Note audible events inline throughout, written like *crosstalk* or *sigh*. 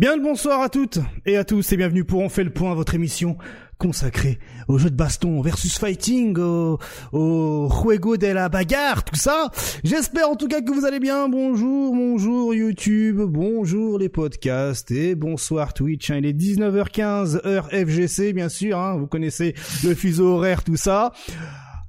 Bien le bonsoir à toutes et à tous et bienvenue pour On fait le point, votre émission consacrée au jeu de baston versus fighting, au, au juego de la bagarre, tout ça. J'espère en tout cas que vous allez bien. Bonjour, bonjour YouTube, bonjour les podcasts et bonsoir Twitch. hein. Il est 19h15 heure FGC bien sûr, hein. vous connaissez le fuseau horaire, tout ça.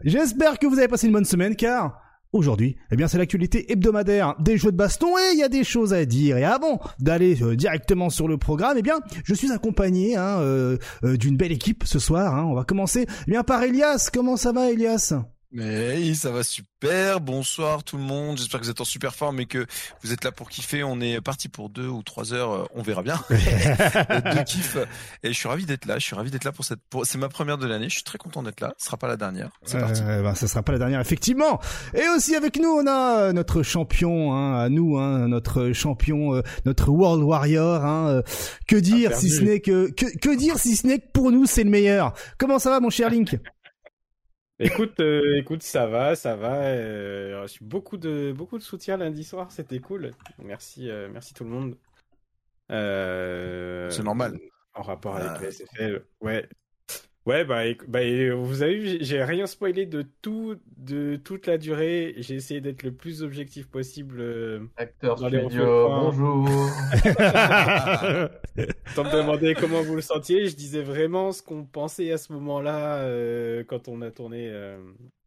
J'espère que vous avez passé une bonne semaine car Aujourd'hui, eh bien, c'est l'actualité hebdomadaire des jeux de baston et il y a des choses à dire. Et avant d'aller euh, directement sur le programme, eh bien, je suis accompagné hein, euh, euh, d'une belle équipe ce soir. hein. On va commencer eh bien par Elias. Comment ça va, Elias? Mais ça va super. Bonsoir tout le monde. J'espère que vous êtes en super forme et que vous êtes là pour kiffer. On est parti pour deux ou trois heures. euh, On verra bien. *laughs* *laughs* de kiff. Et je suis ravi d'être là. Je suis ravi d'être là pour cette. Pour... C'est ma première de l'année. Je suis très content d'être là. Ce sera pas la dernière. C'est parti. Euh, ben, ça sera pas la dernière, effectivement. Et aussi avec nous, on a euh, notre champion, hein, à nous, hein, notre champion, euh, notre World Warrior. Hein, euh, que dire perdu. si ce n'est que, que que dire si ce n'est que pour nous c'est le meilleur. Comment ça va, mon cher Link? Écoute, euh, écoute, ça va, ça va. Euh, j'ai reçu beaucoup de beaucoup de soutien lundi soir, c'était cool. Merci, euh, merci tout le monde. Euh, C'est normal. En rapport avec le SFL, ouais, ouais, bah, bah, et vous avez vu, j'ai- rien spoilé de tout, de toute la durée. J'ai essayé d'être le plus objectif possible. euh, Acteur Dans studio, bonjour. *laughs* Tant me demander comment vous le sentiez, je disais vraiment ce qu'on pensait à ce moment-là euh, quand on a tourné euh,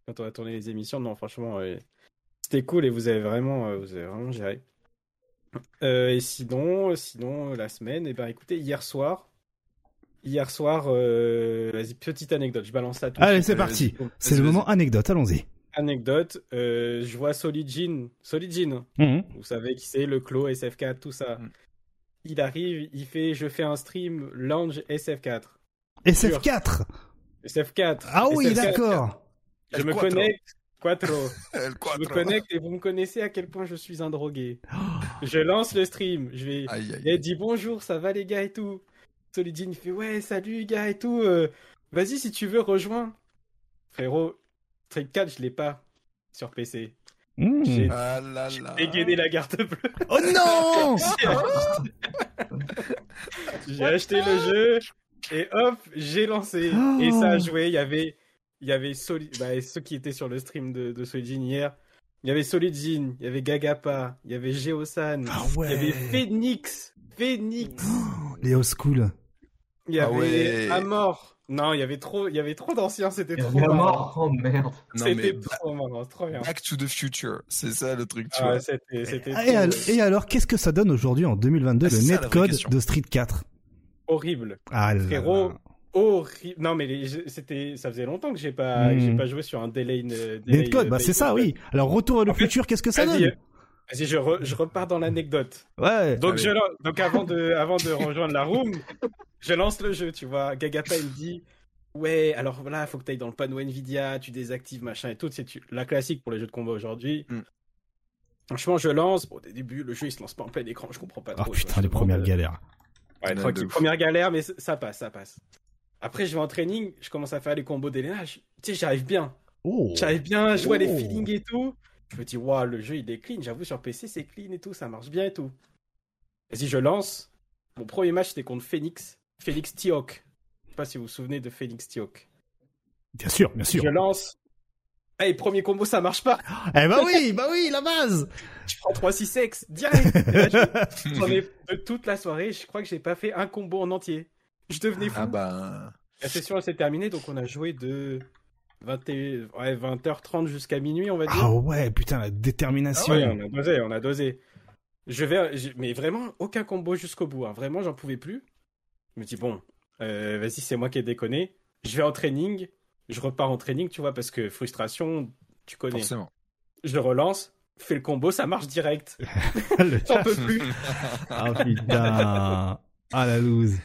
quand on a tourné les émissions. Non, franchement, c'était cool et vous avez vraiment euh, vous avez vraiment géré. Euh, et sinon, sinon euh, la semaine, et ben écoutez, hier soir, hier soir, euh, vas-y, petite anecdote, je balance ça tout. Allez, c'est euh, parti. C'est le moment anecdote. Allons-y. Anecdote, euh, je vois Solid Jean, Solid Jean, Mhm. vous savez qui c'est, le Clos, SF4, tout ça. Mm. Il arrive, il fait Je fais un stream Lounge SF4. SF4. SF4. Ah oui, SF4. d'accord. Je El me connecte. *laughs* Quattro. Je me connecte et vous me connaissez à quel point je suis un drogué. *gasps* Je lance le stream. Je vais. Aïe, aïe, Il dit bonjour, ça va les gars et tout. Solidine, il fait ouais, salut les gars et tout. euh, Vas-y, si tu veux, rejoins. Frérot, Street 4, je l'ai pas sur PC. Mhm. J'ai Ah dégainé la garde bleue. Oh non *laughs* J'ai acheté le jeu et hop, j'ai lancé. Oh. Et ça a joué. Il y avait, il y avait Soli- bah, ceux qui étaient sur le stream de, de Solidin hier. Il y avait Solidin, il y avait Gagapa, il y avait Geosan, Ah il y avait. Phoenix, Phoenix, Les old school. Il y Ah avait ouais. Amor. Non, il y avait trop, il y avait trop d'anciens, c'était Il y trop a marrant. mort, oh merde. Non mais C'était ba- trop marrant, trop bien. Back to the Future. C'est ça le truc, tu Ah, vois. c'était, c'était Ah, Et, trop al- et alors, qu'est-ce que ça donne aujourd'hui en 2022 Ah, c'est le ça, la vraie netcode question. de Street 4 horrible. Ah là Frérot, horrible. Non, mais les- c'était, ça faisait longtemps que j'ai pas, Hmm. que j'ai pas joué sur un delay. euh, delay, Netcode, euh, bah c'est ça, oui. Alors, retour à le En fait, futur, qu'est-ce que ça Vas-y, donne? euh, vas-y, je, re- je repars dans l'anecdote. Ouais. Donc, Allez. je, donc avant, de, avant de rejoindre la room, je lance le jeu, tu vois. Gagapa, il me dit Ouais, alors voilà, faut que tu ailles dans le panneau Nvidia, tu désactives, machin et tout. C'est tu- la classique pour les jeux de combat aujourd'hui. Mm. Franchement, je lance. Bon, au début, le jeu il se lance pas en plein écran, je comprends pas Ah trop. putain, Je les premières galères. Ouais, Ouais, de tranquille. Première galère, mais ça passe, ça passe. Après, je vais en training, je commence à faire les combos d'Elena. je- Tu sais, j'arrive bien. Oh. J'arrive bien, je vois les Oh. feelings et tout. Je me dis, waouh, le jeu il est clean. J'avoue, sur PC c'est clean et tout, ça marche bien et tout. Vas-y, je lance. Mon premier match c'était contre Phoenix. Phoenix Tiok. Je sais pas si vous vous souvenez de Phoenix Tiok. Bien sûr, bien sûr. Je lance. Hey, premier combo, ça marche pas. *laughs* Eh bah oui, bah oui, la base. Je prends 3-6-X direct. Et là, je- J'en ai de toute la soirée. Je crois que j'ai pas fait un combo en entier. Je devenais fou. Ah bah. La session elle s'est terminée, donc on a joué de 20 et- ouais, 20h30 jusqu'à minuit, on va dire. Ah ouais, putain, la Ah détermination. ouais, on a dosé, on a dosé. Je vais, mais vraiment aucun combo jusqu'au bout. hein. Vraiment, j'en pouvais plus. Je me dis bon, euh, vas-y, c'est moi qui ai déconné. Je vais en training. Je repars en training, tu vois, parce que frustration, tu connais. Forcément. Je le relance, fais le combo, ça marche direct. *laughs* J'en peux plus. Ah putain. Ah la loose.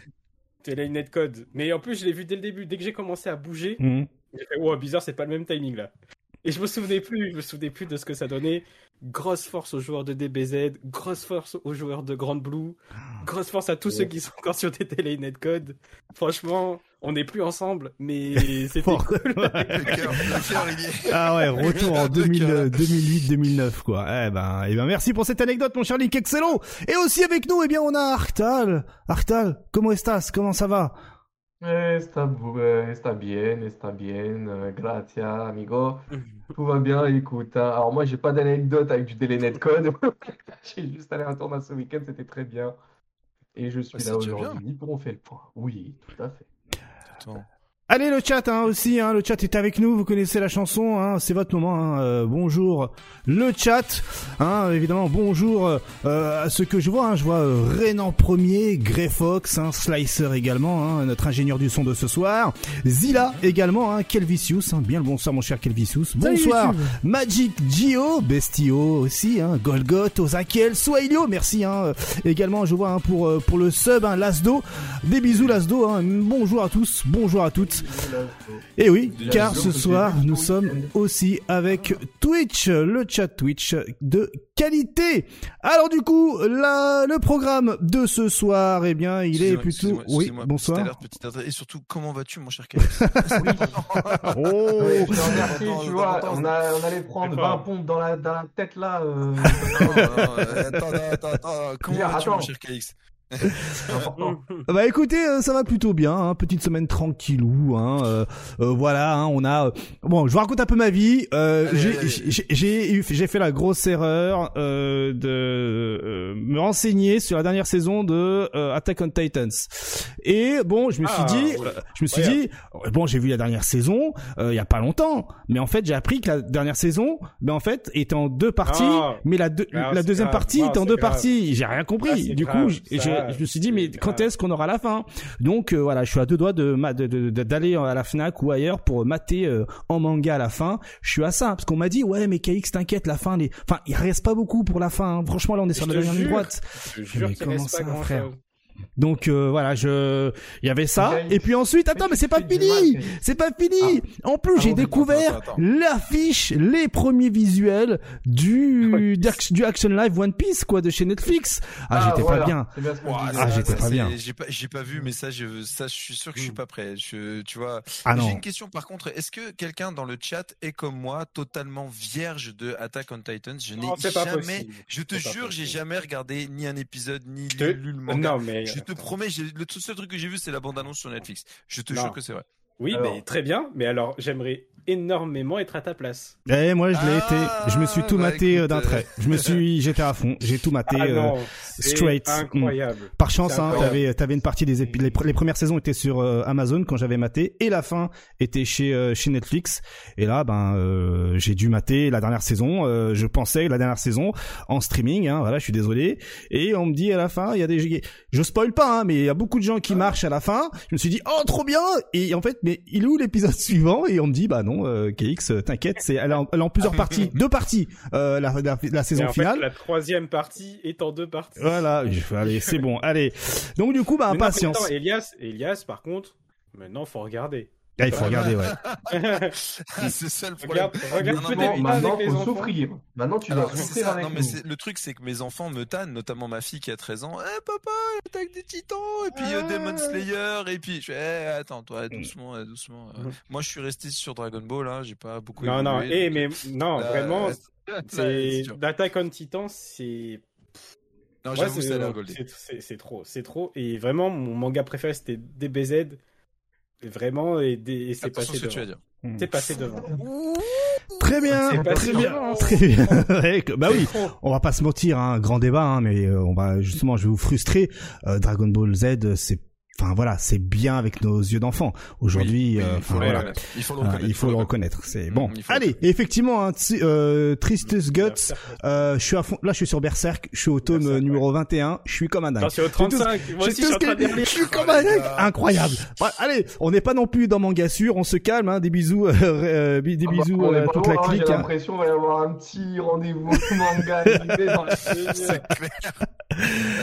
C'est la netcode. Mais en plus, je l'ai vu dès le début. Dès que j'ai commencé à bouger, Mhm. j'ai fait, oh, bizarre, c'est pas le même timing là. Et je me souvenais plus, je me souvenais plus de ce que ça donnait. Grosse force aux joueurs de DBZ, grosse force aux joueurs de Grand Blue, grosse force à tous ceux qui sont encore sur des télé netcode. Franchement, on n'est plus ensemble, mais *laughs* c'était Fort. cool. *laughs* Ah ouais, retour en De 2000, cœur. euh, 2008-2009 quoi. Eh ben, eh ben merci pour cette anecdote mon cher Link, excellent. Et aussi avec nous, eh bien on a Arctal. Arctal, comment estás Comment ça va? Está, bu- está bien, está bien, euh, gracias, amigo. *laughs* Tout va bien, écoute. hein. Alors, moi, j'ai pas d'anecdote avec du Delenet Code. *laughs* J'ai juste allé un tournoi ce week-end, c'était très bien. Et je suis Ouais, là c'est déjà aujourd'hui pour on fait le point. Oui, tout à fait. Attends. Allez le chat hein, aussi, hein, le chat est avec nous, vous connaissez la chanson, hein, c'est votre moment. Hein, euh, bonjour le chat, hein, évidemment bonjour euh, à ceux que je vois. Hein, je vois euh, Renan Premier, Grey Fox, hein, Slicer également, hein, notre ingénieur du son de ce soir, Zilla également, hein, Kelvicius, hein, bien le bonsoir mon cher Kelvicius. Bonsoir Magic Gio, Bestio aussi, hein, Golgot, Ozakiel, Swailio, merci. Hein, euh, également je vois hein, pour euh, pour le sub, hein, Lasdo, des bisous Lasdo. Hein, bonjour à tous, bonjour à toutes. Et oui, car ce soir, nous sommes aussi avec Twitch, le chat Twitch de qualité. Alors du coup, la, le programme de ce soir, eh bien, il est plutôt... Oui, bonsoir. alerte, petite alerte. Et surtout, comment vas-tu, mon cher Kevin? *laughs* Oh Attends, tu vois, attends, on, a, on allait prendre C'est 20 fort. pompes dans la, dans la tête là. euh, *laughs* Non, non, attends, attends, attends. Comment vas-tu, mon cher KX. *laughs* Bah écoutez, euh, ça va plutôt bien, hein, petite semaine tranquillou, hein, euh, euh, voilà, hein, on a, euh, bon, je vous raconte un peu ma vie. Euh, j'ai- j'ai j'ai j'ai fait la grosse erreur euh, de me renseigner sur la dernière saison de euh, Attack on Titans. Et bon, je me suis Ah, dit, je me suis dit, bon, j'ai vu la dernière saison euh, il y a pas longtemps, mais en fait j'ai appris que la dernière saison, ben en fait était en deux parties, Ah. mais la, Ah, la deuxième grave. partie était en deux grave. parties. J'ai rien compris. Du grave. coup, je, Je- me suis dit, mais quand est-ce qu'on aura la fin? Donc euh, voilà, je suis à deux doigts de d'aller à la Fnac ou ailleurs pour mater euh, en manga à la fin. Je suis à ça parce qu'on m'a dit ouais mais KX t'inquiète la fin les enfin il reste pas beaucoup pour la fin. hein. Franchement là on est sur la dernière ligne droite. Je te jure Mais comment ça, frère? chose. Donc euh, voilà, je il y avait ça et puis ensuite attends mais c'est pas fini. C'est pas fini. En plus, Ah j'ai découvert l'affiche, les premiers visuels du du Action Live One Piece quoi de chez Netflix. Ah, j'étais voilà, pas bien. Ah, j'étais pas bien. J'ai pas, j'ai pas vu, mais ça, je, ça, je suis sûr que je suis pas prêt. Je, tu vois. Ah J'ai une question par contre. Est-ce que quelqu'un dans le chat est comme moi, totalement vierge de Attack on Titans? Je n'ai jamais, je te jure, j'ai jamais regardé ni un épisode ni lu le manga. Non, mais. Je te promets, le tout seul truc que j'ai vu, c'est la bande-annonce sur Netflix. Je te Non. jure que c'est vrai. Oui, Alors. mais très bien. Mais alors, j'aimerais énormément être à ta place. Eh, moi, je l'ai Ah, été. Je me suis tout bah, maté euh, d'un euh, trait. Je me suis, *laughs* j'étais à fond. J'ai tout maté. Ah euh, non, straight. incroyable. Par chance, hein, t'avais, t'avais une partie des épi- les, pr- les premières saisons étaient sur euh, Amazon quand j'avais maté et la fin était chez euh, chez Netflix. Et là, ben, euh, j'ai dû mater la dernière saison. euh, je pensais la dernière saison en streaming. Hein, voilà, je suis désolé. Et on me dit à la fin, il y a des, je spoil pas, hein, mais il y a beaucoup de gens qui marchent à la fin. Je me suis dit, oh, trop bien. Et en fait, mais il est où l'épisode *laughs* suivant? Et on me dit, bah non, euh, KX, euh, t'inquiète, c'est elle est en, elle est en plusieurs parties, *laughs* deux parties, euh, la, la, la Et saison en fait, finale. la troisième partie est en deux parties. Voilà, allez, c'est bon, allez. Donc du coup, bah, Mais non, attends, Elias, Elias, par contre, maintenant, faut regarder. Ah, il faut regarder, ouais. *laughs* c'est ça le problème. regarde, regarde Non, non, pas Maintenant, avec les faut souffrir. Maintenant, tu Alors, dois souffrir ça. avec Non, mais nous. le truc, c'est que mes enfants me tannent, notamment ma fille qui a 13 ans. Eh, papa, attaque des titans, et puis euh, Demon Slayer, et puis je fais, eh, attends, toi, doucement, euh, doucement. euh. Mhm. Moi, je suis resté sur Dragon Ball, hein, j'ai pas beaucoup Non, non, évolué, eh, donc, mais non, là, vraiment, *laughs* d'Attack on Titan, c'est Non, Ouais, c'est trop, c'est trop. Et vraiment, mon manga préféré c'était DBZ. Vraiment, et, des- et c'est passé ce que tu vas devant. dire. C'est passé devant. Très bien, très bien, très bien. *laughs* Bah oui, on va pas se mentir, hein, grand débat, hein, mais euh, on va justement, je vais vous frustrer. Euh, Dragon Ball Z, c'est, enfin voilà, c'est bien avec nos yeux d'enfant. Aujourd'hui, Oui, oui, euh, il faut enfin le voilà. reconnaître. Il faut le Ah, reconnaître. il faut le reconnaître. C'est Mm, bon. Allez, effectivement, hein, euh, Tristus Guts. Euh, je suis à fond. Là, je suis sur Berserk. Je suis au tome Berserk, euh, numéro 21. Je suis comme un dingue. Attention, au 35. Moi Je aussi, je suis en train de je lire. suis comme un dingue. Incroyable. Ouais, allez, on n'est pas non plus dans manga sûr. On se calme. Hein, des bisous, euh, euh, des Ah bah, bisous on est à pas toute la hein, clique. J'ai hein. l'impression qu'il va y avoir un petit rendez-vous manga animé *laughs* dans la C'est clair.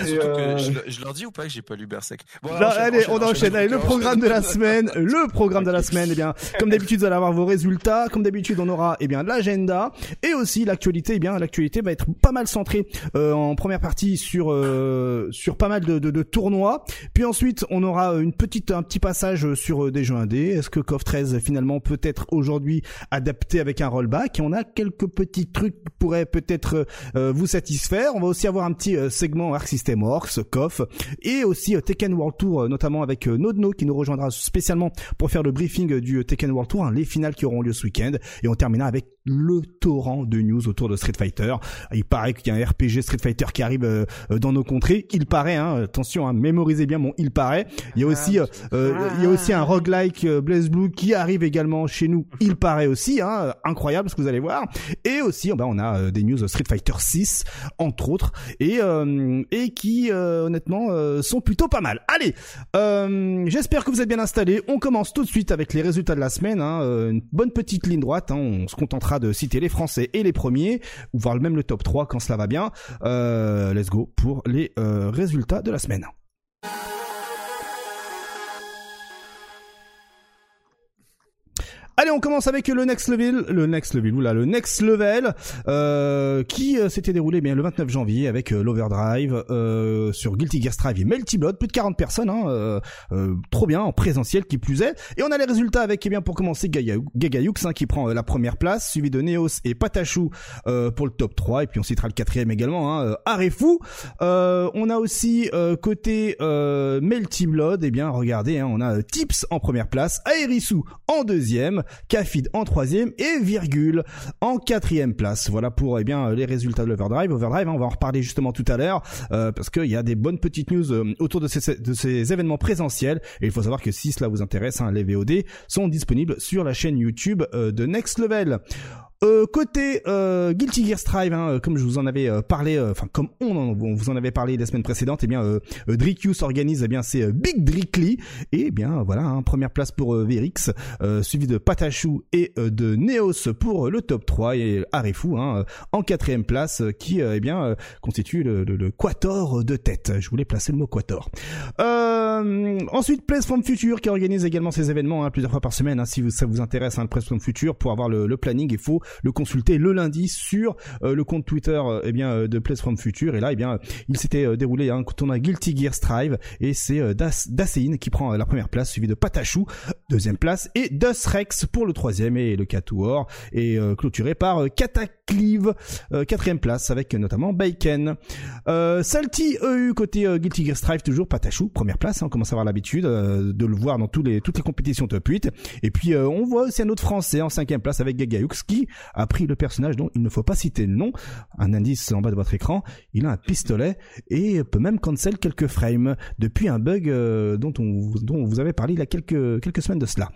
Surtout que euh, je, le- je leur dis ou pas que j'ai pas lu Berserk? Bon, Non, allez, on enchaîne. Allez, le programme de la semaine, le programme de la semaine, eh bien, comme d'habitude, vous allez avoir vos résultats. Comme d'habitude, on aura, eh bien, l'agenda et aussi l'actualité. Eh bien, l'actualité va être pas mal centrée euh, en première partie sur euh, sur pas mal de, de, de tournois. Puis ensuite, on aura une petite un petit passage sur euh, des jeux indés. Est-ce que KOF 13 finalement peut être aujourd'hui adapté avec un rollback? On a quelques petits trucs qui pourraient peut-être euh, vous satisfaire. On va aussi avoir un petit euh, segment Arc System Works, KOF, et aussi euh, Tekken World Tour, euh, notamment avec euh, Nodno qui nous rejoindra spécialement pour faire le briefing du Tekken World Tour, hein, les finales qui auront lieu ce week-end. Et on terminera avec le torrent de news autour de Street Fighter. Il paraît qu'il y a un RPG Street Fighter qui arrive euh, euh, dans nos contrées. Il paraît, hein, attention, hein, mémorisez bien mon il paraît. Il y a aussi, euh, euh, il y a aussi un roguelike euh, Blaze Blue qui arrive également chez nous. Il paraît aussi, hein, incroyable ce que vous allez voir. Et aussi, ben, on a des news Street Fighter 6 entre autres et euh, et qui euh, honnêtement euh, sont plutôt pas mal. Allez, euh, j'espère que vous êtes bien installés. On commence tout de suite avec les résultats de la semaine. Hein, une bonne petite ligne droite. Hein, on se contentera de citer les Français et les premiers, ou voire même le top 3 quand cela va bien. Euh, let's go pour les euh, résultats de la semaine. Allez, on commence avec le next level, le next level, oula, le next level, euh, qui euh, s'était déroulé bien le 29 janvier avec euh, l'Overdrive euh, sur Guilty Gear Strive et Melty Blood, plus de 40 personnes, hein, euh, euh, trop bien en présentiel qui plus est. Et on a les résultats avec, eh bien, pour commencer, Gaga- Gagayux hein, qui prend la première place, suivi de Neos et Patachou pour le top 3, et puis on citera le quatrième également, hein. Euh, on a aussi côté Melty Blood, eh bien, regardez, hein, on a Tips en première place, Aerisu en deuxième, Kafid en troisième et Virgule en quatrième place. Voilà pour eh bien les résultats de l'Overdrive. Overdrive, hein, on va en reparler justement tout à l'heure euh, parce qu'il y a des bonnes petites news euh, autour de ces, de ces événements présentiels. Et il faut savoir que si cela vous intéresse, hein, les VOD sont disponibles sur la chaîne YouTube euh, de Next Level. Euh, côté euh, Guilty Gear Strive, hein, euh, comme je vous en avais euh, parlé, euh, enfin comme on, en- on vous en avait parlé la semaine précédente, et bien euh, Dricus organise eh bien c'est Big Drickly et eh bien voilà hein, première place pour Verix, suivi de Patachou et de Neos pour le top 3 et Arefu hein, en quatrième place qui eh bien constitue le, le, le quator de tête. Je voulais placer le mot quator. Ensuite, Place Future qui organise également ces événements hein, plusieurs fois par semaine. hein, si vous- ça vous intéresse, hein, Place Future, pour avoir le, le planning, il faut le consulter le lundi sur euh, le compte Twitter euh, eh bien euh, de Place from Future. Et là, eh bien, il s'était déroulé un tournoi Guilty Gear Strive et c'est Das- Dasein qui prend la première place, suivi de Patachou deuxième place et Dus Rex pour le troisième et le Catour est euh, clôturé par Cataclive quatrième place avec notamment Bacon. Euh, Salty EU côté euh, Guilty Gear Strive toujours Patachou première place hein, on commence à avoir l'habitude euh, de le voir dans tous les toutes les compétitions top 8 et puis on voit aussi un autre français en cinquième place avec Gagayux qui a pris le personnage dont il ne faut pas citer le nom. Un indice en bas de votre écran. Il a un pistolet et peut même cancel quelques frames depuis un bug euh, dont on vous- dont on vous avait parlé il y a quelques quelques semaines de cela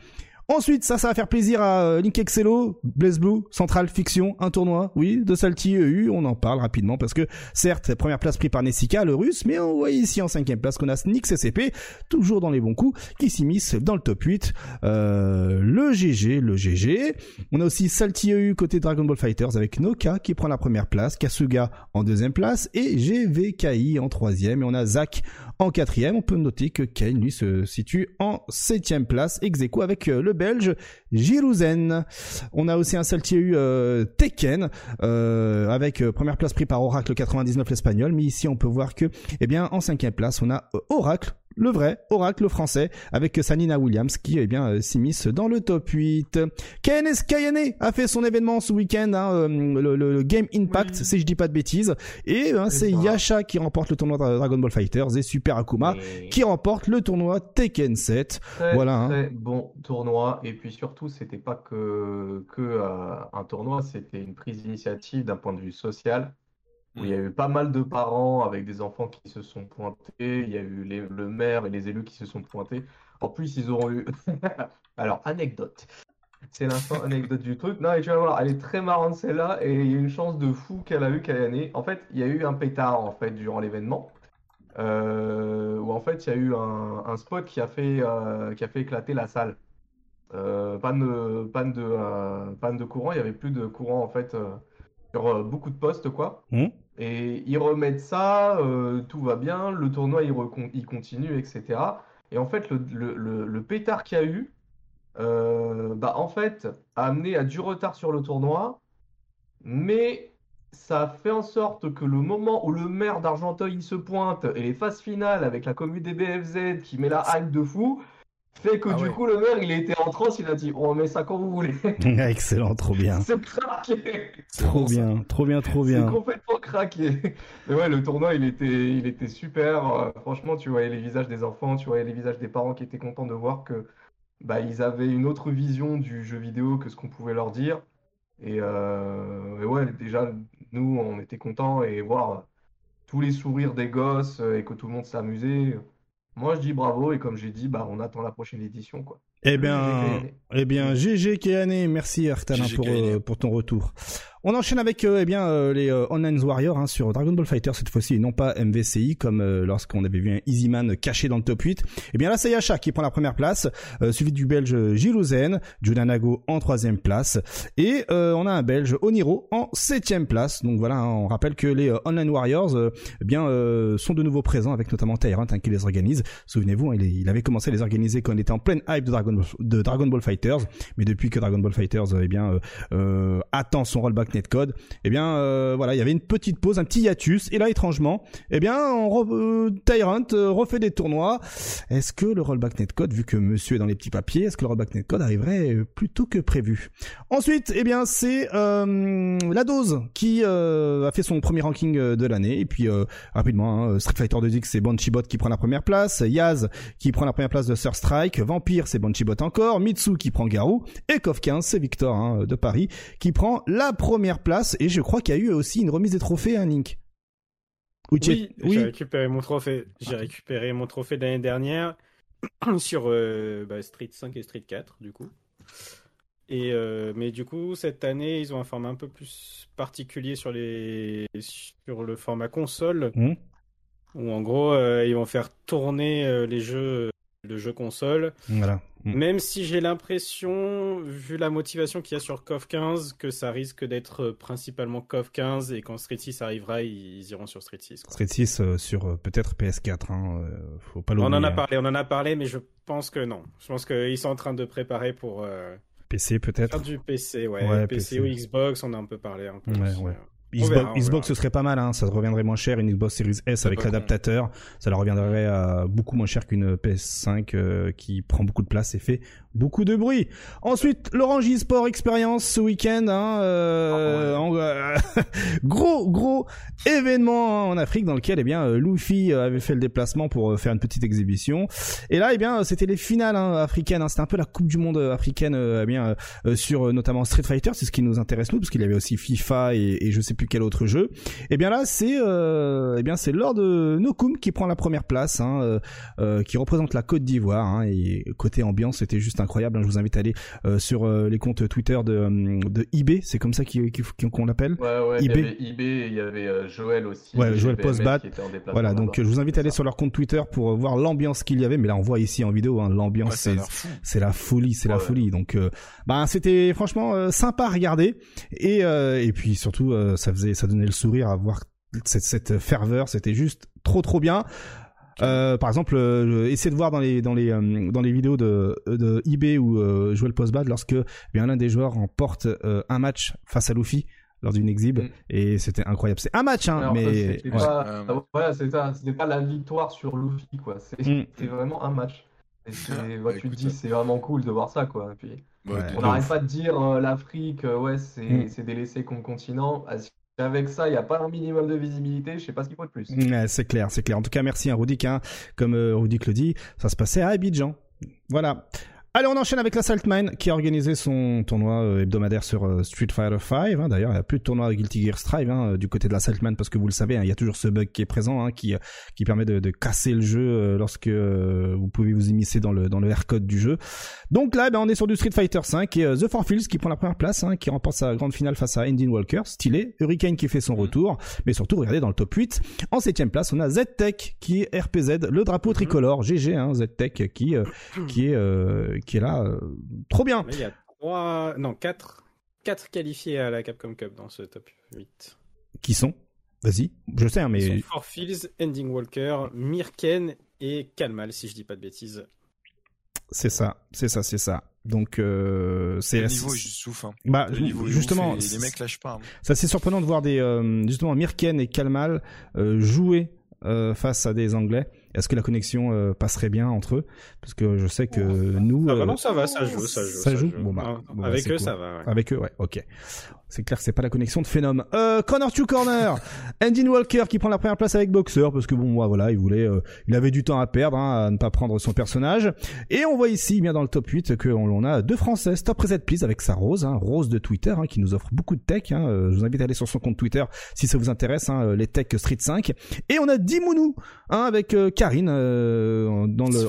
Ensuite, ça, ça va faire plaisir à euh, Link Excello, Blaze Blue, Central Fiction, un tournoi, oui, de Salty EU, on en parle rapidement parce que, certes, première place prise par Nessica, le russe, mais on voit ici en cinquième place qu'on a Sneak CCP, toujours dans les bons coups, qui s'immisce dans le top 8, euh, le GG, le GG. On a aussi Salty EU côté Dragon Ball Fighters avec Noka qui prend la première place, Kasuga en deuxième place et GVKI en troisième, et on a Zach en quatrième. On peut noter que Kane, lui, se situe en septième place, ex avec euh, le Belge Girouzen. On a aussi un Salty EU euh, Tekken, euh, avec première place pris par Oracle 99 l'espagnol, mais ici on peut voir que, eh bien, en cinquième place, on a Oracle, le vrai Oracle français, avec Sanina Williams qui, eh bien, euh, s'immisce dans le top 8. KNS Kayane a fait son événement ce week-end, hein, euh, le, le- le Game Impact, Oui. si je dis pas de bêtises, et hein, C'est. Yasha qui remporte le tournoi Dra- Dragon Ball Fighters et Super Akuma qui remporte le tournoi Tekken 7. très, voilà, hein. très bon tournoi. Et puis surtout, c'était pas que, que euh, un tournoi, c'était une prise d'initiative d'un point de vue social. Où il y a eu pas mal de parents avec des enfants qui se sont pointés. Il y a eu les- le maire et les élus qui se sont pointés. En plus, ils auront eu. *laughs* Alors, anecdote. C'est l'instant anecdote du truc. Non, et tu vas voir, elle est très marrante celle-là. Et il y a une chance de fou qu'elle a eu qu'elle année. En fait, il y a eu un pétard en fait durant l'événement. Euh, où en fait, il y a eu un, un spot qui a fait, euh, qui a fait éclater la salle. Euh, panne de, panne de, euh, panne de courant. Il y avait plus de courant en fait sur beaucoup de postes quoi. Mhm. Et ils remettent ça, euh, tout va bien, le tournoi il, continue, etc. Et en fait, le, pétard qu'il y a eu, euh, bah, en fait, a amené à du retard sur le tournoi, mais ça fait en sorte que le moment où le maire d'Argenteuil il se pointe et les phases finales avec la commune des BFZ qui met la hype de fou, fait que Ah du ouais. coup le maire il était en transe, il a dit on remet ça quand vous voulez. *laughs* Excellent, trop bien. *laughs* C'est craqué. Trop bien, trop bien, trop C'est bien. complètement craqué. Mais ouais, le tournoi, il était, il était super. Euh, franchement, tu voyais les visages des enfants, tu voyais les visages des parents qui étaient contents de voir que bah, ils avaient une autre vision du jeu vidéo que ce qu'on pouvait leur dire. Et, euh, et ouais, déjà, nous, on était contents et voir tous les sourires des gosses et que tout le monde s'amusait. Moi, je dis bravo et comme j'ai dit, bah, on attend la prochaine édition, quoi. Eh GG bien, Kayané. eh bien, GG Kéané, merci Arctalin GG pour, euh, pour ton retour. On enchaîne avec euh, eh bien euh, les euh, Online Warriors hein, sur Dragon Ball Fighter cette fois-ci et non pas MVCI comme euh, lorsqu'on avait vu un Easyman caché dans le top 8. Eh bien là c'est Yasha qui prend la première place, euh, suivi du Belge Gilouzen, Junanago en troisième place et euh, on a un Belge Oniro en septième place. Donc voilà, hein, on rappelle que les Online Warriors eh bien sont de nouveau présents avec notamment Tyrant hein, qui les organise. Souvenez-vous, hein, il, avait commencé à les organiser quand on était en pleine hype de Dragon Ball, de Dragon Ball Fighters, mais depuis que Dragon Ball Fighters eh bien attend son rollback netcode, eh bien euh, voilà, il y avait une petite pause, un petit hiatus, et là étrangement, eh bien on euh, Tyrant euh, refait des tournois. Est-ce que le rollback netcode, vu que Monsieur est dans les petits papiers, est-ce que le rollback netcode arriverait plus tôt que prévu? Ensuite, eh bien c'est la dose qui a fait son premier ranking de l'année, et puis rapidement hein, Street Fighter 2X c'est Banshibot qui prend la première place, Yaz qui prend la première place de Sir Strike, Vampire c'est Banshibot encore, Mitsu qui prend Garou, et KOF 15 c'est Victor hein, de Paris qui prend la première place, et je crois qu'il y a eu aussi une remise des trophées, hein, Link Oui, j'ai récupéré mon trophée. J'ai récupéré mon trophée de l'année dernière *clears throat* sur euh, bah, Street 5 et Street 4, du coup. Et euh, mais du coup, cette année, ils ont un format un peu plus particulier sur les sur le format console, Hmm. où en gros, euh, ils vont faire tourner les jeux le jeu console. Voilà. Hmm. Même si j'ai l'impression, vu la motivation qu'il y a sur KOF 15, que ça risque d'être euh, principalement KOF 15 et quand Street 6 arrivera, ils iront sur Street 6. quoi. Street 6 euh, sur euh, peut-être PS4, hein, euh, faut pas On l'oublier. en a hein. parlé, on en a parlé, mais je pense que non. Je pense qu'ils sont en train de préparer pour euh, PC peut-être. faire du PC, ouais. Ouais, PC, PC. ou Xbox, on a un peu parlé. Un peu Ouais, aussi, ouais. Euh. Xbox, verra, ce serait pas mal, hein, ça reviendrait moins cher. Une Xbox Series S avec pas l'adaptateur, ça leur reviendrait à beaucoup moins cher qu'une PS5 euh, qui prend beaucoup de place et fait beaucoup de bruit. Ensuite, l'Orange eSport Experience ce week-end, hein, euh, en- euh, *laughs* gros gros événement hein, en Afrique dans lequel eh bien euh, Luffy euh, avait fait le déplacement pour euh, faire une petite exhibition. Et là, eh bien, c'était les finales hein, africaines. hein, c'était un peu la Coupe du Monde euh, africaine, euh, eh bien, euh, sur euh, notamment Street Fighter, c'est ce qui nous intéresse nous, parce qu'il y avait aussi FIFA et, et je sais plus quel autre jeu. Et bien là, c'est euh, eh bien c'est Lord euh, Nokoum qui prend la première place, hein, euh, qui représente la Côte d'Ivoire. Hein, et côté ambiance, c'était juste incroyable. hein. je vous invite à aller euh, sur euh, les comptes Twitter de, de eBay, c'est comme ça qu'on l'appelle. Ouais, ouais, il y eBay. avait eBay et il y avait euh, Joël aussi. Ouais, Joël Postbat. Voilà, donc je vous invite à aller sur leur compte Twitter pour euh, voir l'ambiance qu'il y avait. Mais là, on voit ici en vidéo, hein, l'ambiance, Ouais, ça c'est la folie, c'est la Ouais. folie. Donc, euh, bah, c'était franchement euh, sympa à regarder et euh, et puis surtout, euh, ça faisait, ça donnait le sourire à voir cette, cette ferveur. C'était juste trop trop bien. Euh, par exemple, euh, essayez de voir dans les dans les euh, dans les vidéos de de eBay ou euh, Joël Postbad lorsque eh bien l'un des joueurs remporte euh, un match face à Luffy lors d'une exhibe Mm. et c'était incroyable. C'est un match, hein, Alors, mais c'était ouais. pas, voilà, c'est ça. C'était pas la victoire sur Luffy, quoi. C'est- Mm. C'était vraiment un match. Et c'est- Ah, ouais, tu te dis, c'est vraiment cool de voir ça, quoi. Et puis, Ouais, Ouais. de on n'arrête pas de dire euh, l'Afrique, ouais, c'est Mm. c'est délaissé comme continent. Avec ça, il n'y a pas un minimum de visibilité. Je sais pas ce qu'il faut de plus. Ouais, c'est clair, c'est clair. En tout cas, merci à Rudik, hein. Comme euh, Rudik le dit, ça se passait à Abidjan. Voilà. Allez, on enchaîne avec la Saltmine qui a organisé son tournoi euh, hebdomadaire sur euh, Street Fighter V. hein. D'ailleurs, il n'y a plus de tournoi Guilty Gear Strive hein, du côté de la Saltmine parce que vous le savez, hein, il y a toujours ce bug qui est présent, hein, qui euh, qui permet de, de casser le jeu lorsque euh, vous pouvez vous immiscer dans le dans le R-code du jeu. Donc là, ben, on est sur du Street Fighter V et The Four Fields qui prend la première place, hein, qui remporte sa grande finale face à Indian Walker, stylé. Hurricane qui fait son retour, mais surtout, regardez dans le top 8, en septième place, on a Z-Tech qui est RPZ, le drapeau tricolore, GG, hein, Z-Tech qui euh, qui est euh, qui est là, euh, trop bien. Mais il y a trois, non, quatre, quatre qualifiés à la Capcom Cup dans ce top 8. Qui sont? Vas-y, je sais, hein, Ils mais sont Four Fields, Ending Walker, Mirken et Kalmal, si je dis pas de bêtises. c'est ça, c'est ça, c'est ça. Donc euh, c'est Le niveau est juste souffle. Hein. bah, Le niveau est justement, les mecs lâchent pas. hein. c'est assez surprenant de voir des euh, justement Mirken et Kalmal euh, jouer euh, face à des Anglais. Est-ce que la connexion euh, passerait bien entre eux? Parce que je sais que nous, Ah bah euh, non, ça va, ça joue, ça joue. ça joue. Bon bah, Ah, bon bah, Avec eux, cool. ça va. ouais. Avec eux, ouais, ok. C'est clair que c'est pas la connexion de Phenom. Euh, corner to corner. *laughs* Andy Walker qui prend la première place avec Boxer parce que bon, moi, voilà, il voulait, euh, il avait du temps à perdre, hein, à ne pas prendre son personnage. Et on voit ici, bien dans le top 8, que on, on a deux Français. Stop Reset Please avec sa Rose, hein, Rose de Twitter, hein, qui nous offre beaucoup de tech. Hein. Euh, Je vous invite à aller sur son compte Twitter si ça vous intéresse, hein, les tech Street 5. Et on a Dimounou, hein, avec euh, Karine euh, dans le.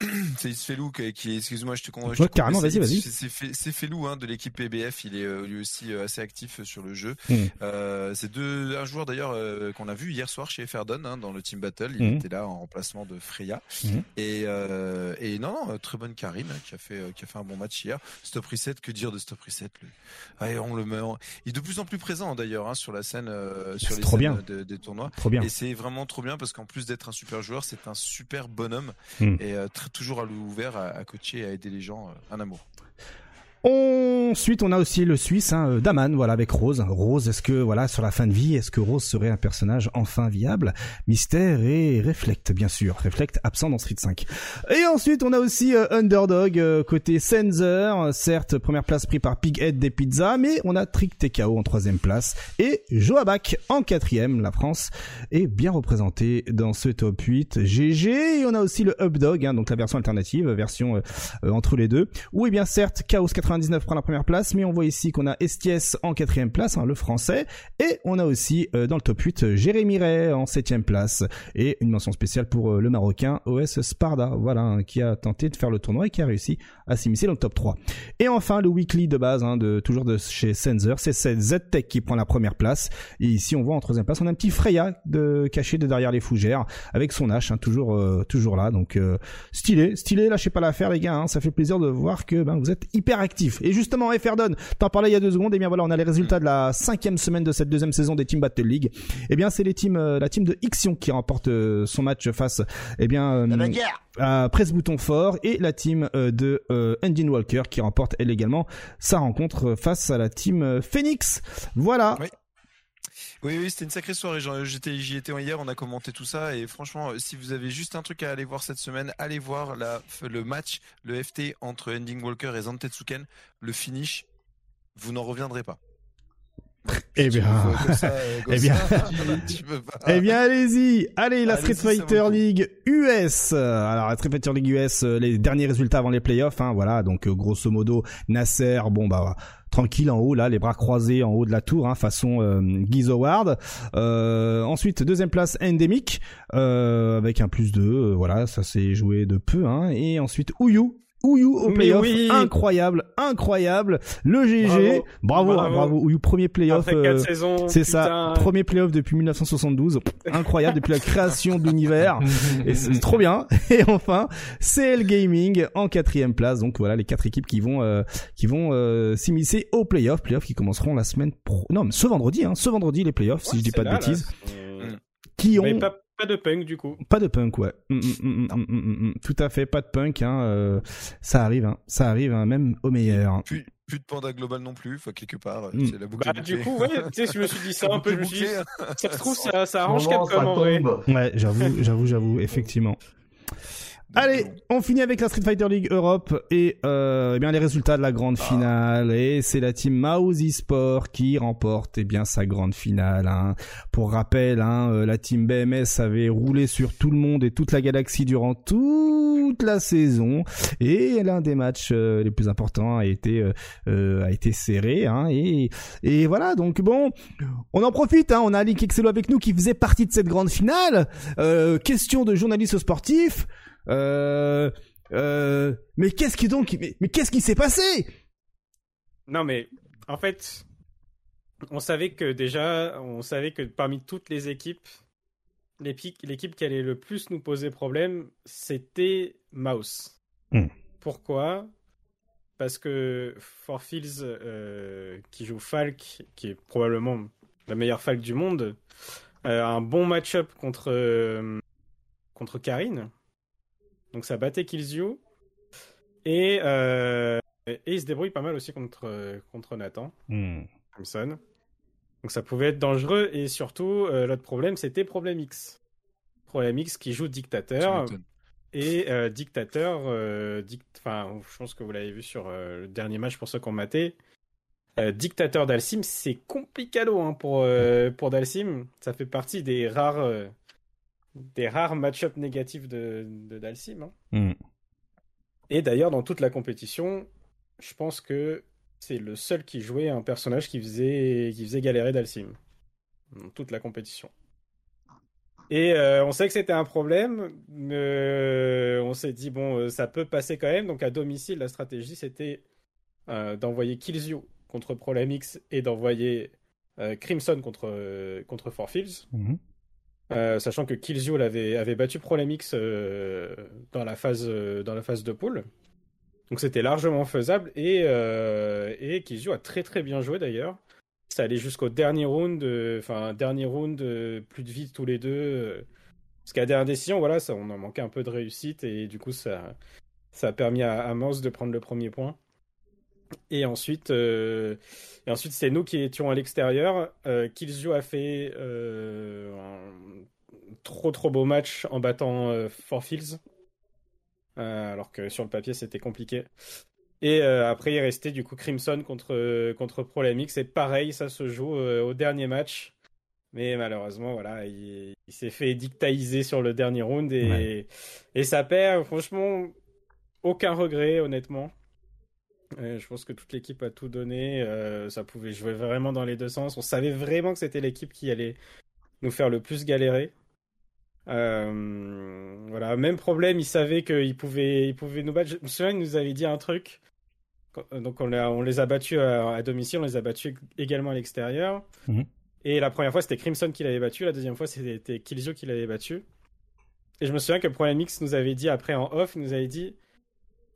*clears throat* C'est Isfelou qui, excuse-moi, je te con. Ouais, carrément, vas-y, vas-y. c'est- C'est Fe- c'est Felou hein, de l'équipe PBF, il est euh, lui aussi euh, assez actif sur le jeu. Mm. Euh, c'est deux un joueur d'ailleurs euh, qu'on a vu hier soir chez Ferdon hein, dans le team battle. Il Mm. était là en remplacement de Freya. Mm. Et, euh, et non, non, euh, très bonne Karine hein, qui a fait euh, qui a fait un bon match hier. Stop reset, que dire de stop reset. Ouais, on le en- Il est de plus en plus présent d'ailleurs sur la scène, euh, sur les trop scènes bien. de- des tournois. Trop bien. Et c'est vraiment trop bien parce qu'en plus d'être un super joueur, c'est un super bonhomme Mm. et euh, très- toujours à l'ouvert à, à coacher à aider les gens. euh, un amour. Ensuite, on a aussi le Suisse, hein, euh, Daman, voilà, avec Rose. Rose, est-ce que, voilà, sur la fin de vie, est-ce que Rose serait un personnage enfin viable? Mystère et Reflect, bien sûr. Reflect absent dans Street 5. Et ensuite, on a aussi euh, Underdog, euh, côté Sensor. Certes, première place pris par Pighead des pizzas, mais on a Trick TKO en troisième place. Et Joabak en quatrième. La France est bien représentée dans ce top 8. GG, et on a aussi le Updog, hein, donc la version alternative, version euh, euh, entre les deux. Où, eh bien, certes, Chaos 99 prend la première place, mais on voit ici qu'on a Estiès en quatrième place, hein, le français, et on a aussi euh, dans le top 8 euh, Jérémy Ray en septième place, et une mention spéciale pour euh, le Marocain OS Sparda, voilà, hein, qui a tenté de faire le tournoi et qui a réussi à s'immiscer dans le top 3. Et enfin, le weekly de base, hein, toujours de chez Sensor, c'est Z-Tech qui prend la première place, ici on voit en troisième place, on a un petit Freya de, caché de derrière les fougères, avec son H, toujours, euh, toujours là, donc euh, stylé, stylé, lâchez pas l'affaire les gars, ça fait plaisir de voir que ben, vous êtes hyper actifs. Et justement, Ferdon, t'en parlais il y a deux secondes, et bien voilà, on a les résultats de la cinquième semaine de cette deuxième saison des Team Battle League. Et bien c'est les teams, euh, la team de Ixion qui remporte euh, son match face, eh bien, euh, à Presse Bouton Fort, et la team de euh, Endin Walker qui remporte elle également sa rencontre face à la team Phoenix. Voilà. Oui. Oui, oui, c'était une sacrée soirée. J'étais, j'y étais hier, on a commenté tout ça et franchement, si vous avez juste un truc à aller voir cette semaine, allez voir la, le match, le FT entre Ending Walker et Zantetsuken, le finish, vous n'en reviendrez pas. Eh bien, euh, *laughs* eh bien. *laughs* Eh bien, allez-y, allez la Street Fighter. League US. Alors, la Street Fighter League US, euh, les derniers résultats avant les playoffs, hein, voilà. Donc, euh, grosso modo, Nasser, bon bah tranquille en haut là, les bras croisés en haut de la tour, hein, façon euh. Euh, ensuite, deuxième place Endemic euh, avec un plus 2, voilà, ça s'est joué de peu. Hein. Et ensuite Ouyou. Ouyou au playoff, oui. incroyable, incroyable. Le GG, bravo, Bravo. bravo, bravo Ouyou, premier playoff. Euh, 4 saisons. c'est ça, premier playoff depuis 1972, *laughs* incroyable depuis la création de l'univers, et c'est trop bien. *laughs* Et enfin, CL Gaming en quatrième place, donc voilà les quatre équipes qui vont euh, qui vont euh, s'immiscer aux playoffs, playoffs qui commenceront la semaine pro, non mais ce vendredi, hein, ce vendredi les playoffs si je dis pas de là, bêtises, Mm. qui ont pas, de punk du coup. pas de punk, ouais. Mm, mm, mm, mm, mm, mm, mm. Tout à fait, pas de punk. Hein, euh, ça arrive, hein, ça arrive, hein, même au meilleur. Plus, plus de panda global non plus, enfin quelque part, Mm. c'est la boucle Bah, du coup, ouais, tu sais, je me suis dit ça un peu, je me suis dit, ça se trouve, ça, ça arrange Capcom en vrai. Ouais, j'avoue, j'avoue, j'avoue, effectivement. Allez, on finit avec la Street Fighter League Europe et euh, eh bien les résultats de la grande finale. Et c'est la team Mouse Esport qui remporte eh bien sa grande finale. Hein. Pour rappel, hein, euh, la team BMS avait roulé sur tout le monde et toute la galaxie durant toute la saison. Et l'un des matchs euh, les plus importants a été euh, euh, a été serré hein, et et voilà donc bon on en profite hein, on a Link Excello avec nous qui faisait partie de cette grande finale. Euh, question de journaliste sportif euh, euh, mais qu'est-ce qui donc, mais, mais qu'est-ce qui s'est passé? Non, mais en fait, on savait que déjà, on savait que parmi toutes les équipes, l'équipe qui allait le plus nous poser problème, c'était Mouse. Hmm. Pourquoi? Parce que For Fields, euh, qui joue Falk, qui est probablement la meilleure fac du monde, un bon match-up contre contre Karine. Donc ça battait Killzio. Et, et il se débrouille pas mal aussi contre, contre Nathan. Hmm. Donc ça pouvait être dangereux. Et surtout, l'autre problème, c'était Problème X. Problème X qui joue dictateur. Et dictateur, enfin, je pense que vous l'avez vu sur le dernier match pour ceux qui ont maté. dictateur d'Alcim, c'est complicado hein, pour, pour Dalsim. Ça fait partie des rares, des rares match-up négatifs de, de Dalsim. Hein. Hmm. Et d'ailleurs, dans toute la compétition, je pense que c'est le seul qui jouait un personnage qui faisait, qui faisait galérer Dalsim. Dans toute la compétition. Et euh, on sait que c'était un problème, mais euh, on s'est dit, bon, euh, ça peut passer quand même. Donc à domicile, la stratégie, c'était d'envoyer Killzio contre X et d'envoyer Crimson contre, contre Four Fields. Mhm. sachant que Killzio avait, battu X dans, la phase, dans la phase de poule. Donc c'était largement faisable et, et a très très bien joué d'ailleurs ça allait jusqu'au dernier round, enfin dernier round, plus de vie tous les deux. Euh, parce qu'à la dernière décision, voilà, ça, on en manquait un peu de réussite et du coup ça, ça a permis à, à de prendre le premier point. Et ensuite, euh, et ensuite c'est nous qui étions à l'extérieur. Euh, Killzio a fait euh, un trop trop beau match en battant euh, Four Fields. alors que sur le papier c'était compliqué. Et après, il restait du coup Crimson contre, contre X. Et pareil, ça se joue au dernier match. Mais malheureusement, voilà, il, s'est fait dictaïser sur le dernier round et, et ça perd. Franchement, aucun regret, honnêtement. Je pense que toute l'équipe a tout donné. Euh, ça pouvait jouer vraiment dans les deux sens. On savait vraiment que c'était l'équipe qui allait nous faire le plus galérer. voilà, même problème, il savait qu'il pouvait, il pouvait nous battre. Je me souviens, il nous avait dit un truc. Euh, donc on, on, les a battus à, domicile, on les a battus également à l'extérieur. Mhm. Et la première fois c'était Crimson qui l'avait battu, la deuxième fois c'était Killzio qui l'avait battu. Et je me souviens que Problème X nous avait dit après en off, nous avait dit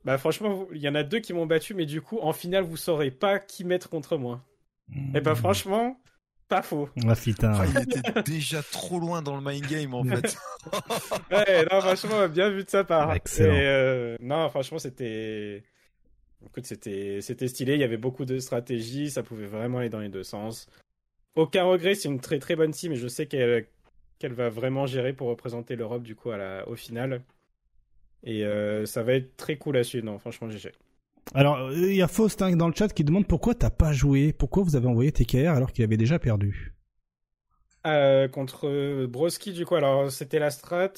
Bah franchement, il y en a deux qui m'ont battu, mais du coup en finale vous saurez pas qui mettre contre moi. Et bah franchement, pas faux. Ah, putain. Ah, il était déjà trop loin dans le mind game en fait. *laughs* ouais, non, franchement, bien vu de sa part. Excellent. Euh, non, franchement, c'était. Écoute, c'était, c'était stylé, il y avait beaucoup de stratégies, ça pouvait vraiment aller dans les deux sens. Aucun regret, c'est une très très bonne team et je sais qu'elle, qu'elle va vraiment gérer pour représenter l'Europe du coup à la, au final. Et euh, ça va être très cool à suivre, non, franchement, GG. Alors, euh, il y a Faustin dans le chat qui demande pourquoi t'as pas joué, pourquoi vous avez envoyé TKR alors qu'il avait déjà perdu? Euh, contre Broski, du coup, alors c'était la strat.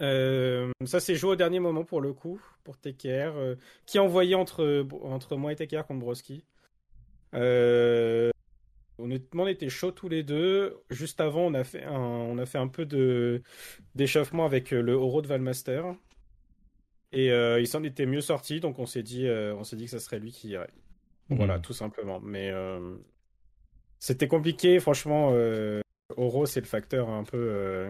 Euh, ça s'est joué au dernier moment pour le coup, pour TKR, euh, qui a envoyé entre, entre moi et TKR contre Broski. Euh, honnêtement, on était chauds tous les deux. Juste avant, on a fait un, on a fait un peu de d'échauffement avec le Oro de Valmaster. Et il s'en était mieux sorti, donc on s'est dit, on s'est dit que ça serait lui qui irait. Voilà, mmh. tout simplement. Mais c'était compliqué, franchement. Oro, c'est le facteur un peu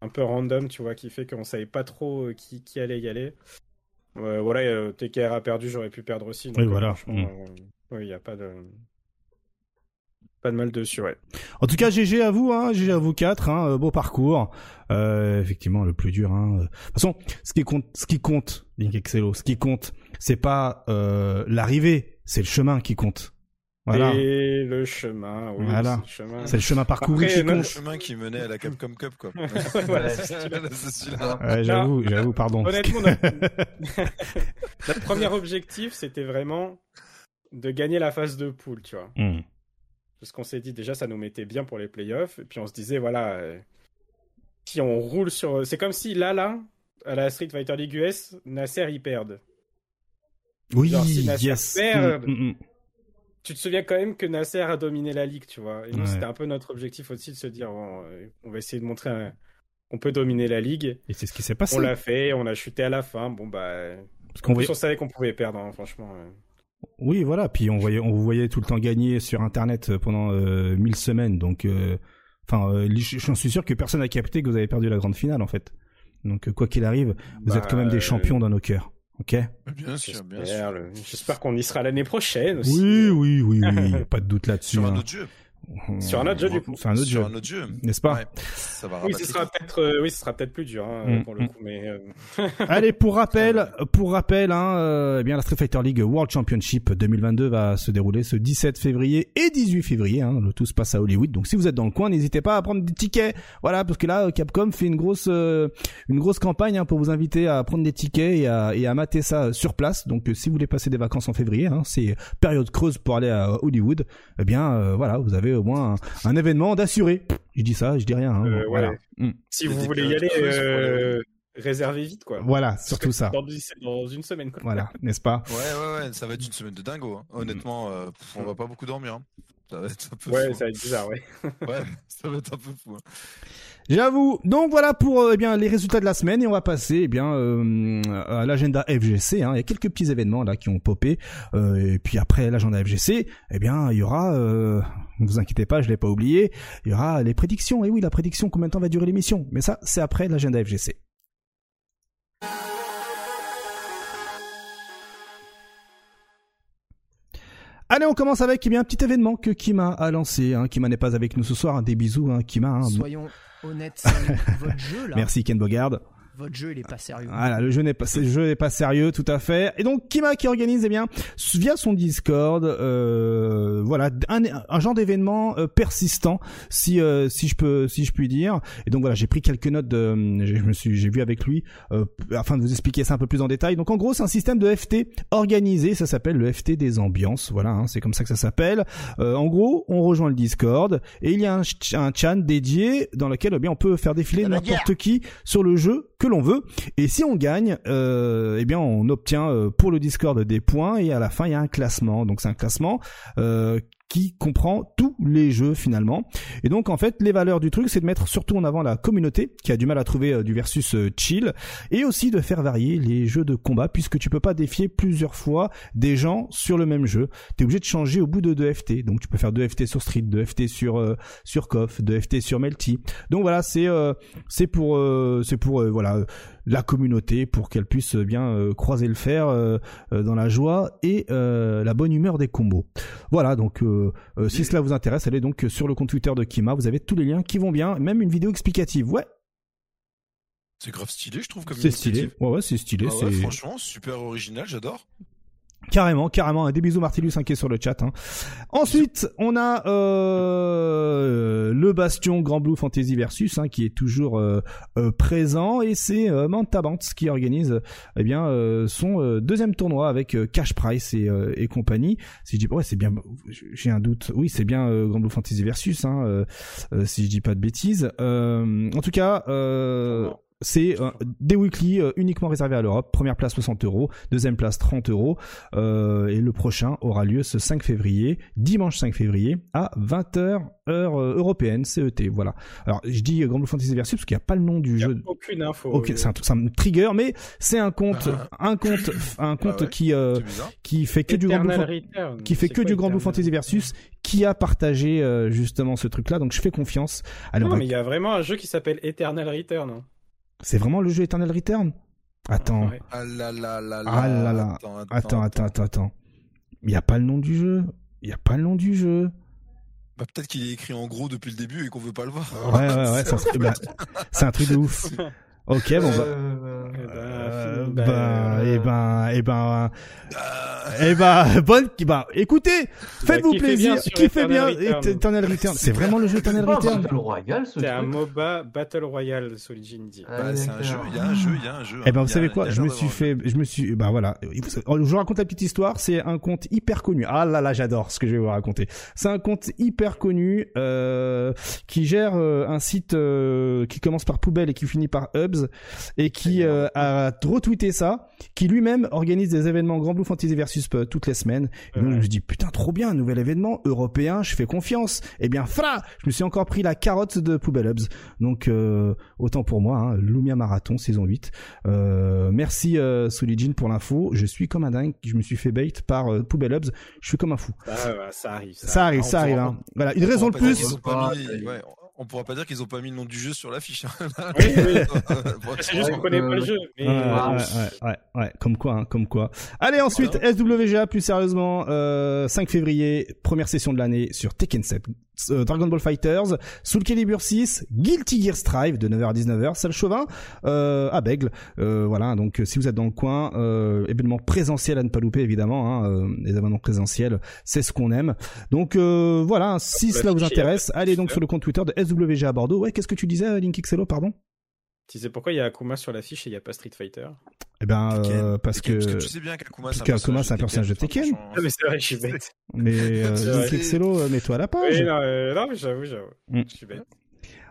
un peu random, tu vois, qui fait qu'on savait pas trop euh, qui, qui allait y aller. Euh, voilà, euh, TKR a perdu, j'aurais pu perdre aussi. oui, voilà. Mm. oui, il n'y a pas de pas de mal dessus, ouais. En tout cas, GG à vous, hein, GG à vous quatre, hein, beau parcours. Euh, effectivement, le plus dur. Hein. De toute façon, ce qui compte, ce qui compte, Link Excello, ce qui compte, c'est pas euh, l'arrivée, c'est le chemin qui compte. Voilà. Et le chemin, oui. Voilà. C'est le chemin parcouru C'est le chemin qui menait à la Capcom Cup, quoi. *laughs* voilà, ouais, j'avoue, j'avoue, pardon. Honnêtement, *laughs* *laughs* notre... premier objectif, c'était vraiment de gagner la phase de poule, tu vois. Mm. Parce qu'on s'est dit, déjà, ça nous mettait bien pour les playoffs. Et puis on se disait, voilà, euh, si on roule sur. C'est comme si là, là, à la Street Fighter League US, Nasser, ils perdent. Oui, Genre, si Nasser yes. perd, Mm, mm, tu te souviens quand même que Nasser a dominé la ligue, tu vois. Et nous, c'était un peu notre objectif aussi de se dire, bon, euh, on va essayer de montrer un... qu'on peut dominer la ligue. Et c'est ce qui s'est passé. On l'a fait, on a chuté à la fin. Bon, bah. Parce qu'on voyait... on savait qu'on pouvait perdre, hein, franchement. Oui, voilà. Puis on voyait, on vous voyait tout le temps gagner sur Internet pendant euh, mille semaines. Donc, enfin, euh, j'en suis sûr que personne n'a capté que vous avez perdu la grande finale, en fait. Donc, quoi qu'il arrive, vous bah, êtes quand même des champions dans nos cœurs. Ok? Bien sûr, bien sûr. J'espère qu'on y sera l'année prochaine aussi. Oui, oui, oui, oui. *laughs* pas de doute là-dessus. Sur un hein. autre jeu. Sur un autre jeu, du coup. C'est un autre sur jeu, un autre jeu. n'est-ce pas Ouais, ça va Oui, ce sera peut-être, euh, oui, ce sera peut-être plus dur hein, Mm, pour le mm. coup, mais euh, *laughs* Allez, pour rappel, pour rappel, hein, euh, eh bien la Street Fighter League World Championship 2022 va se dérouler ce 17 février et 18 février. Hein, le tout se passe à Hollywood. Donc si vous êtes dans le coin, n'hésitez pas à prendre des tickets. Voilà, parce que là, Capcom fait une grosse, euh, une grosse campagne hein, pour vous inviter à prendre des tickets et à, et à mater ça sur place. Donc euh, si vous voulez passer des vacances en février, hein, c'est période creuse pour aller à Hollywood. Eh bien, euh, voilà, vous avez au moins un, un événement d'assuré. Je dis ça, je dis rien. hein, Euh, voilà. ouais. Mm. si vous voulez y périodes aller, euh, réservez vite, quoi. Voilà, surtout ça. Dans, une semaine, quoi. Voilà, n'est-ce pas? Ouais, ouais, ouais, ça va être une semaine de dingo. hein. Honnêtement, euh, pff, on va pas beaucoup dormir. hein. Ça va être un peu Ouais, fou. ça va être bizarre, ouais. *laughs* Ouais, ça va être un peu fou. J'avoue. Donc voilà pour euh, eh bien les résultats de la semaine et on va passer eh bien euh, à l'agenda FGC. Hein. Il y a quelques petits événements là qui ont popé Euh, et puis après l'agenda FGC, eh bien il y aura. Euh, ne vous inquiétez pas, je l'ai pas oublié. Il y aura les prédictions. Et oui, la prédiction combien de temps va durer l'émission? Mais ça, c'est après l'agenda FGC. Allez, on commence avec eh bien, un petit événement que Kima a lancé. Hein. Kima n'est pas avec nous ce soir. hein. Des bisous, hein, Kima. hein. Soyons honnêtes, Samy, votre jeu là, *laughs* Merci Ken Bogard. Votre jeu il est pas sérieux. Voilà, le jeu n'est pas, ce jeu n'est pas sérieux, tout à fait. Et donc Kima qui organise, eh bien, via son Discord, euh, voilà, un, un genre d'événement euh, persistant, si euh, si je peux, si je puis dire. Et donc voilà, j'ai pris quelques notes de, je me suis, j'ai vu avec lui, euh, afin de vous expliquer ça un peu plus en détail. Donc en gros, c'est un système de FT organisé, ça s'appelle le FT des ambiances. Voilà, hein, c'est comme ça que ça s'appelle. Euh, en gros, on rejoint le Discord et il y a un, ch- un chan dédié dans lequel eh bien on peut faire défiler n'importe qui sur le jeu que veut. Et si on gagne, euh, eh bien on obtient euh, pour le Discord des points et à la fin il y a un classement. Donc c'est un classement euh, qui comprend tous les jeux finalement. Et donc en fait les valeurs du truc c'est de mettre surtout en avant la communauté qui a du mal à trouver euh, du versus euh, chill et aussi de faire varier les jeux de combat puisque tu peux pas défier plusieurs fois des gens sur le même jeu. Tu es obligé de changer au bout de 2 FT. Donc tu peux faire 2 FT sur Street, 2 FT sur euh, sur KOF, 2 FT sur Melty. Donc voilà, c'est euh, c'est pour euh, c'est pour euh, voilà la communauté pour qu'elle puisse bien euh, croiser le fer euh, euh, dans la joie et euh, la bonne humeur des combos. Voilà, donc euh, euh, si cela vous intéresse, allez donc sur le compte Twitter de Kima, vous avez tous les liens qui vont bien, même une vidéo explicative. Ouais, C'est grave stylé, je trouve. comme c'est stylé. Ouais, ouais, c'est stylé. Ah ouais, franchement, super original, j'adore. Carrément, carrément. Des bisous Martellus 5 sur le chat. hein. Ensuite, on a euh, le Bastion Grand Blue Fantasy Versus hein, qui est toujours euh, euh, présent et c'est Manta Bants qui organise eh bien son deuxième tournoi avec Cash Price et, et compagnie. Si je dis ouais, c'est bien j'ai un doute. Oui, c'est bien Grand Blue Fantasy Versus hein, si je dis pas de bêtises. En tout cas, c'est euh, des weekly euh, uniquement réservés à l'Europe. Première place 60 euros, deuxième place 30 euros. Euh, et le prochain aura lieu ce 5 février, dimanche 5 février, à 20h heure euh, européenne, CET. Voilà. Alors je dis Grand Blue Fantasy Versus parce qu'il n'y a pas le nom du Il y a jeu. aucune info. Ok, c'est un, ça me trigger, mais c'est un compte, un compte, un compte ouais. qui euh, qui fait que du Grand Blue, qui fait que du Grand Fantasy Versus, qui a partagé euh, justement ce truc-là. Donc je fais confiance. On Non, mais il y a vraiment un jeu qui s'appelle Eternal Return. C'est vraiment le jeu Eternal Return? Attends. Ah là là là là. Ah là là. Attends, Attends, attends, attends, attends. Il n'y a pas le nom du jeu? Il n'y a pas le nom du jeu? Bah, peut-être qu'il est écrit en gros depuis le début et qu'on veut pas le voir. Ouais, ouais, ouais. *laughs* bah, c'est un truc de ouf. Ok, bon, bah. Euh, Eh ben, Euh, bah, bah, et ben, et ben, Ah, et ben, *laughs* bonne, bah, écoutez, faites-vous plaisir, sur kiffez bien Eternal Return. Eternal Return. C'est vraiment le jeu Eternal Return. Battle Royale, ce C'est un. MOBA Battle Royale, Solid dit. Ah, bah, c'est un jeu, il y a un jeu, il y a un jeu. Eh ben, hein. vous savez quoi Je me suis d'avoir- fait, je me suis, bah voilà. Je vous raconte la petite histoire. C'est un conte hyper connu. Ah là là, j'adore ce que je vais vous raconter. C'est un conte hyper connu euh, qui gère euh, un site euh, qui commence par poubelle et qui finit par hubs et qui euh, a retweeté ça, qui lui-même organise des événements Grand Blue Fantasy versus euh, toutes les semaines. Et donc je me dis putain trop bien, un nouvel événement européen, je fais confiance. Eh bien fra, je me suis encore pris la carotte de poubelle hubs. Donc euh, autant pour moi, hein, Lumia Marathon saison 8. Euh, merci euh, Solijin pour l'info. Je suis comme un dingue. Je me suis fait bait par euh, Poubelle Hubs. Je suis comme un fou. Ah, ouais, ça arrive. Ça arrive, ça arrive. Hein. Voilà, une on raison de plus. Ah, ouais, on pourra pas dire qu'ils ont pas mis le nom du jeu sur l'affiche. hein. *laughs* Oui, oui. *laughs* C'est juste qu'on connaît pas le jeu. Mais Ouais, euh, ouais, ouais, ouais, ouais, comme quoi, hein, comme quoi. Allez, ensuite, SWGA, plus sérieusement, euh, 5 février, première session de l'année sur Tekken 7. Euh, Dragon Ball Fighters, Soul Calibur 6, Guilty Gear Strive de 9h à 19h, Salle Chauvin, euh, à Bègle. Euh, voilà, donc si vous êtes dans le coin, euh, événement présentiel à ne pas louper évidemment. Hein, euh, les événements présentiels, c'est ce qu'on aime. Donc euh, voilà, si bah, cela vous intéresse, allez donc sur le compte Twitter de SWG à Bordeaux. Ouais, qu'est-ce que tu disais, Link XLO, pardon? Tu sais pourquoi il y a Akuma sur l'affiche et il n'y a pas Street Fighter? Eh ben, Tekken. euh, parce Tekken, que... tu sais bien qu'Akuma parce qu'Akuma, c'est un personnage de Tekken. Ah mais c'est vrai, je suis bête. Mais euh, XLO, euh, mets-toi à la page. Oui, non, euh, non mais j'avoue, j'avoue. Mm. Je suis bête.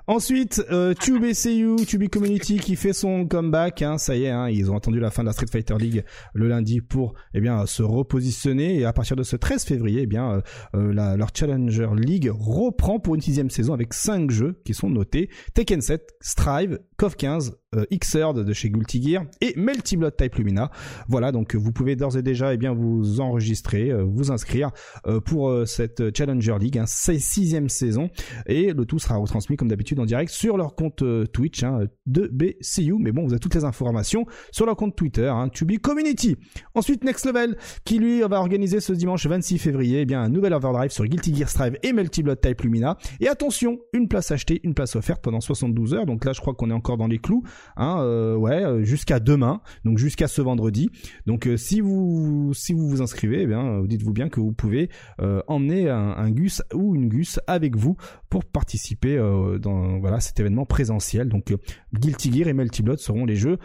Ensuite, euh, TubeCU, Tube Community qui fait son comeback. Hein, ça y est, hein, ils ont attendu la fin de la Street Fighter League le lundi pour eh bien se repositionner. Et à partir de ce 13 février, eh bien euh, euh, leur Challenger League reprend pour une sixième saison avec cinq jeux qui sont notés Tekken 7, Strive, KOF 15, euh, Xrd de chez Guilty Gear et Melty Blood Type Lumina. Voilà, donc vous pouvez d'ores et déjà eh bien vous enregistrer, euh, vous inscrire euh, pour euh, cette Challenger League, hein, sixième saison et le tout sera retransmis comme d'habitude en direct sur leur compte euh, Twitch hein, de BCU. Mais bon, vous avez toutes les informations sur leur compte Twitter, hein, To Be Community. Ensuite, Next Level, qui lui va organiser ce dimanche 26 février, eh bien un nouvel overdrive sur Guilty Gear Strive et Melty Blood Type Lumina. Et attention, une place achetée, une place offerte pendant 72 heures. Donc là, je crois qu'on est encore dans les clous, hein, euh, ouais, euh, jusqu'à demain, donc jusqu'à ce vendredi. Donc euh, si vous si vous vous inscrivez, eh bien dites-vous bien que vous pouvez euh, emmener un, un gus ou une gus avec vous pour participer dans voilà cet événement présentiel. Donc Guilty Gear et Melty Blood seront les jeux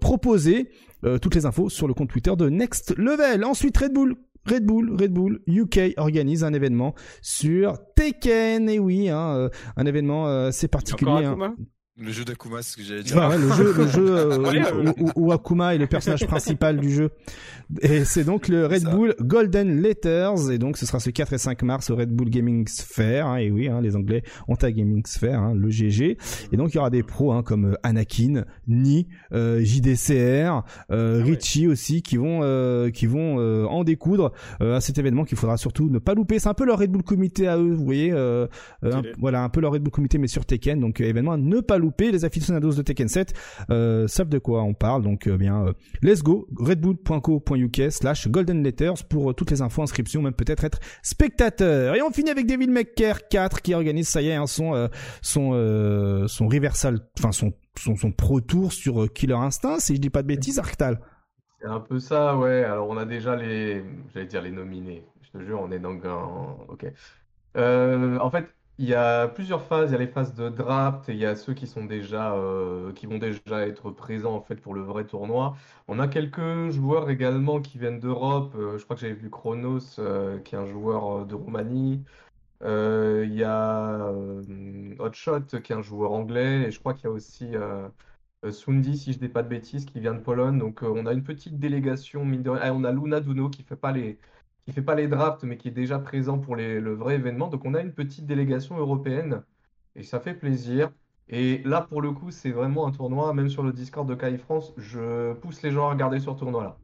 proposés. Toutes les infos sur le compte Twitter de Next Level. Ensuite Red Bull. Red Bull, Red Bull UK organise un événement sur Tekken, et oui, hein, un événement assez particulier. Hein. Le jeu d'Akuma, c'est ce que j'allais dire. Ouais, ouais, le jeu, le jeu euh, *laughs* où, Akuma est le personnage *laughs* principal du jeu. Et c'est donc le Red Ça. Bull Golden Letters. Et donc ce sera ce 4 et 5 mars au Red Bull Gaming Sphere. hein, et oui, hein, les Anglais ont un Gaming Sphere, hein, le GG. Et donc il y aura des pros hein, comme euh, Anakin, Ni, euh, JDCR, euh, Ah ouais. Richie aussi qui vont euh, qui vont euh, en découdre euh, à cet événement qu'il faudra surtout ne pas louper. C'est un peu leur Red Bull comité à eux, vous voyez. un- voilà, un peu leur Red Bull comité mais sur Tekken. Donc euh, événement à ne pas louper. Les aficionados de Tekken 7 euh, savent de quoi on parle. Donc euh, bien, euh, let's go redbull.co.uk slash golden letters pour euh, toutes les infos, inscriptions, même peut-être être spectateur. Et on finit avec Devil May Cry 4 qui organise, ça y est, son son son reversal, enfin son son, son pro tour sur Killer Instinct, si je dis pas de bêtises, Arctal. C'est un peu ça, ouais. Alors, on a déjà les, j'allais dire les nominés. Je te jure, on est donc en, ok. En fait, il y a plusieurs phases. Il y a les phases de draft et il y a ceux qui sont déjà, euh, qui vont déjà être présents en fait pour le vrai tournoi. On a quelques joueurs également qui viennent d'Europe. Euh, je crois que j'avais vu Chronos, euh, qui est un joueur de Roumanie. Il y a Hotshot, qui est un joueur anglais. Et je crois qu'il y a aussi Sundi, si je dis pas de bêtises, qui vient de Pologne. Donc on a une petite délégation, mine. Ah, on a Luna Duno qui fait pas les, qui fait pas les drafts, mais qui est déjà présent pour le vrai événement. Donc on a une petite délégation européenne et ça fait plaisir. Et là, pour le coup, c'est vraiment un tournoi, même sur le Discord de KI France, je pousse les gens à regarder ce tournoi-là.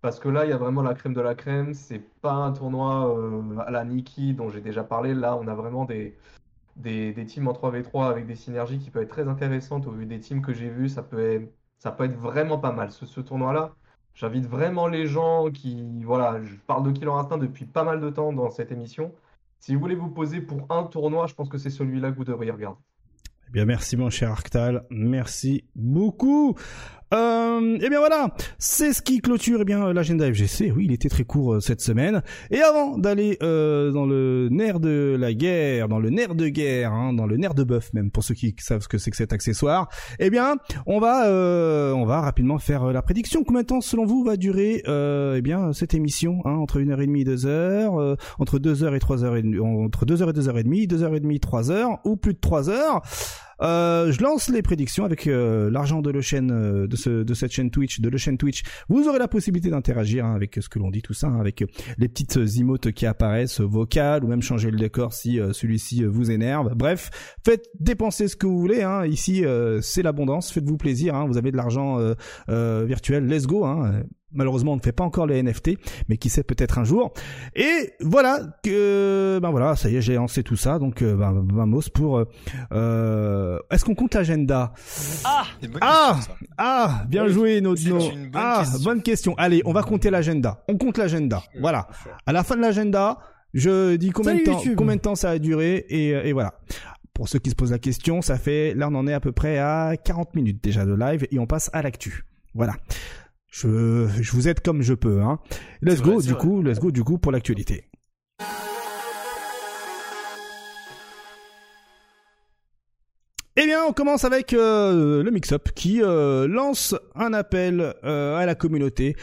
Parce que là, il y a vraiment la crème de la crème. C'est pas un tournoi euh, à la Nikki dont j'ai déjà parlé. Là, on a vraiment des, teams en 3v3 avec des synergies qui peuvent être très intéressantes au vu des teams que j'ai vus. Ça peut être, vraiment pas mal. Ce, ce tournoi-là, j'invite vraiment les gens qui. Voilà, je parle de Killer Instinct depuis pas mal de temps dans cette émission. Si vous voulez vous poser pour un tournoi, je pense que c'est celui-là que vous devriez regarder. Eh bien, merci mon cher Arctal, merci beaucoup. Euh, eh bien voilà, c'est ce qui clôture eh bien l'agenda FGC. Oui, il était très court euh, cette semaine. Et avant d'aller euh, dans le nerf de la guerre, dans le nerf de guerre, hein, dans le nerf de bœuf même pour ceux qui savent ce que c'est que cet accessoire, eh bien on va euh, on va rapidement faire euh, la prédiction. Combien de temps selon vous va durer eh bien cette émission hein, entre une heure et demie et deux heures, euh, entre deux heures et trois heures et demie, entre deux heures et deux heures et demie, deux heures et demie, trois heures ou plus de trois heures? Euh, je lance les prédictions avec euh, l'argent de euh, de ce de cette chaîne Twitch, de le chaîne Twitch. Vous aurez la possibilité d'interagir hein, avec ce que l'on dit, tout ça, hein, avec les petites emotes qui apparaissent, vocales ou même changer le décor si celui-ci vous énerve. Bref, faites dépenser ce que vous voulez. Hein. Ici, c'est l'abondance. Faites-vous plaisir. Hein. Vous avez de l'argent virtuel. Let's go. Hein. Malheureusement, on ne fait pas encore les NFT, mais qui sait peut-être un jour. Et voilà que ben voilà, ça y est, j'ai lancé tout ça. Donc euh, ben, vamos pour. euh, euh, Est-ce qu'on compte l'agenda? Bonne Ah question. Ah, bien Oui, joué, nos, c'est nos- une bonne Ah, question. bonne question. Allez, on va compter l'agenda. On compte l'agenda. Voilà. À la fin de l'agenda, Je dis combien de Salut, temps, YouTube. combien de temps ça a duré et, et voilà. Pour ceux qui se posent la question, ça fait, là on en est à peu près à 40 minutes déjà de live et on passe à l'actu. Voilà. Je, je vous aide comme je peux, hein. Let's go, vrai, du vrai. coup, let's go, du coup, pour l'actualité. Eh bien, on commence avec euh, le Mix-Up qui euh, lance un appel euh, à la communauté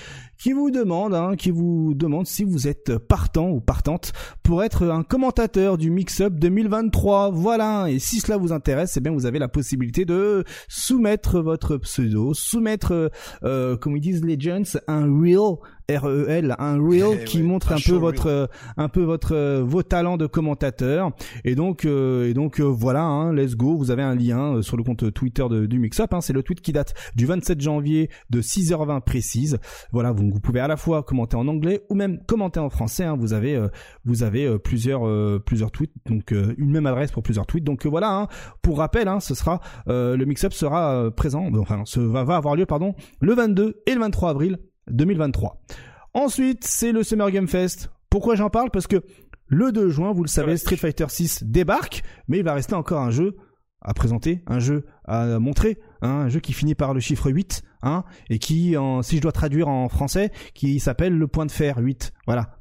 qui vous demande, hein, qui vous demande si vous êtes partant ou partante pour être un commentateur du Mix-Up 2023. Voilà. Et si cela vous intéresse, eh bien, vous avez la possibilité de soumettre votre pseudo, soumettre, euh, euh, comme ils disent Legends, un reel. R-E-L, un reel Eh qui ouais, montre un un peu votre, un peu votre, vos talents de commentateur. Et donc, euh, et donc euh, voilà, hein, let's go. Vous avez un lien euh, sur le compte Twitter de, du Mixup. Hein, c'est le tweet qui date du 27 janvier de 6h20 précise. Voilà, vous, vous pouvez à la fois commenter en anglais ou même commenter en français. Hein, vous avez, euh, vous avez euh, plusieurs, euh, plusieurs tweets, donc une même adresse pour plusieurs tweets. Donc voilà. Hein, pour rappel, hein, ce sera le Mixup sera présent, enfin, ce va, va avoir lieu, pardon, le 22 et le 23 avril 2023. Ensuite, c'est le Summer Game Fest. Pourquoi j'en parle? Parce que le 2 juin, vous le savez. Street Fighter 6 débarque, mais il va rester encore un jeu à présenter, un jeu à montrer, hein, un jeu qui finit par le chiffre 8, hein, et qui, en, si je dois traduire en français, qui s'appelle le point de fer 8. Voilà.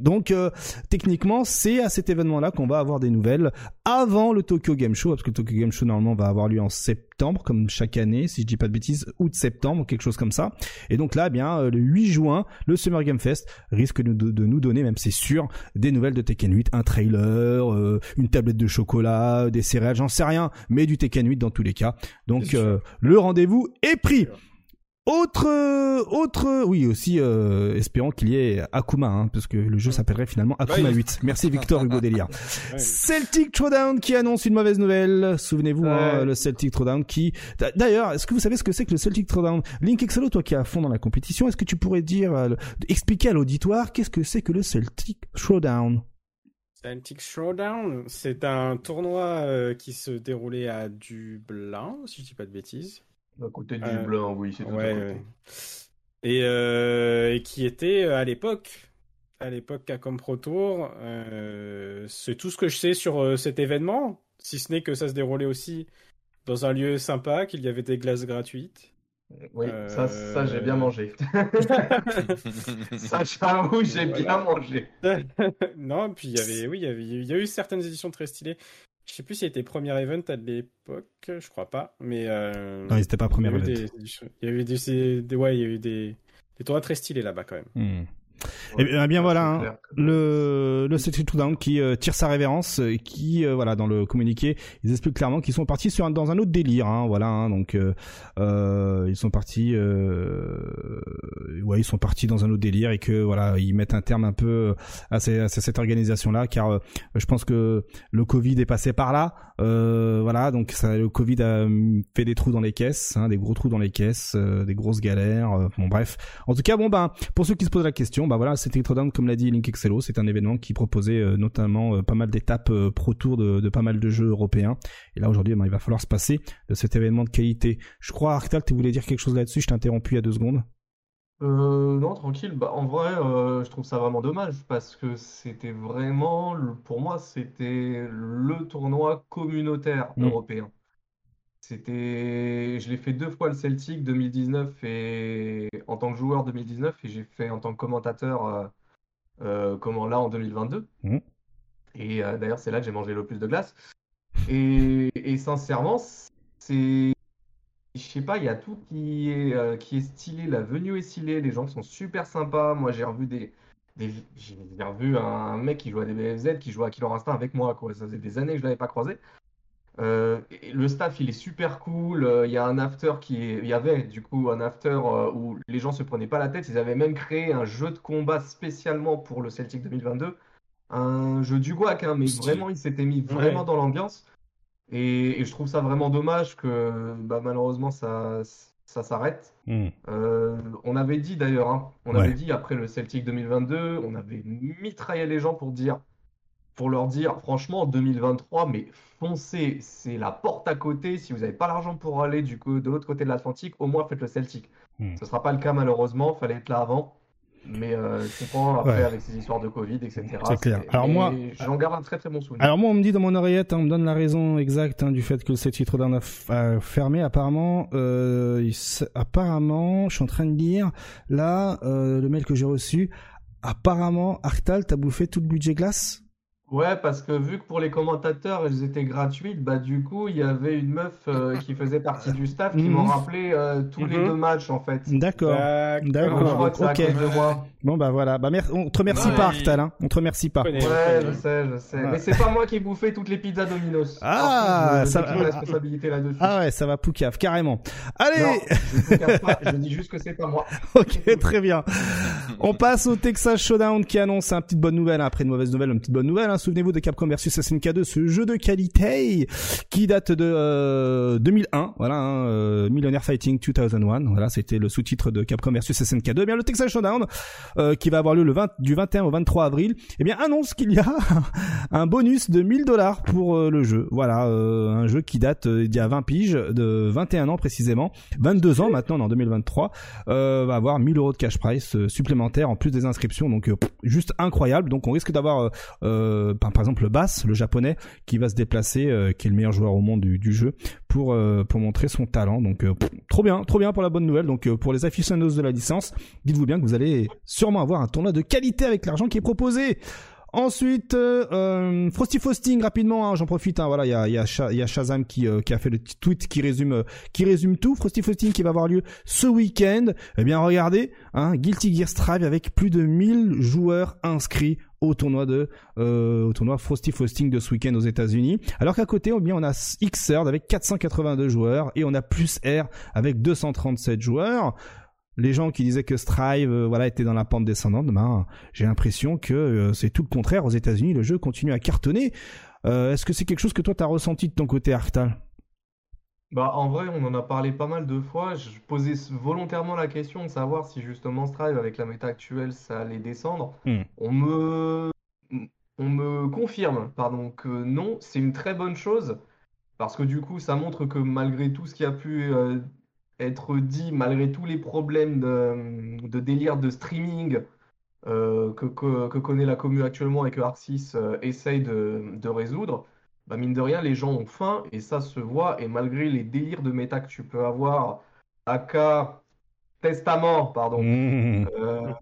Donc, euh, techniquement, c'est à cet événement-là qu'on va avoir des nouvelles avant le Tokyo Game Show, parce que le Tokyo Game Show, normalement, va avoir lieu en septembre, comme chaque année, si je dis pas de bêtises, août-septembre, quelque chose comme ça. Et donc là, eh bien, euh, le 8 juin, le Summer Game Fest risque de, de- de nous donner, même c'est sûr, des nouvelles de Tekken 8, un trailer, euh, une tablette de chocolat, des céréales, j'en sais rien, mais du Tekken 8 dans tous les cas. Donc euh, le rendez-vous est pris. Autre, autre, oui aussi, euh, espérons qu'il y ait Akuma, hein, parce que le jeu s'appellerait finalement Akuma Oui. 8. Merci Victor Hugo Delia. *laughs* Celtic Throwdown qui annonce une mauvaise nouvelle. Souvenez-vous, hein, le Celtic Throwdown qui. D'a- D'ailleurs, est-ce que vous savez ce que c'est que le Celtic Throwdown? Link Exalo, toi qui es à fond dans la compétition, est-ce que tu pourrais dire, euh, expliquer à l'auditoire qu'est-ce que c'est que le Celtic Throwdown? Celtic Showdown, c'est un tournoi euh, qui se déroulait à Dublin, si je dis pas de bêtises. À côté de Euh, Dublin, oui, c'est tout à Ouais, côté. ouais. Et, euh, et qui était euh, à l'époque, à l'époque Capcom Pro Tour. euh, c'est tout ce que je sais sur cet événement, si ce n'est que ça se déroulait aussi dans un lieu sympa, qu'il y avait des glaces gratuites. Oui, ça, ça j'ai bien mangé. *laughs* ça, j'avoue, j'ai Voilà. bien mangé. *laughs* non, puis il y avait, oui, il y avait, il y a eu certaines éditions très stylées. Je sais plus s'il était premier event à l'époque, je crois pas, mais euh, Non, ils étaient pas premier event. des, il y a eu des, des- des- ouais, il y a eu des, des tournois très stylés là-bas quand même. Hmm. Eh bien, bien voilà, hein. clair. le, le Celtic Throwdown qui euh, tire sa révérence, euh, qui euh, voilà dans le communiqué, ils expliquent clairement qu'ils sont partis sur un, dans un autre délire, hein, voilà, hein, donc euh, euh, ils sont partis, euh, ouais, ils sont partis dans un autre délire et que voilà, ils mettent un terme un peu à, ces- à cette organisation là, car euh, je pense que le Covid est passé par là, euh, voilà, donc ça, le Covid a fait des trous dans les caisses, hein, des gros trous dans les caisses, euh, des grosses galères, euh, bon bref. En tout cas, bon ben, pour ceux qui se posent la question, bah voilà, c'était Throwdown, comme l'a dit Link Excello, c'est un événement qui proposait euh, notamment euh, pas mal d'étapes euh, pro tour de, de pas mal de jeux européens. Et là aujourd'hui, ben, il va falloir se passer de cet événement de qualité. Je crois, Arctal, tu voulais dire quelque chose là-dessus, je t'ai interrompu il y a deux secondes. Euh, non, tranquille. Bah, en vrai, euh, je trouve ça vraiment dommage parce que c'était vraiment, pour moi, c'était le tournoi communautaire Mm. européen. C'était, je l'ai fait deux fois le Celtic 2019 et en tant que joueur 2019 et j'ai fait en tant que commentateur, euh, euh, comment là en 2022. Mm. Et euh, d'ailleurs, c'est là que j'ai mangé le plus de glace. Et, et sincèrement, c'est je sais pas, il y a tout qui est, qui est stylé, la venue est stylée, les gens sont super sympas. Moi, j'ai revu des, j'ai revu un mec qui joue à des BFZ, qui joue à Killer Instinct avec moi, quoi. Ça faisait des années que je l'avais pas croisé. Euh, le staff, il est super cool. Euh, Il y a un after qui est, il y avait du coup un after euh, où les gens se prenaient pas la tête. Ils avaient même créé un jeu de combat spécialement pour le Celtic 2022, un jeu du guac, hein, mais vraiment, il s'était mis vraiment Ouais. dans l'ambiance. Et, et je trouve ça vraiment dommage que bah, malheureusement ça, ça s'arrête. Euh, on avait dit d'ailleurs, hein, on Ouais. avait dit après le Celtic 2022, on avait mitraillé les gens pour dire, pour leur dire, franchement, 2023, mais foncez, c'est la porte à côté. Si vous n'avez pas l'argent pour aller du coup de l'autre côté de l'Atlantique, au moins faites le Celtic. Mm. Ce sera pas le cas malheureusement, fallait être là avant. Mais euh, je comprends après Ouais. avec ces histoires de Covid, etc. C'est clair. Alors mais moi- j'en garde un très très bon souvenir. Alors moi, on me dit dans mon oreillette, hein, on me donne la raison exacte hein, du fait que le site titre d'un a a fermé. Apparemment, euh, il apparemment, je suis en train de lire là euh, le mail que j'ai reçu. Apparemment, Arctal, t'as bouffé tout le budget glace. Ouais, parce que vu que pour les commentateurs, elles étaient gratuites, bah du coup, il y avait une meuf euh, qui faisait partie du staff qui Mhm. m'en rappelait euh, tous les Mhm. deux matchs en fait. D'accord. Donc, je D'accord. crois que c'est à Ok. cause de moi. Bon bah voilà. Bah mer- on te remercie Ouais, pas, il- Arctal. Hein. On te remercie pas. Ouais, je sais, je sais. Ouais. Mais c'est pas moi qui ai bouffé toutes les pizzas Domino's. Ah, je ça- la responsabilité là-dessus. Ah ouais, ça va poucave carrément. Allez. Non, je ne cache pas, je dis juste que c'est pas moi. *laughs* Ok, très bien. On passe au Texas Showdown qui annonce une petite bonne nouvelle. hein. Après une mauvaise nouvelle, une petite bonne nouvelle. hein. Souvenez-vous de Capcom versus SNK2, ce jeu de qualité qui date de euh, 2001. Voilà, hein, euh, Millionaire Fighting 2001. Voilà, c'était le sous-titre de Capcom versus SNK2. Eh bien, le Texas Showdown euh, qui va avoir lieu le 20, du 21 au 23 avril. Eh bien, annonce qu'il y a *laughs* un bonus de 1000 dollars pour euh, le jeu. Voilà, euh, un jeu qui date euh, d'il y a 20 piges, de 21 ans précisément, 22 ans maintenant, en 2023 euh, va avoir 1000 euros de cash price supplémentaire en plus des inscriptions donc juste incroyable donc on risque d'avoir euh, euh, par, exemple le Bass le japonais qui va se déplacer euh, qui est le meilleur joueur au monde du, jeu pour euh, pour montrer son talent donc trop bien trop bien pour la bonne nouvelle donc pour les aficionados de la licence dites-vous bien que vous allez sûrement avoir un tournoi de qualité avec l'argent qui est proposé Ensuite, Frosty Fausting rapidement, hein, j'en profite. Hein, voilà, il y a, Shazam qui, a fait le tweet qui résume, tout. Frosty Fausting qui va avoir lieu ce week-end. Eh bien, regardez, hein, Guilty Gear Strive avec plus de 1000 joueurs inscrits au tournoi de euh, au tournoi Frosty Fausting de ce week-end aux États-Unis. Alors qu'à côté, eh on a Xrd avec 482 joueurs et on a Plus R avec 237 joueurs. Les gens qui disaient que Strive euh, voilà était dans la pente descendante, ben j'ai l'impression que euh, c'est tout le contraire aux États-Unis. Le jeu continue à cartonner. Est-ce que c'est quelque chose que toi t'as ressenti de ton côté, Arctal Bah, en vrai, on en a parlé pas mal de fois. Je posais volontairement la question de savoir si justement Strive, avec la méta actuelle, ça allait descendre. Hmm. On me... on me confirme, pardon, que non, c'est une très bonne chose. Parce que du coup, ça montre que malgré tout ce qui a pu euh, être dit, malgré tous les problèmes de, de délire de streaming euh, que, que, que connaît la commu actuellement et que Arc6 euh, essaye de, de résoudre, bah mine de rien, les gens ont faim et ça se voit. Et malgré les délires de méta que tu peux avoir, AK, Testament, pardon, Mmh. euh,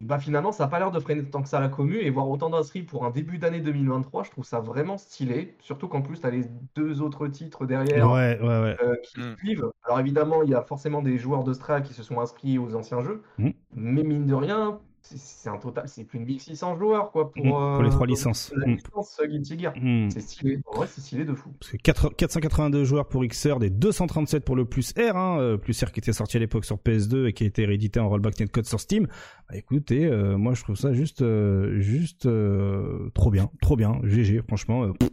bah finalement, ça n'a pas l'air de freiner tant que ça la commu et voir autant d'inscrits pour un début d'année 2023, je trouve ça vraiment stylé. Surtout qu'en plus, tu as les deux autres titres derrière Ouais, ouais, ouais. euh, qui Mm. suivent. Alors évidemment, il y a forcément des joueurs de Strike qui se sont inscrits aux anciens jeux, Mm. mais mine de rien, c'est- un total, c'est plus de 1600 joueurs quoi pour, pour les euh, trois licences. la Mm. licence euh, Guilty Gear. Mmh. C'est stylé. En vrai, c'est stylé de fou. Parce que 4 482 joueurs pour Xrd et 237 pour le plus R, hein, euh, plus R qui était sorti à l'époque sur PS2 et qui a été réédité en rollback netcode sur Steam. Bah, écoutez, euh, moi je trouve ça juste, euh, juste trop bien, trop bien, GG, franchement, pff,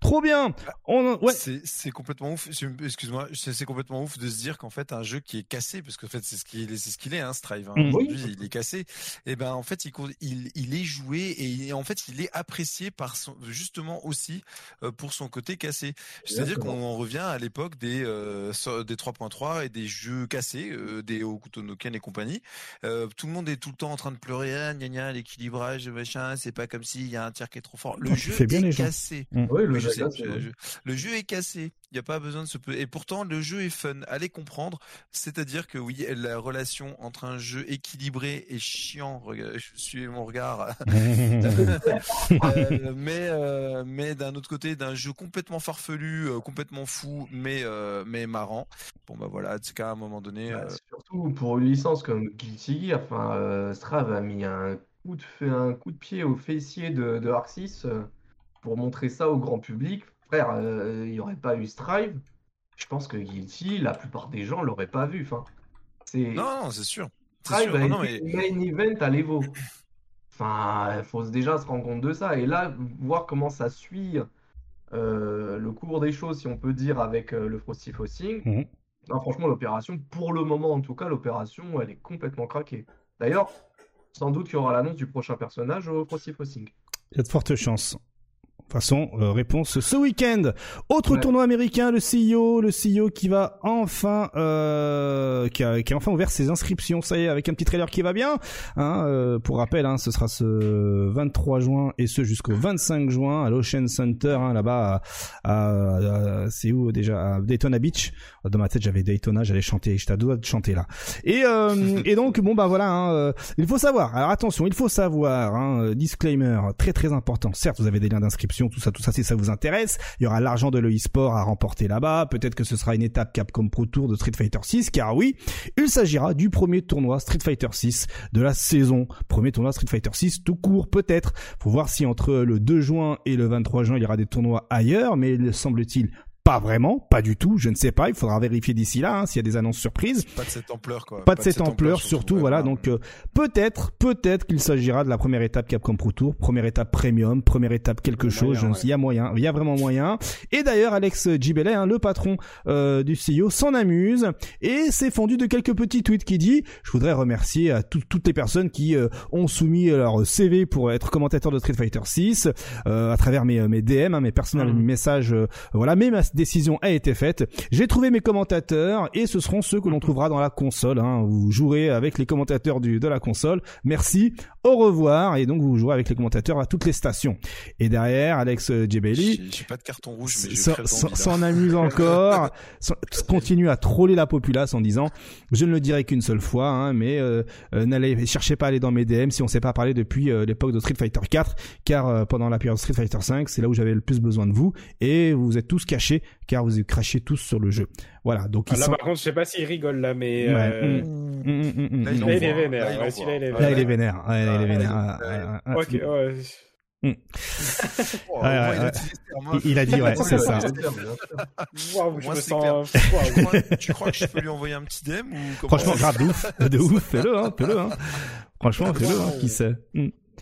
trop bien. On, ouais, C'est c'est complètement ouf. Excuse-moi, c'est c'est complètement ouf de se dire qu'en fait un jeu qui est cassé, parce qu'en fait c'est ce qu'il est, c'est ce qu'il est, hein, Strive. Hein. Mm. Aujourd'hui, il est cassé. Et ben en fait il, il, il est joué et il- en fait il est apprécié par son, justement aussi euh, pour son côté cassé. C'est-à-dire qu'on en revient à l'époque des euh, des 3.3 et des jeux cassés, euh, des Hokuto no Ken et compagnie. Euh, tout le monde est tout le temps en train de pleurer, ah, gna gna, l'équilibrage, machin, c'est pas comme s'il y a un tir qui est trop fort. Le Non, jeu bien est gens. cassé. Oui, le jeu sais, le est cassé. Il n'y a pas besoin de se. Et pourtant, le jeu est fun. Allez comprendre. C'est-à-dire que oui, la relation entre un jeu équilibré et chiant. *laughs* Suis mon regard. *laughs* Euh, mais euh, mais d'un autre côté, d'un jeu complètement farfelu, euh, complètement fou, mais mais marrant. Bon bah voilà, c'est qu'à un moment donné. Bah, surtout pour une licence comme Guilty Gear, enfin, Strave a mis un coup de, un coup de pied au fessier de, de Arc 6 pour montrer ça au grand public. Frère, euh, il n'y aurait pas eu Strive, je pense que Guilty, la plupart des gens l'auraient pas vu. Enfin, c'est Non, non, c'est sûr. Strive sûr. a Non, été mais main event à l'Evo. Enfin, il faut déjà se rendre compte de ça. Et là, voir comment ça suit euh, le cours des choses, si on peut dire, avec euh, le Frosty Fossing. Mhm. Non, franchement, l'opération, pour le moment en tout cas, l'opération, elle est complètement craquée. D'ailleurs, sans doute qu'il y aura l'annonce du prochain personnage au Frosty Fossing. Il y a de fortes chances. Toute façon, euh, réponse ce week-end. Autre Ouais. tournoi américain, le CEO, le CEO qui va enfin, euh, qui, a, qui a enfin ouvert ses inscriptions. Ça y est, avec un petit trailer qui va bien. Hein, euh, pour rappel, hein, ce sera ce 23 juin et ce jusqu'au 25 juin à l'Ocean Center, hein, là-bas, à, à- à- c'est où déjà À Daytona Beach. Dans ma tête, j'avais Daytona, j'allais chanter, j'étais à deux de chanter là. Et, euh, et donc, bon bah voilà, hein, euh, il faut savoir. Alors attention, il faut savoir. Hein, euh, disclaimer très très important. Certes, vous avez des liens d'inscription, tout ça, tout ça, si ça vous intéresse. Il y aura l'argent de l'e-sport à remporter là-bas. Peut-être que ce sera une étape Capcom Pro Tour de Street Fighter 6, car oui, il s'agira du premier tournoi Street Fighter 6 de la saison. Premier tournoi Street Fighter 6 tout court, peut-être. Faut voir si entre le 2 juin et le 23 juin, il y aura des tournois ailleurs, mais il semble-t-il pas vraiment, pas du tout, je ne sais pas, il faudra vérifier d'ici là hein, s'il y a des annonces surprises. Pas de cette ampleur, quoi. Pas de cette ampleur, surtout, ouais, voilà. ouais. Donc euh, peut-être, peut-être qu'il s'agira de la première étape Capcom Pro Tour, première étape Premium, première étape quelque chose. moyen, je ne ouais. sais- Il y a moyen, il y a vraiment moyen. Et d'ailleurs, Alex Gibellet, hein, le patron euh, du CEO, s'en amuse et s'est fendu de quelques petits tweets qui dit je voudrais remercier à tout- toutes les personnes qui euh, ont soumis leur CV pour être commentateur de Street Fighter 6 euh, à travers mes, mes DM, hein, mes personnels Mhm. messages. euh, voilà, ma décision a été faite. J'ai trouvé mes commentateurs et ce seront ceux que l'on trouvera dans la console. Hein. Vous jouerez avec les commentateurs de la console. Merci, au revoir. Et donc vous jouerez avec les commentateurs à toutes les stations. Et derrière, Alex Djebeli J'ai j'ai pas de carton rouge, mais j'ai s'en- amuse encore, *laughs* continue à troller la populace en disant je ne le dirai qu'une seule fois, hein, mais euh, euh, n'allez cherchez pas à aller dans mes DM si on s'est pas parlé depuis euh, l'époque de Street Fighter 4, car euh, pendant la période Street Fighter 5, c'est là où j'avais le plus besoin de vous et vous êtes tous cachés car vous crachez tous sur le jeu. Voilà, donc Ah, ils là, sont par contre, je sais pas s'il rigole là, mais. Ouais, euh, Mm, mm, mm, mm, Là, il. Là, il est vénère. là, il est Ouais, Là, il est vénère. Ouais, il. Oh, a. Il, dit ouais, *laughs* c'est ça. Waouh, je Moi, me c'est sens. Tu crois- Tu crois que je peux lui envoyer un petit DM ou comment Franchement, grave de ouf, de ouf, fais-le, hein, fais-le, hein. Franchement, fais-le, hein, qui sait.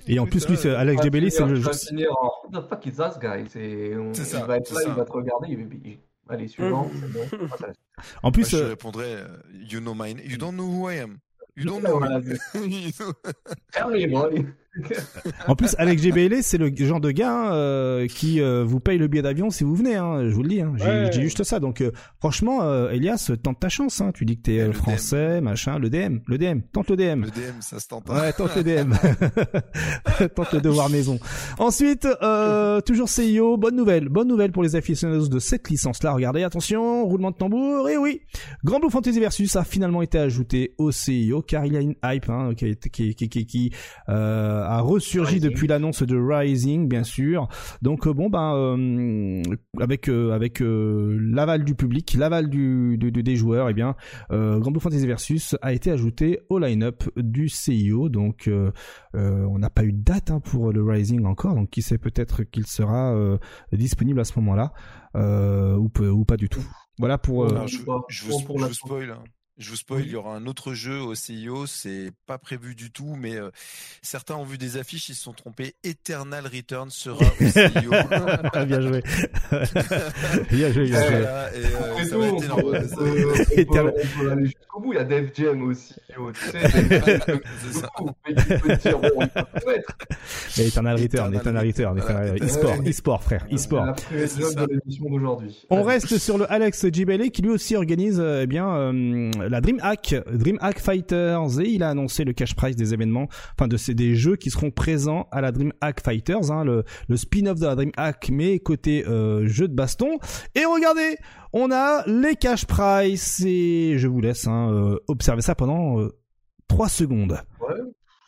Et en plus, lui, c'est Alex Djebeli, c'est le Je vais finir en What the fuck is that guy? C'est Il va être c'est là, ça. il va te regarder, il va. Allez, suivant. c'est bon. *laughs* En Moi, plus, je euh, répondrais euh, You know my name. You don't know who I am. You don't know me. *laughs* You know-. En plus, Alex GBL, c'est le genre de gars hein, euh, qui euh, vous paye le billet d'avion si vous venez. Hein, je vous le dis. Hein, j'ai Ouais. juste ça. Donc, euh, franchement, euh, Elias, tente ta chance. Hein. Tu dis que t'es Et euh, français, machin. Le DM, le DM, tente le DM. Le DM, ça se tente. hein. Ouais, tente le DM. *laughs* tente le devoir maison. Ensuite, euh, toujours CIO, bonne nouvelle. Bonne nouvelle pour les aficionados de cette licence-là. Regardez, attention, roulement de tambour. Et oui, Grand Blue Fantasy Versus a finalement été ajouté au CIO car il y a une hype hein, qui, qui, qui, qui, qui, euh, a ressurgi Rising. depuis l'annonce de Rising, bien sûr. Donc euh, bon, ben euh, avec euh, avec euh, l'aval du public, l'aval du, du- du- des joueurs, eh bien, euh, Grand Blue Fantasy Versus a été ajouté au line-up du CIO. Donc euh, euh, on n'a pas eu de date hein, pour le Rising encore, donc qui sait peut-être qu'il sera euh, disponible à ce moment-là euh, ou, pas du tout. Voilà pour. euh, je, vous spoil. hein. Je vous spoil, il y aura un autre jeu au CIO, c'est pas prévu du tout, mais euh, certains ont vu des affiches, ils se sont trompés. Eternal Return sera au CIO. *laughs* bien joué. *laughs* bien joué, bien joué. Voilà, et, euh, Après ça tout, va on être énorme. on peut- on peut- *laughs* on peut aller jusqu'au bout. Il y a Def Jam aussi. Tu sais, C'est ça. Mais dire, bon, Eternal Return, Eternal Return. Eternal e-sport, e-sport, frère, e-sport. La pré-job c'est ça. de l'émission d'aujourd'hui. On reste sur le Alex Gibelli qui lui aussi organise euh, eh bien euh, la DreamHack, DreamHack Fighters et il a annoncé le cash price des événements, enfin de ces des jeux qui seront présents à la DreamHack Fighters, hein, le, le spin-off de la DreamHack mais côté euh, jeu de baston. Et regardez, on a les cash price et je vous laisse hein, euh, observer ça pendant euh, 3 secondes. Ouais,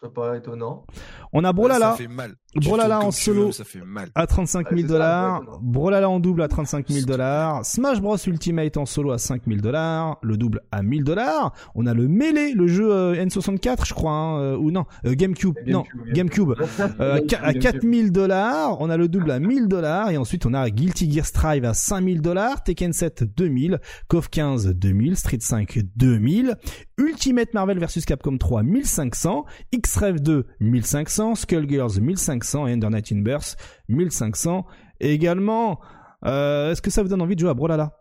ça paraît étonnant. On a Ça Brolala fait mal. Brolala en solo. veux, Ça fait mal. à 35 000 Ouais, c'est ça, dollars, ouais. Brolala en double à 35 000 dollars, Smash Bros Ultimate en solo à 5 000 dollars, le double à 1000 dollars. On a le Melee, le jeu euh, N64, je crois, hein, euh, ou non, euh, GameCube, non, GameCube. *laughs* Euh, à qua- à 4000 dollars, on a le double à 1000 dollars. Et ensuite on a Guilty Gear Strive à 5000 dollars, Tekken 7 2000, KOF 15 2000, Street 5 2000, Ultimate Marvel vs Capcom 3 1500, X-Rev 2 1500, Skullgirls 1500 et Under Night in Burst 1500 également. Euh, Est-ce que ça vous donne envie de jouer à Brolala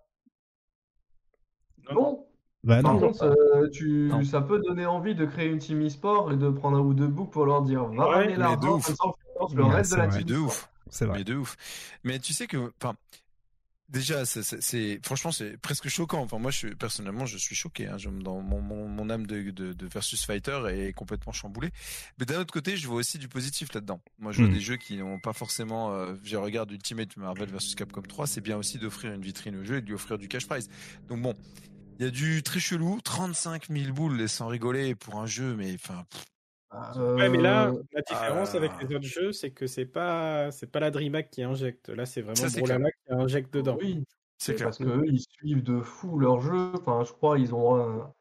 Bon, Bah par non. contre, euh, tu, Non. ça peut donner envie de créer une team e-sport et de prendre un ou deux books pour leur dire va Ouais, ramener mais l'argent, le reste de c'est la team. de ouf. c'est vrai. Mais de ouf. Mais tu sais que, enfin, déjà, c'est- franchement, c'est presque choquant. Enfin, moi, je personnellement, je suis choqué. Hein. Je- dans mon, mon, mon âme de, de, de versus fighter est complètement chamboulée. Mais d'un autre côté, je vois aussi du positif là-dedans. Moi, je vois Mm. des jeux qui n'ont pas forcément. Euh, je regarde Ultimate Marvel versus Capcom 3. C'est bien aussi d'offrir une vitrine au jeu et de lui offrir du cash prize. Donc bon. Il y a du très chelou, 35 000 boules, sans rigoler, pour un jeu, mais enfin, pff, Ouais, mais là, Euh, la différence ah. avec les autres jeux, c'est que c'est pas, c'est pas la DreamHack qui injecte. Là, c'est vraiment c'est Brawlhalla qui injecte dedans. Oui, c'est clair. Parce qu'eux, ils suivent de fou leur jeu. Enfin, je crois, ils ont. un-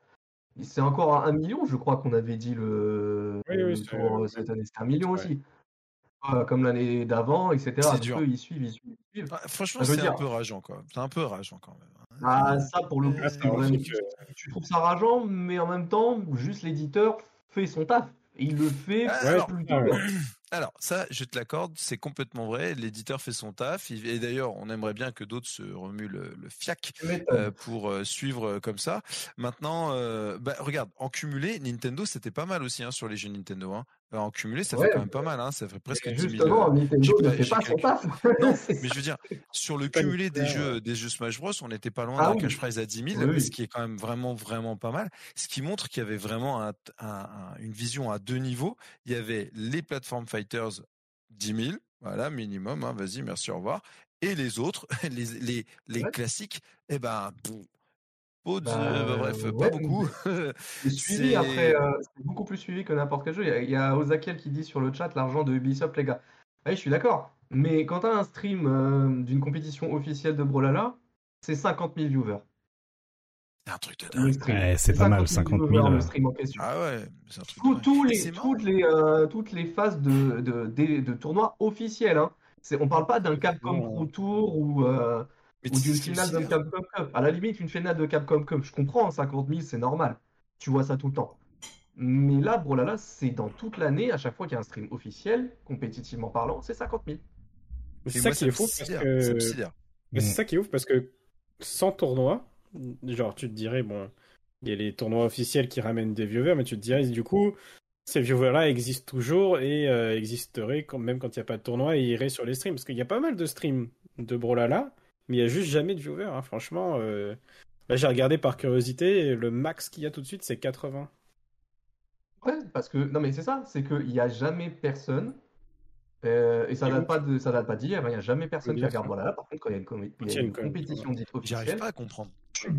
C'est encore à un million, je crois qu'on avait dit le, Oui, oui, c'est- tour cette année. C'était un million Ouais. aussi. Euh, comme l'année d'avant, etc. C'est Donc, dur. eux, ils suivent, ils suivent, ils suivent. Ah, franchement, c'est un peu rageant, quoi. C'est un peu rageant quand même. hein. Ah, ça, pour le coup, Ah, c'est c'est que- tu trouves ça rageant, mais en même temps, juste l'éditeur fait son taf. Il le fait Ah, plutôt alors- bien. Alors, ça, je te l'accorde, c'est complètement vrai. L'éditeur fait son taf. Et d'ailleurs, on aimerait bien que d'autres se remuent le, le fiac euh, pour euh, suivre euh, comme ça. Maintenant, euh, bah, regarde, en cumulé, Nintendo, c'était pas mal aussi hein, sur les jeux Nintendo. Hein. Euh, En cumulé, ça Ouais, fait quand même pas mal. Hein. Ça fait presque Et 10 000. justement, euh, Nintendo j'ai ne fait pas son calculé. taf. Non, *laughs* mais je veux dire, sur le cumulé des jeux, des jeux Smash Bros, on n'était pas loin Ah d'un oui. cash prize à 10 000, Oui, oui. ce qui est quand même vraiment, vraiment pas mal. Ce qui montre qu'il y avait vraiment un- un- un- une vision à deux niveaux. Il y avait les platform fighters 10 000, voilà, minimum, hein, vas-y, merci, au revoir. Et les autres, *laughs* les, les, les Ouais. classiques, eh ben, Bah, euh, bref, ouais, pas beaucoup. C'est *laughs* suivi C'est- après, euh, c'est beaucoup plus suivi que n'importe quel jeu. Il y a, il y a Ozakiel qui dit sur le chat l'argent de Ubisoft, les gars. Oui, je suis d'accord. Mais quand tu as un stream euh, d'une compétition officielle de Brawlhalla, c'est 50 000 viewers. C'est un truc de dingue. Ouais, c'est pas mal, 50 000, viewers, euh. le stream en question. Ah ouais, c'est un truc de Tous- dingue. tous Et les, toutes, les, euh, toutes les phases de, de, de, de tournois officiels. Hein. C'est- On parle pas d'un Capcom Pro Tour ou, euh, ou d'une finale d'un sidère Capcom Cup. À la limite, une finale de Capcom Cup, je comprends, hein, 50 000, c'est normal. Tu vois ça tout le temps. Mais là, Brawlhalla, c'est dans toute l'année, à chaque fois qu'il y a un stream officiel, compétitivement parlant, c'est 50 000. Mais C'est ça qui est fou que. Mais Mm. c'est ça qui est ouf parce que sans tournoi, genre tu te dirais, bon, il y a les tournois officiels qui ramènent des viewers, mais tu te dirais, du coup, ces viewers-là existent toujours et euh, existeraient quand, même quand il n'y a pas de tournoi et iraient sur les streams. Parce qu'il y a pas mal de streams de Brawlhalla, mais il n'y a juste jamais de viewers, hein. franchement. euh, Là, j'ai regardé par curiosité, et le max qu'il y a tout de suite, c'est 80. Ouais, parce que, non mais c'est ça, c'est qu'il n'y a jamais personne, euh, et ça date pas de, ça date pas d'hier, hein, il n'y a jamais personne Oui, qui regarde. Brawlhalla. Par contre, quand il y a une, com- il y a une compétition dite J'arrive officielle, pas à comprendre.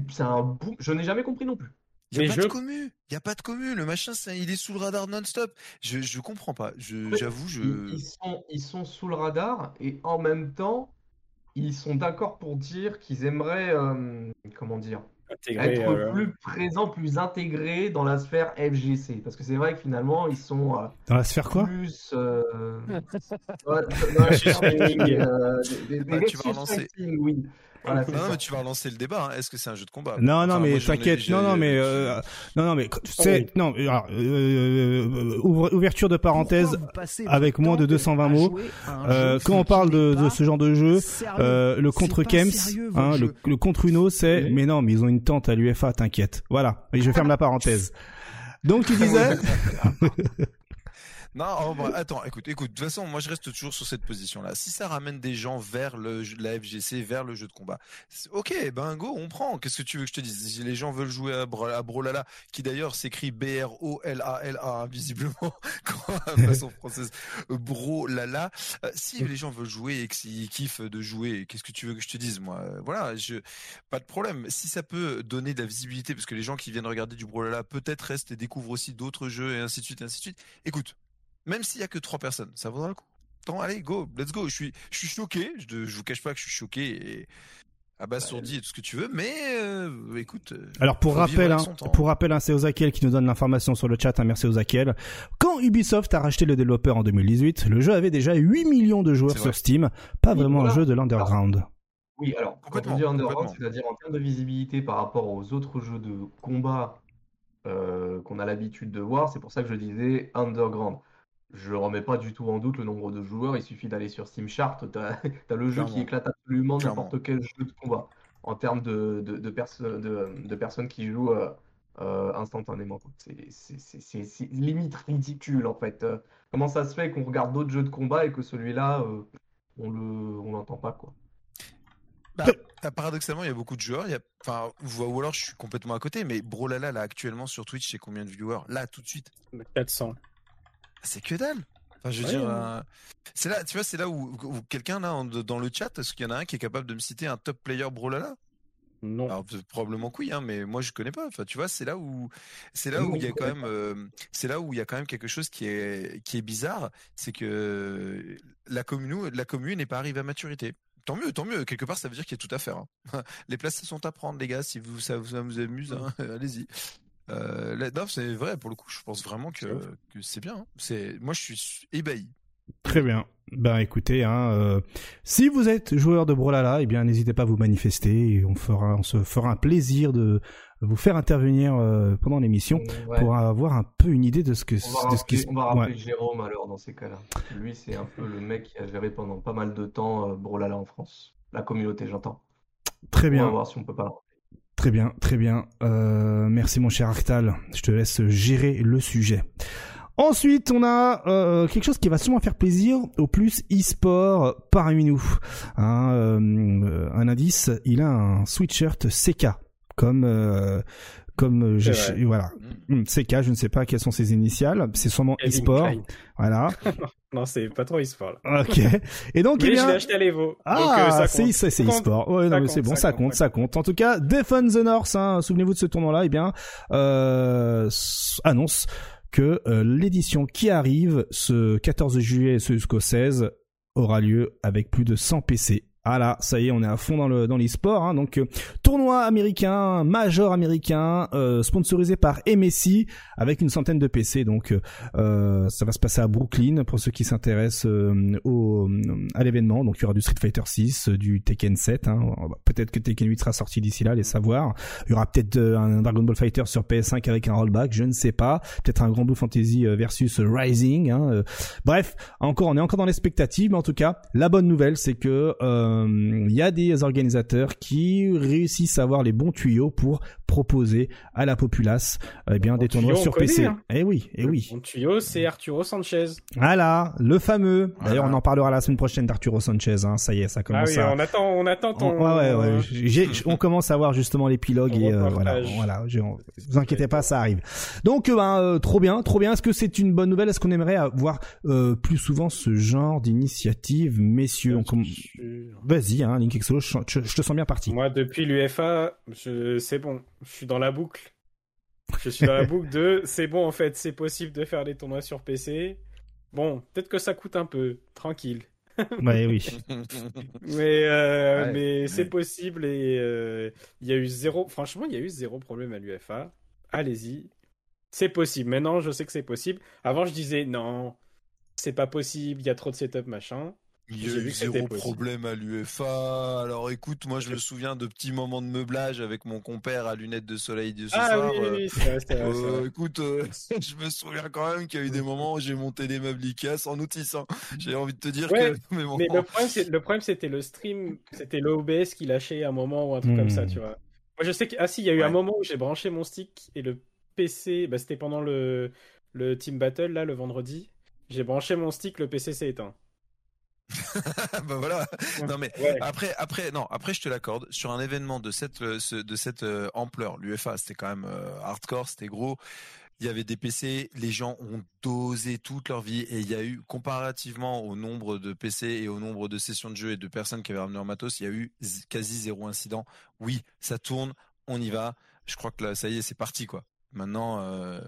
c'est un boom. Je n'ai jamais compris non plus. Il y a pas de commu. Il y a pas de commu. Le machin, c'est- il est sous le radar non-stop. Je, je comprends pas. Je, Oui, j'avoue, je. Ils, ils sont, ils sont sous le radar et en même temps, ils sont d'accord pour dire qu'ils aimeraient, euh, comment dire, Intégré, être euh, plus présents, plus intégrés dans la sphère FGC. Parce que c'est vrai que finalement, ils sont euh, Dans la sphère quoi? plus euh, *laughs* ouais, dans la sphère des, euh, des- des- Bah, des tu vas relancer. oui. Voilà, Non, ça. mais tu vas relancer le débat. hein. Est-ce que c'est un jeu de combat? Non, non, Enfin, mais t'inquiète. j'ai- Non, non, mais euh, non, non, mais tu sais, oui. non, alors, euh, ouverture de parenthèse. Avec moins de temps 220 à mots, Euh, quand on parle de, ce genre de jeu, sérieux euh, le contre Kems, sérieux, hein, le, contre Uno, c'est, Oui. mais non, mais ils ont une tente à l'UFA, t'inquiète. Voilà. Et je ferme la parenthèse. Donc tu disais, *laughs* Non, oh, bah, attends, écoute, écoute. De toute façon, moi, je reste toujours sur cette position-là. Si ça ramène des gens vers le, la FGC, vers le jeu de combat, ok, ben go, on prend. Qu'est-ce que tu veux que je te dise? Si les gens veulent jouer à, Bra- à Brawlhalla, qui d'ailleurs s'écrit B-R-O-L-A-L-A, hein, visiblement, *laughs* quand- de façon française, Brawlhalla. Euh, si les gens veulent jouer et qu'ils kiffent de jouer, qu'est-ce que tu veux que je te dise, moi? Euh, Voilà, je, pas de problème. Si ça peut donner de la visibilité, parce que les gens qui viennent regarder du Brawlhalla peut-être restent et découvrent aussi d'autres jeux et ainsi de suite, et ainsi de suite. Écoute, même s'il y a que trois personnes, ça vaudra le coup. Attends, allez, go, let's go. Je suis, je suis choqué. Je, je vous cache pas que je suis choqué et abasourdi et tout ce que tu veux, mais euh, écoute. euh, alors pour rappel, hein, pour rappel, hein, c'est Ozakiel qui nous donne l'information sur le chat. Hein, merci Ozakiel. Quand Ubisoft a racheté le développeur en 2018, le jeu avait déjà 8 millions de joueurs sur. Steam. Pas Oui, vraiment un jeu de l'underground. Oui, alors, quand on dit underground, c'est-à-dire en termes de visibilité par rapport aux autres jeux de combat euh, qu'on a l'habitude de voir, c'est pour ça que je disais underground. Je remets pas du tout en doute le nombre de joueurs, il suffit d'aller sur Steam Chart, t'as as le jeu qui éclate absolument n'importe quel jeu de combat en termes de, de, de, perso- de, de personnes qui jouent euh, euh, instantanément. C'est- limite ridicule en fait. Euh, comment ça se fait qu'on regarde d'autres jeux de combat et que celui-là, euh, on le, on l'entend pas quoi? Bah, euh, paradoxalement, il y a beaucoup de joueurs. Il y a, enfin, ou alors je suis complètement à côté, mais Brolala là actuellement sur Twitch, c'est combien de viewers? Là, tout de suite. 400. C'est que dalle. Enfin, je veux dire, euh, c'est là, tu vois, c'est là où, quelqu'un là dans le chat, est-ce qu'il y en a un qui est capable de me citer un top player Brolala? Non. Alors, probablement que oui, hein, mais moi je connais pas. Enfin, tu vois, c'est là où c'est là où il y a quand même euh, c'est là où il y a quand même quelque chose qui est qui est bizarre, c'est que la commune la commune n'est pas arrivée à maturité. Tant mieux, tant mieux. Quelque part, ça veut dire qu'il y a tout à faire. Hein. *laughs* Les places sont à prendre, les gars. Si vous ça vous, amuse, hein, *laughs* allez-y. Euh, non, c'est vrai pour le coup. Je pense vraiment que, que c'est bien. Hein. C'est moi, je suis ébahi. Très bien. Ben écoutez, hein, euh, si vous êtes joueur de Brolala, eh bien n'hésitez pas à vous manifester. Et on fera, on se fera un plaisir de vous faire intervenir euh, pendant l'émission pour avoir un peu une idée de ce que. On va de ce qui... on va rappeler Jérôme alors dans ces cas-là. Lui, c'est un peu le mec qui a géré pendant pas mal de temps euh, Brolala en France, la communauté, j'entends. Très bien. On va voir si on peut pas. Très bien, très bien. merci mon cher Arctal. Je te laisse gérer le sujet. Ensuite, on a euh, quelque chose qui va sûrement faire plaisir au plus e-sport parmi nous. Hein, euh, un indice, il a un sweatshirt CK comme euh, comme voilà hmm, CK, je ne sais pas quelles sont ses initiales, c'est sûrement e-sport. Voilà. *laughs* non, c'est pas trop e-sport. Ok. Et donc mais il je l'ai acheté à l'Evo. Ah, c'est c'est e-sport. Ouais, non, mais c'est bon, ça, compte, ça compte. En tout cas, Defend the North, hein, souvenez-vous de ce tournoi-là, eh bien, euh, annonce que euh, l'édition qui arrive ce 14 juillet jusqu'au 16 aura lieu avec plus de 100 PC ah là, ça y est, on est à fond dans le dans l'e-sport. Hein. Donc euh, tournoi américain, major américain, euh, sponsorisé par MSI avec une centaine de PC. Donc euh, ça va se passer à Brooklyn pour ceux qui s'intéressent euh, au à l'événement. Donc il y aura du Street Fighter 6, du Tekken 7. Hein. Peut-être que Tekken 8 sera sorti d'ici là, les savoir. Il y aura peut-être un Dragon Ball Fighter sur PS5 avec un rollback, je ne sais pas. Peut-être un Grand Blue Fantasy versus Rising. Hein. Bref, encore on est encore dans l'expectative, mais en tout cas la bonne nouvelle c'est que il y a des organisateurs qui réussissent à avoir les bons tuyaux pour proposer à la populace eh bien des tournois sur PC. Hein. Eh oui, eh oui. Mon tuyau, c'est Arturo Sanchez. Voilà, le fameux. D'ailleurs, on en parlera la semaine prochaine d'Arturo Sanchez. Hein. Ça y est, ça commence ah oui, on attend, on attend ton. On, ouais, ouais, on commence à voir justement l'épilogue et euh, voilà, voilà. vous inquiétez pas, ça arrive. Donc, euh, ben, euh, trop bien, trop bien. Est-ce que c'est une bonne nouvelle? Est-ce qu'on aimerait avoir plus souvent ce genre d'initiative, messieurs? Vas-y, hein, Link je, je, te sens bien parti. Moi, depuis l'UFA, c'est bon je suis dans la boucle. Je suis dans la *laughs* boucle de c'est bon en fait, c'est possible de faire des tournois sur PC. Bon, peut-être que ça coûte un peu, tranquille. *laughs* Ouais, oui. *laughs* mais euh, mais c'est possible et euh, il y a eu zéro. Franchement, il y a eu zéro problème à l'UFA. Allez-y, c'est possible. Maintenant, je sais que c'est possible. Avant, je disais non, c'est pas possible. Il y a trop de setup machin. Il y a eu zéro problème à l'UFA. Alors écoute, moi je me souviens de petits moments de meublage avec mon compère à lunettes de soleil de ce ah, soir. Oui, oui, c'est vrai, c'est euh, écoute, euh, *laughs* je me souviens quand même qu'il y a eu des moments où j'ai monté des meubles Ikea sans notice. Hein. J'ai envie de te dire que. *laughs* Mais, le problème, le problème, c'était le stream, c'était l'OBS qui lâchait un moment ou un truc comme ça, hmm. tu vois. Moi je sais que ah si, il y a eu un moment où j'ai branché mon stick et le PC, bah, c'était pendant le le team battle là le vendredi. J'ai branché mon stick, le PC s'est éteint. *laughs* ben voilà. Non mais après, après, non, après je te l'accorde. Sur un événement de cette, euh, de cette euh, ampleur, l'UFA, c'était quand même euh, hardcore, c'était gros. Il y avait des PC, les gens ont dosé toute leur vie et il y a eu, comparativement au nombre de PC et au nombre de sessions de jeu et de personnes qui avaient ramené leur matos, il y a eu quasi zéro incident. Oui, ça tourne, on y va. Je crois que là, ça y est, c'est parti quoi. Maintenant, euh,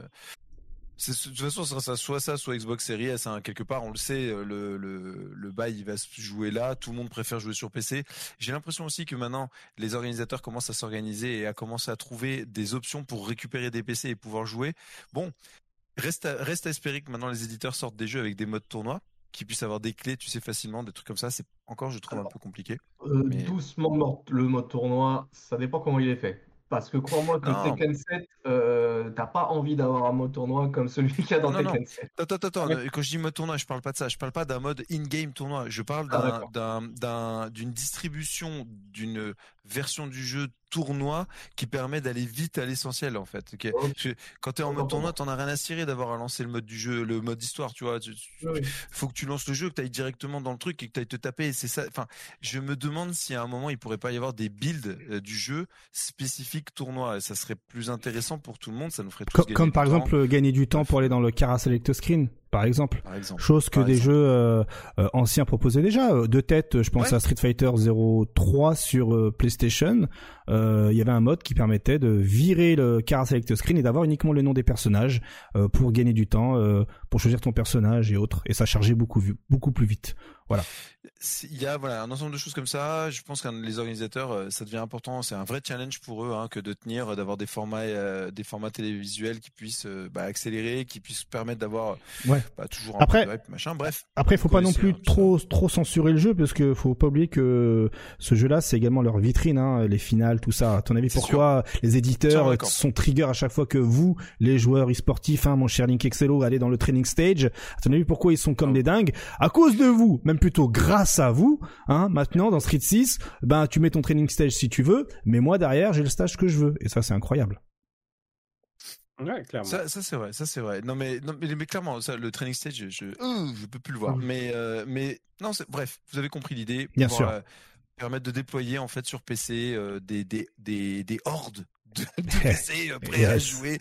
de toute façon, ça soit ça, soit Xbox Series S. Hein. Quelque part, on le sait, euh, le, le, le bail il va se jouer là. Tout le monde préfère jouer sur PC. J'ai l'impression aussi que maintenant, les organisateurs commencent à s'organiser et à commencer à trouver des options pour récupérer des PC et pouvoir jouer. Bon, reste à, reste à espérer que maintenant les éditeurs sortent des jeux avec des modes tournoi qui puissent avoir des clés, tu sais facilement, des trucs comme ça. C'est encore, je trouve, un peu compliqué. Euh, Doucement, le mode tournoi, ça dépend comment il est fait. Parce que crois-moi que Tekken 7, euh, t'as pas envie d'avoir un mode tournoi comme celui qu'il y a dans Tekken 7. Attends, attends, attends. Quand je dis mode tournoi, je parle pas de ça. Je parle pas d'un mode in-game tournoi. Je parle ah, d'une distribution, d'une version du jeu tournoi qui permet d'aller vite à l'essentiel en fait. Ok. Parce que quand t'es en mode tournoi, t'en as rien à cirer d'avoir à lancer le mode du jeu, le mode histoire, tu vois. Tu- tu- Oui. faut que tu lances le jeu, que tu ailles directement dans le truc et que tu ailles te taper. C'est ça. Enfin, je me demande si à un moment il pourrait pas y avoir des builds euh, du jeu spécifiques tournoi. Et ça serait plus intéressant pour tout le monde. Ça nous ferait tous comme, gagner comme par temps, exemple euh, gagner du temps pour aller dans le car à select screen, par exemple. par exemple. Chose que Par des exemple. jeux euh, euh, anciens proposaient déjà. Euh, De tête, je pense Ouais. à Street Fighter 03 sur euh, PlayStation. Euh, Il y avait un mode qui permettait de virer le car à select screen et d'avoir uniquement le nom des personnages euh, pour gagner du temps, euh, pour choisir ton personnage et autres. Et ça chargeait beaucoup, beaucoup plus vite. C'est- Il y a voilà un ensemble de choses comme ça. Je pense que les organisateurs, ça devient important. C'est un vrai challenge pour eux hein, que de tenir, d'avoir des formats, euh, des formats télévisuels qui puissent euh, bah, accélérer, qui puissent permettre d'avoir Ouais. bah, toujours un Après- peu de hype, machin. Bref, Après, faut pas non plus hein, trop trop censurer le jeu parce que faut pas oublier que ce jeu-là, c'est également leur vitrine, hein, les finales, tout ça. À ton avis, pourquoi les éditeurs sont trigger à chaque fois que vous, les joueurs e-sportifs, hein, mon cher Link Excello, allez dans le training stage? À ton avis, pourquoi ils sont comme Ah. des dingues? À cause de vous, même plutôt grâce à vous. Hein, maintenant, dans Street 6, ben tu mets ton training stage si tu veux, mais moi derrière, j'ai le stage que je veux. Et ça, c'est incroyable. Ouais, clairement. ça, ça c'est vrai, ça c'est vrai. Non mais non mais, mais clairement, ça, le training stage, je je, euh, je peux plus le voir. Mm. Mais euh, mais non, c'est- bref, vous avez compris l'idée. Bien Pouvoir, sûr. euh, permettre de déployer en fait sur PC euh, des des des des hordes de, de *laughs* PC euh, prêts à jouer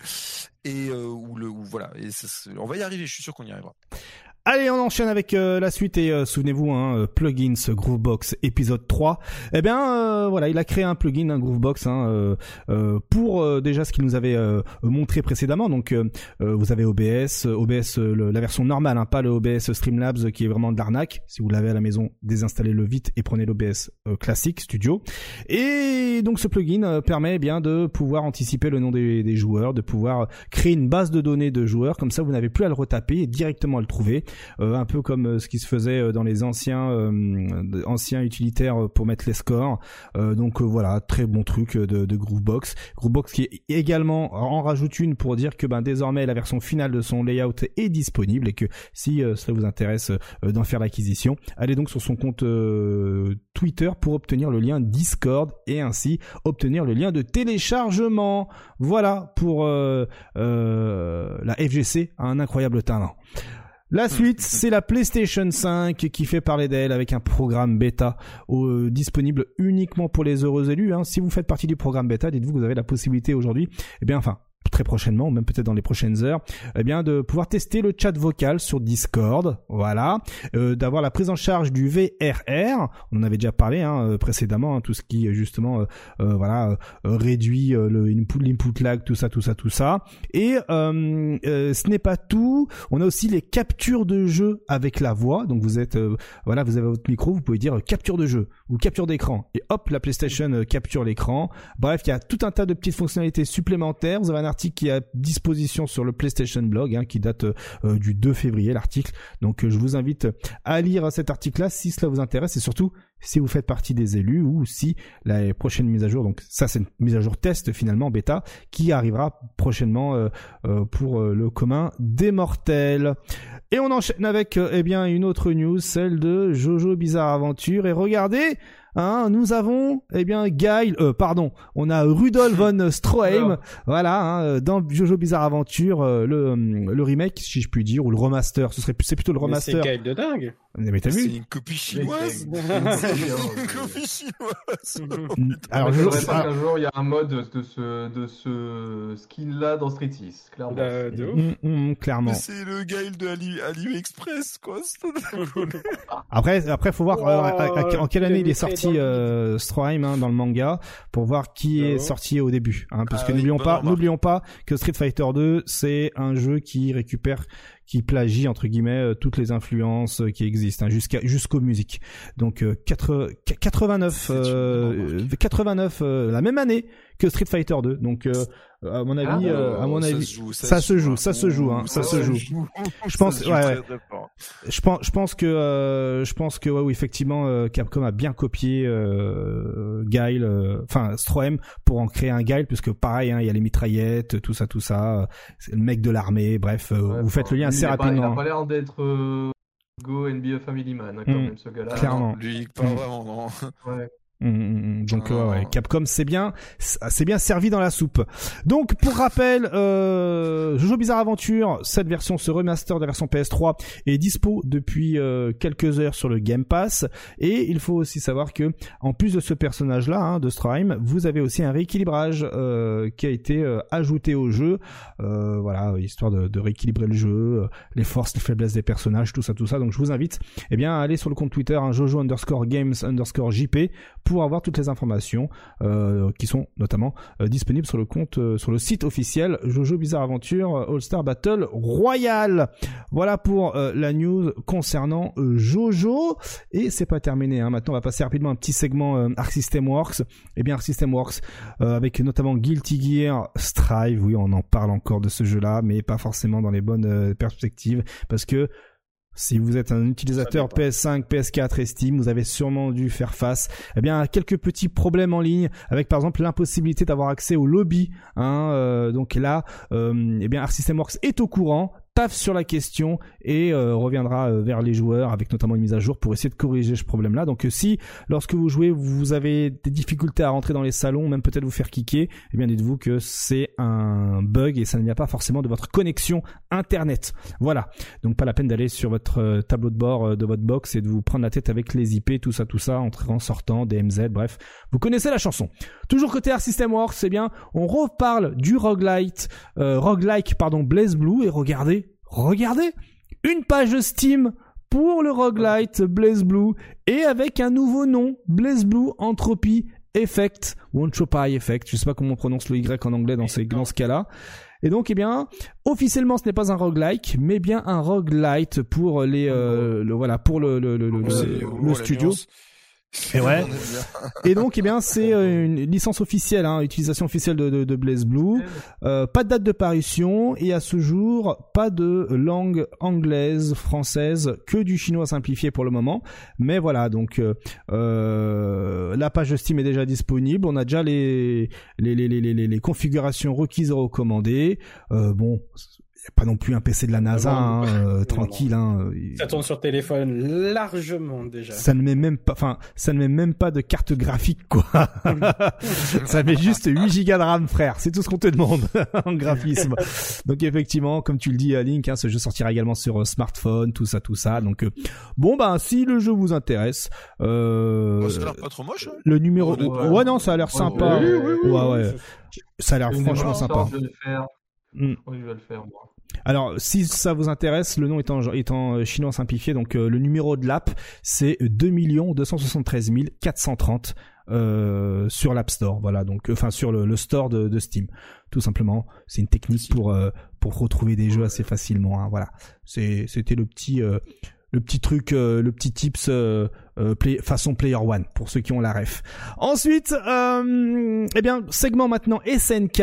et euh, où le où, voilà et ça, c'est- on va y arriver. Je suis sûr qu'on y arrivera. Allez, on enchaîne avec euh, la suite et euh, souvenez-vous, hein, euh, plugins Groovebox épisode 3. Eh bien, euh, voilà, il a créé un plugin, un Groovebox, hein, euh, euh, pour déjà ce qu'il nous avait montré précédemment. Donc, vous avez OBS, OBS le- la version normale, hein, pas le OBS Streamlabs qui est vraiment de l'arnaque. Si vous l'avez à la maison, désinstallez-le vite et prenez l'OBS classique Studio. Et donc, ce plugin permet eh bien de pouvoir anticiper le nom des, des joueurs, de pouvoir créer une base de données de joueurs. Comme ça, vous n'avez plus à le retaper et directement à le trouver. Euh, un peu comme euh, ce qui se faisait euh, dans les anciens utilitaires pour mettre les scores. Donc voilà, très bon truc de, Groovebox. Groovebox qui également en rajoute une pour dire que ben désormais la version finale de son layout est disponible et que si cela vous intéresse d'en faire l'acquisition, allez donc sur son compte Twitter pour obtenir le lien Discord et ainsi obtenir le lien de téléchargement. Voilà pour la FGC, un incroyable talent. La suite, c'est la PlayStation 5 qui fait parler d'elle avec un programme bêta euh, disponible uniquement pour les heureux élus. hein. Si vous faites partie du programme bêta, dites-vous que vous avez la possibilité aujourd'hui, eh bien enfin très prochainement, ou même peut-être dans les prochaines heures, eh bien de pouvoir tester le chat vocal sur Discord, voilà, euh, d'avoir la prise en charge du VRR, on en avait déjà parlé hein, euh, précédemment, hein, tout ce qui justement, euh, euh, voilà, euh, réduit le input, l'input lag, tout ça, tout ça, tout ça. Et ce n'est pas tout, on a aussi les captures de jeu avec la voix. Donc vous êtes, voilà, vous avez votre micro, vous pouvez dire capture de jeu ou capture d'écran. Et hop, la PlayStation capture l'écran. Bref, il y a tout un tas de petites fonctionnalités supplémentaires. Vous avez un qui est à disposition sur le PlayStation Blog, hein, qui date euh, du 2 février, l'article. Donc euh, je vous invite à lire cet article-là si cela vous intéresse et surtout si vous faites partie des élus ou si la prochaine mise à jour, donc ça c'est une mise à jour test finalement bêta qui arrivera prochainement euh, pour le commun des mortels. Et on enchaîne avec eh bien une autre news, celle de Jojo Bizarre Aventure. Et regardez, hein, nous avons eh bien Guile, euh, pardon, on a Rudolf von Stroheim, Alors. voilà, hein, dans Jojo Bizarre Aventure, euh, le, le remake si je puis dire, ou le remaster. Ce serait c'est plutôt le Mais c'est remaster. Gaël de dingue. Mais t'as C'est vu une copie chinoise. C'est c'est- une copie chinoise. Alors, je voudrais pas qu'un jour il y a un mode de ce, de ce skin-là dans Street 6, clairement. De ouf. hum, clairement. C'est le Gaël de Ali, AliExpress, quoi. C'est- *laughs* Après, après, faut voir euh, Oh, à- à- en quelle année il est sorti le euh, Stroheim hein, dans le manga pour voir qui est sorti au début. Hein, parce Ah que oui, n'oublions bonne pas, n'oublions pas que Street Fighter 2 c'est un jeu qui récupère, qui plagie entre guillemets euh, toutes les influences euh, qui existent hein, jusqu'à jusqu'aux musiques. Donc euh, quatre- 89, C'est une euh, bonne 89 euh, la même année que Street Fighter 2. Donc euh, à mon avis, Ah, euh, à mon ça avis, se joue, ça se joue, ça se joue, hein, ça se joue. Je pense- ouais. Je pense, je pense que, euh, je pense que, ouais, oui, effectivement, euh, Capcom a bien copié euh, Guile, euh, enfin Strohem, pour en créer un Guile, puisque pareil, hein, il y a les mitraillettes, tout ça, tout ça. euh, C'est le mec de l'armée, bref, euh, Ouais, vous faites le lien assez il pas- rapidement. il a pas l'air d'être euh, Go NBA Family Man, hein, quand Mm. même, ce gars-là. Clairement. Lui, pas vraiment, non. Ouais. Mm, mm, mm. Donc Ah. ouais, ouais, Capcom c'est bien, c'est bien servi dans la soupe. Donc pour rappel, euh, Jojo Bizarre Adventure, cette version, ce remaster de la version PS3 est dispo depuis euh, quelques heures sur le Game Pass. Et il faut aussi savoir que en plus de ce personnage-là, hein, de Strime, vous avez aussi un rééquilibrage euh, qui a été euh, ajouté au jeu. Euh, voilà, histoire de, de rééquilibrer le jeu, euh, les forces, les faiblesses des personnages, tout ça, tout ça. Donc je vous invite, eh bien, à aller sur le compte Twitter, hein, Jojo underscore Games underscore JP pour avoir toutes les informations euh, qui sont notamment euh, disponibles sur le compte, euh, sur le site officiel Jojo Bizarre Aventure All Star Battle Royale. Voilà pour la news concernant Jojo et c'est pas terminé. Hein. Maintenant, on va passer rapidement à un petit segment Arc System Works. Eh bien, Arc System Works avec notamment Guilty Gear Strive. Oui, on en parle encore de ce jeu-là, mais pas forcément dans les bonnes perspectives parce que si vous êtes un utilisateur dépend. PS5, PS4 et Steam, vous avez sûrement dû faire face eh bien, à quelques petits problèmes en ligne, avec par exemple l'impossibilité d'avoir accès au lobby. Hein, euh, donc là, euh, eh bien, Arc System Works est au courant, sur la question et euh, reviendra euh, vers les joueurs avec notamment une mise à jour pour essayer de corriger ce problème-là. Donc euh, si lorsque vous jouez, vous avez des difficultés à rentrer dans les salons, même peut-être vous faire kicker, eh bien dites-vous que c'est un bug et ça ne vient pas forcément de votre connexion internet. Voilà. Donc pas la peine d'aller sur votre tableau de bord de votre box et de vous prendre la tête avec les IP, tout ça, tout ça, entrant, sortant, DMZ, bref. Vous connaissez la chanson. Toujours côté Art System Works, eh bien, on reparle du roguelite, euh, roguelike, pardon, Blaze Blue et regardez, regardez, une page de Steam pour le roguelite Blaze Blue et avec un nouveau nom, Blaze Blue Entropy Effect ou Entropy Effect, je sais pas comment on prononce le Y en anglais dans, ces, dans ce cas-là. Et donc, eh bien, officiellement, ce n'est pas un roguelike, mais bien un roguelite pour les, euh, le, voilà, pour le, le, le, le- le studio. Et ouais. Et donc, eh bien, c'est euh, une licence officielle, hein, utilisation officielle de, de, de Blaze Blue. Euh, pas de date de parution et à ce jour, pas de langue anglaise, française, que du chinois simplifié pour le moment. Mais voilà, donc euh, euh, la page de Steam est déjà disponible. On a déjà les les les les les, les configurations requises et recommandées. Euh, bon. Pas non plus un PC de la NASA, Non, non, hein, euh, non, tranquille. Hein. Ça tourne sur téléphone largement déjà. Ça ne met même pas, enfin, ça ne met même pas de carte graphique, quoi. *laughs* ça met juste 8 gigas de RAM, frère. C'est tout ce qu'on te demande *laughs* en graphisme. Donc effectivement, comme tu le dis, Link, hein, ce jeu sortira également sur euh, smartphone, tout ça, tout ça. Donc euh, bon, ben, si le jeu vous intéresse, euh, Bon, ça a l'air pas trop moche. hein. le numéro, ouais, non, ça a l'air sympa. Oui, oui, oui, ouais, ouais, ça a l'air franchement sympa. Je vais le faire. Mm. Oui, je vais le faire, moi. Alors, si ça vous intéresse, le nom étant, étant euh, chinois simplifié, donc euh, le numéro de l'app, c'est 2 273 430 euh, sur l'App Store. Voilà, donc euh, enfin sur le, le store de, de Steam, tout simplement. C'est une technique pour euh, pour retrouver des jeux assez facilement. hein, voilà, c'est c'était le petit euh, le petit truc, euh, le petit tips euh, play- façon Player One pour ceux qui ont la ref. Ensuite, euh, eh bien segment maintenant SNK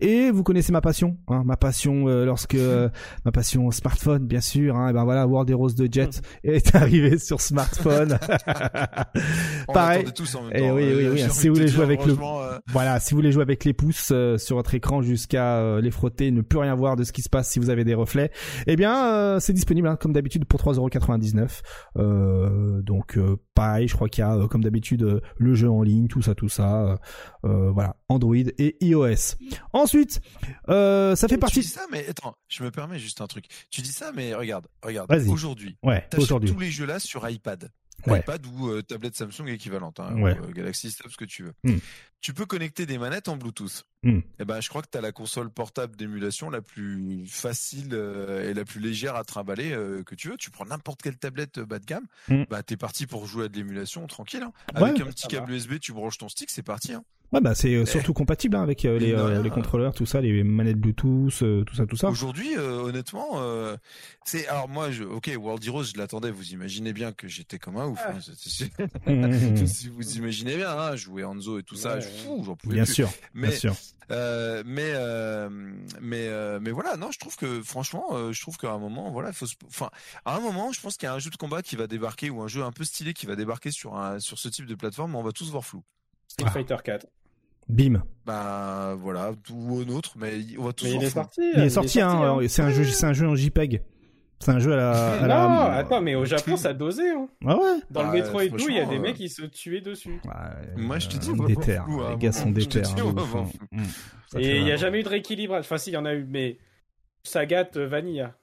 et vous connaissez ma passion, hein, ma passion euh, lorsque euh, ma passion smartphone bien sûr. Hein, et ben voilà, World Heroes de Jet est *laughs* arrivé sur smartphone. *laughs* On Pareil. l'attendait tous en même Eh oui, Euh, oui, oui, j'ai hein, si vous voulez jouer avec le- euh, Voilà, si vous voulez jouer avec les pouces euh, sur votre écran jusqu'à euh, les frotter, ne plus rien voir de ce qui se passe si vous avez des reflets, eh bien euh, c'est disponible hein, comme d'habitude pour 3,99€. Euh, donc euh, pareil, je crois qu'il y a euh, comme d'habitude euh, le jeu en ligne, tout ça, tout ça. euh, voilà, Android et iOS. Ensuite, ça fait Tu partie. dis ça, mais attends, je me permets juste un truc. Tu dis ça, mais regarde, regarde. Aujourd'hui, Ouais, aujourd'hui. tous les jeux là sur iPad. Ouais. iPad ou euh, tablette Samsung équivalente, hein, Ouais. ou, euh, Galaxy Tab, ce que tu veux. Hmm. Tu peux connecter des manettes en Bluetooth. Hmm. Et ben, je crois que tu as la console portable d'émulation la plus facile euh, et la plus légère à trimballer euh, que tu veux. Tu prends n'importe quelle tablette euh, bas de gamme, Hmm. bah t'es parti pour jouer à de l'émulation tranquille. hein. Ouais. Avec un petit câble USB, tu branches ton stick, c'est parti. Hein. Ouais, bah c'est euh, surtout compatible hein, avec euh, les, euh, les contrôleurs, tout ça, les manettes Bluetooth, euh, tout ça, tout ça. Aujourd'hui, euh, honnêtement, euh, c'est alors moi, je, ok, World Heroes, je l'attendais. Vous imaginez bien que j'étais comme un ouf. Ah. hein, *laughs* Mmh, *laughs* si vous imaginez bien, hein, jouer Hanzo et tout ça, Ouais, je, j'en pouvais bien plus. sûr, Mais bien sûr. euh, mais euh, mais euh, mais voilà, non, je trouve que franchement, euh, je trouve qu'à un moment, voilà, il faut, se- enfin, à un moment, je pense qu'il y a un jeu de combat qui va débarquer ou un jeu un peu stylé qui va débarquer sur un sur ce type de plateforme, mais on va tous voir flou. Street Ah. Fighter 4. Bim. Bah voilà, ou un autre, mais on va tous Mais il est sorti. Il est sorti, hein, c'est un jeu, c'est un jeu en JPEG. C'est un jeu à la. à non, la- attends, mais au Japon, ça dosait. Hein. Ah ouais Dans Bah, le métro et tout, il y a des euh, mecs qui se tuaient dessus. Ouais, Moi, je te dis, euh, on voir terres. fou, hein, Les gars sont dis, on hein, fou. mm. Et il n'y a jamais eu de rééquilibrage. Enfin, si, il y en a eu, mais Sagat euh, Vanilla.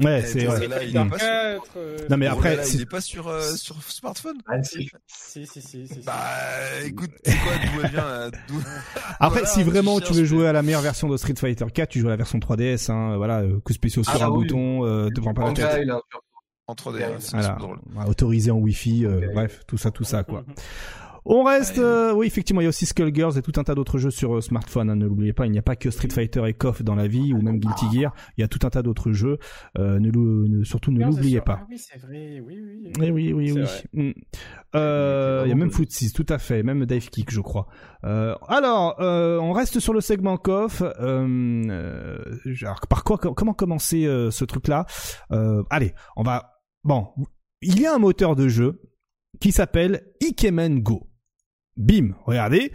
Ouais, c'est vrai. là, il est pas sur- 4, euh, Non, mais après, là, il est pas sur, euh, sur smartphone. Ah, si. Si, si, si. Bah, écoute, c'est quoi, d'où elle vient, *laughs* Après, Voilà, si vraiment tu veux jouer à la meilleure version de Street Fighter 4, tu joues à la version 3DS, hein, voilà, euh, coup spéciaux sur Ah un oui. bouton, euh, devant pas la tête. il a un sur- En 3D, Voilà. hein, c'est Voilà, drôle. Autorisé en Wi-Fi, euh, bref, tout ça, tout ça, quoi. *laughs* On reste, Ouais. euh, oui, effectivement, il y a aussi Skullgirls et tout un tas d'autres jeux sur euh, smartphone. hein, ne l'oubliez pas, il n'y a pas que Street Fighter et KOF dans la vie, ou même Guilty Gear. Il y a tout un tas d'autres jeux. Euh, ne surtout, ne l'oubliez pas. Ah oui, c'est vrai. Oui, oui. Eh oui, oui, C'est oui. vrai. Mm. Euh, il y a même Foot Foot 6, tout à fait, même Dive Kick, je crois. Euh, alors, euh, on reste sur le segment KOF. Par quoi, comment commencer ce truc-là? Euh, Allez, on va. Bon, il y a un moteur de jeu qui s'appelle Ikemen Go. Bim, regardez.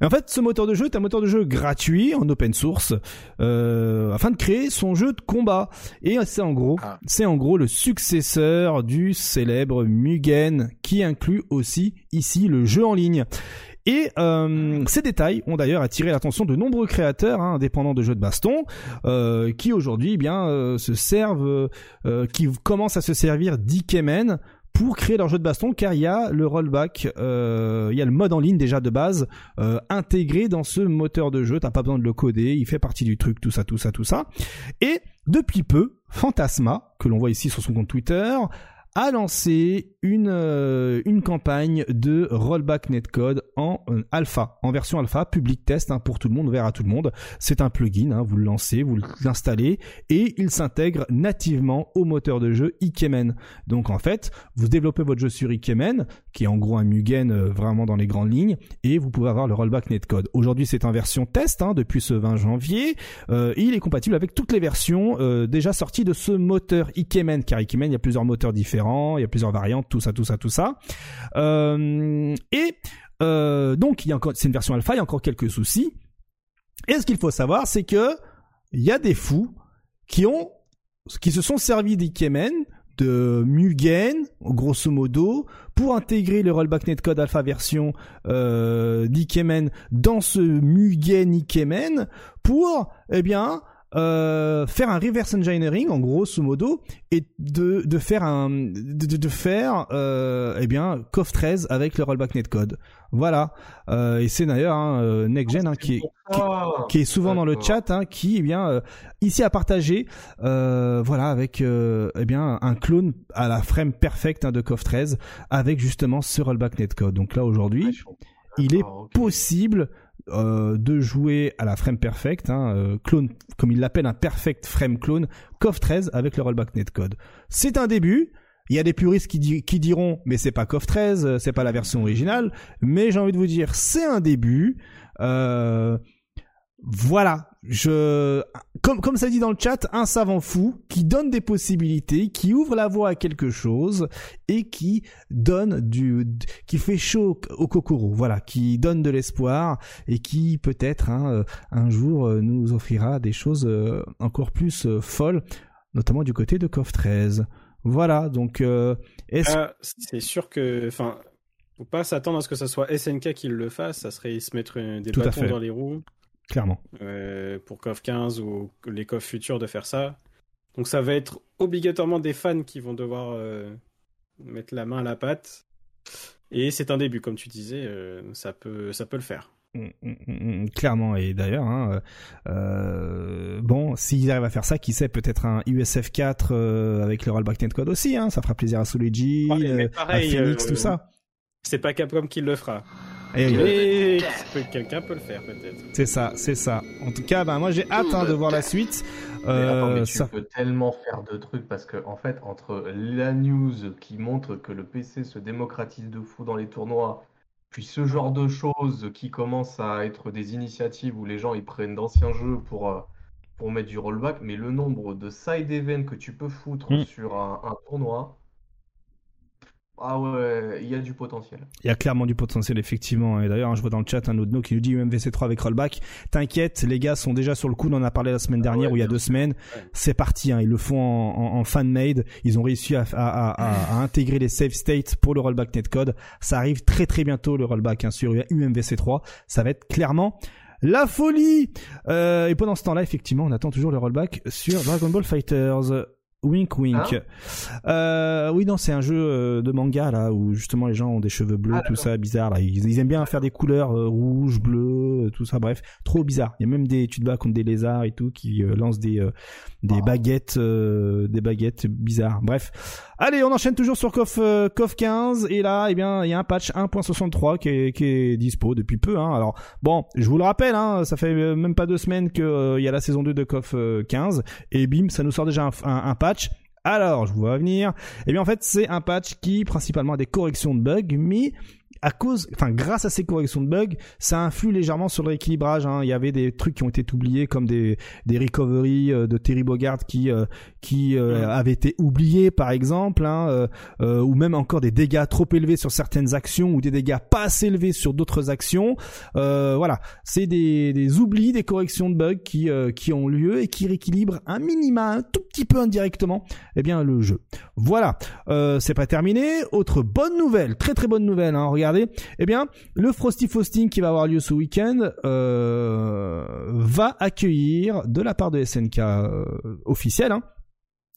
Et En fait, ce moteur de jeu est un moteur de jeu gratuit en open source euh, afin de créer son jeu de combat. Et c'est en gros, Ah. c'est en gros le successeur du célèbre Mugen, qui inclut aussi ici le jeu en ligne. Et euh, ces détails ont d'ailleurs attiré l'attention de nombreux créateurs hein, indépendants de jeux de baston, euh, qui aujourd'hui eh bien euh, se servent, euh, qui commencent à se servir d'Ikemen pour créer leur jeu de baston, car il y a le rollback, euh, il y a le mode en ligne déjà de base euh, intégré dans ce moteur de jeu. T'as pas besoin de le coder, il fait partie du truc, tout ça, tout ça, tout ça. Et depuis peu, Fantasma, que l'on voit ici sur son compte Twitter, a lancé une euh, une campagne de rollback netcode en euh, alpha, en version alpha, public test hein, pour tout le monde, ouvert à tout le monde. C'est un plugin, hein, vous le lancez, vous l'installez et il s'intègre nativement au moteur de jeu Ikemen. Donc en fait, vous développez votre jeu sur Ikemen, qui est en gros un Mugen euh, vraiment dans les grandes lignes, et vous pouvez avoir le rollback netcode. Aujourd'hui, c'est en version test hein, depuis ce 20 janvier. Euh, il est compatible avec toutes les versions déjà sorties de ce moteur Ikemen, car Ikemen, il y a plusieurs moteurs différents, il y a plusieurs variantes, tout ça, tout ça, tout ça. Euh, et euh, donc, il y a encore, c'est une version alpha, il y a encore quelques soucis. Et ce qu'il faut savoir, c'est que il y a des fous qui ont, qui se sont servis d'Ikemen, de Mugen, grosso modo, pour intégrer le rollback netcode alpha version euh, d'Ikemen dans ce Mugen Ikemen, pour, eh bien, euh, faire un reverse engineering en grosso modo et de, de faire un de, de- faire euh, eh bien CoF 13 avec le rollback netcode voilà euh, et c'est d'ailleurs hein, euh, NextGen hein, qui est Ah, qui est souvent dans le chat, hein, qui eh bien euh, ici a partagé, euh, voilà, avec euh, eh bien un clone à la frame perfect hein, de CoF 13 avec justement ce rollback netcode. Donc là aujourd'hui, comprends. il est possible euh, de jouer à la frame perfect, hein, euh, clone, comme il l'appelle un perfect frame clone, CoF 13 avec le rollback netcode. C'est un début. Il y a des puristes qui diront mais c'est pas CoF 13, euh, c'est pas la version originale. Mais j'ai envie de vous dire c'est un début. Euh, voilà, je comme comme ça dit dans le chat, un savant fou qui donne des possibilités, qui ouvre la voie à quelque chose et qui donne du qui fait chaud au kokoro, voilà, qui donne de l'espoir et qui peut-être hein, euh, un jour euh, nous offrira des choses euh, encore plus euh, folles, notamment du côté de CoF 13. Voilà, donc euh, est-ce Ah, c'est sûr que, enfin, faut pas s'attendre à ce que ça soit SNK qui le fasse. Ça serait se mettre euh, des Tout bâtons dans les roues clairement euh, pour KOF 15 ou les KOF futurs de faire ça. Donc ça va être obligatoirement des fans qui vont devoir euh, mettre la main à la pâte. Et c'est un début, comme tu disais, euh, ça peut, ça peut le faire. Mm, mm, mm, clairement et d'ailleurs hein, euh, bon s'ils arrivent à faire ça qui sait peut-être un USF4 euh, avec le rollback netcode aussi hein, ça fera plaisir à Soleji Ouais, mais euh, pareil, à Phoenix euh, tout ça C'est pas Capcom qui le fera. Et, Mais quelqu'un peut le faire peut-être. c'est ça c'est ça en tout cas ben moi j'ai hâte hein, de voir la suite Mais attends, mais euh, tu ça peux tellement faire de trucs parce que en fait entre la news qui montre que le PC se démocratise de fou dans les tournois, puis ce genre de choses qui commencent à être des initiatives où les gens ils prennent d'anciens jeux pour euh, pour mettre du rollback, mais le nombre de side events que tu peux foutre Mm. sur un, un tournoi, Ah ouais, il y a du potentiel. Il y a clairement du potentiel, effectivement. Et d'ailleurs, je vois dans le chat un autre no qui nous dit UMVC3 avec rollback. T'inquiète, les gars sont déjà sur le coup. On en a parlé la semaine dernière ouais, ou il y a deux semaines. C'est parti. Hein. Ils le font en, en, en fan-made. Ils ont réussi à, à, à, à, intégrer les save states pour le rollback netcode. Ça arrive très très bientôt, le rollback hein, sur UMVC3. Ça va être clairement la folie euh, Et pendant ce temps-là, effectivement, on attend toujours le rollback sur Dragon Ball Fighters. Wink wink. Hein euh, oui non c'est un jeu euh, de manga là où justement les gens ont des cheveux bleus Ah, tout ça bizarre là. Ils, ils aiment bien faire des couleurs euh, rouge bleu euh, tout ça bref. Trop bizarre. Il y a même des tu te bats contre des lézards et tout qui euh, lancent des euh, des Oh. baguettes euh, des baguettes bizarres. Bref allez on enchaîne toujours sur KOF euh, KOF 15 et là eh bien il y a un patch 1.63 qui est, qui est dispo depuis peu hein. alors bon je vous le rappelle hein, ça fait euh, même pas deux semaines que euh, il y a la saison 2 de KOF euh, 15 et bim ça nous sort déjà un, un- patch alors, je vous vois venir. Eh bien, en fait, c'est un patch qui, principalement, a des corrections de bugs, mais à cause, enfin, grâce à ces corrections de bugs, ça influe légèrement sur le rééquilibrage. Hein. Il y avait des trucs qui ont été oubliés, comme des, des recoveries euh, de Terry Bogard qui, euh, qui euh, avaient été oubliés, par exemple, hein, euh, euh, ou même encore des dégâts trop élevés sur certaines actions ou des dégâts pas assez élevés sur d'autres actions. Euh, voilà, c'est des, des oublis, des corrections de bugs qui, euh, qui ont lieu et qui rééquilibrent un minima, un tout petit peu indirectement, eh bien le jeu. Voilà, euh, c'est pas terminé. Autre bonne nouvelle, très très bonne nouvelle. Hein, regardez, eh bien le Frosty Fausting qui va avoir lieu ce week-end euh, va accueillir de la part de SNK euh, officiel, hein,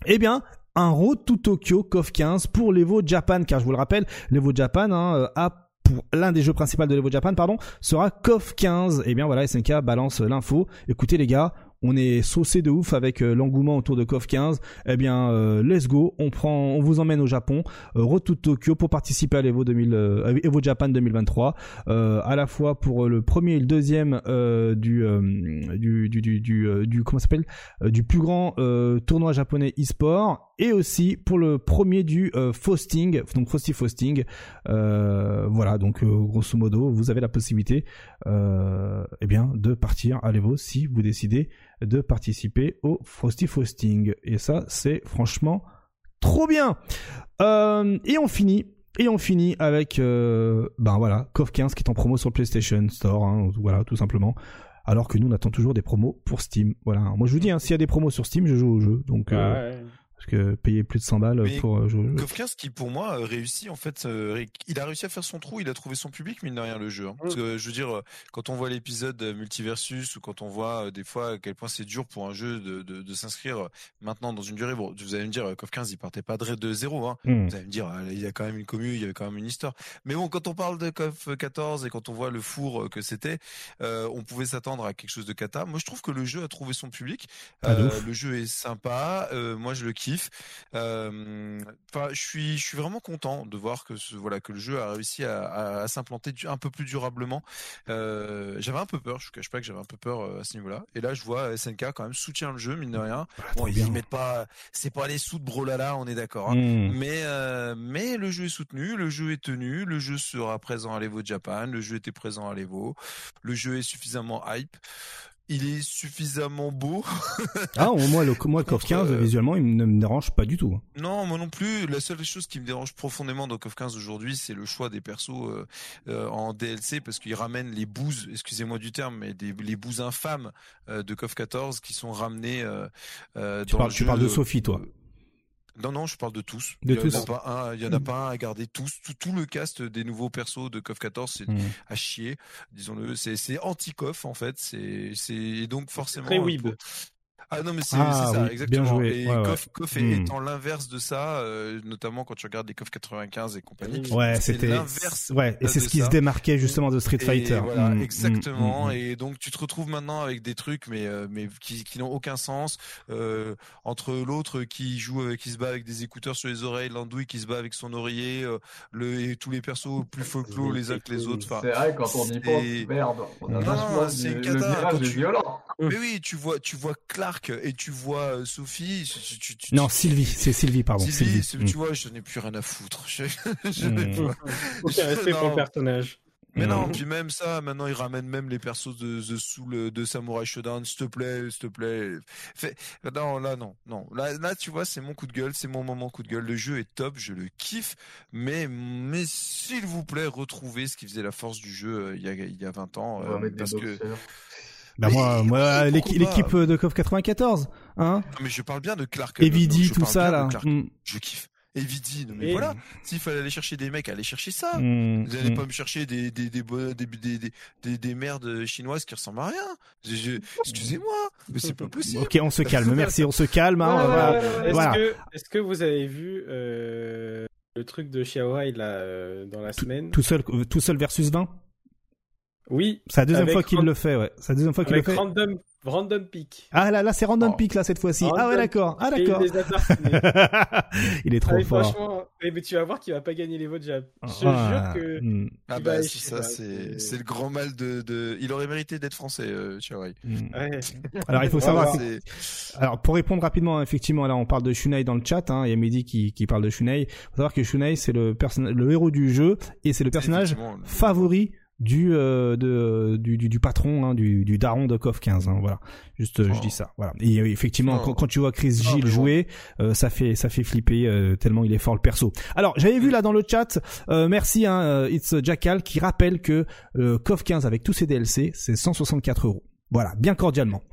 eh bien un Road to Tokyo KOF 15 pour l'Evo Japan, car je vous le rappelle, l'Evo Japan hein, euh, a pour l'un des jeux principaux de l'Evo Japan, pardon, sera KOF 15. Et bien voilà, SNK balance l'info. Écoutez les gars, on est saucé de ouf avec euh, l'engouement autour de KOF 15. Eh bien, euh, let's go, on prend, on vous emmène au Japon, euh, Road to Tokyo pour participer à l'Evo 2000, euh, Evo Japan 2023, euh, à la fois pour le premier et le deuxième du, du, du, du, comment s'appelle, du plus grand tournoi japonais e-sport et aussi pour le premier du euh, Fausting, donc Frosty Fausting. Euh, voilà, donc euh, grosso modo, vous avez la possibilité euh, eh bien, de partir à l'Evo si vous décidez de participer au Frosty Fausting. Et ça, c'est franchement trop bien. Et on finit. Et on finit avec, ben voilà, KOF 15 qui est en promo sur le PlayStation Store, hein, voilà, tout simplement. Alors que nous, on attend toujours des promos pour Steam. Voilà. Moi, je vous dis, hein, s'il y a des promos sur Steam, je joue au jeu. Donc, Ah. Parce que payer plus de 100 balles Mais pour euh, jouer au jeu. KOF 15 qui pour moi euh, réussit en fait, euh, il a réussi à faire son trou, il a trouvé son public mine de rien le jeu. hein. Parce que je veux dire, quand on voit l'épisode multiversus ou quand on voit des fois à quel point c'est dur pour un jeu de, de, de s'inscrire maintenant dans une durée, bon, vous allez me dire, KOF 15 il partait pas de, zéro, hein. Hmm. Vous allez me dire, il y a quand même une commune, il y avait quand même une histoire. Mais bon, quand on parle de KOF 14 et quand on voit le four que c'était, euh, on pouvait s'attendre à quelque chose de cata. Moi, je trouve que le jeu a trouvé son public. Euh, le jeu est sympa. euh, moi, je le kiffe. Euh, Enfin, je suis, je suis vraiment content de voir que ce, voilà que le jeu a réussi à, à, à s'implanter un peu plus durablement. Euh, j'avais un peu peur. Je vous cache pas que j'avais un peu peur euh, à ce niveau-là. Et là, je vois SNK quand même soutient le jeu mine de rien. Bon, ils mettent pas, c'est pas les sous de Brolala, on est d'accord. hein. Hmm. Mais euh, mais le jeu est soutenu, le jeu est tenu, le jeu sera présent à l'Evo Japan, le jeu était présent à l'Evo, le jeu est suffisamment hype, il est suffisamment beau. *laughs* Ah, moi, le, moi, le Contre, 15, euh, visuellement, il ne me dérange pas du tout. Non, moi non plus. La seule chose qui me dérange profondément dans KOF 15 aujourd'hui, c'est le choix des persos euh, euh, en DLC parce qu'ils ramènent les bouses, excusez-moi du terme, mais des, les bouses infâmes euh, de KOF 14 qui sont ramenés euh, euh, Tu dans parles, le tu jeu, parle de Sophie, toi. Non, non, je parle de tous. De il y en a pas un, il y en a pas un à garder tous. Tout, tout le cast des nouveaux persos de KOF 14, c'est Hmm. à chier, disons-le. C'est, c'est anti-KOF en fait. C'est, donc forcément. Très weeb. Ah non mais c'est, Ah, c'est ça oui, bien exactement. joué. Et Ouais, KOF est- Hmm. étant l'inverse de ça, euh, notamment quand tu regardes les KOF 95 et compagnie. Ouais, c'est c'était. l'inverse Ouais, et c'est de ce qui ça. se démarquait justement de Street Et Fighter. voilà, Hmm, exactement. hmm, hmm, hmm. Et donc tu te retrouves maintenant avec des trucs, mais euh, mais qui, qui n'ont aucun sens. Euh, entre l'autre qui joue, avec, qui se bat avec des écouteurs sur les oreilles, l'andouille qui se bat avec son oreiller, euh, le et tous les persos plus folklore les uns que les autres. Enfin, C'est vrai, quand on y c'est- pense, merde, on a Non, vachement c'est cata, le virage quand est tu- violent. Mais oui, tu vois, tu vois Clark et tu vois euh, Sophie. tu- tu- tu- Non, tu- Sylvie, c'est Sylvie, pardon. Sylvie, Sylvie. c'est- Hmm. tu vois, je n'ai plus rien à foutre. *laughs* Je, je Mm. n'ai pas- Aucun *laughs* respect pour Non. le personnage. Mais non, puis même ça, maintenant ils ramènent même les persos de The Soul de Samurai Shodown, s'il te plaît, s'il te plaît. Non, là non, non. Là, là tu vois, c'est mon coup de gueule, c'est mon moment coup de gueule. Le jeu est top, je le kiffe, mais mais s'il vous plaît, retrouvez ce qui faisait la force du jeu euh, il y a il y a 20 ans, euh, parce que boxeurs. Bah moi, moi l'équipe de KOF 94, hein, Non, mais je parle bien de Clark. Evidi, je tout ça là. Mm. Je kiffe. Evidi, non, mais Et- voilà. S'il fallait aller chercher des mecs, allez chercher ça. Mm, Vous n'allez mm. pas me chercher des des des, bo- des, des, des, des, des merdes chinoises qui ressemblent à rien. Je- je- Excusez-moi, mais c'est pas possible. Ok, on se calme. Merci, on se calme. hein, Ouais, on va- ouais, ouais. Est-ce voilà. que, vous avez vu euh, le truc de Xiaoai là euh, dans la semaine? Tout seul, euh, tout seul versus 20. Oui. C'est la deuxième fois qu'il le fait, ouais. C'est la deuxième fois qu'il le fait. random, random pick. Ah là, là, c'est random Oh. pick là cette fois-ci. Ah ouais, d'accord. Ah il d'accord. *laughs* il est Ah, trop mais fort. franchement, eh, mais tu vas voir qu'il va pas gagner les votes. Je je Ah, jure que. mm, Ah bah si ça c'est c'est- le grand mal de de. Il aurait mérité d'être français, euh, mm. Ouais. *laughs* Alors il faut savoir. ouais. Alors pour répondre rapidement, effectivement, là on parle de Shunai dans le chat. Hein, il y a Mehdi qui, qui parle de Shunai. Il faut savoir que Shunai c'est le personnage, le héros du jeu et c'est le personnage favori du euh, de du, du, du patron hein, du, du daron de KOF 15 hein, voilà. Juste euh, je Oh. dis ça voilà. Et euh, effectivement Oh. quand, quand tu vois Chris Oh, Gilles jouer euh, ça fait ça fait flipper euh, tellement il est fort le perso. Alors j'avais vu là dans le chat euh, merci hein, euh, It's Jackal qui rappelle que euh, KOF 15 avec tous ses DLC c'est 164 euros. Voilà bien cordialement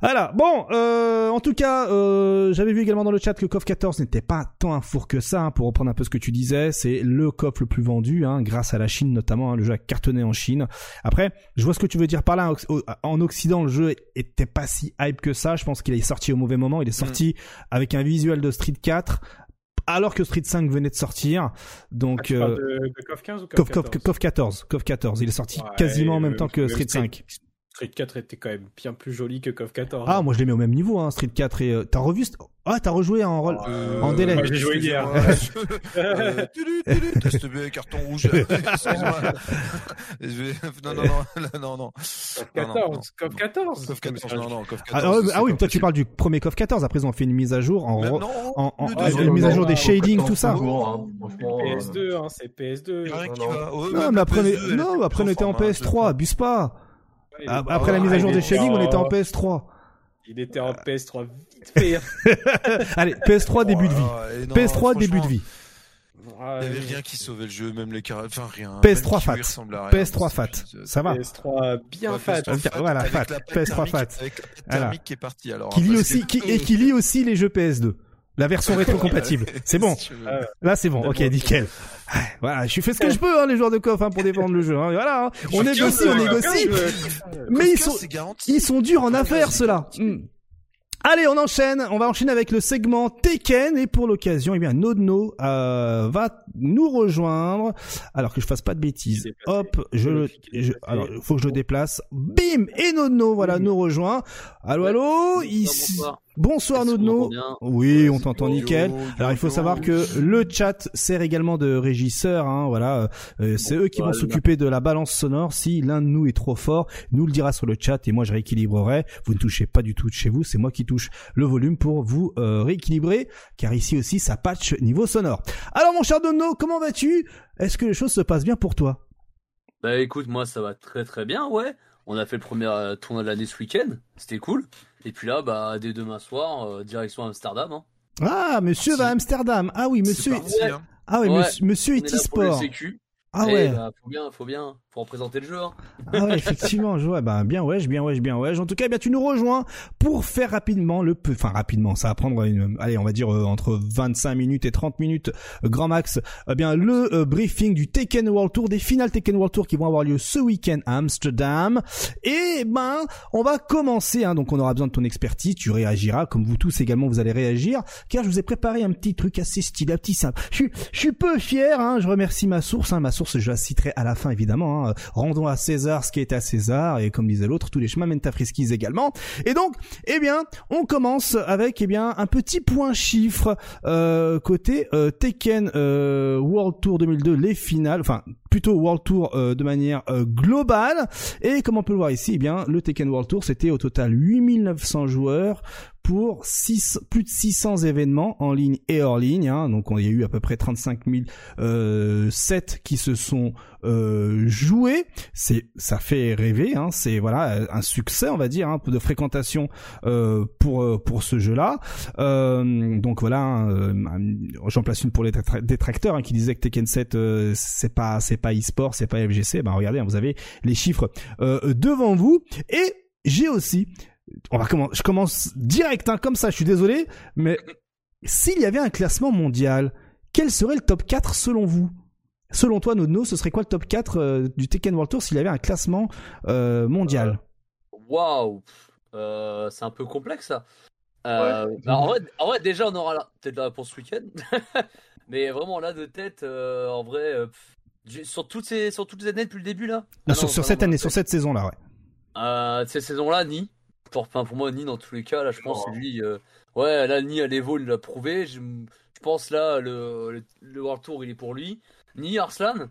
voilà, bon, euh, en tout cas, euh, j'avais vu également dans le chat que KOF 14 n'était pas tant un four que ça, hein, pour reprendre un peu ce que tu disais, c'est le KOF le plus vendu, hein, grâce à la Chine notamment, hein, le jeu a cartonné en Chine. Après, je vois ce que tu veux dire par là, en- en Occident, le jeu était pas si hype que ça, je pense qu'il est sorti au mauvais moment, il est sorti avec un visuel de Street 4, alors que Street 5 venait de sortir, Ah, donc... tu parles euh, de, de KOF 15 ou KOF KOF, 14 KOF, KOF 14, KOF 14, il est sorti Ouais, quasiment en même temps que Street 5. Street 4 était quand même bien plus joli que KOF 14. Ah, moi je les mets au même niveau, hein, Street 4 et... euh, T'as revu... St- Ah, t'as rejoué en rôle... Euh, En délai. moi, j'ai joué hier. Euh, tudu, tudu, test B, carton rouge. *laughs* Non, non, non, non, non. KOF Non, non, 14, KOF 14. KOF 14, non, non, KOF 14. Ah, ah, c'est ah oui, toi tu parles du premier KOF 14. Après ils ont fait une mise à jour en, ah, deuxième, une mise à jour des shadings, tout ça. toujours, hein, franchement, euh, PS2, hein, c'est PS2. Il y a rien qui Non, va. Ouais, Non, même mais après, on PS2, était après on plus était en hein, PS3, abuse pas. Ah, Après la mise à jour des shadings, on était en en- PS3. Il était en PS3 vite fait. Allez, PS3 début de vie. Oh, et non, PS3 début de vie. Ah, Il y avait rien qui sauvait le jeu, même les carrés, enfin rien. PS3 Même fat. Kiwi ressemble à rien. PS3 fat. Ça va. PS3 bien Ouais, fat. PS3 Voilà, fat. la pâte PS3 thermique- fat. Avec la Voilà. qui est partie alors. Qui hein, lit aussi, qui, et qui lit aussi les jeux PS2. La version rétro-compatible. C'est bon. Ah, Là, c'est bon. Ok, nickel. Voilà, je fais ce que je peux, hein, les joueurs de KOF, hein, pour défendre le jeu. hein. Voilà, hein. on négocie, on négocie. Mais ils sont. Ils sont durs en affaires, ceux-là. Hmm. Allez, on enchaîne. On va enchaîner avec le segment Tekken et pour l'occasion, eh bien, Nodno euh, va nous rejoindre. Alors que je fasse pas de bêtises. Il. Hop, je il je- alors faut que je le déplace. Bim et Nodno, voilà, nous rejoint. Allô, allô? Ici- Bonsoir. Nodno. Oui, on t'entend nickel. Alors il faut savoir que le chat sert également de régisseur. Hein, voilà, Euh, c'est eux qui vont s'occuper de la balance sonore. Si l'un de nous est trop fort, nous le dira sur le chat et moi je rééquilibrerai. Vous ne touchez pas du tout de chez vous, c'est moi qui touche le volume pour vous euh, rééquilibrer, car ici aussi ça patch niveau sonore. Alors mon cher Dono, comment vas-tu? Est-ce que les choses se passent bien pour toi? Bah écoute, moi ça va très très bien, ouais. On a fait le premier euh, tournoi de l'année ce week-end, c'était cool. Et puis là, bah dès demain soir, euh, direction Amsterdam. Hein. Ah, monsieur va à Amsterdam. Ah oui, monsieur. parti, hein. Ah oui, Ouais. monsieur, monsieur On est e-sport. Ah Et, ouais. bah, faut bien, faut bien, représenter le jeu. Ah ouais, effectivement, je vois, ben, bien wesh, bien wesh, bien wesh. En tout cas, eh bien, tu nous rejoins pour faire rapidement le, peu- enfin, rapidement, ça va prendre une, allez, on va dire, euh, entre 25 minutes et 30 minutes, euh, grand max, eh bien, le euh, briefing du Tekken World Tour, des finales Tekken World Tour qui vont avoir lieu ce week-end à Amsterdam. Et, ben, on va commencer, hein, donc on aura besoin de ton expertise, tu réagiras, comme vous tous également, vous allez réagir, car je vous ai préparé un petit truc assez stylé, un petit simple. Je suis, je suis peu fier, hein, je remercie ma source, hein, ma source, je la citerai à la fin, évidemment, hein. Rendons à César ce qui est à César, et comme disait l'autre, tous les chemins mènent à Friskis également. Et donc, eh bien, on commence avec, eh bien, un petit point chiffre, euh, côté, euh, Tekken, euh, World Tour 2002, les finales, enfin, plutôt World Tour euh, de manière euh, globale. Et comme on peut le voir ici, eh bien le Tekken World Tour, c'était au total 8900 joueurs pour 6, plus de 600 événements en ligne et hors ligne. Hein. Donc il y a eu à peu près 35 000 euh, sets qui se sont euh, joués. C'est ça fait rêver. Hein. C'est voilà un succès on va dire peu de fréquentation euh, pour euh, pour ce jeu-là. Euh, donc voilà, j'en place une pour les détracteurs hein, qui disaient que Tekken 7 euh, c'est pas c'est pas e-sport, c'est pas FGC. Ben regardez, hein, vous avez les chiffres devant vous et j'ai aussi on va commencer, je commence direct, hein, comme ça, je suis désolé, mais s'il y avait un classement mondial, quel serait le top 4 selon vous? Selon toi, Nono, ce serait quoi le top 4 euh, du Tekken World Tour s'il y avait un classement euh, mondial? Waouh euh, C'est un peu complexe ça. Bah, en, vrai, déjà, on aura peut-être la réponse ce week-end. *laughs* mais vraiment, là, de tête, en vrai, sur, toutes ces, sur toutes les années depuis le début, là? Ah sur, cette année, sur cette saison-là, ouais. cette saison-là, ni pour, pour moi, Ni, dans tous les cas, là, je pense que lui. Euh, ouais, là, Ni à l'Evo, il l'a prouvé. Je, je, pense là, le, le, World Tour, il est pour lui. Ni Arslan.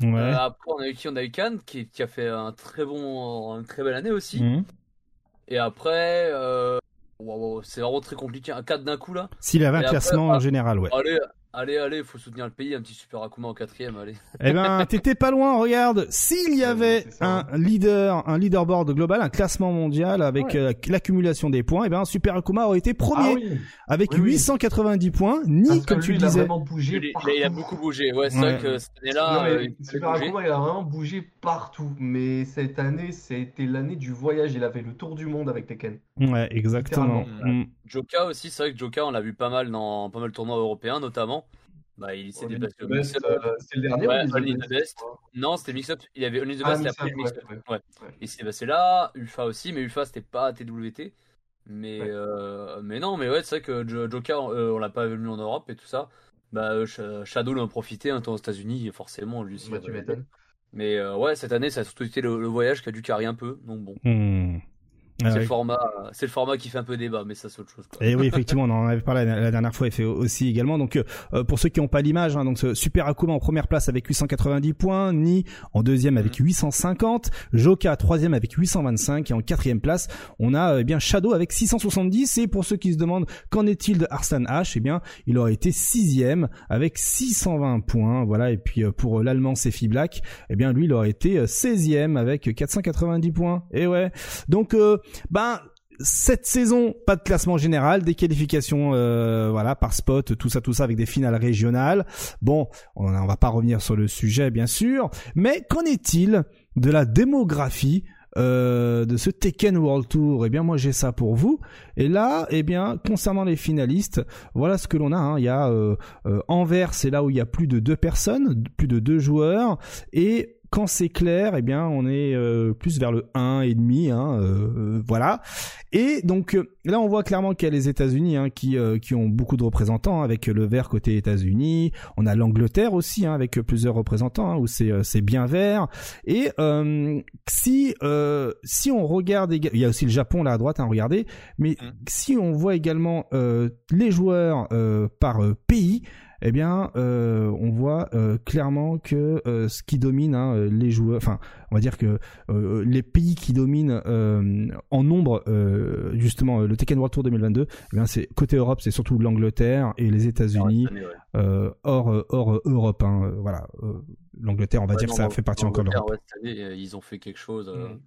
Ouais. Euh, après, on a eu qui? On a eu Khan, qui, qui, a fait un très bon, une très belle année aussi. Mhm. Et après. Euh, c'est vraiment très compliqué. Un 4 d'un coup là. S'il avait un classement en ah, général, ouais. Allez, Allez, allez, faut soutenir le pays, un petit super Akuma en quatrième, allez. *laughs* Eh ben, t'étais pas loin, regarde. S'il y avait un leader, un leaderboard global, un classement mondial avec euh, l'accumulation des points, eh ben, Super Akuma aurait été premier ah avec 890 points. Ni, comme tu le disais. Il a vraiment bougé. Il, a beaucoup bougé. Ouais, c'est vrai que cette année-là. Euh, Super Akuma, il a vraiment bougé partout. Mais cette année, c'était l'année du voyage. Il a fait le tour du monde avec Tekken. Ouais, exactement. Joka aussi, c'est vrai que Joka, on l'a vu pas mal dans pas mal de tournois européens, notamment. Bah, il s'est déplacé au. Euh, c'est le dernier ouais, Only the Best. Non, c'était mix-up. Il y avait Only the ah, Best et après. Ouais, Il s'est déplacé là, UFA aussi, mais UFA c'était pas TWT. Mais, euh, mais non, mais ouais, c'est vrai que Joker, euh, on l'a pas vu en Europe et tout ça. Bah, euh, Shadow l'a profité un temps aux États-Unis, forcément, lui aussi. Bah, tu m'étonnes. Mais ouais, cette année, ça a surtout été le, voyage qui a dû carrer un peu. Donc bon. Hmm. Ah c'est le format, c'est le format qui fait un peu débat, mais ça c'est autre chose. Quoi. Et oui, effectivement, on en avait parlé la, dernière fois et fait aussi également. Donc euh, pour ceux qui n'ont pas l'image, hein, donc Super Akuma en première place avec 890 points, Ni en deuxième avec 850, mhm. Joka troisième avec 825 et en quatrième place on a euh, eh bien Shadow avec 670. Et pour ceux qui se demandent qu'en est-il de Arslan H, eh bien il aurait été sixième avec 620 points. Voilà. Et puis euh, pour l'allemand Sefi Black, eh bien lui il aurait été 16e avec 490 points. Et ouais. Donc ben cette saison, pas de classement général, des qualifications euh, voilà par spot, tout ça, tout ça avec des finales régionales. Bon, on, on va pas revenir sur le sujet bien sûr, mais qu'en est-il de la démographie euh, de ce Tekken World Tour? Eh bien, moi j'ai ça pour vous. Et là, eh bien, concernant les finalistes, voilà ce que l'on a. Hein. Il y a euh, euh, Anvers, c'est là où il y a plus de deux personnes, plus de deux joueurs, et quand c'est clair, eh bien, on est euh, plus vers le 1 et demi, hein, euh, euh, voilà. Et donc là, on voit clairement qu'il y a les États-Unis hein, qui qui ont beaucoup de représentants avec le vert côté États-Unis. On a l'Angleterre aussi hein, avec plusieurs représentants hein, où c'est c'est bien vert. Et si si on regarde, il y a aussi le Japon là à droite, hein, regardez. Mais mmh. si on voit également les joueurs par pays eh bien, euh, on voit euh, clairement que euh, ce qui domine hein, les joueurs, enfin, on va dire que les pays qui dominent en nombre, justement, le Tekken World Tour 2022, eh bien, c'est côté Europe, c'est surtout l'Angleterre et les États-Unis, hors, hors Europe. Hein, voilà, l'Angleterre, on va dire que ça fait partie encore de l'Europe. ils ont fait quelque chose. Mm.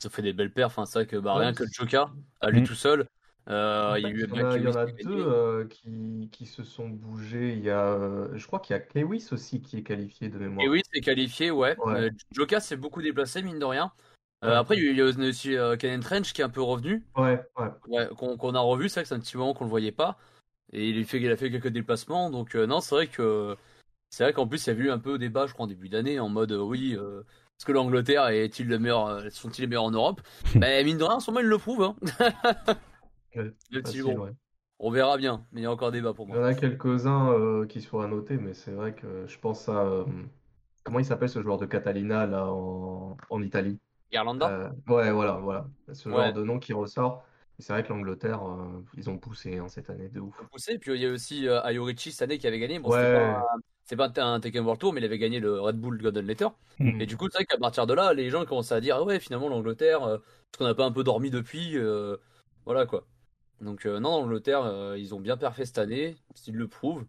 Ils ont fait des belles perfs. Enfin, c'est vrai que bah, rien que le Joker, à lui mm. tout seul, euh, il y, en a, deux euh, qui, qui, se sont bougés. Il y a, euh, je crois qu'il y a Kewis aussi qui est qualifié de mémoire. Kewis est qualifié, ouais. ouais. Joka s'est beaucoup déplacé, mine de rien. après, il y a aussi Ken Trench qui est un peu revenu. Ouais, ouais. qu'on a revu, c'est vrai que c'est un petit moment qu'on le voyait pas. Et il, fait, il a fait quelques déplacements. Donc, non, c'est vrai que. C'est vrai qu'en plus, il y a eu un peu débat, je crois, en début d'année, en mode oui. est-ce que l'Angleterre est-il le meilleur, sont-ils les meilleurs en Europe? *laughs* Ben, mine de rien, en ce moment, ils le prouvent. Hein. *laughs* On verra bien, mais il y a encore débat pour moi. Il y en a quelques-uns euh, qui seraient noter, mais c'est vrai que je pense à. Euh, comment il s'appelle ce joueur de Catalina là en, Italie? Irlanda euh, Ouais, voilà, voilà. Ce genre de nom qui ressort. C'est vrai que l'Angleterre, ils ont poussé hein, cette année de ouf. Ils ont poussé, puis il y a aussi Ayorichi cette année qui avait gagné. ouais. c'est pas un Tekken World Tour, mais il avait gagné le Red Bull Golden Letter. Mm. Et du coup, c'est vrai qu'à partir de là, les gens commençaient à dire, ah ouais, finalement, l'Angleterre, euh, parce qu'on n'a pas un peu dormi depuis, euh, voilà quoi. Donc, euh, non, l'Angleterre, euh, ils ont bien parfait cette année, s'ils le prouvent.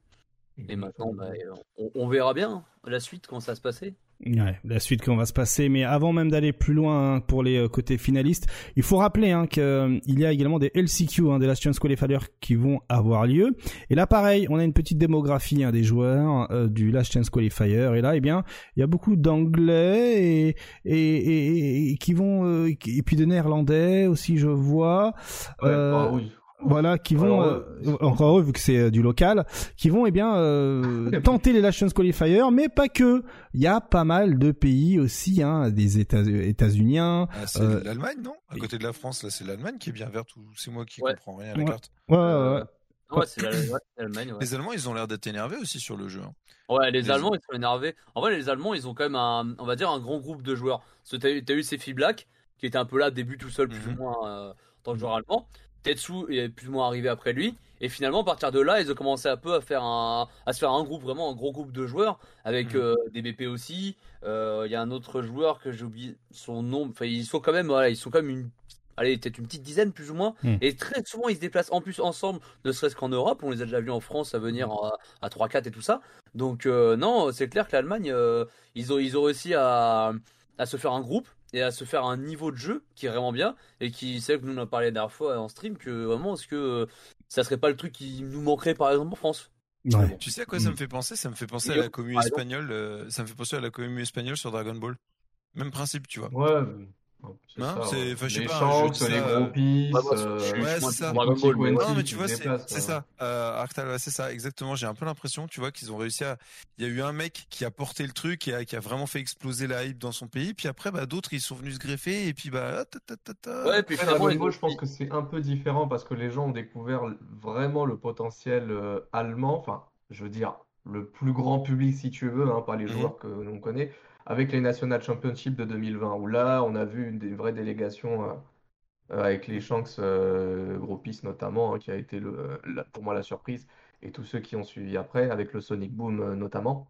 Et maintenant, bah, on, on verra bien la suite, comment ça va se passer. Ouais, la suite qu'on va se passer. Mais avant même d'aller plus loin hein, pour les euh, côtés finalistes, il faut rappeler hein, qu'il y a également des LCQ, hein, des Last Chance Qualifiers qui vont avoir lieu. Et là, pareil, on a une petite démographie hein, des joueurs euh, du Last Chance Qualifier. Et là, eh bien, il y a beaucoup d'anglais et, et, et, et qui vont euh, et puis de néerlandais aussi, je vois. Ouais, Euh, bah oui. Voilà, qui vont Alors, euh, encore eux vu que c'est euh, du local, qui vont eh bien euh, tenter les Last Chance Qualifiers, mais pas que. Il y a pas mal de pays aussi, hein, des États États-Uniens. Ah, c'est Euh, l'Allemagne, non? À côté de la France, là, c'est l'Allemagne qui est bien verte ou c'est moi qui Ouais. comprends rien à la Ouais. carte? Ouais, ouais, Euh, ouais. Ouais, c'est la- ouais, c'est l'Allemagne. Ouais. Les Allemands, ils ont l'air d'être énervés aussi sur le jeu. hein. Ouais, les Les- Allemands, ils sont énervés. En vrai, les Allemands, ils ont quand même un, on va dire, un grand groupe de joueurs. Parce que t'as eu, Sefi Black, qui était un peu là, début tout seul, plus Mhm. ou moins, euh, en tant que joueur allemand. Tetsu est plus ou moins arrivé après lui. Et finalement, à partir de là, ils ont commencé un peu à faire un, à se faire un groupe, vraiment un gros groupe de joueurs, avec Mhm. euh, des BP aussi. Euh, Il y a un autre joueur que j'ai oublié son nom. Enfin, ils sont quand même, voilà, ils sont quand même une, allez, peut-être une petite dizaine plus ou moins. Mhm. Et très souvent, ils se déplacent en plus ensemble, ne serait-ce qu'en Europe. On les a déjà vus en France à venir à, à 3-4 et tout ça. Donc euh, non, c'est clair que l'Allemagne, ils, ont, ils ont réussi à, à se faire un groupe et à se faire un niveau de jeu qui est vraiment bien et qui, c'est vrai que nous on a parlé la dernière fois en stream que vraiment, est-ce que euh, ça serait pas le truc qui nous manquerait par exemple en France? Ouais. Tu sais à quoi ça Mm. me fait penser? Ça me fait penser à la commune espagnole. euh, ça me fait penser à la commune espagnole sur Dragon Ball. Même principe, tu vois. Ouais, c'est Non, ça. c'est- ouais. enfin, je sais les pas, Shanks, je dis les ça, groupies, euh, Ouais, c'est Non, mais tu vois, c'est ouais. ça. Euh, c'est ça, exactement. J'ai un peu l'impression, tu vois, qu'ils ont réussi à. Il y a eu un mec qui a porté le truc et a- qui a vraiment fait exploser la hype dans son pays. Puis après, bah, d'autres, ils sont venus se greffer et puis, bah, ta, ta, ta, ta. Ouais, puis Après, ont- je pense que c'est un peu différent parce que les gens ont découvert vraiment le potentiel euh, allemand, enfin, je veux dire, le plus grand public si tu veux, hein, pas les Mhm. joueurs que l'on connaît, avec les National Championship de 2020, où là, on a vu une, des vraies délégations euh, euh, avec les Shanks euh, Groupies notamment, hein, qui a été le, la- pour moi la surprise, et tous ceux qui ont suivi après, avec le Sonic Boom notamment.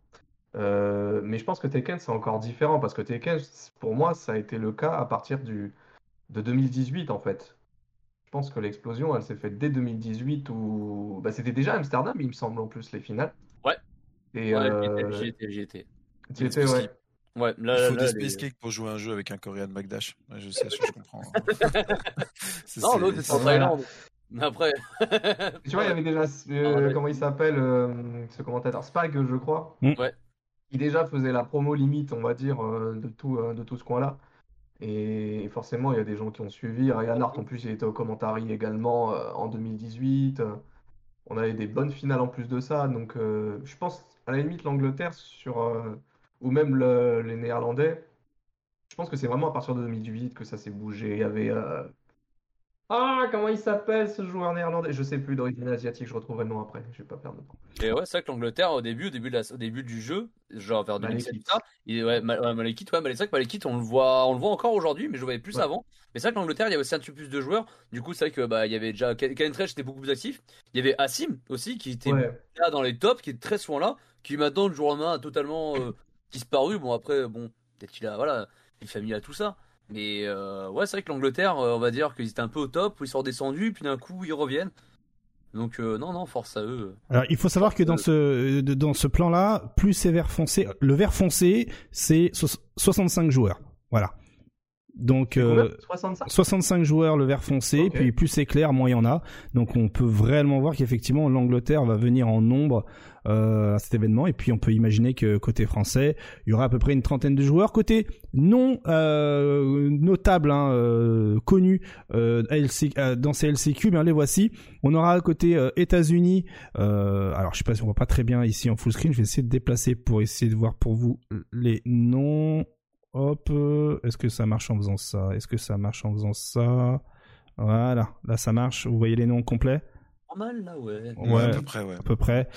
Euh, mais je pense que Tekken, c'est encore différent parce que Tekken, pour moi, ça a été le cas à partir du, de 2018 en fait. Je pense que l'explosion, elle s'est faite dès 2018 où bah, c'était déjà Amsterdam, il me semble en plus les finales. Ouais. Et Ouais, euh, j'y étais, j'y étais. tu étais, ouais. Ouais, là, Il faut là, des les- space cakes pour jouer un jeu avec un Korean McDash. Ouais, je sais, je *laughs* comprends. *laughs* Ça, Non, c'est- l'autre, c'est en. Thaïlande. Après. *laughs* Tu vois, il y avait déjà, euh, Ah, ouais. comment il s'appelle, euh, ce commentateur, Spag, je crois, Mm. Ouais. qui déjà faisait la promo limite, on va dire, euh, de tout, euh, de tout ce coin-là. Et forcément, il y a des gens qui ont suivi. Ryan Hart, en plus, il était au commentary également euh, en 2018. Euh, On avait des bonnes finales en plus de ça. Donc, euh, je pense, à la limite, l'Angleterre sur, euh, ou même le- les Néerlandais, je pense que c'est vraiment à partir de 2018 que ça s'est bougé. Il y avait. euh, Ah, comment il s'appelle ce joueur néerlandais? Je sais plus, d'origine asiatique, je retrouverai le nom après. Je vais pas perdre de temps. Et ouais, c'est vrai que l'Angleterre, au début, au début, de la- au début du jeu, genre vers 2007, Malekith. ça, il, ouais, Ma- ouais, Malekith, on le voit, on le voit encore aujourd'hui, mais je le voyais plus Ouais. avant. Mais c'est vrai que l'Angleterre, il y avait aussi un petit peu plus de joueurs. Du coup, c'est vrai que, bah, il y avait déjà, Ken Tresh était beaucoup plus actif. Il y avait Assim aussi, qui était Ouais. là dans les tops, qui est très souvent là, qui maintenant, du jour au lendemain, a totalement euh, disparu. Bon, après, bon, peut-être qu'il a, voilà, une famille à tout ça. Mais euh, ouais, c'est vrai que l'Angleterre, euh, on va dire qu'ils étaient un peu au top, puis ils sont redescendus, puis d'un coup, ils reviennent. Donc, euh, non, non, force à eux. Alors, il faut savoir que dans ce dans ce plan-là, plus c'est vert foncé, le vert foncé, c'est so- 65 joueurs. Voilà. Donc euh, Combien? 65? 65 joueurs le vert foncé, puis plus c'est clair, moins il y en a. Donc on peut vraiment voir qu'effectivement l'Angleterre va venir en nombre euh, à cet événement, et puis on peut imaginer que côté français, il y aura à peu près une trentaine de joueurs. Côté non euh, notable, hein, euh, connu euh, LC euh, dans ces LCQ, bien les voici. On aura à côté euh, États-Unis. euh, alors je sais pas si on voit pas très bien ici en full screen. Je vais essayer de déplacer pour essayer de voir pour vous les noms. Hop, euh, est-ce que ça marche en faisant ça? Est-ce que ça marche en faisant ça? Voilà, là ça marche. Vous voyez les noms complets? Normal là, ouais. Ouais. à peu près, ouais. à peu près.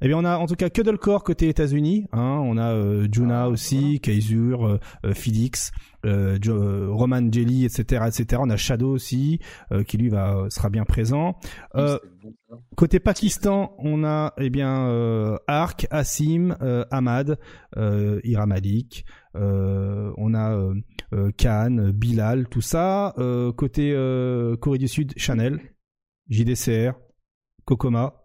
Eh bien, on a en tout cas Cuddlecore côté États-Unis. Hein, on a euh, Juna Ah, aussi, Kaizur, euh, euh, Felix, euh, Jo- euh, Roman Jelly, etc., etc. On a Shadow aussi, euh, qui lui va sera bien présent. Euh. Côté Pakistan, on a eh bien euh, Ark, Assim, euh, Ahmad, euh, Ira Malik, euh, on a euh, euh, Khan, Bilal, tout ça. Euh, côté euh, Corée du Sud, Chanel, JDCR, Kokoma,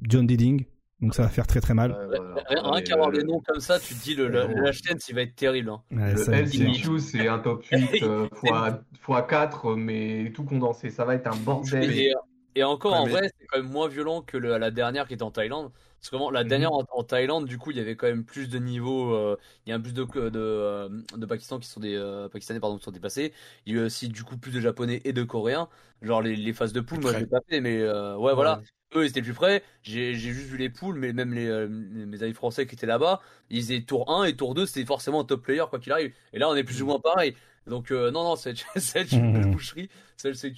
John Diding. Donc ça va faire très très mal. Ouais, voilà. Rien, qu'avoir euh, des noms comme ça, tu te dis le, le, ouais. la chaîne, il va être terrible. Hein. Ouais, Le LCQ, c'est un top 8 *laughs* euh, fois, fois 4, mais tout condensé. Ça va être un bordel. Et, et encore, Ouais, en mais- vrai, c'est quand même moins violent que le- la dernière qui était en Thaïlande. Parce que vraiment, la Mhm. dernière en, en Thaïlande, du coup, il y avait quand même plus de niveaux. euh, il y a plus de, de, euh, de Pakistan qui sont des euh, Pakistanais pardon, qui sont dépassés. Il y a aussi du coup plus de Japonais et de Coréens. Genre les, les phases de poule, moi je l'ai pas fait, mais euh, ouais, voilà. Eux, ils étaient plus près. J'ai j'ai juste vu les poules, mais même les, euh, mes amis français qui étaient là-bas, ils étaient tour 1 et tour 2, c'était forcément un top player quoi qu'il arrive. Et là, on est plus ou moins pareil. Donc, euh, non, non, c'est *laughs* c'est une belle Mhm. boucherie. Celle. Ouais,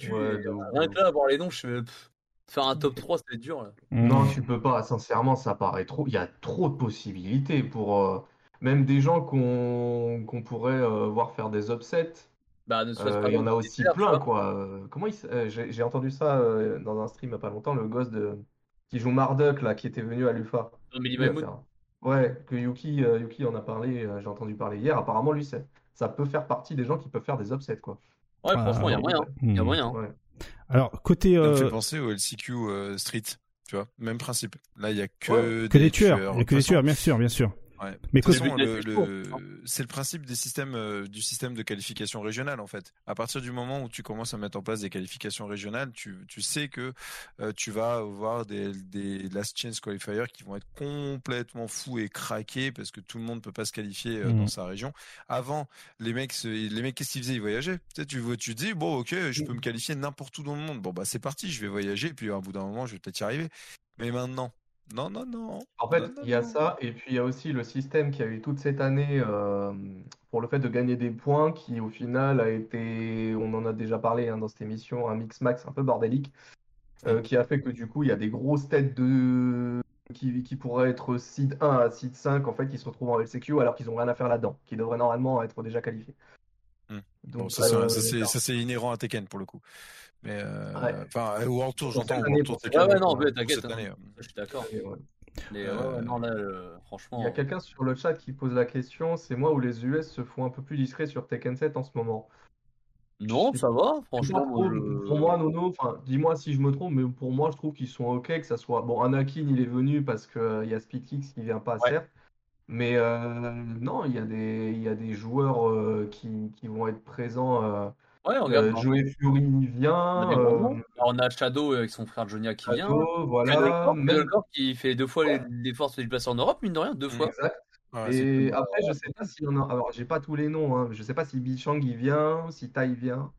et, euh, ouf, rien que là, avoir les noms, je fais. pff, faire un top 3, c'est dur là. Non, Mm. tu peux pas. Sincèrement, ça paraît trop. Il y a trop de possibilités pour euh, même des gens qu'on qu'on pourrait euh, voir faire des upsets. Bah, ne serait-ce Euh, pas Il y en a aussi plein, quoi. Euh, Comment il euh, j'ai j'ai entendu ça euh, dans un stream il y a pas longtemps, le gosse de qui joue Marduk là, qui était venu à l'UFA. Lui fait un- Ouais, que Yuki, euh, Yuki en a parlé, euh, j'ai entendu parler hier. Apparemment, lui, c'est- ça peut faire partie des gens qui peuvent faire des upsets, quoi. Ouais, Ah, franchement, il y a moyen. Il y a Mm. moyen. Ouais. Alors côté Ça me euh, fait penser au LCQ euh, Street, tu vois, même principe. Là, il y a que, Ouais. que des tueurs, que des tueurs, bien sûr, bien sûr. Ouais. Mais le- c'est le- principe des systèmes, euh, du système de qualification régionale en fait. À partir du moment où tu commences à mettre en place des qualifications régionales, tu, tu sais que euh, tu vas avoir des, des last chance qualifiers qui vont être complètement fous et craqués parce que tout le monde peut pas se qualifier euh, dans sa région. Avant, les mecs, les mecs qu'est-ce qu'ils faisaient? Ils voyageaient. Tu sais, tu, tu te dis bon ok, je peux me qualifier n'importe où dans le monde. Bon bah c'est parti, je vais voyager puis à bout d'un moment je vais peut-être y arriver. Mais maintenant, non non non. En fait, il y a non. ça, et puis il y a aussi le système qui a eu toute cette année euh, pour le fait de gagner des points, qui au final a été, on en a déjà parlé hein, dans cette émission, un mix-max un peu bordélique, euh, qui a fait que du coup, il y a des grosses têtes de... qui, qui pourraient être seed 1 à seed 5, en fait, qui se retrouvent en LCQ alors qu'ils n'ont rien à faire là-dedans, qui devraient normalement être déjà qualifiés. Donc, Bon, ça, c'est- euh, ça, c'est, ça, c'est inhérent à Tekken pour le coup. Mais euh, Ouais. enfin, Tour, j'entends. au année, World Tour Tekken, Ouais, ouais, non, mais t'inquiète. hein. année, euh. Je suis d'accord. ouais. Mais Euh, ouais, ouais, non, là, euh, franchement. Il y a quelqu'un sur le chat qui pose la question, c'est moi ou les US se font un peu plus discrets sur Tekken 7 en ce moment? Non, ça va, franchement. trop. moi, je- Pour moi, Nono, enfin, dis-moi si je me trompe, mais pour moi, je trouve qu'ils sont ok, que ça soit. Bon, Anakin, il est venu parce qu'il y a Speedkicks qui vient pas, Ouais. certes. Mais euh, non, il y a des, il y a des joueurs euh, qui, qui vont être présents. Ouais, regarde. euh, on Joey Fury on vient. euh, On a Shadow avec son frère Jonia qui vient. Voilà. Même... Qui fait deux fois les, les forces du placé en Europe, mine de rien, deux fois. Exact. Et cool. après, je sais pas s'il y en a. Alors, j'ai pas tous les noms. Hein. Je sais pas si Bichang il vient, si Tai vient.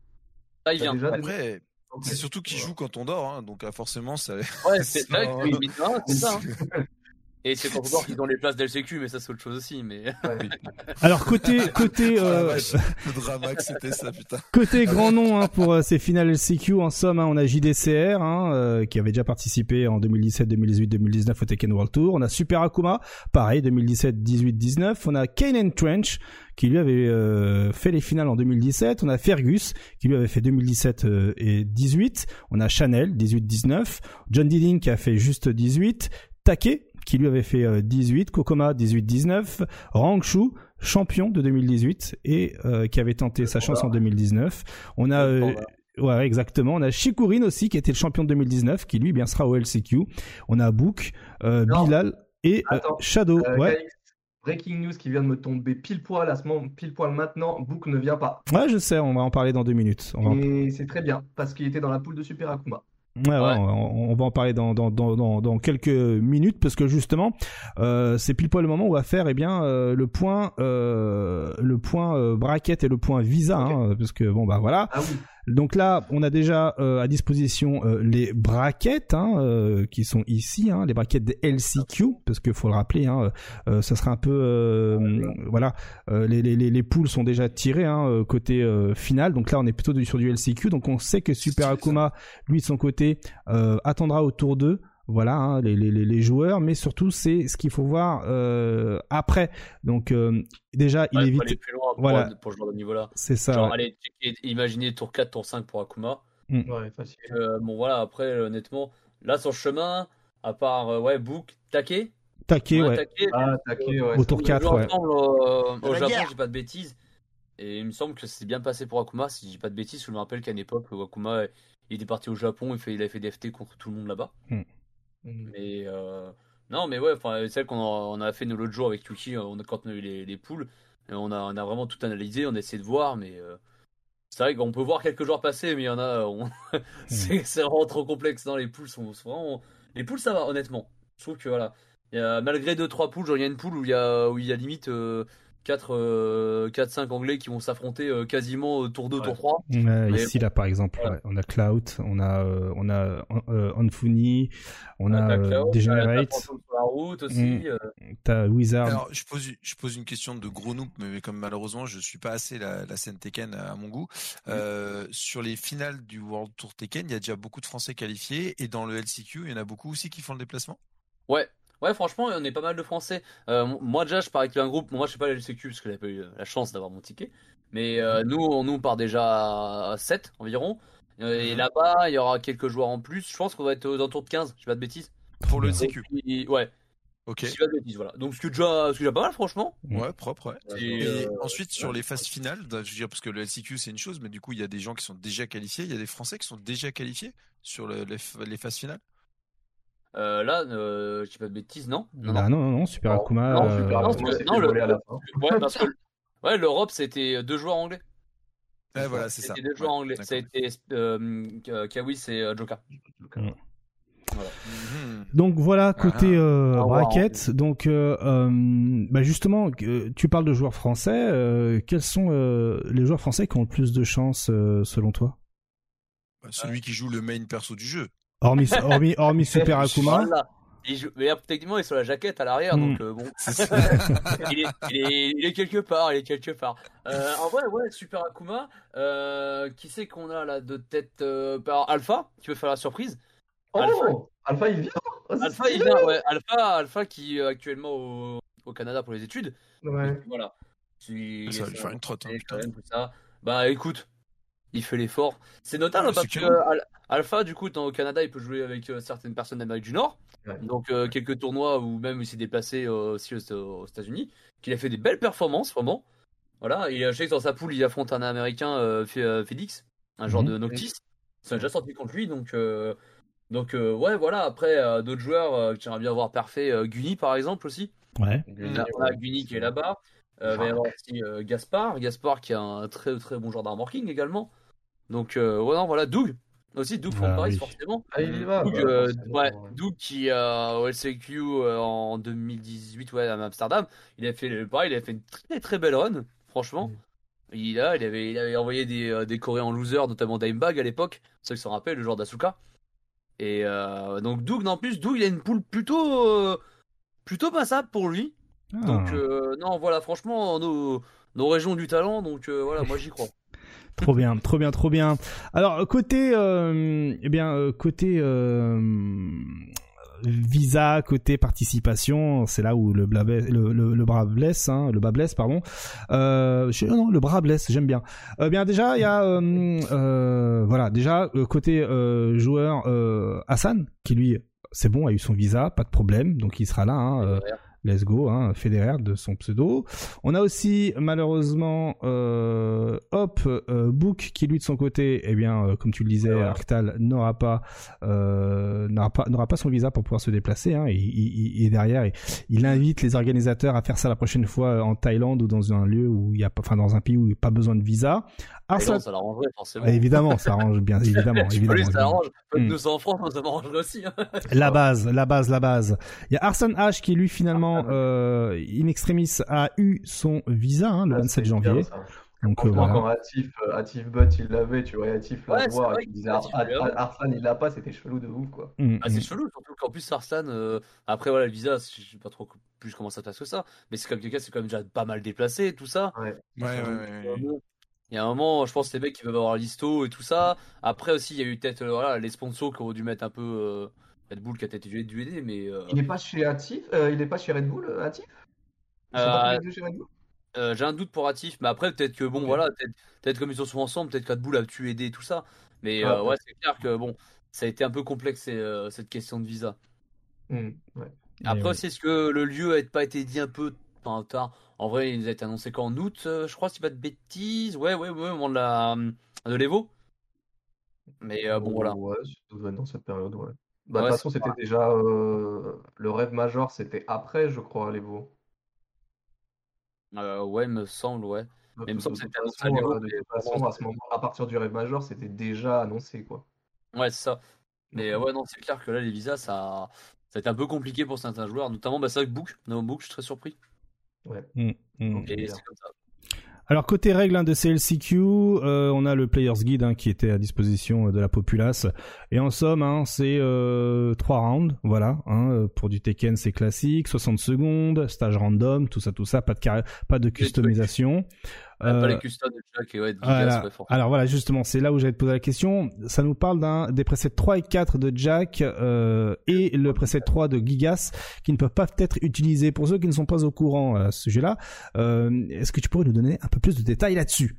T'as vient. déjà Après, c'est surtout qu'ils jouent quand on dort, hein, donc euh, forcément, ça. Ouais, *laughs* c'est ça- *laughs* Et c'est on dort *laughs* qu'ils ont les places d'LCQ, mais ça, c'est autre chose aussi. Mais Ouais. *laughs* Alors côté côté Oh euh, *laughs* le drama que c'était ça, putain. Côté grand nom hein, pour euh, ces finales LCQ, en somme, hein, on a JDCR hein, euh, qui avait déjà participé en 2017, 2018, 2019 au Tekken World Tour. On a Super Akuma, pareil, 2017, 18, 19. On a Kane Trench qui lui avait euh, fait les finales en 2017. On a Fergus qui lui avait fait 2017 euh, et 18. On a Chanel 18, 19. John Diding qui a fait juste 18. Take qui lui avait fait euh, 18. Kokoma 18, 19. Rangshu champion de 2018 et euh, qui avait tenté sa chance en 2019. On a euh, ouais exactement, on a Shikurin aussi qui était le champion de 2019 qui lui bien sera au LCQ. On a Book, euh. Bilal et euh, Attends. Shadow. Euh, ouais. Breaking news qui vient de me tomber pile poil à ce moment, pile poil maintenant. Book ne vient pas. Ouais, je sais, on va en parler dans deux minutes. On va en- Et c'est très bien parce qu'il était dans la poule de Super Akuma. Ouais, ouais, on, on va en parler dans, dans, dans, dans, dans quelques minutes parce que justement, euh, c'est pile poil le moment où on va faire eh bien euh, le point, euh, le point euh, bracket et le point visa, hein, parce que bon bah voilà. Ah oui. Donc là, on a déjà euh, à disposition euh, les braquettes hein, euh, qui sont ici, hein, les braquettes des LCQ, parce qu'il faut le rappeler, hein, euh, ça sera un peu, euh, voilà, euh, les, les, les, les poules sont déjà tirées hein, côté euh, final. Donc là, on est plutôt sur du LCQ. Donc on sait que Super Akuma, lui de son côté, euh, attendra au tour 2 voilà hein, les, les, les- joueurs mais surtout c'est ce qu'il faut voir euh, après donc euh, déjà il Ouais, faut évite aller plus loin pour, voilà. pour ce genre de niveau-là. c'est ça Genre, ouais. allez, imaginez tour 4, tour 5 pour Akuma. Ouais, facile. Euh, bon, voilà, après, honnêtement, là, sur le chemin, à part, euh, ouais, Book, Take. taquet ouais, Take, Ah, taquet, ouais. Au tour on a 4, joué ouais. ensemble euh, au Japon, j'ai pas de bêtises. Et il me semble que c'est bien passé pour Akuma, si j'ai pas de bêtises. Je me rappelle qu'à une époque, où Akuma il était parti au Japon, il, fait, il avait fait des FT contre tout le monde là-bas. Mhm. Mais euh, non, mais ouais, enfin, celle qu'on a, on a fait nous l'autre jour avec Yuki, euh, on a, quand on a eu les, les poules, et on a, on a vraiment tout analysé, on a essayé de voir, mais euh, c'est vrai qu'on peut voir quelques joueurs passer, mais il y en a, on- *laughs* c'est c'est vraiment trop complexe. Non, les poules sont, sont vraiment. Les poules, ça va, honnêtement. Je trouve que voilà, il y a, malgré 2-3 poules, genre il y a une poule où il y a, où il y a limite 4, 4-5 anglais qui vont s'affronter euh, quasiment au tour 2, Ouais. tour 3. Ouais, Mais ici là par exemple ouais, on a Cloud on a euh, on a euh, Anfuni on a T'as euh, Cloud, t'as- Degenerate t'as. Mm. euh, Wizard Alors, je pose, je pose une question de gros noob, mais comme malheureusement je suis pas assez la, la scène Tekken à mon goût. Euh, sur les finales du World Tour Tekken, il y a déjà beaucoup de Français qualifiés, et dans le LCQ, il y en a beaucoup aussi qui font le déplacement? Ouais, ouais, franchement, on est pas mal de Français. Euh, moi, déjà, je pars avec un groupe. Moi, je sais pas la LCQ parce que j'avais pas eu la chance d'avoir mon ticket. Mais euh, nous, on nous part déjà à 7 environ. Euh, Et Mhm. là-bas, il y aura quelques joueurs en plus. Je pense qu'on va être dans le tour de 15, je dis pas de bêtises. Pour le. LCQ. Et- ouais, Ok. je dis pas de bêtises, voilà. Donc, ce qui est déjà, ce déjà pas mal, franchement. Ouais, propre, ouais. Et, Et euh, ensuite, sur les phases finales, je veux dire, parce que le LCQ c'est une chose, mais du coup, il y a des gens qui sont déjà qualifiés, il y a des Français qui sont déjà qualifiés sur le- les, f- les phases finales? Euh, là, euh, je dis pas de bêtises, non? Non, bah non non non Super Non, Akuma non, euh, Super Non, parce que- c'était non, le- volé à la fin. Ouais, parce que ouais, l'Europe, c'était deux joueurs anglais. Ouais, voilà, c'est ça. C'était deux joueurs Ouais, anglais. Ça a été euh, Kawis et euh, Joka. Voilà. Mhm. Donc voilà côté euh, Ah, wow. bracket. Donc euh, euh, bah justement, tu parles de joueurs français. euh, quels sont euh, les joueurs français qui ont le plus de chance euh, selon toi? Bah, celui qui joue le main perso du jeu. Hormis hormis hormis Super *laughs* Akuma. Voilà. Il joue- Mais techniquement, il est sur la jaquette à l'arrière, Mm. donc euh, bon. *laughs* *laughs* il, est, il, est, il est quelque part, il est quelque part. Euh, en vrai, ouais, Super Akuma. Euh, qui c'est qu'on a là de tête euh, par Alpha? Tu veux faire la surprise? Alpha. Oh, Alpha, il vient. Oh, Alpha, il vient, ouais. Alpha, Alpha qui est actuellement au, au Canada pour les études. Ouais. Voilà. Si- Ça va lui faire une trotte, hein. Bah écoute, il fait l'effort. C'est notable Ah, parce c'est que Alpha, du coup, au Canada, il peut jouer avec euh, certaines personnes d'Amérique du Nord. Ouais. Donc euh, quelques tournois ou même il s'est déplacé euh, aussi aux, aux États-Unis. Qu'il a fait des belles performances, vraiment. Voilà. Et je sais que dans sa poule, il affronte un Américain, euh, Félix, un genre Mhm. de Noctis. Ils sont déjà sortis contre lui, donc. euh, donc euh, ouais, voilà. Après, euh, d'autres joueurs euh, que j'aimerais bien voir parfait, euh, Guni par exemple aussi. Ouais. Là, on a Guni qui est là-bas. Euh, il va y avoir aussi euh, Gaspard. Gaspard qui a un très très bon genre d'armorking également. Donc, euh, ouais, non, voilà, Doug. Aussi, Doug Ah, from Paris, oui. forcément. Ah, il y va. Doug, bah, euh, forcément, ouais, ouais. Doug qui a au LCQ euh, en 2018 ouais, à Amsterdam. Il a fait le- pareil, il a fait une très très belle run, franchement. Il, a, il, avait, il avait envoyé des, euh, des Coréens en loser, notamment Dimebag à l'époque, ceux qui s'en rappellent, le genre d'Asuka. Et euh, donc Doug, non, en plus, Doug, il a une poule plutôt, euh, plutôt passable pour lui. Donc, Ah, euh, non, voilà, franchement, nos, nos régions du talent, donc euh, voilà, moi j'y crois. *laughs* Trop bien, trop bien, trop bien. Alors côté, euh, eh bien côté visa, côté participation, c'est là où le, le, le, le bras blesse, hein, le bas blesse, pardon. Euh, je- non, le bras blesse, j'aime bien. Euh, bien déjà, il y a, euh, euh, voilà, déjà côté joueur Hassan, qui lui, c'est bon, a eu son visa, pas de problème, donc il sera là. Hein, Let's go, hein, Federer de son pseudo. On a aussi malheureusement euh, Hop euh, Book qui lui de son côté, eh bien, euh, comme tu le disais, Ouais. Arctal n'aura pas n'aura pas n'aura pas son visa pour pouvoir se déplacer. Hein, et, et- et derrière, il, il invite les organisateurs à faire ça la prochaine fois en Thaïlande ou dans un lieu où il y a pas, enfin dans un pays où il n'y a pas besoin de visa. Arslan, non, ça l'arrangerait forcément. Ah, évidemment, ça arrange bien, *laughs* évidemment, évidemment. lui, ça arrange. Mm. nous en France, ça m'arrangerait aussi. hein. *laughs* La base, la base, la base. Il y a Arson H qui lui finalement, euh, in extremis, a eu son visa hein, le Ah, 27 c'est bien, janvier. ça. Donc euh, voilà. quand Atif, euh, Atif Butt il l'avait, tu vois, Atif Ar- l'avait. Ar- Arslan il l'a pas, c'était chelou de ouf quoi. Mm, Ah, c'est mm. chelou, surtout qu'en plus Arslan, euh, après voilà, le visa, je sais pas trop plus comment ça se passe que ça, mais c'est comme quelqu'un, c'est quand même déjà pas mal déplacé, tout ça. Ouais. Ouais, ouais, ouais, ouais. Il y a un moment, je pense, les mecs qui peuvent avoir l'isto et tout ça. Après aussi, il y a eu peut-être euh, voilà, les sponsors qui ont dû mettre un peu. Euh, Red Bull qui a peut-être dû dû aider, mais. euh, Il est pas chez Atif, euh, il est pas chez Red Bull, Atif Red J'ai un doute pour Atif, mais après, peut-être que bon, voilà, peut-être peut-être comme ils sont souvent ensemble, peut-être qu'Red Bull a pu aider et tout ça. Mais Ah, euh, ouais, c'est clair que bon, ça a été un peu complexe euh, cette question de visa. Ouais. Après ouais. aussi, est-ce que le lieu n'a pas été dit un peu enfin, tard? En vrai, il a été annoncé qu'en août, euh, je crois, si pas de bêtises. Ouais, ouais, ouais, au moment de la de l'Evo. Mais euh, bon, voilà. Ouais, être dans cette période, ouais. Bah, de Ouais, toute façon, c'était déjà euh, le rêve major, c'était après, je crois, les veaux. Euh, ouais, me semble, ouais. Mais il me De semble que c'était annoncé à l'Evo, euh, de toute façon, à ce moment, à partir du rêve major, c'était déjà annoncé, quoi. Ouais, c'est ça. Mais euh, ouais, non, c'est clair que là, les visas, ça, ça a été un peu compliqué pour certains joueurs, notamment, bah, c'est que Book, no Book, je suis très surpris. Mm, mm. Ok. Et bien. c'est comme ça. Alors côté règles hein, de CLCQ, euh, on a le Players Guide hein, qui était à disposition euh, de la populace. Et en somme, hein, c'est euh, trois rounds, voilà. Hein, euh, pour du Tekken, c'est classique, 60 secondes, stage random, tout ça, tout ça, pas de pas de customisation. Pas Euh, les customs de Jack et ouais, de Gigas, voilà. ouais, forcément. Alors voilà, justement, c'est là où j'allais te poser la question. Ça nous parle d'un des presets 3 et 4 de Jack euh, et le preset 3 de Gigas qui ne peuvent pas être utilisés. Pour ceux qui ne sont pas au courant à ce sujet-là, euh, est-ce que tu pourrais nous donner un peu plus de détails là-dessus?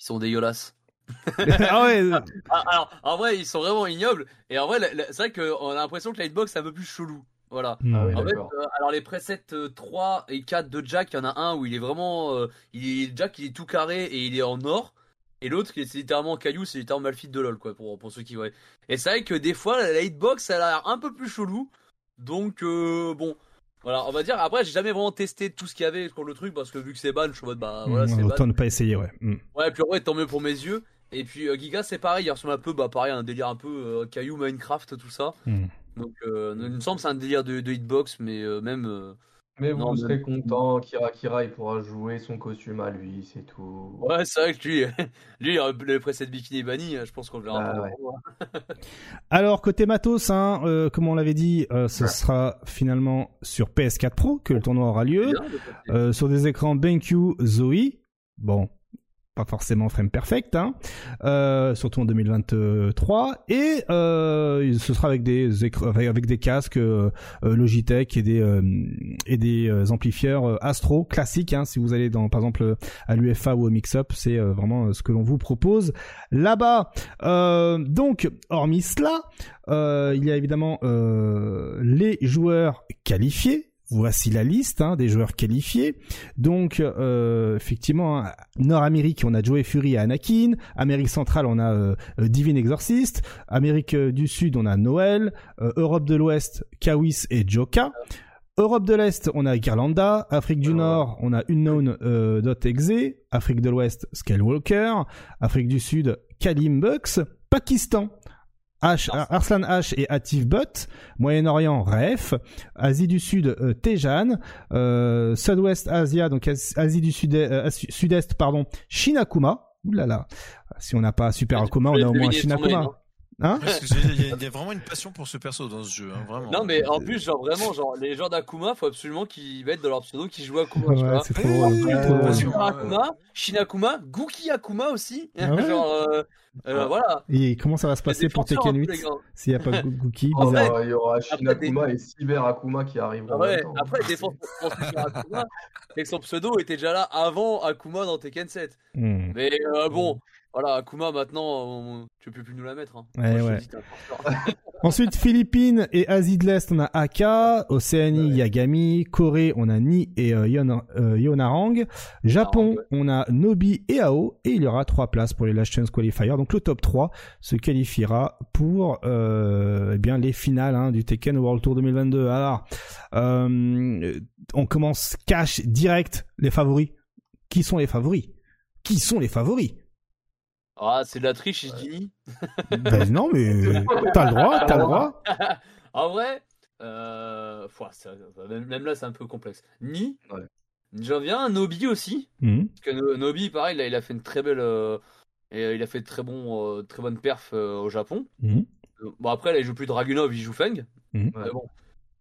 Ils sont dégueulasses. *laughs* Ah ouais, euh, Ah, alors, en vrai, ils sont vraiment ignobles. Et en vrai, c'est vrai qu'on a l'impression que la hitbox est un peu plus chelou. Voilà. hmm. Ah oui, En fait, euh, alors les presets euh, 3 et 4 de Jack, il y en a un où il est vraiment. euh, il est, Jack, il est tout carré et il est en or. Et l'autre, qui est- c'est littéralement caillou, c'est littéralement Malfit de LoL, quoi, pour, pour ceux qui voient. Et c'est vrai que des fois, la hitbox, elle a l'air un peu plus chelou. Donc, euh, bon. Voilà, on va dire. Après, j'ai jamais vraiment testé tout ce qu'il y avait sur le truc parce que vu que c'est ban, je suis en mode, bah voilà, c'est ban. autant ne pas essayer, ouais. Hmm. Ouais, puis en vrai, tant mieux pour mes yeux. Et puis euh, Giga, c'est pareil, il ressemble un peu, bah pareil, un délire un peu euh, caillou Minecraft, tout ça. Hmm. Donc, euh, il me semble que c'est un délire de, de hitbox, mais euh, même. euh, Mais vous Non, serez content, Kira Kira, il pourra jouer son costume à lui, c'est tout. Ouais, c'est vrai que lui, *laughs* lui le preset bikini est banni, je pense qu'on le verra Ah pas. ouais. *laughs* Alors côté matos, hein, euh, comme on l'avait dit, euh, ce Ouais. sera finalement sur PS4 Pro que le tournoi aura lieu, Bien, le preset. euh, sur des écrans BenQ Zoe. Bon, pas forcément frame perfect, hein, euh, surtout en 2023. Et euh, ce sera avec des avec des casques euh, euh, Logitech et des et des amplifieurs Astro classiques. Hein, si vous allez dans par exemple à l'UFA ou au Mix-Up, c'est vraiment ce que l'on vous propose là-bas. Donc, hormis cela, il y a évidemment les joueurs qualifiés. Voici la liste hein, des joueurs qualifiés. Donc, euh, effectivement, hein, Nord-Amérique, on a Joey Fury et Anakin. Amérique centrale, on a euh, euh, Divine Exorcist. Amérique du Sud, on a Noël. Euh, Europe de l'Ouest, Kawis et Joka. Europe de l'Est, on a Girlanda. Afrique du. Nord, on a Unknown euh, Dot Exe. Afrique de l'Ouest, Skywalker. Afrique du Sud, Kalim Bucks. Pakistan, H, Arslan H et Atif Butt. Moyen-Orient, Ref. Asie du Sud, euh, Tejan. Euh, Sud-Ouest Asia, donc As- Asie du Sud, euh, Sud-Est, pardon, Shinakuma. Ouh là là. Si on n'a pas Super Akuma, on a au moins Shinakuma. Hein il y, a- il y a vraiment une passion pour ce perso dans ce jeu, hein, vraiment. Non, mais en plus, genre vraiment, genre les joueurs d'Akuma, faut absolument qu'ils mettent dans leur pseudo qu'ils jouent Akuma. tu Ouais, vois. c'est trop ouais. Super Akuma, Shinakuma, Guki Akuma aussi. Ah ouais *laughs* genre, euh, euh, Ah. voilà. Et comment ça va se passer pour Tekken hein, les 8 gars. s'il n'y a pas Gookie *laughs* Oh, bizarre. bah, il y aura après, Shinakuma et Cyber Akuma qui arriveront Ouais, après, sur Akuma, c'est que son pseudo était déjà là avant Akuma dans Tekken 7. Hmm. Mais euh, bon, voilà, Akuma maintenant, on- tu peux plus nous la mettre. Hein. Ouais, Moi, ouais. dis. *laughs* Ensuite, Philippines et Asie de l'Est, on a Aka. Océanie, Ouais. Yagami. Corée, on a Ni et euh, Yon- euh, Yonarang. Japon, on a Nobi et Ao. Et il y aura trois places pour les Last Chance Qualifiers. Donc le top 3 se qualifiera pour euh, eh bien les finales hein, du Tekken World Tour 2022. Alors, euh, on commence cash direct les favoris. Qui sont les favoris? Qui sont les favoris? Ah, c'est de la triche, je dis. Ben non, mais t'as le droit, t'as le droit. *laughs* En vrai, euh, ça- même, là, c'est un peu complexe. Ni, Ouais. J'en viens à Nobi aussi. Mhm. Parce que No- Nobi, pareil, là, il a fait une très belle. euh, et euh, il a fait de très, bon, euh, très bonne perf au Japon. Euh, Bon, après, là, il joue plus Dragunov, il joue Feng. Mais bon,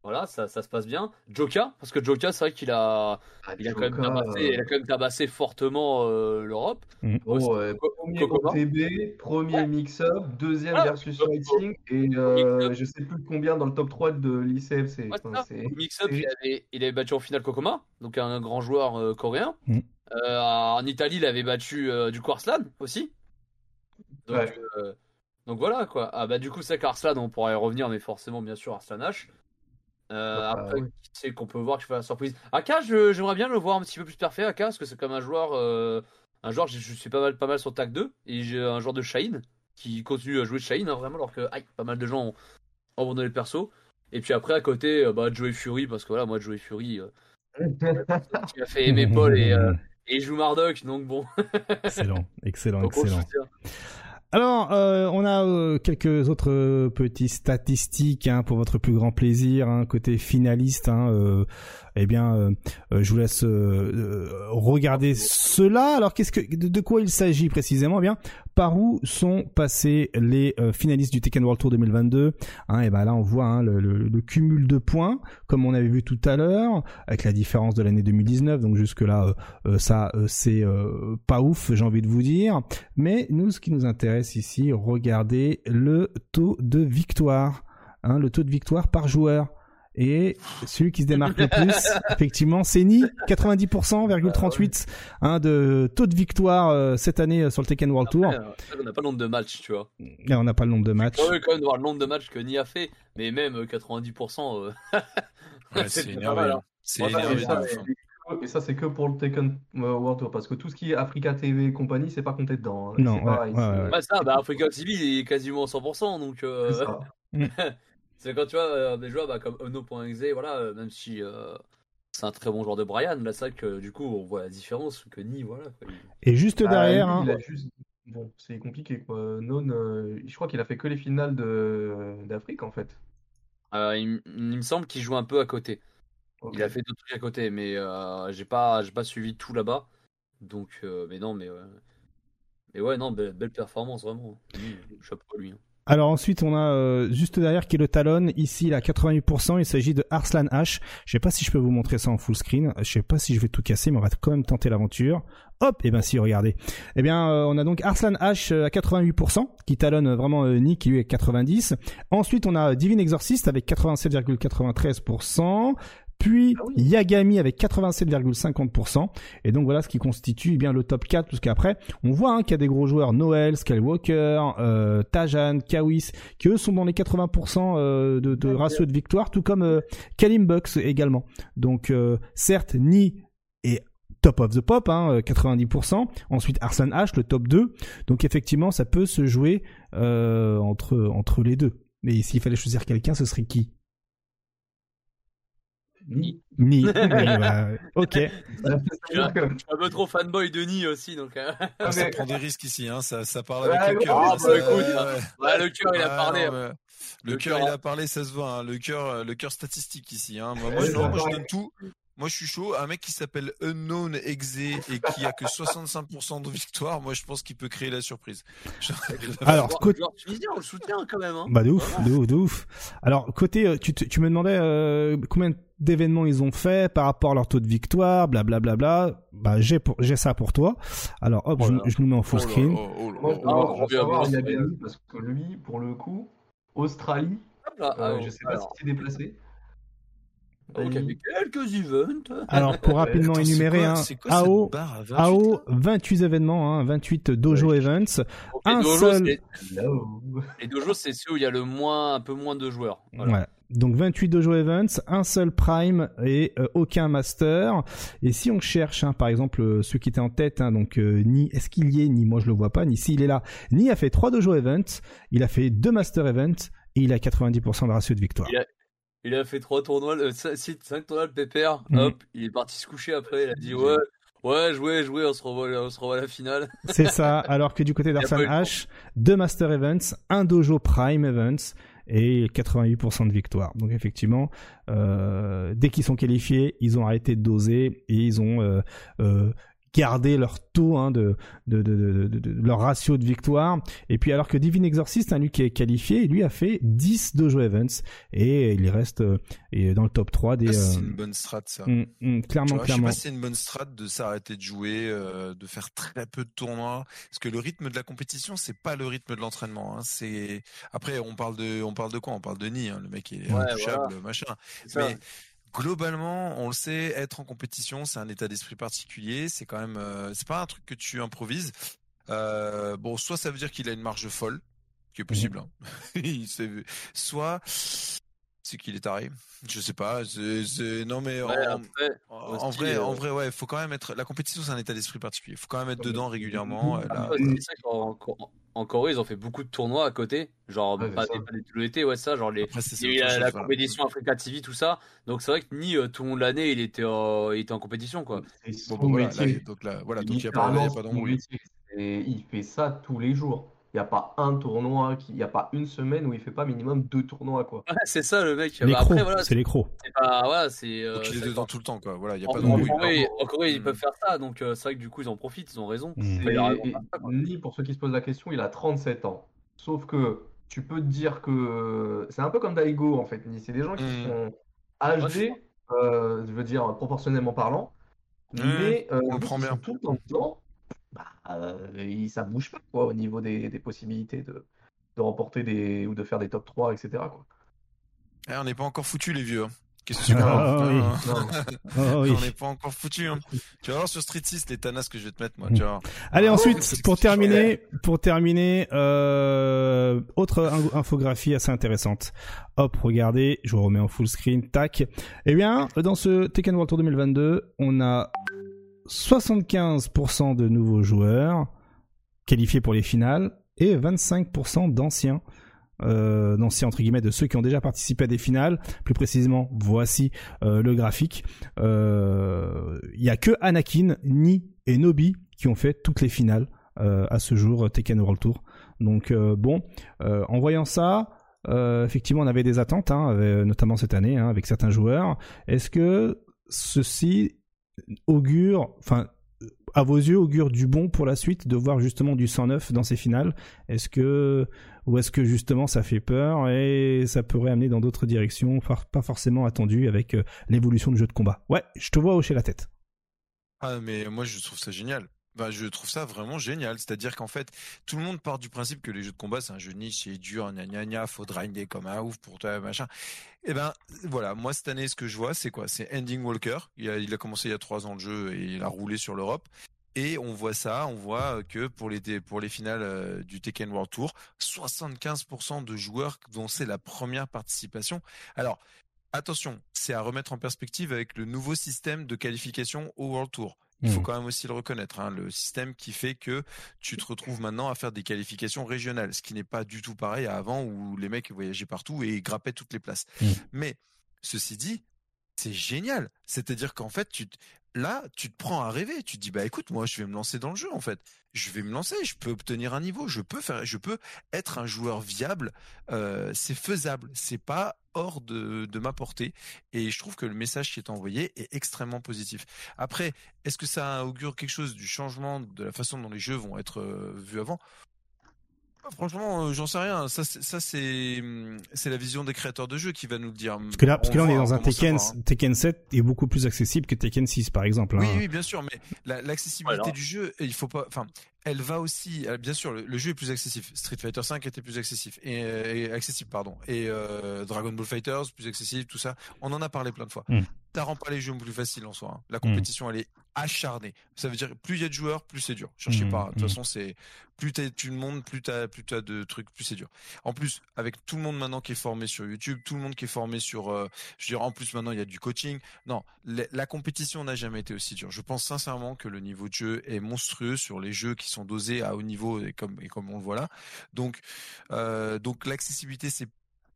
voilà, ça, ça se passe bien. Joka, parce que Joka, c'est vrai qu'il a, Ah, il a, quand même tabassé, il a quand même tabassé fortement euh, l'Europe. Oh, euh, premier Kokoma. OTB, premier mix-up, deuxième Ah, versus Kokoma. fighting et euh, je sais plus combien dans le top 3 de l'ICFC. Ouais, Enfin, Mix-up, il avait, il avait battu en finale Kokoma, donc un grand joueur euh, coréen. Euh, en Italie, il avait battu euh, du coup Arslan aussi. Donc, Ouais. euh, donc voilà quoi. Ah bah du coup, c'est qu'Arslan, on pourrait y revenir, mais forcément, bien sûr, Arslan H. Euh, Bah, après, oui. qui c'est qu'on peut voir qui fait la surprise Aka, j'aimerais bien le voir un petit peu plus parfait, Aka, parce que c'est comme un joueur, euh, un joueur, je, je suis pas mal, pas mal sur TAC 2, et j'ai un joueur de Shine qui continue à jouer de Shine, hein, vraiment, alors que aïe, pas mal de gens ont abandonné le perso. Et puis après, à côté, euh, bah, Joey Fury, parce que voilà, moi, Joey Fury, euh, *laughs* qui a fait aimer Paul et, *laughs* et joue Marduk, donc bon. Excellent, excellent, donc excellent. Alors, euh, on a euh, quelques autres euh, petites statistiques hein, pour votre plus grand plaisir, hein, côté finaliste. Hein, eh bien, euh, euh, je vous laisse euh, regarder cela. Alors, qu'est-ce que de, quoi il s'agit précisément? Eh bien, par où sont passés les finalistes du Tekken World Tour 2022 hein, Et ben là, on voit hein, le, cumul de points, comme on avait vu tout à l'heure, avec la différence de l'année 2019. Donc jusque là, ça, c'est pas ouf, j'ai envie de vous dire. Mais nous, ce qui nous intéresse ici, regardez le taux de victoire, hein, le taux de victoire par joueur. Et celui qui se démarque le plus, *laughs* effectivement, c'est Ni, 90%,38 hein, de taux de victoire euh, cette année euh, sur le Tekken World Tour. Après, euh, on n'a pas le nombre de matchs, tu vois. Là, on n'a pas le nombre de matchs. On peut quand même voir le nombre de matchs que Ni a fait, mais même euh, 90%. euh, *laughs* Ouais, c'est *laughs* énervé. C'est énervé. et ça, et- et c'est que pour le Tekken World Tour, parce que tout ce qui est Africa TV et compagnie, c'est pas compté dedans. hein. Non, c'est ouais, pareil, ouais, c'est- ouais. Ouais, ça, bah, Africa TV, est quasiment 100%, donc. C'est quand tu vois euh, des joueurs bah, comme Ono.exe, voilà, euh, même si euh, c'est un très bon joueur de Brian, là, c'est vrai que du coup, on voit la différence que Ni, voilà. Quoi, Et juste Bah, derrière, lui, hein, juste... Bon, c'est compliqué quoi. Non, euh, je crois qu'il a fait que les finales de d'Afrique en fait. Euh, il, me semble qu'il joue un peu à côté. Il a fait d'autres trucs à côté, mais euh, j'ai pas, j'ai pas suivi tout là-bas. Donc, euh, mais non, mais. euh, Mais ouais, non, belle, belle performance, vraiment. Chapeau à lui. hein. Alors ensuite, on a euh, juste derrière qui est le Talon. Ici, il a 88%. Il s'agit de Arslan H. Je sais pas si je peux vous montrer ça en full screen. Je sais pas si je vais tout casser, mais on va quand même tenter l'aventure. Hop, et ben si, regardez. Eh bien, euh, on a donc Arslan H euh, à 88%, qui talonne vraiment Nick, qui lui est 90. Ensuite, on a Divine Exorcist avec 87,93%. Puis Ah oui. Yagami avec 87,50%. Et donc voilà ce qui constitue eh bien le top 4, parce qu'après, on voit hein, qu'il y a des gros joueurs, Noël, Skywalker, euh, Tajan, Kawis, qui eux sont dans les 80% euh, de, de ratio de victoire, tout comme euh, Kalim Bucks également. Donc euh, certes, Ni est top of the pop, hein, euh, 90%. Ensuite, Arslan H, le top 2. Donc effectivement, ça peut se jouer euh, entre, entre les deux. Mais s'il fallait choisir quelqu'un, ce serait qui? Ni. Ni. *laughs* Bah, ok. Je suis un peu trop fanboy de Ni aussi, donc. euh, Ah, Ça mais- prend des risques ici, hein. ça, ça parle Ouais, avec le cœur. ouais, hein, bah, ça- écoute, ouais. ouais, le cœur, il a Ouais, parlé. non, mais Le Le cœur, cœur, il hein. a parlé, ça se voit. hein. Le cœur, euh, le cœur statistique ici. Hein. Moi, je, non, moi, je ouais. donne tout. Moi, je suis chaud. Un mec qui s'appelle Unknown Exe et qui a que 65% de victoire, moi, je pense qu'il peut créer la surprise. *laughs* Alors, côté- on le soutient quand même. Hein. Bah de ouf, de ouf, de ouf. Alors côté, euh, tu, te- tu me demandais euh, combien d'événements ils ont fait par rapport à leur taux de victoire, blablabla. Bla, bla. Bah j'ai pour, j'ai ça pour toi. Alors hop, je, Voilà. je nous mets en full Oh screen. oh, oh. Ah, parce que lui, pour le coup, Australie, là, euh, ah, je sais pas alors, s'il s'est déplacé. Quelques events. Alors pour rapidement Attends, énumérer, quoi- hein, c'est quoi cette AO, barre à 28, AO, là 28 événements, hein, 28 dojo Ouais. events. Un dojo, seul-. Les dojos, c'est ceux où il y a le moins, un peu moins de joueurs. Voilà. Voilà. Donc 28 dojo events, un seul prime et euh, aucun master. Et si on cherche, hein, par exemple, euh, ceux qui étaient en tête, hein, donc euh, ni est-ce qu'il y est, ni moi je le vois pas, ni s'il est là, ni a fait trois dojo events, il a fait deux master events et il a 90% de ratio de victoire. Il a- Il a fait trois tournois, euh, 5 tournois de pépère. Mhm. Hop, il est parti se coucher après. Il a dit ouais, ouais, jouez, jouez, on se revoit, on se revoit à la finale. C'est ça. Alors que du côté d'Arsan le. H, deux master events, un dojo prime events et 88% de victoire. Donc effectivement, euh, dès qu'ils sont qualifiés, ils ont arrêté de doser et ils ont euh, euh, garder leur taux hein, de, de, de, de, leur ratio de victoire. Et puis alors que Divine Exorcist, hein, lui qui est qualifié, lui a fait 10 Dojo Events et il reste euh, dans le top 3 des... Ah, c'est une bonne strat ça. Mm, mm, clairement, vois, clairement. Je sais pas si c'est une bonne strat de s'arrêter de jouer, euh, de faire très peu de tournois, parce que le rythme de la compétition, c'est pas le rythme de l'entraînement. Hein. C'est après on parle de, on parle de quoi? On parle de Ni, hein, le mec est Ouais, intouchable, voilà. machin. Ça. Globalement, on le sait, être en compétition, c'est un état d'esprit particulier. C'est quand même, euh, c'est pas un truc que tu improvises. Euh, bon, soit ça veut dire qu'il a une marge folle, ce qui est possible. hein. *laughs* Il s'est- soit c'est qu'il est taré. Je sais pas. c'est- non mais Ouais, en, après, en vrai, euh, en vrai, ouais, faut quand même être. La compétition, c'est un état d'esprit particulier. Faut quand même être dedans régulièrement. là. ça en Corée, ils ont fait beaucoup de tournois à côté. Genre, Ouais, pas, ça. des- pas des- tout l'été, ouais, ça. Genre, les, Après, c'est- il y a eu c'est autre la, la compétition Africa TV, tout ça. Donc, c'est vrai que Ni, euh, tout le long de l'année, il était, euh, il était en compétition, quoi. Bon, bon, voilà, là, donc là, voilà, donc il y a pas, il y a. Et il fait ça tous les jours. Il n'y a pas un tournoi, qui... il n'y a pas une semaine où il fait pas minimum deux tournois. Quoi. Ouais, c'est ça, le mec. Bah, après, voilà, c'est les crocs. c'est pas, voilà, c'est, euh, Donc il est c'est- dedans tout le temps, quoi. Voilà, il y a en, pas en. Corée, en Corée, ils Hmm. peuvent faire ça, donc euh, c'est vrai que du coup, ils en profitent, ils ont raison. Mm. Et-. Ni, pour ceux qui se posent la question, il a 37 ans. Sauf que tu peux te dire que c'est un peu comme Daigo en fait. Ni. C'est des gens qui Mm. sont âgés, euh, je veux dire proportionnellement parlant, mais euh, on prend bien. tout le temps bah, euh, ça bouge pas quoi, au niveau des, des possibilités de, de remporter des ou de faire des top 3, etc. Quoi. Eh, on n'est pas encore foutus, les vieux. hein. Qu'est-ce que tu Ah, hein oui. Oui. *laughs* On n'est pas encore foutus. Hein. Tu vas voir sur Street 6 les tanas que je vais te mettre, moi. Tu vas voir. Allez, Ah, ensuite, pour terminer, pour terminer, euh, autre in- infographie assez intéressante. Hop, regardez, je vous remets en full screen, tac. Eh bien, dans ce Tekken World Tour 2022, on a 75% de nouveaux joueurs qualifiés pour les finales et 25% d'anciens. Euh, d'anciens entre guillemets de ceux qui ont déjà participé à des finales. Plus précisément voici euh, le graphique. Euh, il y a que Anakin Ni et Nobi qui ont fait toutes les finales euh, à ce jour Tekken World Tour. Donc euh, bon euh, en voyant ça euh, effectivement on avait des attentes hein, notamment cette année hein, avec certains joueurs. Est-ce que ceci augure enfin à vos yeux augure du bon pour la suite de voir justement du 109 dans ces finales? Est-ce que ou est-ce que justement ça fait peur et ça pourrait amener dans d'autres directions pas forcément attendues avec euh, l'évolution du jeu de combat? Ouais je te vois hocher la tête. Ah, mais moi, je trouve ça génial. Bah, je trouve ça vraiment génial. C'est-à-dire qu'en fait, tout le monde part du principe que les jeux de combat, c'est un jeu niche, c'est dur, gna gna gna, faut grinder comme un ouf pour toi, machin. Et ben, voilà. Moi, cette année, ce que je vois, c'est quoi? C'est Ending Walker. Il a, il a commencé il y a trois ans le jeu et il a roulé sur l'Europe. Et on voit ça, on voit que pour les, pour les finales euh, du Tekken World Tour, 75% de joueurs dont c'est la première participation. Alors, attention, c'est à remettre en perspective avec le nouveau système de qualification au World Tour. Il faut Mhm. quand même aussi le reconnaître, hein, le système qui fait que tu te retrouves maintenant à faire des qualifications régionales, ce qui n'est pas du tout pareil à avant où les mecs voyageaient partout et grappaient toutes les places. Mhm. Mais ceci dit, c'est génial. C'est-à-dire qu'en fait, là, tu te prends à rêver. Tu te dis, bah écoute, moi, je vais me lancer dans le jeu. En fait, je vais me lancer. Je peux obtenir un niveau. Je peux faire. Je peux être un joueur viable. Euh, c'est faisable. C'est pas hors de, de ma portée. Et je trouve que le message qui est envoyé est extrêmement positif. Après, est-ce que ça augure quelque chose du changement de la façon dont les jeux vont être euh, vus avant? Franchement, euh, j'en sais rien. Ça, c'est- ça c'est hum, c'est la vision des créateurs de jeux qui va nous le dire. parce que là parce que là on est dans un Tekken. Tekken 7 est beaucoup plus accessible que Tekken 6 par exemple Oui, hein. oui, bien sûr, mais la- l'accessibilité Voilà. du jeu, il faut pas. Enfin, elle va aussi. euh, Bien sûr, le, le jeu est plus accessible. Street Fighter 5 était plus accessible et, euh, et accessible, pardon. Et euh, Dragon Ball Fighters plus accessible, tout ça. On en a parlé plein de fois. Mm. Ça rend pas les jeux plus faciles en soi. hein. Hmm. La compétition, elle est acharnée. Ça veut dire plus il y a de joueurs, plus c'est dur. Cherchez Mm, pas. De toute façon, c'est plus t'es- tu montes, plus t'as plus t'as de trucs, plus c'est dur. En plus, avec tout le monde maintenant qui est formé sur YouTube, tout le monde qui est formé sur, euh, je dirais en plus maintenant il y a du coaching. Non, la, la compétition n'a jamais été aussi dure. Je pense sincèrement que le niveau de jeu est monstrueux sur les jeux qui sont dosés à haut niveau et comme et comme on le voit là. Donc euh, donc l'accessibilité c'est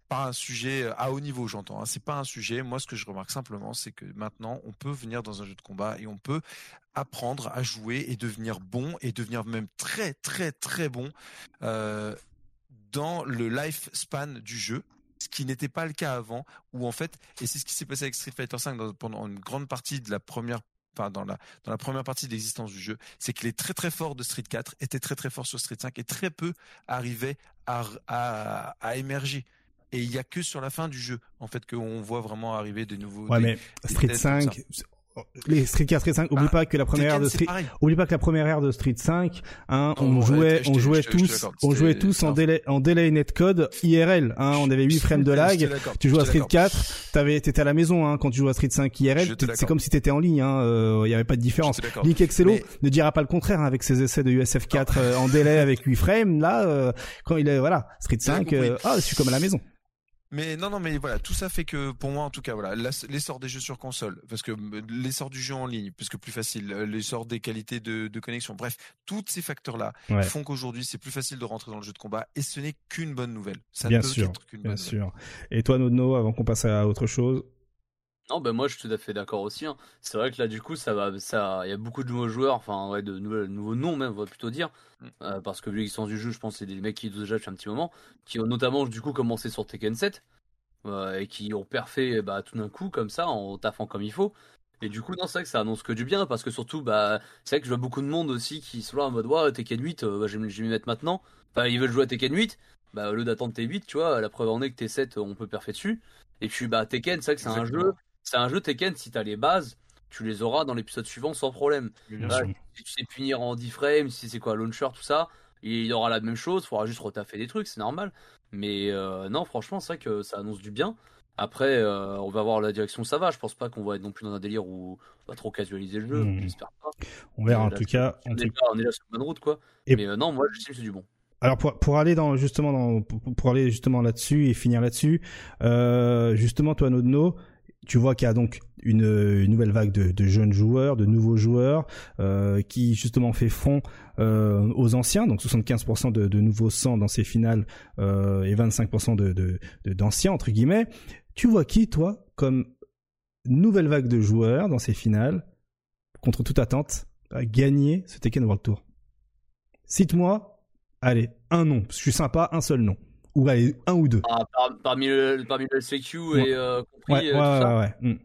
pas un sujet euh, à haut niveau, j'entends. Hein. C'est pas un sujet. Moi, ce que je remarque simplement, c'est que maintenant, on peut venir dans un jeu de combat et on peut apprendre à jouer et devenir bon et devenir même très très très bon euh, dans le lifespan du jeu ce qui n'était pas le cas avant, où en fait, et c'est ce qui s'est passé avec Street Fighter V pendant une grande partie de la première Enfin, dans la dans la première partie de l'existence du jeu, c'est que les très très forts de Street 4 étaient très très forts sur Street 5 et très peu arrivaient à, à, à émerger. Et il y a que sur la fin du jeu, en fait, qu'on voit vraiment arriver de nouveaux. Ouais, des- mais Street têtes comme 5, les Street 4, Street 5, oublie Bah, pas que la première ère de Street, oublie pas que la première ère de Street 5, hein, on jouait, on jouait tous, on jouait tous en délai, en délai netcode IRL, hein, on avait 8 frames de *laughs* lag. Tu joues à Street l'accorde. 4, t'avais, t'étais à la maison, hein, quand tu joues à Street 5 Je IRL, c'est comme si t'étais en ligne, hein, euh, il y avait pas de différence. Link Excello Mais- ne dira pas le contraire hein, avec ses essais de USF4 euh, en délai avec 8 frames. Là, euh, quand il est voilà Street J'ai 5, compris. euh, ah, je suis comme à la maison. Mais non, non, mais voilà, tout ça fait que pour moi, en tout cas, voilà, l'essor des jeux sur console, parce que euh, l'essor du jeu en ligne, parce que plus facile, euh, l'essor des qualités de, de connexion, bref, tous ces facteurs-là Ouais. font qu'aujourd'hui, c'est plus facile de rentrer dans le jeu de combat, et ce n'est qu'une bonne nouvelle. Ça Bien ne peut sûr, qu'être qu'une bonne Bien nouvelle. sûr. Et toi, Nodno, avant qu'on passe à autre chose? Non, ben moi je suis tout à fait d'accord aussi. hein. C'est vrai que là du coup ça va, ça, il y a beaucoup de nouveaux joueurs, enfin ouais, de nouveaux, nouveaux noms même, on va plutôt dire, Mm. Euh, parce que vu l'existence du jeu, je pense que c'est des mecs qui jouent déjà depuis un petit moment, qui ont notamment du coup commencé sur Tekken 7 euh, et qui ont perfait bah, tout d'un coup comme ça en taffant comme il faut. Et du coup, non, c'est vrai que ça annonce que du bien parce que surtout, bah, c'est vrai que je vois beaucoup de monde aussi qui sont là en mode ouais, Tekken 8, euh, bah, je vais je vais m'y mettre maintenant. Enfin, ils veulent jouer à Tekken 8, bah, au lieu d'attendre T8, tu vois, la preuve en est que T7, on peut parfait dessus. Et puis, bah, Tekken, c'est vrai que c'est un Exactement. C'est un jeu Tekken, si t'as les bases, tu les auras dans l'épisode suivant sans problème. Si tu sais punir en 10 frames, si c'est quoi, launcher, tout ça, il y aura la même chose, faudra juste retaffer des trucs, c'est normal. Mais euh, non, franchement, c'est vrai que ça annonce du bien. Après, euh, on va voir la direction où ça va. Je pense pas qu'on va être non plus dans un délire où on va trop casualiser le jeu. Hmm. J'espère pas. On verra en Là, tout cas. en On tout- est, là, on est là sur la bonne route, quoi. Et- Mais euh, non, moi, j'estime que c'est du bon. Alors pour, pour aller dans justement dans pour, pour aller justement là-dessus et finir là-dessus, euh, justement toi Nodno, tu vois qu'il y a donc une, nouvelle vague de, jeunes joueurs, de nouveaux joueurs euh, qui justement fait front euh, aux anciens, donc 75% de, nouveaux sangs dans ces finales euh, et 25% de d'anciens entre guillemets. Tu vois qui toi comme nouvelle vague de joueurs dans ces finales contre toute attente a gagné ce Tekken World Tour? Cite-moi, allez, un nom. Je suis sympa, un seul nom. Ou allez, un ou deux. Ah, par- parmi, le, parmi le SFQ Ouais. et euh, compris ouais, euh, ouais, tout ouais, ça. ouais.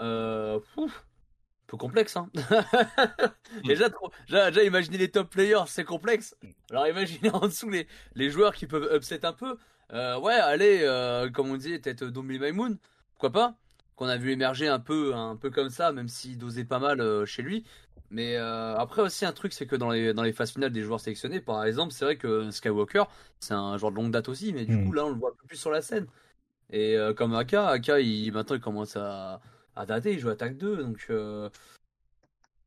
Euh, ouf, un peu complexe, hein. *laughs* déjà, trop, déjà, déjà, imaginer les top players, c'est complexe. Alors, imaginez en dessous les, les joueurs qui peuvent upset un peu. Euh, ouais, allez, euh, comme on dit, peut-être Dombili Maimoun, pourquoi pas? Qu'on a vu émerger un peu, un peu comme ça, même s'il dosait pas mal euh, chez lui. Mais euh, après aussi un truc, c'est que dans les dans les phases finales des joueurs sélectionnés, par exemple, c'est vrai que Skywalker, c'est un joueur de longue date aussi, mais du Mm. coup là, on le voit un peu plus sur la scène. Et euh, comme Aka, Aka, il, maintenant il commence à, à dater, il joue attaque 2, donc euh,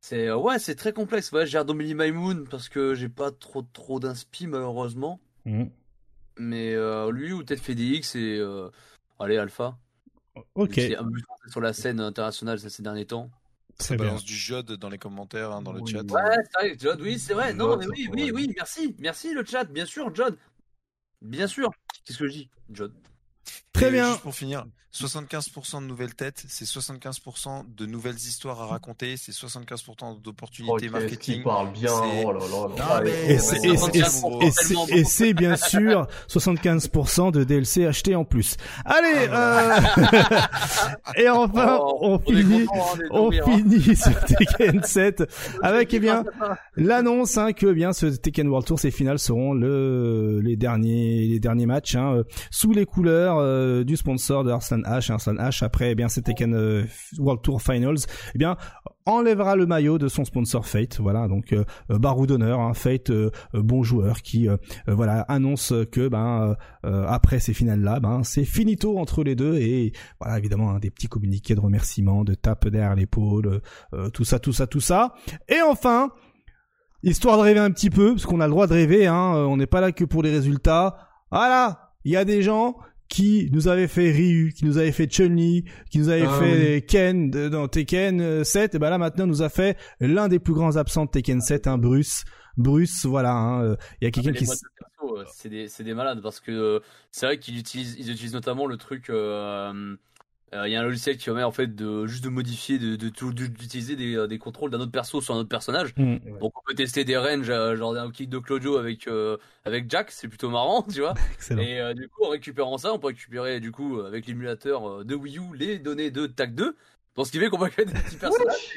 c'est euh, ouais, c'est très complexe. Ouais, j'ai Domini Maimoun parce que j'ai pas trop trop d'inspi malheureusement, Hmm. mais euh, lui ou peut-être FedEx et euh, allez Alpha, Ok, sur la scène internationale ces derniers temps. Très bien. balance du jode dans les commentaires, hein, dans le Oui. chat. Ouais, c'est vrai, John, oui, c'est vrai. Non, mais oui, oui, oui, merci. Merci le chat, bien sûr, John. Bien sûr. Qu'est-ce que je dis, John Très Et bien. Juste pour finir, 75% de nouvelles têtes, c'est 75% de nouvelles histoires à raconter, c'est 75% Oh, d'opportunités qu'est-ce marketing. qu'il parle bien. Oh là là Et c'est, bien sûr 75% de DLC acheté en plus. Allez, euh... *laughs* et enfin, Oh, on finit, hein, on hein. finit *laughs* sur Tekken 7 avec, eh bien, *laughs* l'annonce hein, que bien ce Tekken World Tour, ces finales seront le les derniers les derniers matchs hein, euh, sous les couleurs euh, du sponsor de Arslan H. Arslan H après eh bien euh, World Tour Finals, eh bien enlèvera le maillot de son sponsor Fate. Voilà donc euh, euh, barreau d'honneur, hein, Fate euh, euh, bon joueur qui euh, euh, voilà annonce que ben euh, euh, après ces finales là, ben c'est finito entre les deux et voilà évidemment hein, des petits communiqués de remerciements, de tape derrière l'épaule, euh, tout ça, tout ça, tout ça. Et enfin, histoire de rêver un petit peu, parce qu'on a le droit de rêver, hein, euh, on n'est pas là que pour les résultats. Voilà, il y a des gens qui nous avaient fait Ryu, qui nous avaient fait Chun-Li, qui nous avaient Ah fait Ken de- dans Tekken euh, 7, et ben là maintenant nous a fait l'un des plus grands absents de Tekken 7, hein, Bruce. Bruce, voilà, hein, euh, il y a quelqu'un Les qui... de euh, c'est des, c'est des malades parce que euh, c'est vrai qu'ils utilisent, ils utilisent notamment le truc euh, euh, il y a un logiciel qui permet en fait de juste de modifier, de de tout- d'utiliser des, euh, des contrôles d'un autre perso sur un autre personnage. Mm. Donc on peut tester des ranges, euh, genre un kick de Clojo avec euh, avec Jack, c'est plutôt marrant, *laughs* tu vois. *laughs* Excellent. Et euh, du coup, en récupérant ça, on peut récupérer du coup euh, avec l'émulateur euh, de Wii U les données de TAC 2. Donc ce qui fait qu'on va créer des petits personnages.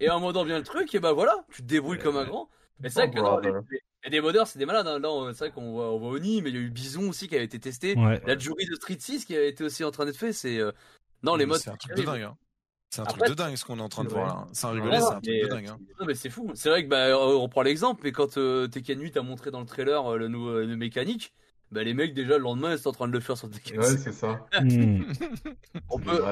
Et, et en modant bien le truc, et bah voilà, tu te débrouilles comme un grand. Mais c'est vrai Oh, que non, les, les- modeurs, c'est des malades. Hein. Là, c'est vrai qu'on voit, on voit Oni, mais il y a eu Bison aussi qui avait été testé. Ouais. La jury de Street 6 qui a été aussi en train d'être fait. C'est euh, non les modes. C'est un truc de dingue. Hein. C'est un Après, truc de dingue ce qu'on est en train de c'est voir là. Sans Ouais, rigoler, c'est un truc mais, de dingue. Hein. Non mais c'est fou. C'est vrai que bah euh, on prend l'exemple, mais quand euh, Tekken 8 a montré dans le trailer euh, le nouveau le mécanique, bah les mecs déjà le lendemain ils sont en train de le faire sur Tekken. Ouais, c'est ça. *laughs* Mm. on peut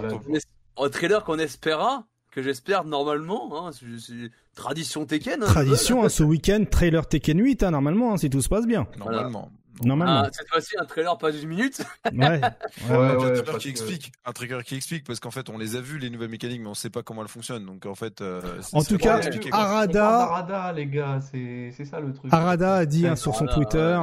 un trailer qu'on espéra, que j'espère normalement, hein, c'est c'est tradition Tekken. hein, Tradition, hein, ce week-end, trailer Tekken 8, hein, normalement, hein, si tout se passe bien. Normalement. Normalement. Ah, cette fois-ci un trailer pas d'une minute. Ouais. *laughs* Ouais, un ouais, trailer qui que- explique, un trigger qui explique, parce qu'en fait, on les a vus les nouvelles mécaniques, mais on sait pas comment elles fonctionnent. Donc en fait, euh, En tout cas. Arada- les gars, c'est c'est ça le truc. Arada a dit hein, sur son Arada, Twitter,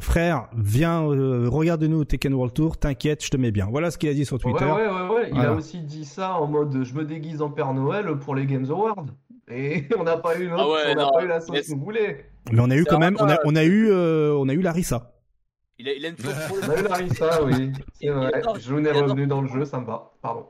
frère, viens, euh, regarde-nous au Tekken World Tour, t'inquiète, je te mets bien. Voilà ce qu'il a dit sur Twitter. ouais, ouais, ouais. Il Voilà. a aussi dit ça en mode je me déguise en Père Noël pour les Games Awards. Et *laughs* on n'a pas eu notre, Ah ouais, on n'a pas eu la sauce mais qu'on voulait. Mais on a eu quand même, on a, on a eu, euh, on a eu Larissa. Il a, il a une On a eu Larissa, oui. C'est vrai. Jaune est revenu dans le jeu, ça me va. Pardon.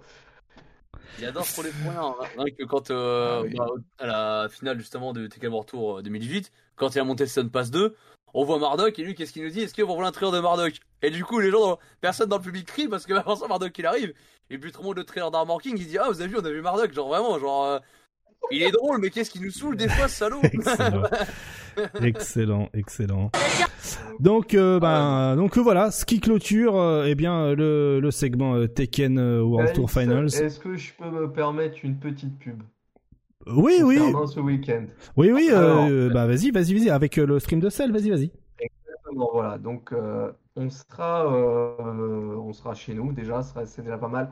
Il adore pour les points. hein. Rien que quand, euh, Ah oui. bah, à la finale justement de Tekken World Tour euh, 2018, quand il a monté le Sun Pass 2, on voit Marduk et lui, qu'est-ce qu'il nous dit? Est-ce qu'on voit un trailer de Marduk? Et du coup, les gens, dans- personne dans le public crie parce que *laughs* avant ça, Marduk il arrive. Et puis tout le monde le trailer d'Armor King, il dit Ah, vous avez vu, on a vu Marduk. Genre vraiment, genre. Il est drôle, mais qu'est-ce qui nous saoule des fois, ce salaud *laughs* Excellent, excellent, excellent. Donc, euh, ben, donc euh, voilà, ce qui clôture, euh, eh bien, le, le segment euh, Tekken World Tour Finals. Est-ce que je peux me permettre une petite pub? Oui, oui, ce week-end oui, oui. Alors, bah, vas-y, vas-y, vas-y, avec euh, le stream de sel, vas-y, vas-y. Exactement, voilà. Donc, euh, on sera, euh, on sera chez nous déjà, c'est déjà pas mal.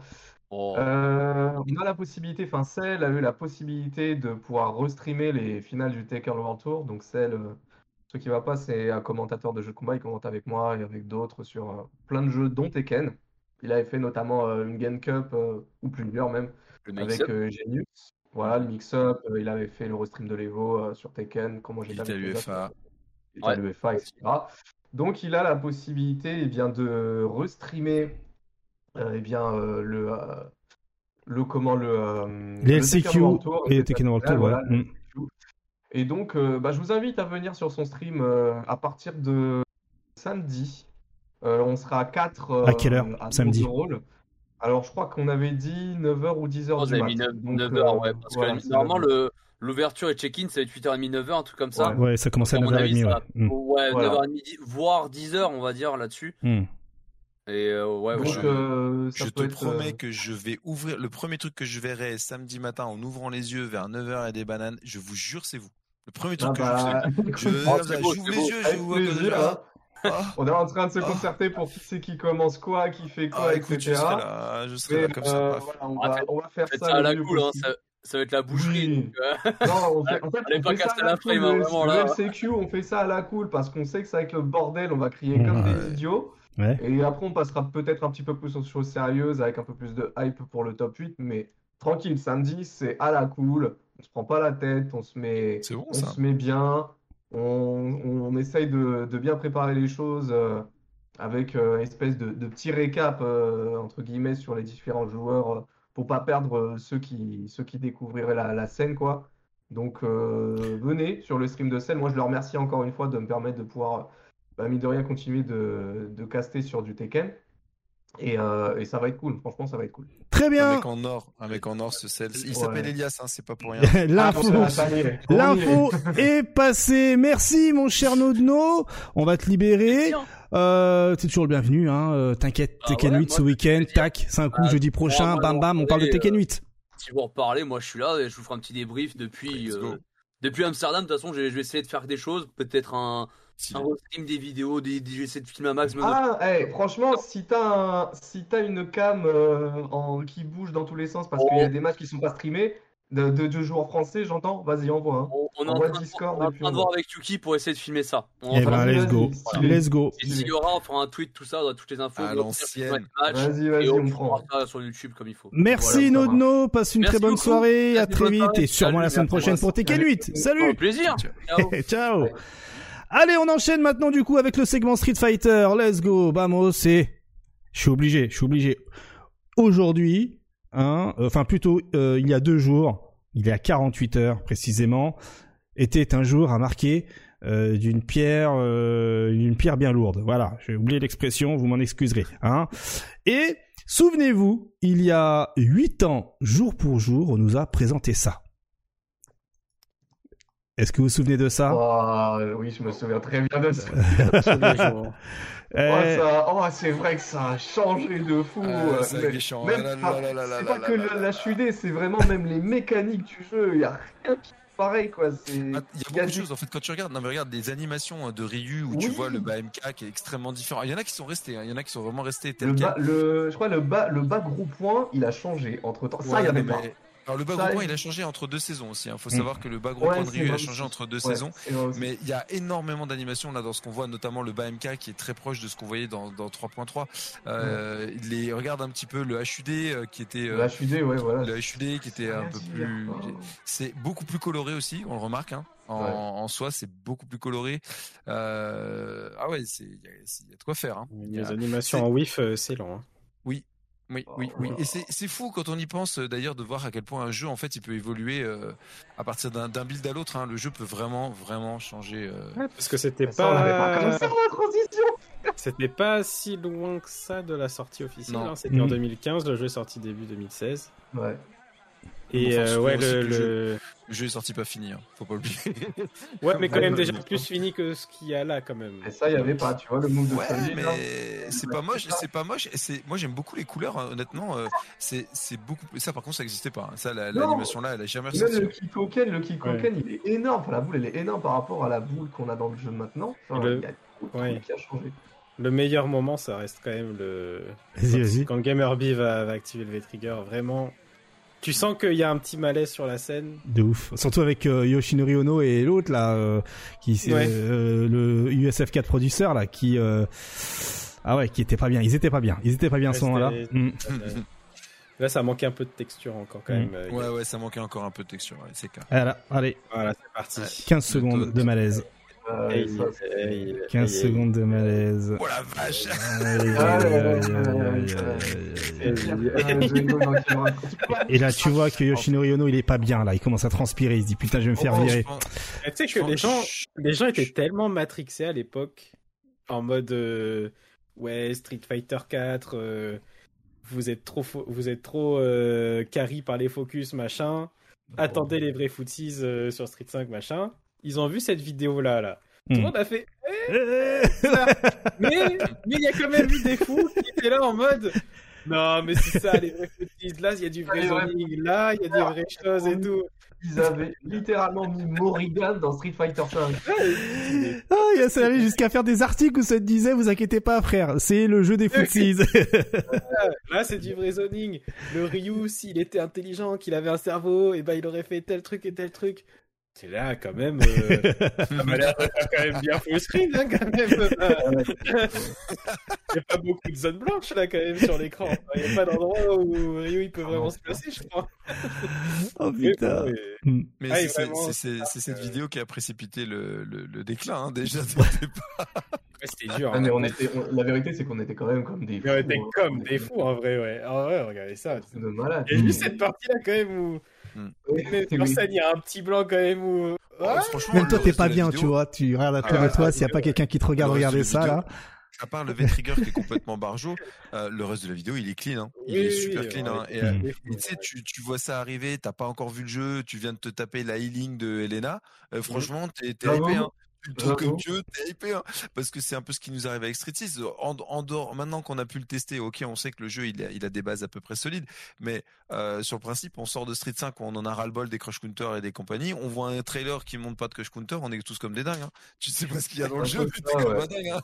Oh. Euh, on a la possibilité, enfin Cell a eu la possibilité de pouvoir restreamer les finales du Tekken World Tour. Donc Cell, euh, ce qui va pas, c'est un commentateur de jeux de combat, il commente avec moi et avec d'autres sur euh, plein de jeux, dont Tekken. Il avait fait notamment une Game Cup, ou plusieurs même, Le avec Genius. Voilà, le mix-up, il avait fait le restream de l'Evo sur Tekken, comment j'ai l'UFA. Ouais. l'UEFA, etc. Donc il a la possibilité eh bien, de restreamer eh bien, euh, le, euh, le comment le, euh, Les le LCQ et. Tekken World Tour, Voilà, Mm. Et donc, euh, bah, je vous invite à venir sur son stream euh, à partir de samedi. Euh, on sera à 4 À quelle heure, à samedi. Alors, je crois qu'on avait dit 9h ou 10h Oh, du vous avez mat. mis 9, Donc, h euh, ouais. Parce voilà, que c'est normalement, le, l'ouverture et check-in, ça va être 8h30, 9h, un truc comme ça. Ouais. Ouais, ça commence à À mon avis, 9h30, ouais. ça- Mm. Ouais, Voilà. 9h30, dix- voire 10h, on va dire, là-dessus. Mm. Et euh, ouais, Donc, voilà. euh, ça Je peut te être, promets que je vais ouvrir. Le premier truc que je verrai samedi matin en ouvrant les yeux vers 9h et des bananes, je vous jure, c'est vous. Le premier truc ah que je vous bah. *laughs* Je, Oh, c'est beau, j'ouvre les beau. yeux, je Avec vois hein. Ah, On est en train de se Ah. concerter pour qui c'est qui commence quoi, qui fait quoi, ah, écoute, je etc. serai là, je serai là comme ça. euh, voilà, on, Ah, va, faites- on va faire ça ça à la cool, hein, ça, ça va être la boucherie. Oui. donc, euh, Non, on fait, en *laughs* fait, Allez on pas fait ça à la cool. Le. LCQ, on fait ça à la cool parce qu'on sait que ça avec le bordel, on va crier comme Ouais. des idiots. Ouais. Et après, on passera peut-être un petit peu plus aux choses sérieuses avec un peu plus de hype pour le top 8. Mais tranquille, samedi, c'est à la cool. On se prend pas la tête, on se met, bon on ça. se met bien. On, on essaye de, de bien préparer les choses euh, avec euh, une espèce de, de petit récap, euh, entre guillemets, sur les différents joueurs euh, pour pas perdre euh, ceux qui, ceux qui découvriraient la, la scène, quoi. Donc, euh, venez sur le stream de scène. Moi, je le remercie encore une fois de me permettre de pouvoir, bah, mine de rien, continuer de, de caster sur du Tekken. Et, euh, et ça va être cool. Franchement, ça va être cool. Très Un bien. mec en or, un mec en or, ce sel. Il Ouais. s'appelle Elias, hein, c'est pas pour rien. *laughs* L'info, Ah, est, l'info *laughs* passée. Merci, mon cher Nodno. On va te libérer. Tiens. Euh, t'es toujours le bienvenu, hein. euh, T'inquiète, Ah Tekken ouais, 8 moi, ce week-end. Tac, c'est un coup, Ah, jeudi prochain. moi, Bam, bam, on parle de Tekken euh, 8. Si vous en reparlez, moi je suis là et je vous ferai un petit débrief depuis, euh, depuis Amsterdam. De toute façon, je vais essayer de faire des choses, peut-être un, un stream des vidéos, des, des- j'essaie de filmer un max. Ah, hey, franchement, si t'as un, si t'as une cam euh, en, qui bouge dans tous les sens parce qu'il y a Oh. des matchs qui sont pas streamés, de, de, de joueurs français, j'entends, vas-y, envoie. hein. On, on est en envoie Discord on est en train de voir avec Yuki pour essayer de filmer ça. On Eh ben, let's go. Let's go. Et s'il y aura, on fera un tweet, tout ça, on aura toutes les infos. À l'ancienne. on fera le match, Vas-y, vas-y, on on prend. fera ça sur YouTube comme il faut. Merci Voilà, Nodno, passe une Merci très bonne beaucoup. soirée, à Merci, très bonne vite et sûrement Salut, la semaine prochaine pour merci. Tekken 8. Au Salut plaisir. Ciao. Ciao *laughs* Allez, on enchaîne maintenant du coup avec le segment Street Fighter. Let's go, vamos, c'est... Je suis obligé, je suis obligé. Aujourd'hui, hein, euh, enfin plutôt euh, il y a deux jours, il y a 48 heures précisément, était un jour à marquer euh, d'une pierre, euh, d'une pierre bien lourde. Voilà, j'ai oublié l'expression, vous m'en excuserez. Hein. Et souvenez-vous, il y a huit ans, jour pour jour, on nous a présenté ça. Est-ce que vous vous souvenez de ça? Oh, oui, je me souviens très bien de ça. *laughs* Euh, *laughs* Oh, ça- oh, c'est vrai que ça a changé de fou. Ah, euh, c'est pas- que la HUD, c'est vraiment même les mécaniques du jeu. Il y a rien qui est pareil, quoi. Ah, Il y a beaucoup de choses en fait quand tu regardes. Non mais regarde des animations euh, de Ryu où tu vois le BMK qui est extrêmement différent. Il y en a qui sont restés, hein. il y en a qui sont vraiment restés Le bas, le, je crois le bas, le bas gros point, il a changé entre temps. Ça, il y avait mais- pas. Alors le bas gros point il- a changé entre deux saisons aussi. Il faut Mm. savoir que le bas gros Ouais, point de Ryu il a changé entre deux Ouais, saisons. Mais il y a énormément d'animations là dans ce qu'on voit, notamment le bas MK qui est très proche de ce qu'on voyait dans, dans 3.3. Euh, les regarde un petit peu le HUD euh, qui était Le euh, HUD, ouais, voilà. le HUD qui était un peu plus. C'est beaucoup plus coloré aussi, on le remarque. Hein. En, Ouais. en soi, c'est beaucoup plus coloré. Euh, ah ouais, il y, a- il y a de quoi faire. Hein. Les a- animations en euh, c'est lent. hein. Oui, oui, oui, oui. Et c'est c'est fou quand on y pense euh, d'ailleurs de voir à quel point un jeu en fait il peut évoluer euh, à partir d'un d'un build à l'autre. Hein. Le jeu peut vraiment, vraiment changer. euh. Parce que c'était Ça, on n'avait pas pas, commencé la transition. c'était pas si loin que ça de la sortie officielle. Non. hein. C'était en Mhm. 2015, le jeu est sorti début 2016. Ouais. Et Bon, euh, ouais, le, le le- Le jeu est sorti pas fini, hein. faut pas oublier. *laughs* ouais, mais quand Ouais, même ouais, déjà ouais. plus fini que ce qu'il y a là quand même. Et ça, il y avait pas, tu vois, le move de Ouais, là. mais c'est pas moche, c'est pas moche. C'est, moi j'aime beaucoup les couleurs. hein, honnêtement, euh, c'est, c'est beaucoup. Ça par contre, ça existait pas. hein. Ça, la- l'animation là, elle a jamais ressorti. le Kikoken, le Kikoken, il est énorme. Enfin, la boule, elle est énorme par rapport à la boule qu'on a dans le jeu maintenant. Enfin, Le- Il y a beaucoup de Ouais. trucs qui a changé. Le meilleur moment, ça reste quand même le Vas-y, vas-y. quand Gamerby va, va activer le V-Trigger. Vraiment, tu sens qu'il y a un petit malaise sur la scène. De ouf. Surtout avec euh, Yoshinori Ono et l'autre là, euh, qui c'est Ouais. euh, le USF4 producteur là, qui euh, ah ouais, qui était pas bien. Ils étaient pas bien. Ils étaient pas bien à ce moment-là. Mm. Là, ça manquait un peu de texture encore quand Mm. même. euh, Ouais, ouais, ça manquait encore un peu de texture. ouais, c'est clair. Voilà, allez, Voilà, c'est parti. Ouais. 15 secondes de malaise. Euh, Hey, ça, c'est- hey, hey, 15 hey, secondes de malaise. Oh la vache. *laughs* Et là, tu vois que Yoshinori Ono, il est pas bien là. Il commence à transpirer. Il se dit putain, je vais me faire Oh, virer. Tu sais que les gens, je- les gens étaient tellement matrixés à l'époque, en mode euh, ouais Street Fighter 4, euh, vous êtes trop, vous êtes trop euh, carry par les focus machin. Attendez les vrais footsies euh, sur Street 5 machin. Ils ont vu cette vidéo là là. Tout le Hmm. monde a fait. Euh, Mais mais il y a quand même eu des fous qui étaient là en mode. Non mais c'est ça les vrais footsies. Là il y a du vrai zoning. Là il y a des vraies choses et tout. Ils avaient littéralement mis Morrigan dans Street Fighter 5. Ah, il y a ça allait jusqu'à faire des articles où ça te disait, vous inquiétez pas, frère, c'est le jeu des footsies. Là, c'est du vrai zoning. Le Ryu, s'il était intelligent, qu'il avait un cerveau, et ben il aurait fait tel truc et tel truc. C'est là, quand même. euh, *laughs* ça m'a l'air d'être quand même bien full screen, hein, quand même. *laughs* Il n'y a pas beaucoup de zones blanches, là, quand même, sur l'écran. Il n'y a pas d'endroit où Ryu, il peut vraiment se placer, je crois. oh Mais putain. mais-. Mais Ah, c'est- c'est c'est- c'est- c'est cette euh, vidéo qui a précipité le, le, le déclin hein, déjà. dès le départ. ouais, C'était dur. Ah, hein. mais on était, on- la vérité, c'est qu'on était quand même comme des fous. On était comme des fous, en vrai, ouais. Vrai, regardez ça. De malades. Il y a juste cette partie-là, quand même, où... Oui, Mais oui. scène, il y a un petit blanc, quand même, où... Ouais, Franchement, Même toi, t'es pas bien, vidéo- tu vois. Tu regardes autour Ah, de toi, ah, s'il y a pas quelqu'un qui te regarde regarder de ça la là. À part le V-Trigger qui est complètement barjo, euh, le reste de la vidéo il est clean. Hein. Il Oui, est super oui, clean. ouais, hein. Et, ouais. euh, Mm. Et tu sais, tu, tu vois ça arriver, t'as pas encore vu le jeu, tu viens de te taper la healing de Elena. Euh, franchement, t'es t'es hypé. Hein. Tu te trouves comme Dieu, t'es hypé. Hein. Parce que c'est un peu ce qui nous arrive avec Street 6. En, en dehors, maintenant qu'on a pu le tester, ok, on sait que le jeu il a, il a des bases à peu près solides. Mais euh, sur le principe, on sort de Street 5 où on en a ras-le-bol des crush counter et des compagnies. On voit un trailer qui monte pas de crush counter, on est tous comme des dingues. Hein. Tu sais pas ce qu'il y a dans le jeu, ça, t'es comme ouais. un dingue. Hein.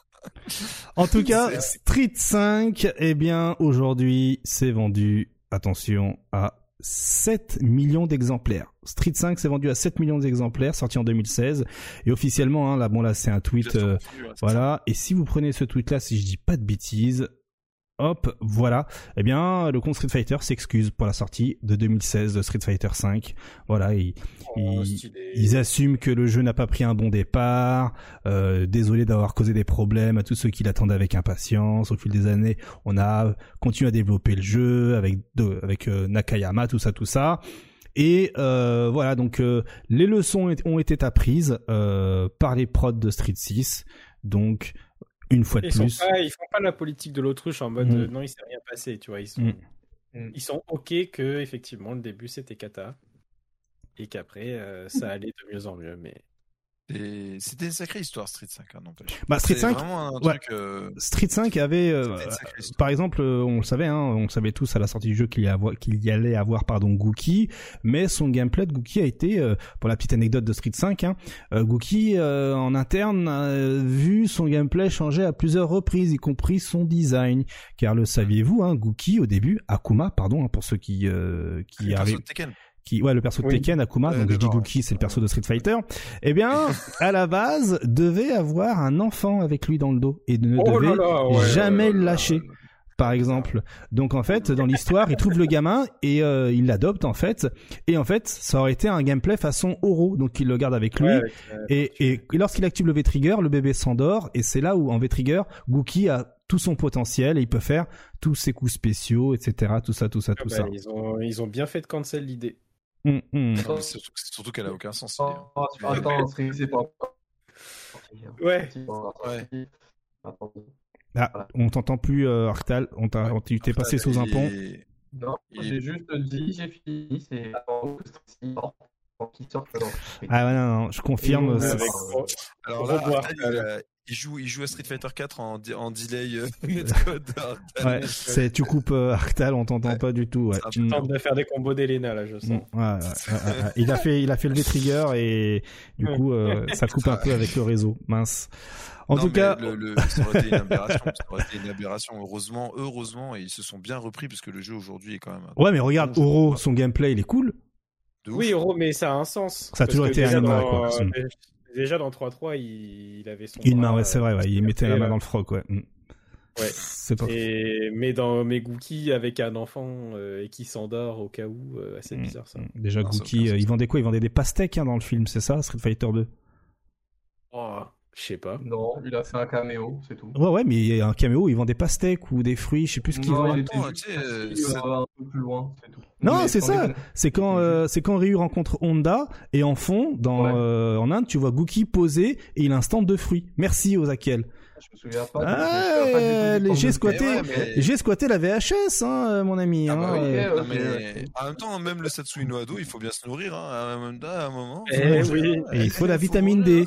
En tout *laughs* cas, Street 5, eh bien, aujourd'hui, c'est vendu, attention, à 7 millions d'exemplaires. Street 5 s'est vendu à 7 millions d'exemplaires, sorti en 2016. Et officiellement, hein, là, bon là, c'est un tweet, euh, voilà. Et si vous prenez ce tweet-là, si je dis pas de bêtises, hop, voilà. Eh bien, le compte Street Fighter s'excuse pour la sortie de 2016 de Street Fighter 5. Voilà, ils, Oh, ils- ils assument que le jeu n'a pas pris un bon départ. Euh, désolé d'avoir causé des problèmes à tous ceux qui l'attendaient avec impatience. Au fil des années, on a continué à développer le jeu avec de- avec euh, Nakayama, tout ça, tout ça. Et euh, voilà, donc euh, les leçons ont été apprises euh, par les prods de Street 6. Donc une fois de Ils, sont plus, pas, ils font pas la politique de l'autruche en mode Mm. euh, non, il s'est rien passé, tu vois. Ils sont, Mm. Mm. ils sont ok que effectivement le début c'était kata et qu'après euh, ça allait de mieux en mieux. Mais Et C'était une sacrée histoire Street 5, hein, n'empêche. Bah, Street C'est 5, vraiment un ouais. truc. euh, Street 5 avait, euh, histoire. par exemple, euh, on le savait, hein, on le savait tous à la sortie du jeu qu'il y, qu'il y allait avoir pardon Gookie, mais son gameplay de Gookie a été, euh, pour la petite anecdote de Street 5, hein, euh, Gookie euh, en interne a vu son gameplay changer à plusieurs reprises, y compris son design, car le saviez-vous, hein, Gookie au début, Akuma, pardon, hein, pour ceux qui euh, qui arrivent Tekken. Qui ouais le perso de Oui. Tekken Akuma donc je dis Gookie c'est le perso de Street Fighter eh bien *laughs* à la base devait avoir un enfant avec lui dans le dos et ne Oh devait là là, ouais, jamais le lâcher par exemple donc en fait dans l'histoire il trouve le gamin et euh, il l'adopte en fait et en fait ça aurait été un gameplay façon Oro donc il le garde avec lui Ouais, avec, euh, et, et lorsqu'il active le V-Trigger, le bébé s'endort, et c'est là où en V-Trigger, Gookie a tout son potentiel, et il peut faire tous ses coups spéciaux, etc., tout ça, tout ça, tout bah, ça. Ils, ont, ils ont bien fait de cancel l'idée. Non, mais c'est surtout, c'est surtout qu'elle a aucun sens. Oh, attends, c'est c'est pas. Ouais. C'est pas encore Ouais. Attends. Ah, on t'entend plus, euh, Arctal, on t'a, on- tu t'es passé sous un pont. est- Non, Il j'ai juste dit, j'ai fini, c'est dans. Ah ouais, non, non, je confirme. Et c'est- Avec, Alors là, il, a- il joue, il joue à Street Fighter 4 en, en delay euh, *laughs* netcode. *laughs* Ouais, c'est, tu coupes euh, Arctal, on t'entend Ouais. pas du tout. Ouais. C'est un peu Hum, tente de faire des combos d'Elena là, je sens. ouais, ouais, ouais, ouais, ouais. Il a fait, il a fait le V-Trigger et du coup, euh, ça coupe un peu avec le réseau. Mince. En Non, tout cas, le, le- ça aurait été une aberration. ça aurait été une aberration. Heureusement, heureusement, et ils se sont bien repris parce que le jeu aujourd'hui est quand même. ouais, mais regarde. Oro, son gameplay, il est cool. Oui, Euro, mais ça a un sens. Ça a toujours été déjà un humain, dans- quoi. Mm. Déjà dans 3-3, il, il avait son. Une main, ouais, c'est vrai, ouais, il euh, mettait la main euh, dans le froc, ouais. Hum. Ouais. *laughs* C'est pas. Et... Mais dans mes Gookies avec un enfant euh, et qui s'endort au cas où, euh, assez Mm. bizarre ça. Déjà, Non, Gookie, aucun euh, sens. il vendait quoi? Il vendait des pastèques hein, dans le film, c'est ça? Street Fighter 2 Oh, je sais pas. Non, il a fait un caméo, c'est tout. Ouais, ouais, mais un caméo, il vend des pastèques ou des fruits, je sais plus ce qu'il Non, vend. il Attends, était tu sais, juste euh, assis, c'est- euh, un peu plus loin, c'est tout. Non, c'est ça. C'est quand, euh, c'est quand Ryu rencontre Honda et en fond, dans Ouais. euh, en Inde, tu vois Gookie poser et il instant deux fruits. Merci Ozakiel. Je me souviens pas. Ah, pas euh, j'ai squatté. Ouais, mais- squatté la VHS, hein, euh, mon ami. Ah hein, bah oui, euh. non, mais en même temps, même le Satsui no Ado, il faut bien se nourrir. Hein, à un moment- à un moment. Eh faut manger, oui. Et il faut la vitamine D.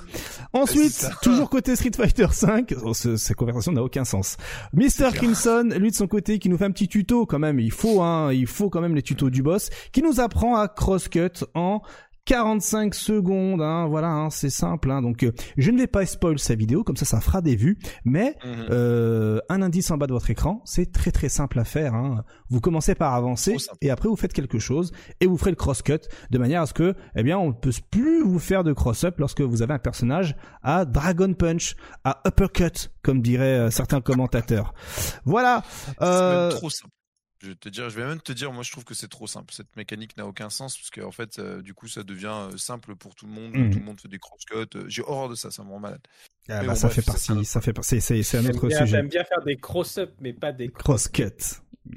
Ensuite, toujours côté Street Fighter 5, oh, ce- cette conversation n'a aucun sens. Mr. Crimson, lui de son côté, qui nous fait un petit tuto quand même. Il faut, hein, il faut quand même les tutos du boss, qui nous apprend à crosscut en 45 secondes, hein, voilà, hein, c'est simple. Hein, donc, euh, je ne vais pas spoil sa vidéo, comme ça, ça fera des vues. Mais Mhm. euh, un indice en bas de votre écran, c'est très très simple à faire. Hein. Vous commencez par avancer et après vous faites quelque chose et vous ferez le cross-cut de manière à ce que, eh bien, on ne peut plus vous faire de cross-up lorsque vous avez un personnage à Dragon Punch, à uppercut, comme diraient euh, certains commentateurs. Voilà. Euh, même trop simple. Je vais te dire, je vais même te dire, moi je trouve que c'est trop simple. Cette mécanique n'a aucun sens parce qu'en fait, euh, du coup, ça devient euh, simple pour tout le monde. Tout le monde fait des crosscuts. Euh, J'ai horreur de ça, ça me rend malade. Ah bah, ça bref, fait ça, un partie, ça fait partie, c'est c'est un autre bien, sujet. j'aime bien faire des cross-up, mais pas des Cross-cut.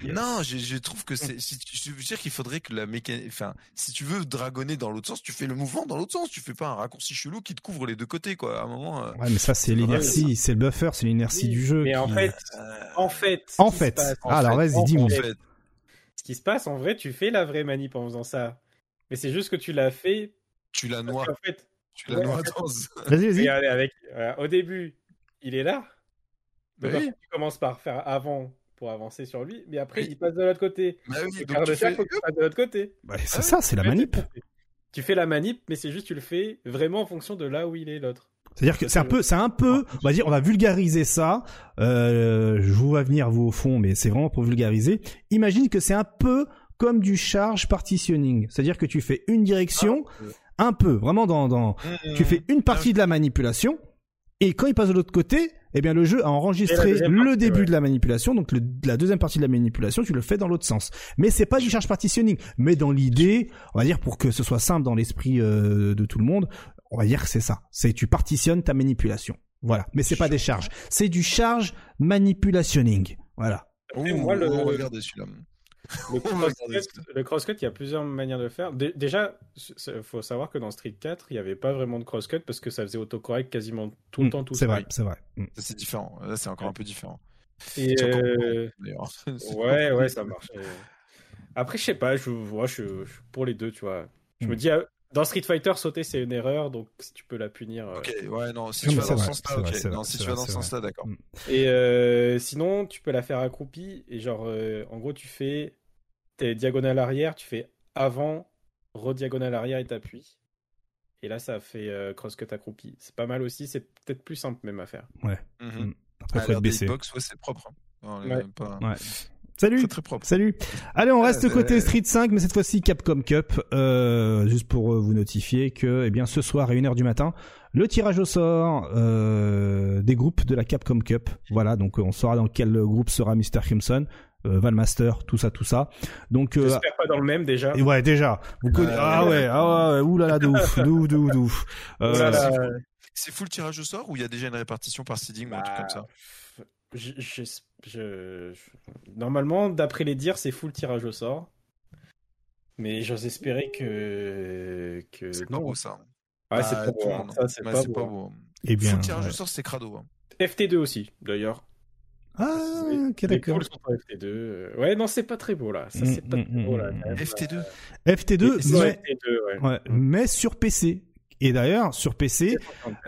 Yes. Non, je, je trouve que c'est. Si, tu- je veux dire qu'il faudrait que la mécanique. Enfin, si tu veux dragonner dans l'autre sens, tu fais le mouvement dans l'autre sens. Tu fais pas un raccourci chelou qui te couvre les deux côtés, quoi. À un moment. euh, Ouais, mais ça, c'est l'inertie, c'est le buffer, c'est l'inertie Oui, du jeu. Mais en fait, euh, en fait, ce En qui se fait. passe- Ah, alors vas-y, en dis-moi. en fait, ce qui se passe, en vrai, tu fais la vraie manip en faisant ça. Mais c'est juste que tu l'as fait. tu la noies. qu'en fait, Tu. *laughs* Vas-y, vas-y. avec, voilà, au début, il est là. Bah Donc, oui. Tu commences par faire avant pour avancer sur lui, mais après, Oui. il passe de l'autre côté. Bah oui, Le donc quart tu de cercle, fais. faut qu'il passe de l'autre côté. Bah, c'est Ah ça, c'est la manip. Tu fais la manip, mais c'est juste tu le fais vraiment en fonction de là où il est l'autre. C'est-à-dire que c'est un peu, c'est un peu, on va dire, on va vulgariser ça. Euh, je vous vois venir vous au fond, mais c'est vraiment pour vulgariser. Imagine que c'est un peu comme du charge partitioning. C'est-à-dire que tu fais une direction, un peu, vraiment dans, dans, tu fais une partie de la manipulation, et quand il passe de l'autre côté, eh bien le jeu a enregistré le partie, début ouais. de la manipulation, donc le- la deuxième partie de la manipulation, tu le fais dans l'autre sens. Mais c'est pas du charge partitioning. Mais dans l'idée, on va dire pour que ce soit simple dans l'esprit euh, de tout le monde, on va dire que c'est ça. C'est tu partitionnes ta manipulation. Voilà. Mais c'est pas des charges. C'est du charge manipulationing. Voilà. Ouh, moi, le- celui-là. Le crosscut, le crosscut, il y a plusieurs manières de le faire. Dé- déjà, il faut savoir que dans Street 4, il n'y avait pas vraiment de crosscut parce que ça faisait autocorrect quasiment tout le Mm, temps, tout C'est vrai, c'est vrai. Mm. Ça, C'est différent. Là, c'est encore un peu différent. Et C'est encore euh, *laughs* ouais, ouais, ça marche. Après, je sais pas, je, moi, je, je suis pour les deux, tu vois. Je me Mm. dis, ah, dans Street Fighter, sauter, c'est une erreur, donc si tu peux la punir. euh. Ok, ouais, non, si Non, tu vas dans ce sens-là, ok. Non, si tu vas dans ce sens-là, d'accord. Mm. Et euh, sinon, tu peux la faire accroupie. Et genre, euh, en gros, tu fais tes diagonales arrière, tu fais avant, rediagonale arrière et t'appuies. Et là, ça fait euh, crosscut accroupi. C'est pas mal aussi. C'est peut-être plus simple même à faire. Mhm. Après, À faut être des baissé. hitbox, ouais, c'est propre. hein. Non, Ouais. pas- Ouais. Salut. Très très propre. Salut. Allez, on reste Euh, côté euh, Street 5, mais cette fois-ci Capcom Cup, euh, juste pour euh, vous notifier que, eh bien, ce soir à 1h du matin, le tirage au sort euh, des groupes de la Capcom Cup. Voilà, donc on saura dans quel groupe sera Mr. Crimson, euh, Valmaster, tout ça, tout ça. Donc, euh, J'espère pas dans le même déjà. et ouais, déjà. Vous conna- Euh, ah ouais, ah ouais, oulala, de ouf, de ouf, de ouf, de ouf. *laughs* C'est full tirage au sort ou il y a déjà une répartition par seeding ou un truc Bah, comme ça? je- je- Normalement, d'après les dires, c'est full tirage au sort. Mais j'ose espérer que. que C'est pas non. beau ça. Ah, c'est Bah, pas beau. hein. monde. Ça, c'est Ouais, pas beau. pas hein. beau. eh bien. Full tirage ouais. au sort, c'est crado. hein. FT2 aussi, d'ailleurs. Ah, ok, d'accord. poules sont en FT2. euh, Ouais, non, c'est pas très beau là. Ça, Mm, c'est pas mm, très beau là. mm, même. FT2 FT2, C'est sur mais, FT2, ouais. ouais, mais sur PC. Et d'ailleurs, sur PC,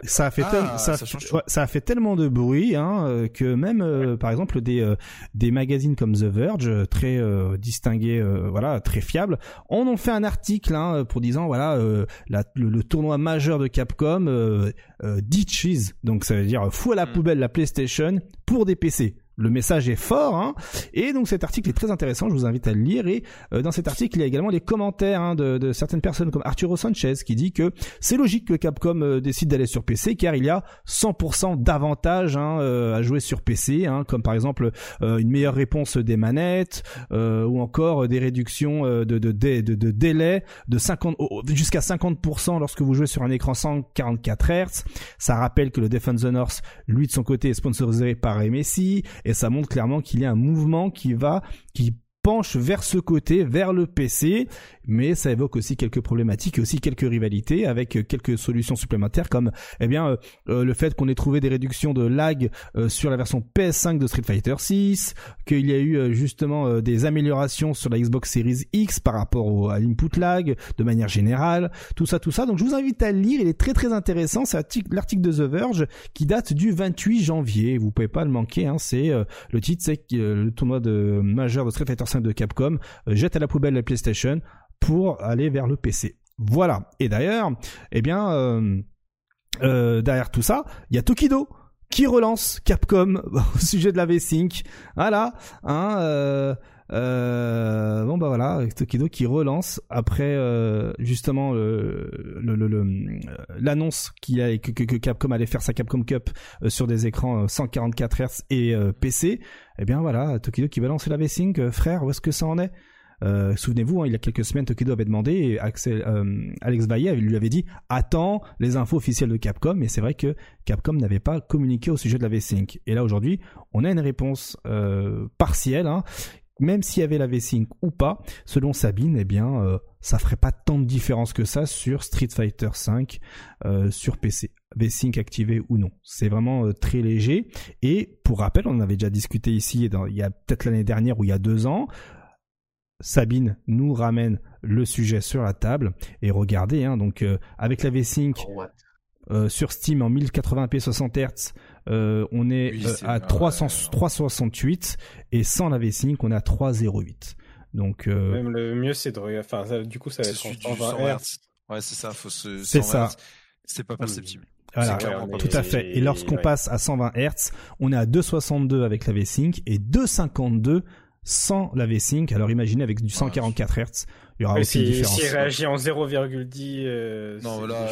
ça a fait Ah, tel- ça, a ça fait- ouais, ça a fait tellement de bruit hein, que même euh, par exemple des euh, des magazines comme The Verge euh, très euh, distingués euh, voilà très fiables en ont fait un article hein, pour disant voilà euh, la- le, le tournoi majeur de Capcom euh, euh, ditches donc ça veut dire fou à la Mm. poubelle la PlayStation pour des PC le message est fort, hein. et donc cet article est très intéressant. Je vous invite à le lire. Et euh, dans cet article, il y a également les commentaires hein, de, de certaines personnes comme Arturo Sanchez qui dit que c'est logique que Capcom euh, décide d'aller sur PC car il y a 100% d'avantages hein, euh, à jouer sur PC, hein, comme par exemple une meilleure réponse des manettes ou encore des réductions de, de, de, de, délai de 50 oh, jusqu'à 50% lorsque vous jouez sur un écran 144 Hz. Ça rappelle que le Defense the North, lui de son côté, est sponsorisé par MSI et ça montre clairement qu'il y a un mouvement qui va qui penche vers ce côté, vers le PC, mais ça évoque aussi quelques problématiques et aussi quelques rivalités avec quelques solutions supplémentaires comme eh bien euh, euh, le fait qu'on ait trouvé des réductions de lag euh, sur la version PS5 de Street Fighter 6, qu'il y a eu euh, justement euh, des améliorations sur la Xbox Series X par rapport au, à l'input lag de manière générale, tout ça tout ça. Donc je vous invite à le lire, il est très très intéressant, c'est l'article de The Verge qui date du 28 janvier, vous pouvez pas le manquer hein, c'est euh, le titre c'est le tournoi de majeur de Street Fighter 5 de Capcom euh, jette à la poubelle la PlayStation pour aller vers le PC. Voilà. Et d'ailleurs, eh bien, euh, euh, derrière tout ça, il y a Tokido qui relance Capcom *laughs* au sujet de la V-Sync. Voilà. Hein, bon bah voilà, Tokido qui relance après justement l'annonce que, Capcom allait faire sa Capcom Cup sur des écrans euh, 144 Hz et PC. Eh bien voilà, Tokido qui va lancer la V-Sync, euh, frère, où est-ce que ça en est? Euh, Souvenez-vous, hein, il y a quelques semaines, Tokido avait demandé et euh, Alex Vaillet lui avait dit attends les infos officielles de Capcom. Et c'est vrai que Capcom n'avait pas communiqué au sujet de la V-Sync. Et là aujourd'hui, on a une réponse partielle. Hein, même s'il y avait la V-Sync ou pas, selon Sabine, eh bien, ça ferait pas tant de différence que ça sur Street Fighter V euh, sur PC. V-Sync activé ou non. C'est vraiment euh, très léger. Et pour rappel, on en avait déjà discuté ici dans, il y a peut-être l'année dernière ou il y a deux ans. Sabine nous ramène le sujet sur la table et regardez hein, donc euh, avec la V-Sync euh, sur Steam en 1080p 60 Hz on est Oui, à ah, 300, ouais. 368 et sans la V-Sync on est à 308 donc euh, Même le mieux, c'est de. regarder- Enfin, ça- du coup, ça va être en 120 100 Hz. Ouais, c'est ça, faut se. C'est 120 ça. C'est pas perceptible. voilà, tout à fait et lorsqu'on ouais. passe à 120 Hz on est à 262 avec la V-Sync et 252 sans la V-Sync. Alors imaginez avec du 144 Hz, il y aura Mais aussi une si, différence. s'il réagit en 0,10. euh, Non, là-.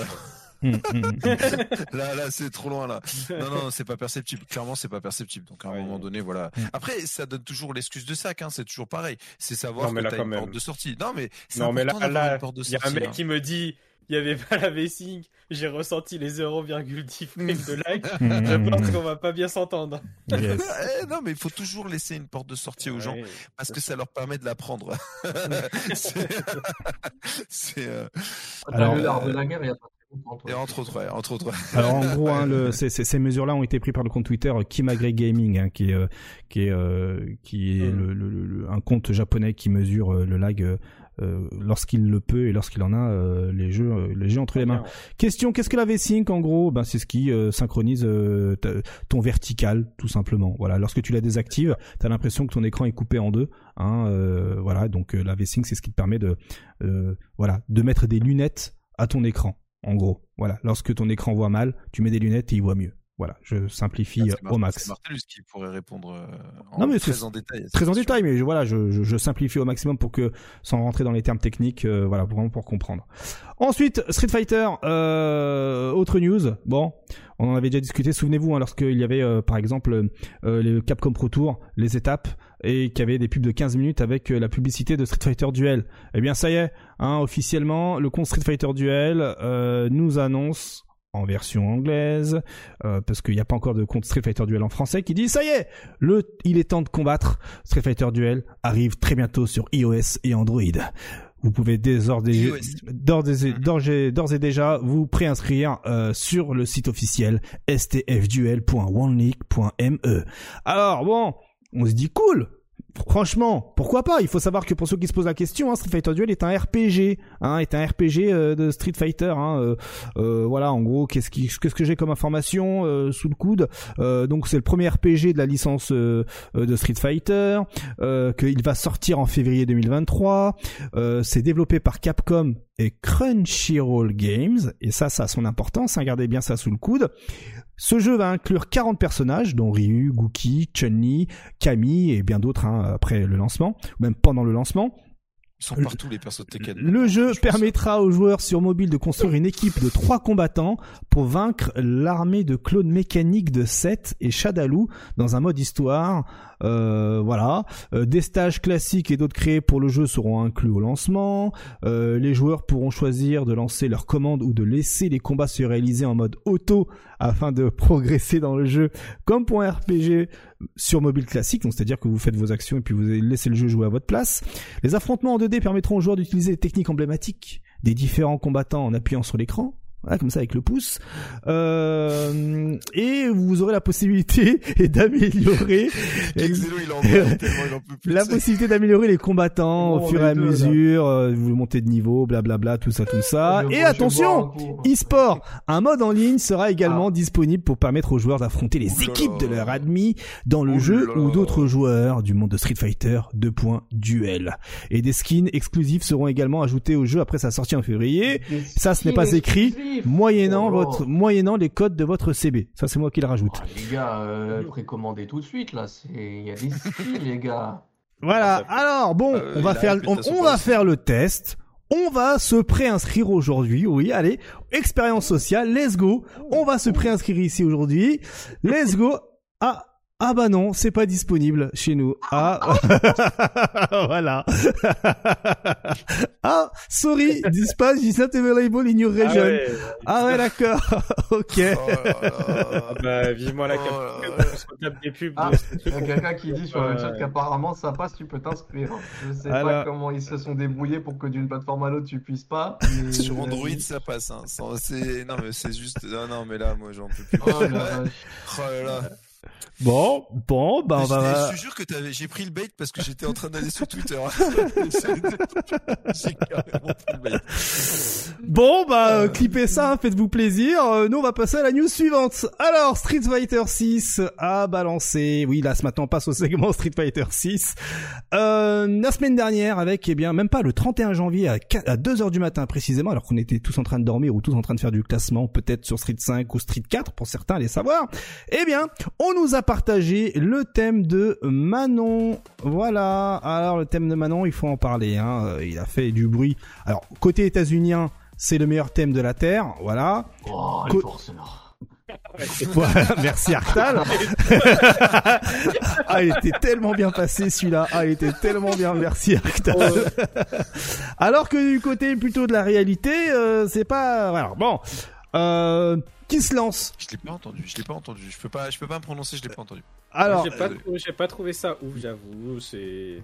*laughs* là, là, c'est trop loin là. Non, non, c'est pas perceptible. Clairement, c'est pas perceptible. Donc à un Ouais. moment donné, voilà. Mm. Après, ça donne toujours l'excuse de sac. Hein. C'est toujours pareil. C'est savoir Non, mais que t'as une même. porte de sortie. Non, mais c'est Non, mais là, là, une porte de il y a un mec hein. qui me dit il y avait pas la V-Sync, j'ai ressenti les 0,10 frames de lag. Hum, Je hum, pense qu'on va pas bien s'entendre. Yes. *laughs* Eh, non, mais il faut toujours laisser une porte de sortie aux gens Ouais. parce que ça leur permet de l'apprendre. *laughs* c'est, c'est, euh, Alors, Alors, de la guerre, il a pas. Et entre autres, ouais, entre autres. *laughs* Alors en gros, hein, le, ces, ces- ces mesures-là ont été prises par le compte Twitter euh, Kimagre Gaming, hein, qui est euh, qui est euh, qui est le, le- le- un compte japonais qui mesure le lag euh, lorsqu'il le peut et lorsqu'il en a euh, les jeux les jeux entre les mains. Question qu'est-ce que la V-Sync en gros? Ben c'est ce qui euh, synchronise euh, ton vertical tout simplement. Voilà, lorsque tu la désactives, tu as l'impression que ton écran est coupé en deux. Hein, euh, voilà, donc la V-Sync c'est ce qui te permet de euh, voilà de mettre des lunettes à ton écran. En gros, voilà, lorsque ton écran voit mal, tu mets des lunettes et il voit mieux. Voilà, je simplifie C'est euh, au max. C'est Martellus qui pourrait répondre euh, en, Non, mais très en détail. Très en détail, mais je, voilà, je, je, je simplifie au maximum pour que, sans rentrer dans les termes techniques, euh, voilà, vraiment pour comprendre. Ensuite, Street Fighter, euh, autre news. Bon, on en avait déjà discuté. Souvenez-vous, hein, lorsqu'il y avait, euh, par exemple, euh, le Capcom Pro Tour, les étapes, et qu'il y avait des pubs de 15 minutes avec euh, la publicité de Street Fighter Duel. Eh bien, ça y est, hein, officiellement, le compte Street Fighter Duel nous annonce en version anglaise, parce qu'il n'y a pas encore de compte Street Fighter Duel en français, qui dit ça y est, il est temps de combattre. Street Fighter Duel arrive très bientôt sur iOS et Android. Vous pouvez d'ores et, et- d'ores et déjà vous préinscrire euh, sur le site officiel stfduel.oneleague.me. Alors bon, on se dit cool. Franchement, pourquoi pas? Il faut savoir que pour ceux qui se posent la question, hein, Street Fighter Duel est un RPG, hein, est un RPG euh, de Street Fighter. Hein, euh, euh, voilà, en gros, qu'est-ce que j'ai comme information sous le coude? Donc c'est le premier RPG de la licence de Street Fighter, qu'il va sortir en février 2023. Euh, c'est développé par Capcom et Crunchyroll Games, et ça, ça a son importance. Hein, gardez bien ça sous le coude. Ce jeu va inclure 40 personnages, dont Ryu, Gookie, Chun-Li, Camille et bien d'autres hein, après le lancement, ou même pendant le lancement. Ils sont partout les persos de Tekken. Le jeu Je pense. permettra aux joueurs sur mobile de construire une équipe de trois combattants pour vaincre l'armée de clones mécaniques de Seth et Shadaloo dans un mode histoire. Euh, voilà, Euh, des stages classiques et d'autres créés pour le jeu seront inclus au lancement. Euh, les joueurs pourront choisir de lancer leur commande ou de laisser les combats se réaliser en mode auto afin de *laughs* progresser dans le jeu comme pour un RPG sur mobile classique, donc c'est-à-dire que vous faites vos actions et puis vous laissez le jeu jouer à votre place. Les affrontements en 2D permettront aux joueurs d'utiliser les techniques emblématiques des différents combattants en appuyant sur l'écran. Voilà, comme ça avec le pouce. Euh, et vous aurez la possibilité *laughs* d'améliorer *laughs* *laughs* la possibilité d'améliorer les combattants Bon, au fur et à deux, mesure, euh, vous montez de niveau, blablabla, tout ça, tout ça. Et attention, e-sport, un mode en ligne sera également disponible pour permettre aux joueurs d'affronter les équipes de leur admis dans le jeu ou d'autres joueurs du monde de Street Fighter 2. Duel. Et des skins exclusifs seront également ajoutés au jeu après sa sortie en février. Des Ça, ce n'est pas écrit, moyennant Oh votre, moyennant les codes de votre CB. Ça, c'est moi qui le rajoute. Ah, les gars, euh, précommandez tout de suite là. C'est, il y a des skins, les gars. *laughs* Voilà. Ah, Alors bon, Euh, on va faire, on, on va le faire le test. On va se préinscrire aujourd'hui. Oui, allez, expérience sociale. Let's go. On va se préinscrire ici aujourd'hui. Let's go. Ah. Ah bah non, c'est pas disponible chez nous. Ah, *laughs* voilà. ah, sorry, this pass is not available in your Ah region. ouais, Ah ouais, d'accord. *laughs* ok. Oh. Ah bah, vivement la Oh cap- des pubs. Ah, il y a quelqu'un qui dit sur le chat qu'apparemment ça passe, tu peux t'inscrire. Je sais Alors- pas comment ils se sont débrouillés pour que d'une plateforme à l'autre tu puisses pas. mais- *laughs* Sur Android, ça passe. Hein. C'est non mais c'est juste. Non, non mais là, moi, j'en peux plus. Oh. Oh là là. Bon, bon, bah on Je- va. Je te jure que t'avais- j'ai pris le bait parce que j'étais en train d'aller sur Twitter. *laughs* j'ai carrément pris le bait. Bon, bah, euh, clippez ça, faites-vous plaisir. Euh, nous, on va passer à la news suivante. Alors, Street Fighter 6 a balancé. Oui, là, ce matin, on passe au segment *laughs* Street Fighter 6. Euh, la semaine dernière, avec, eh bien, même pas le 31 janvier à, 4 à 2 heures du matin précisément, alors qu'on était tous en train de dormir ou tous en train de faire du classement, peut-être sur Street 5 ou Street 4, pour certains, les savoir. Eh bien, on nous a partagé le thème de Manon. Voilà. Alors, le thème de Manon, il faut en parler, hein. Euh, Il a fait du bruit. Alors, côté états-unien, c'est le meilleur thème de la Terre, voilà. Oh, Co-. Voilà, *laughs* merci Arctal. *laughs* ah, il était tellement bien passé celui-là. Ah, il était tellement bien. Merci Arctal. Alors que du côté plutôt de la réalité, euh, c'est pas. Voilà. Bon, euh, qui se lance Je l'ai pas entendu, je l'ai pas entendu. Je peux pas, je peux pas me prononcer, je l'ai pas entendu. Alors, j'ai pas, euh, trouvé- j'ai pas trouvé ça ouf, j'avoue. C'est.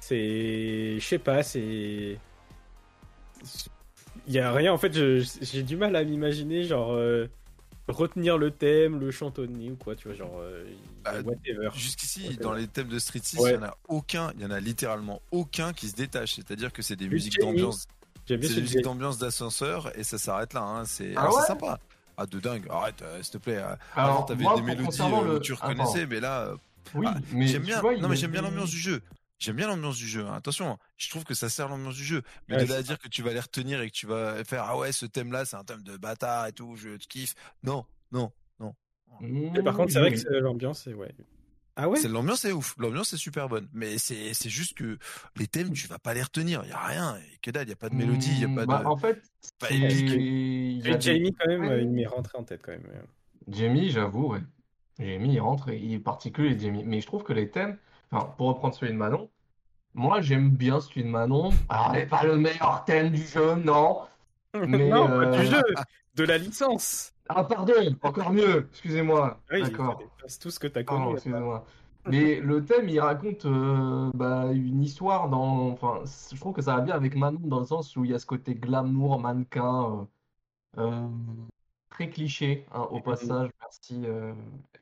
C'est. Je sais pas, c'est. Il y a rien, en fait, je- j'ai du mal à m'imaginer, genre. euh, retenir le thème, le chantonner ou quoi, tu vois, genre. euh, Bah, whatever. Jusqu'ici, dans les thèmes de Street 6, il Ouais. y en a aucun, il y en a littéralement aucun qui se détache. C'est-à-dire que c'est des Le musiques d'ambiance, J'aime bien c'est musiques d'ambiance d'ascenseur et ça s'arrête là. Hein. C'est Ah ouais sympa. Ah de dingue. Arrête, euh, s'il te plaît. euh, Alors, Avant, t'avais moi, des mélodies concernant euh, tu Attends. reconnaissais, mais là, euh, Oui, Ah, mais j'aime bien. vois, il non, mais j'aime bien l'ambiance du jeu. J'aime bien l'ambiance du jeu. hein. Attention, je trouve que ça sert l'ambiance du jeu. Mais Ouais, de là à dire que tu vas les retenir et que tu vas faire ah ouais ce thème-là c'est un thème de bâtard et tout, je te kiffe. Non, non, non. Mais par contre, c'est vrai que l'ambiance, c'est. Ouais. Ah ouais? C'est l'ambiance est ouf. L'ambiance est super bonne. Mais c'est c'est juste que les thèmes tu vas pas les retenir. Y a rien. Et que dalle. Y a pas de mélodie. Y a pas Bah, de. En fait, pas c'est- épique. il y a Jamie, quand même, Ouais. euh, il m'est rentré en tête, quand même. Jamie, j'avoue, ouais. Jamie, il rentre, et il est particulier, Jamie. Mais je trouve que les thèmes, enfin, pour reprendre celui de Manon, moi, j'aime bien celui de Manon. Alors, c'est pas le meilleur thème du jeu, non. *laughs* Mais, non, pas euh, du jeu, de la licence. Ah, pardon, encore mieux, excusez-moi. Oui, D'accord. c'est tout ce que t'as Pardon, connu. excusez-moi. Mais le thème, il raconte euh, bah, une histoire dans. Enfin, je trouve que ça va bien avec Manon dans le sens où il y a ce côté glamour, mannequin, euh, euh, très cliché, hein, au passage. Merci. euh,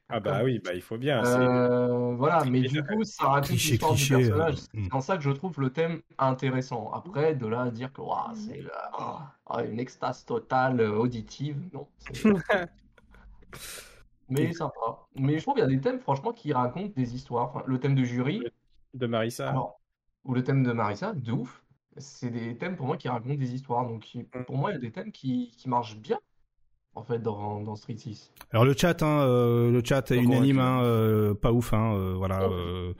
Ah bah oui, bah il faut bien. Euh, voilà, mais du coup, ça raconte Cliché, l'histoire du cliché, euh, personnage. hmm. C'est en ça que je trouve le thème intéressant. Après, de là à dire que ouah, c'est euh, ah, une extase totale auditive, non. c'est- *laughs* Mais sympa. Mais je trouve qu'il y a des thèmes, franchement, qui racontent des histoires. Enfin, le thème de jury, De Marissa. alors, ou le thème de Marissa, de ouf. C'est des thèmes pour moi qui racontent des histoires. Donc, qui- pour moi, il y a des thèmes qui, qui marchent bien, en fait, dans, dans Street 6. alors le chat, hein, euh, le chat est unanime, hein, euh, pas ouf, hein, euh, voilà. Oh. euh,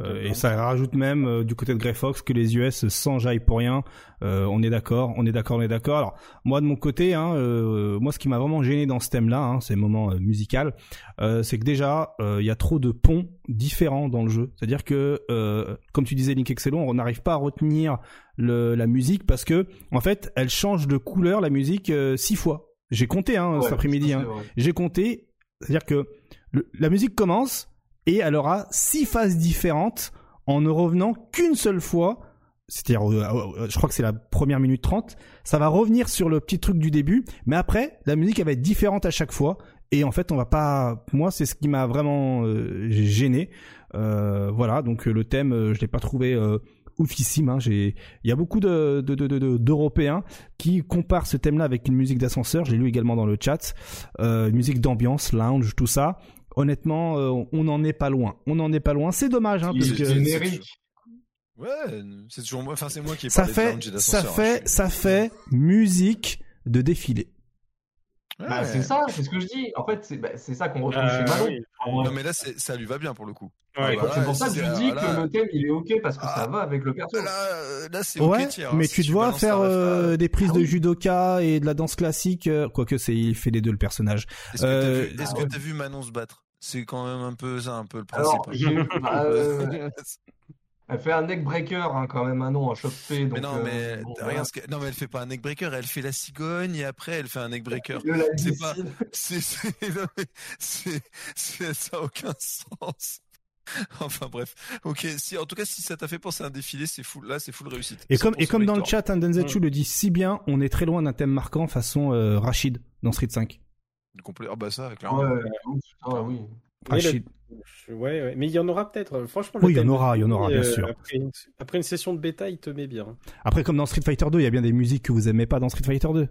Euh, et ça rajoute même euh, du côté de Grey Fox que les US s'enjaillent pour rien. Euh, on est d'accord, on est d'accord, on est d'accord. Alors moi de mon côté, hein, euh, moi ce qui m'a vraiment gêné dans ce thème-là, hein, ces moments euh, musical, euh, c'est que déjà euh, il y a trop de ponts différents dans le jeu. C'est-à-dire que euh, comme tu disais Link Excellent, on n'arrive pas à retenir le, la musique parce que en fait elle change de couleur la musique euh, six fois. J'ai compté hein, cet après-midi. Hein. J'ai compté, c'est-à-dire que le- la musique commence et elle aura six phases différentes en ne revenant qu'une seule fois. C'est-à-dire, euh, euh, je crois que c'est la première minute 30. Ça va revenir sur le petit truc du début, mais après, la musique elle va être différente à chaque fois. Et en fait, on va pas. Moi, c'est ce qui m'a vraiment euh, gêné. Euh, voilà, donc euh, le thème, euh, je l'ai pas trouvé euh, oufissime. Hein. J'ai, il y a beaucoup de, de, de, de- d'Européens qui comparent ce thème-là avec une musique d'ascenseur. Je l'ai lu également dans le chat. Euh, une musique d'ambiance, lounge, tout ça. Honnêtement, euh, on n'en est pas loin. On n'en est pas loin. C'est dommage, hein, parce que c'est- générique. Ouais, c'est toujours moi. Enfin, c'est moi qui ai ça parlé de fait, lounge et ça d'ascenseur, hein, fait, suis- ça fait musique de défilé. Bah, Ouais. c'est ça, c'est ce que je dis. En fait, c'est bah, ça qu'on retrouve Euh, chez oui. Vrai. Non, mais là, ça lui va bien pour le coup. Ouais, Voilà, c'est pour ça que c'est- je dis là- que le thème il est ok parce que ça Ah. va avec le perso. Là, là c'est Ouais, ok, tiens. hein, mais si tu dois faire euh, des prises Ah de judoka et de la danse classique. euh, Quoique c'est, il fait les deux le personnage. Est-ce que t'as euh, vu, ah ouais. vu Manon se battre? C'est quand même un peu ça, un peu le principe. Alors, *laughs* bah, elle fait un neck breaker hein, quand même, en choc P. mais Donc, non, euh, mais bon, voilà. rien, ce que- non, mais elle fait pas un neck breaker, elle fait la cigogne et après elle fait un neck breaker. Le la C'est pas-. C'est, c'est, *laughs* non, mais ça a aucun sens. *laughs* Enfin bref, ok. Si en tout cas si ça t'a fait penser à un défilé, c'est full. Là, c'est full réussite. Et comme, 100% et comme dans le chat, hein, Denzetsu le dit si bien, on est très loin d'un thème marquant façon euh, Rachid dans Street 5. Complet- Ah bah ça, clairement. Ouais, ah oui. Enfin, Mais le- Ouais, ouais, mais il y en aura peut-être. euh, Franchement, Oui, il y en aura, il y en aura, bien euh, sûr. Après une, après une session de bêta, il te met bien. Après, comme dans Street Fighter 2, il y a bien des musiques que vous aimez pas dans Street Fighter 2.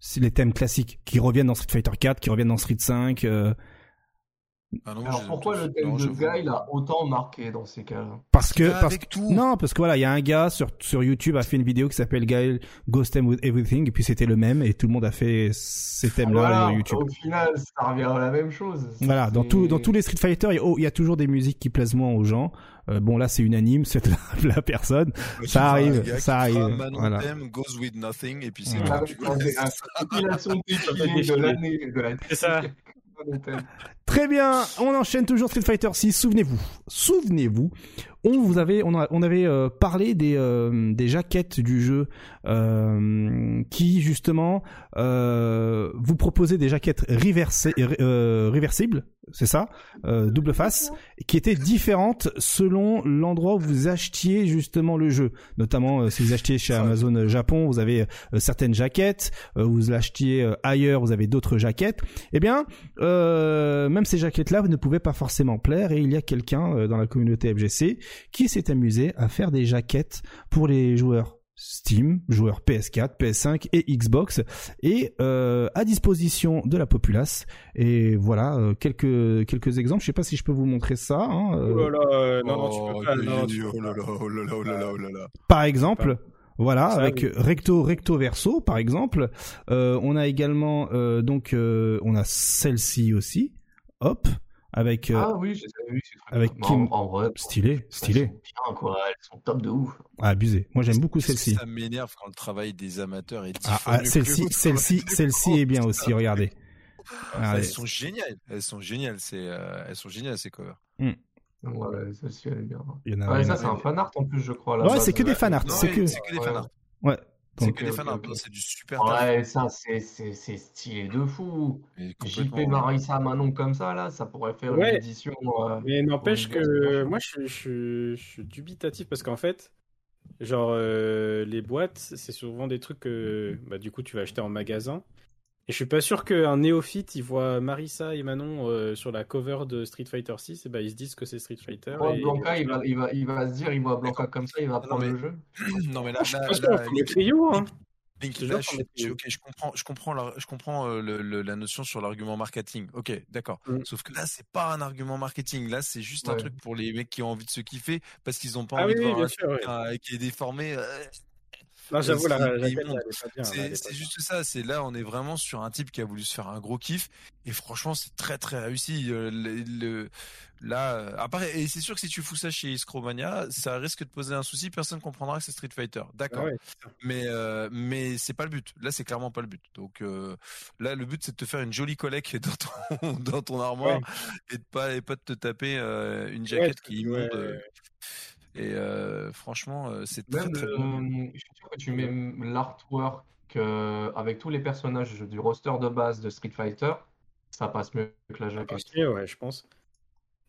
C'est les thèmes classiques qui reviennent dans Street Fighter 4, qui reviennent dans Street 5. euh, Ah non, Alors pourquoi le thème non, de. Guy il a autant marqué dans ces cas-là parce que, parce avec que- tout. non, parce que voilà, il y a un gars sur sur YouTube a fait une vidéo qui s'appelle Guy Ghost Theme with Everything, et puis c'était le même, et tout le monde a fait ces thèmes-là Voilà, sur YouTube. Au final, ça revient à la même chose. Voilà, dans tout, dans tous les Street Fighter, il y a, oh, il y a toujours des musiques qui plaisent moins aux gens. Euh, bon, là, c'est unanime, c'est la, la personne. Ça arrive, gars ça arrive, voilà. Thème goes with nothing et puis c'est *laughs* de l'année. de la- C'est ça. Très bien, on enchaîne toujours Street Fighter 6. Souvenez-vous, souvenez-vous, on vous avait, on, avait euh, parlé des euh, des jaquettes du jeu euh, qui justement euh, vous proposaient des jaquettes reversées- euh, réversibles, c'est ça, euh, double face, qui étaient différentes selon l'endroit où vous achetiez justement le jeu. Notamment si vous achetiez chez. Amazon Japon, vous avez certaines jaquettes, vous l'achetiez ailleurs, vous avez d'autres jaquettes. Eh bien, même ces jaquettes-là ne pouvaient pas forcément plaire et il y a quelqu'un euh, dans la communauté FGC qui s'est amusé à faire des jaquettes pour les joueurs Steam, joueurs PS4, PS5 et Xbox et euh, à disposition de la populace. Et voilà euh, quelques quelques exemples. Je sais pas si je peux vous montrer ça. hein, euh, Oh là là, euh, non, non, tu peux pas. il non, est tu dur. peux Oh là pas. là, oh là là, oh là là, oh là là. par exemple. Voilà, Ça, avec oui. recto recto verso par exemple. Euh, on a également euh, donc euh, on a celle-ci aussi. Hop, avec euh, Ah oui, je avec Kim- En, vrai, stylé, elles stylé. sont bien, quoi. Elles sont top de ouf. Ah, abusé. Moi j'aime beaucoup celle-ci. Ça m'énerve quand le travail des amateurs est Ah, ah, celle-ci, le celle-ci, celle-ci est bien aussi. Regardez. Ah. Elles sont géniales. Elles sont géniales. C'est, euh, elles sont géniales ces covers. Ouais, celle-ci, elle est bien. Il y en a. Ouais, ça, c'est un fan art en plus, je crois. à la Ouais, c'est que des fan art. C'est que. c'est que des Ouais. fanarts. Ouais. C'est que des fanarts. ok, ok. C'est du super. Ouais, ça, c'est stylé de fou. JP. Marissa Manon comme ça, là, ça pourrait faire Ouais. une édition. euh, Mais n'empêche que moi, je, je, je suis dubitatif parce qu'en fait, genre, euh, les boîtes, c'est souvent des trucs que bah, du coup tu vas acheter en magasin. Et je suis pas sûr qu'un néophyte, il voit Marissa et Manon euh, sur la cover de Street Fighter 6, et bah, ils se disent que c'est Street Fighter. Ouais, et- Blanca, il va, il, va, il va se dire, il voit Blanca comme ça, il va Non, prendre mais- le jeu. *clears throat* Non mais là, Je là, pense là, qu'on faut mettre Ryu, hein. Link, là, je, je- ok, je comprends, je comprends, la, je comprends euh, le, le- la notion sur l'argument marketing. Ok, d'accord. Mm. Sauf que là, c'est pas un argument marketing. Là, c'est juste un truc pour les mecs qui ont envie de se kiffer parce qu'ils ont pas Ah envie oui, de voir un sûr, truc qui est déformé. euh, Non, j'avoue, la, c'est- la juste ça. C'est là, on est vraiment sur un type qui a voulu se faire un gros kiff et franchement, c'est très très réussi. Euh, le, le- là, euh, après, et c'est sûr que si tu fous ça chez Scromania, ça risque de poser un souci. Personne comprendra que c'est Street Fighter. D'accord. Ah ouais. Mais euh, mais c'est pas le but. Là, c'est clairement pas le but. Donc euh, là, le but c'est de te faire une jolie collecte *laughs* dans ton dans ton armoire et de pas et pas de te taper euh, une jaquette qui est immonde. Et euh, franchement, euh, c'est très Même, très bon. je suis sûr que tu mets l'artwork euh, avec tous les personnages du roster de base de Street Fighter, ça passe mieux que la jaquette. Ok, ouais, je pense.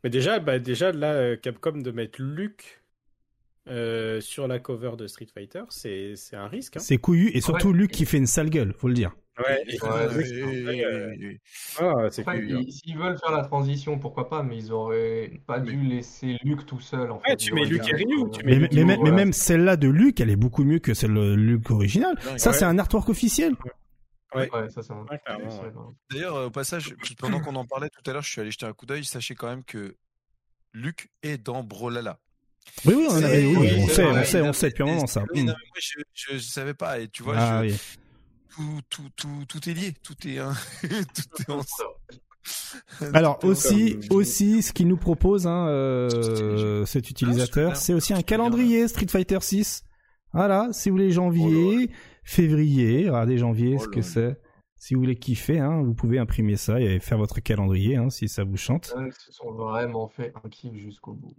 Mais déjà, bah déjà là, Capcom de mettre Luke euh, sur la cover de Street Fighter, c'est c'est un risque. Hein. C'est couillu et surtout Ouais. Luc qui fait une sale gueule, faut le dire. Ouais, Ouais, Ah, hein. ils- s'ils veulent faire la transition, pourquoi pas, mais ils auraient pas dû laisser Luke tout seul. En fait. Ouais, tu Ils mets dû et Ryu, tu Mais, Mais mais, du mais- coup, mais voilà. même celle-là de Luc, elle est beaucoup mieux que celle de Luc original. Ça, ouais. c'est un artwork officiel. Ouais. Ouais, ça, c'est un- Ouais, ouais. D'ailleurs, euh, au passage, pendant qu'on en parlait tout à l'heure, je suis allé jeter un coup d'œil. Sachez quand même que Luc est dans Brolala. Oui, oui, on, oui, oui, on sait, vrai. on sait, on sait depuis un moment ça. Oui, Mm. non, mais moi, je, je, je savais pas. Et tu vois, Ah je- oui. Tout, tout, tout, tout est lié. Tout est, hein, *laughs* tout est ensemble. *laughs* Alors aussi, aussi, ce qu'il nous propose, hein, euh, cet utilisateur, Ah, c'est aussi un calendrier Street Fighter 6. Voilà, si vous voulez janvier, février, regardez janvier, Oh ce que c'est. Si vous voulez kiffer, hein, vous pouvez imprimer ça et faire votre calendrier, hein, si ça vous chante. Ils se sont vraiment fait un kiff jusqu'au bout.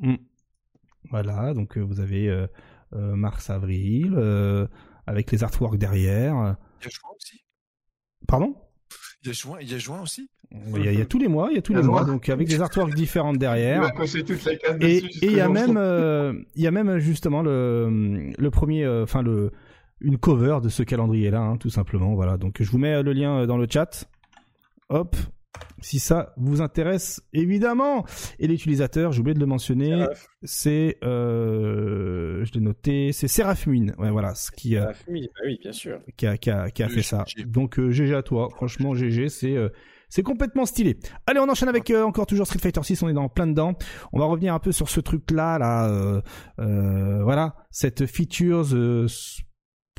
Voilà, donc euh, vous avez euh, mars-avril, euh, avec les artworks derrière. Il y a juin aussi. Pardon? Il y a juin, il y a juin aussi. il y, a, il y a tous les mois, il y a tous les mois, donc avec des artworks différentes Il derrière. Et il y a même, euh, il y a même justement le le premier, euh, enfin le une cover de ce calendrier-là, hein, tout simplement. Voilà, donc je vous mets le lien dans le chat. Hop, si ça vous intéresse, évidemment. Et l'utilisateur, j'ai oublié de le mentionner, c'est, euh, je l'ai noté, c'est Seraphimine. Ouais, voilà, ce qui, bah oui, bien sûr. Qui a, qui a, qui a fait ça. Donc, euh, GG à toi. Franchement, GG, c'est, euh, c'est complètement stylé. Allez, on enchaîne avec euh, encore toujours Street Fighter 6, on est dans plein dedans. On va revenir un peu sur ce truc-là, là, euh, euh, voilà, cette features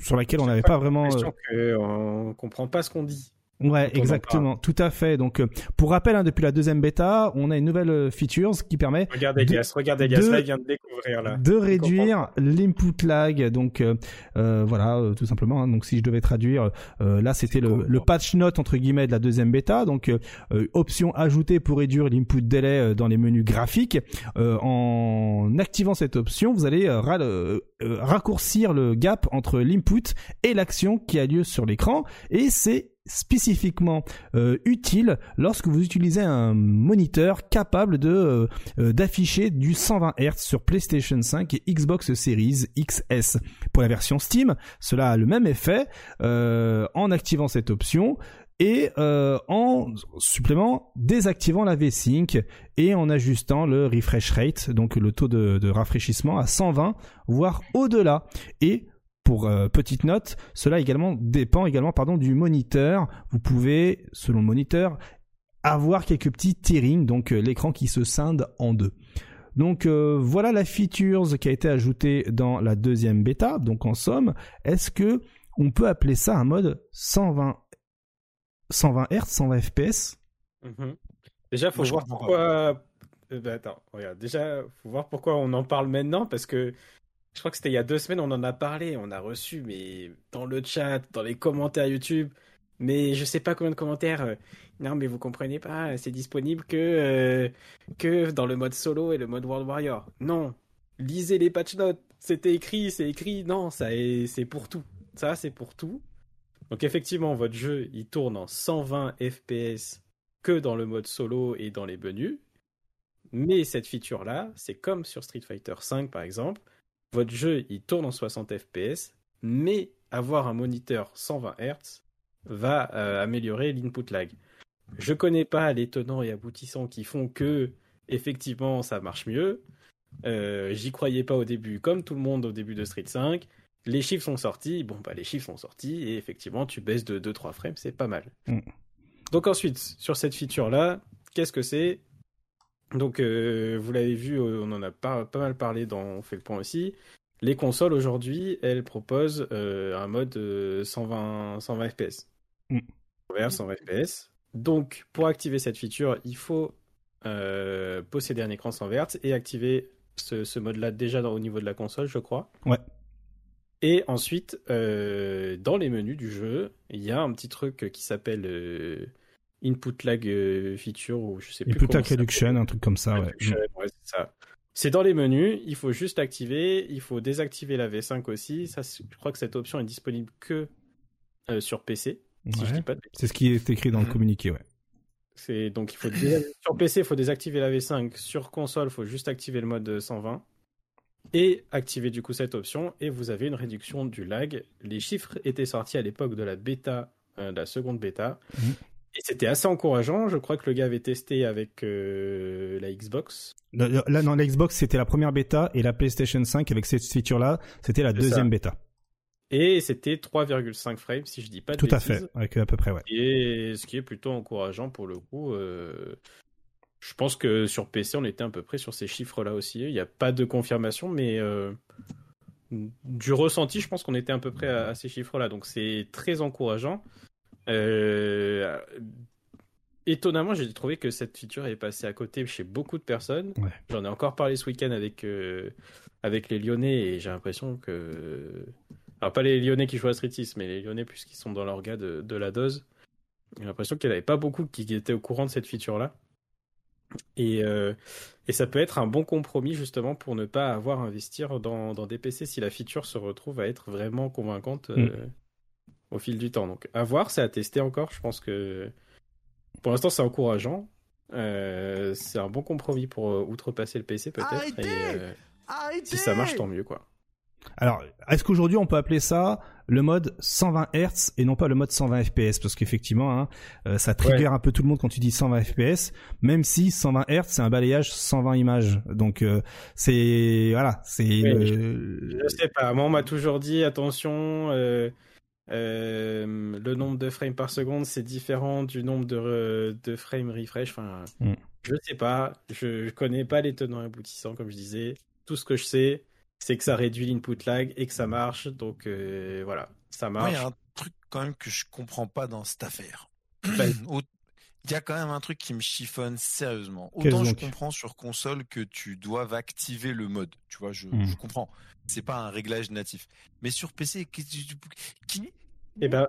sur laquelle on n'avait pas, vraiment. on comprend pas ce qu'on dit. Ouais, exactement, tout à fait. Donc, euh, pour rappel, hein, depuis la deuxième bêta, on a une nouvelle euh, feature qui permet regardez de, Gas, regardez Gas, là, il vient de découvrir là. De réduire l'input lag. Donc, euh, euh voilà, tout simplement. Hein. donc, si je devais traduire, là, c'était le, le, patch note entre guillemets de la deuxième bêta. Donc, option ajoutée pour réduire l'input délai dans les menus graphiques. en activant cette option, vous allez raccourcir le gap entre l'input et l'action qui a lieu sur l'écran. Et c'est spécifiquement euh, utile lorsque vous utilisez un moniteur capable de euh, euh, d'afficher du 120 Hz sur PlayStation 5 et Xbox Series XS. Pour la version Steam, cela a le même effet en activant cette option et en supplément désactivant la V-Sync et en ajustant le refresh rate, donc le taux de, de rafraîchissement à 120 voire au-delà et pour euh, petite note, cela également dépend également pardon du moniteur. Vous pouvez, selon le moniteur, avoir quelques petits tearings, donc euh, l'écran qui se scinde en deux. Donc euh, voilà la features qui a été ajoutée dans la deuxième bêta. Donc en somme, est-ce que on peut appeler ça un mode 120 120 Hz, 120 FPS? Déjà, faut voir pourquoi. Bah, attends, regarde. Déjà, faut voir pourquoi on en parle maintenant parce que je crois que c'était il y a deux semaines, on en a parlé, on a reçu, mais dans le chat, dans les commentaires YouTube, mais je sais pas combien de commentaires. Euh, non, mais vous comprenez pas, c'est disponible que, euh, que dans le mode solo et le mode World Warrior. Non, lisez les patch notes, c'était écrit, c'est écrit, non, ça c'est pour tout. Ça, c'est pour tout. Donc effectivement, votre jeu, il tourne en 120 FPS que dans le mode solo et dans les menus. Mais cette feature-là, c'est comme sur Street Fighter V par exemple, votre jeu il tourne en 60 fps, mais avoir un moniteur 120 Hz va euh, améliorer l'input lag. Je connais pas les tenants et aboutissants qui font que effectivement ça marche mieux. Euh, j'y croyais pas au début, comme tout le monde au début de Street 5. Les chiffres sont sortis, bon bah les chiffres sont sortis et effectivement tu baisses de 2-3 frames, c'est pas mal. Mm. Donc ensuite, sur cette feature là, qu'est-ce que c'est? Donc, euh, vous l'avez vu, euh, on en a pas, pas mal parlé dans On fait le point aussi. Les consoles aujourd'hui, elles proposent euh, un mode 120, 120 FPS. Mm. 120 FPS. Donc, pour activer cette feature, il faut posséder un écran 100 Hz et activer ce, mode-là déjà au niveau de la console, je crois. Ouais. Et ensuite, dans les menus du jeu, il y a un petit truc qui s'appelle input lag euh, feature ou je sais plus. Input lag reduction, un truc comme ça. Ouais. c'est ça. C'est dans les menus, il faut juste activer, il faut désactiver la V5 aussi. Ça, je crois que cette option est disponible que euh, sur PC. Si je dis pas C'est ce qui est écrit dans le mhm. communiqué, ouais. C'est donc il faut *laughs* sur PC, il faut désactiver la V5. Sur console, il faut juste activer le mode 120 et activer du coup cette option et vous avez une réduction du lag. Les chiffres étaient sortis à l'époque de la bêta, euh, de la seconde bêta, mhm. Et c'était assez encourageant. Je crois que le gars avait testé avec euh, la Xbox. Là, non, la Xbox, c'était la première bêta et la PlayStation 5 avec cette feature-là, c'était la deuxième bêta. Et c'était 3,5 frames, si je dis pas de Tout à fait, avec à peu près, ouais. Et ce qui est plutôt encourageant pour le coup. Euh, je pense que sur PC, on était à peu près sur ces chiffres-là aussi. Il n'y a pas de confirmation, mais euh, du ressenti, je pense qu'on était à peu près à ces chiffres-là. Donc c'est très encourageant. Euh, étonnamment, j'ai trouvé que cette feature est passée à côté chez beaucoup de personnes. J'en ai encore parlé ce week-end avec, euh, avec les Lyonnais et j'ai l'impression que. Alors, pas les Lyonnais qui jouent à mais les Lyonnais plus qui sont dans l'orga de, de la dose. J'ai l'impression qu'il n'y avait pas beaucoup qui étaient au courant de cette feature-là. Et, euh, et ça peut être un bon compromis justement pour ne pas avoir à investir dans, dans des PC si la feature se retrouve à être vraiment convaincante. Mm au fil du temps. Donc à voir, c'est à tester encore. Je pense que pour l'instant c'est encourageant. Euh, c'est un bon compromis pour euh, outrepasser le PC peut-être. Et, euh, si ça marche, tant mieux quoi. Alors, est-ce qu'aujourd'hui on peut appeler ça le mode 120 Hz et non pas le mode 120 FPS parce qu'effectivement hein, euh, ça trigger un peu tout le monde quand tu dis 120 FPS même si 120 Hz c'est un balayage 120 images donc euh, c'est voilà c'est je, sais pas moi on m'a toujours dit attention euh, le nombre de frames par seconde c'est différent du nombre de, de frames refresh enfin mm. je sais pas je connais pas les tenants et aboutissants comme je disais tout ce que je sais c'est que ça réduit l'input lag et que ça marche. Donc euh, voilà, ça marche. Il y a un truc quand même que je comprends pas dans cette affaire. *clears throat* Il y a quand même un truc qui me chiffonne sérieusement. Autant je comprends sur console que tu dois activer le mode. Tu vois, je, hmm. je comprends. C'est pas un réglage natif. Mais sur PC, qui, qui, eh ben,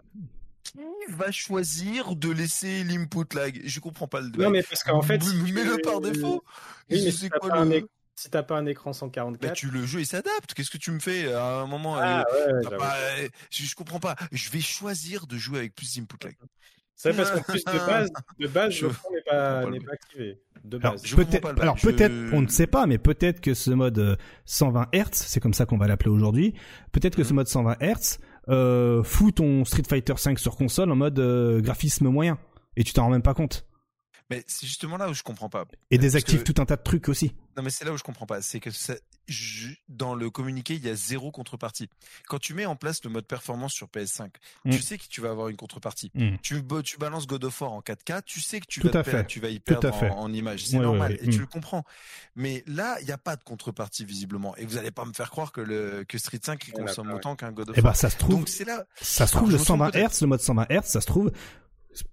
qui va choisir de laisser l'input lag? Je comprends pas le. Non, mais parce qu'en fait, mets-le par défaut. Oui, mais c'est quoi le... Si t'as pas un écran 144. Bah, tu le jeu il s'adapte. Qu'est-ce que tu me fais à un moment ah, euh, je, comprends pas. Je vais choisir de jouer avec plus d'input lag. C'est parce qu'en plus de base, de base, je... le fond n'est pas, pas, activé. De base. Alors peut-être, on ne sait pas, mais peut-être que ce mode 120 euh, Hz, c'est comme ça qu'on va l'appeler aujourd'hui. Peut-être que ce mhm. mode 120 Hz euh, fout ton Street Fighter 5 sur console en mode euh, graphisme moyen et tu t'en rends même pas compte. Mais c'est justement là où je comprends pas. Et désactive tout un tas de trucs aussi. Non, mais c'est là où je comprends pas. C'est que dans le communiqué, il y a zéro contrepartie. Quand tu mets en place le mode performance sur PS5, tu mm. sais que tu vas avoir une contrepartie. Mm. Tu, tu balances God of War en 4K, tu sais que tu, vas, tu vas y perdre en, en, image. C'est normal et tu mm. le comprends. Mais là, il n'y a pas de contrepartie visiblement. Et vous n'allez pas me faire croire que, le, que Street 5 il consomme autant qu'un God of eh ben, War. Et bah, ça se trouve. là. Ça se trouve, le 120 Hz, le mode 120 Hz, ça se trouve,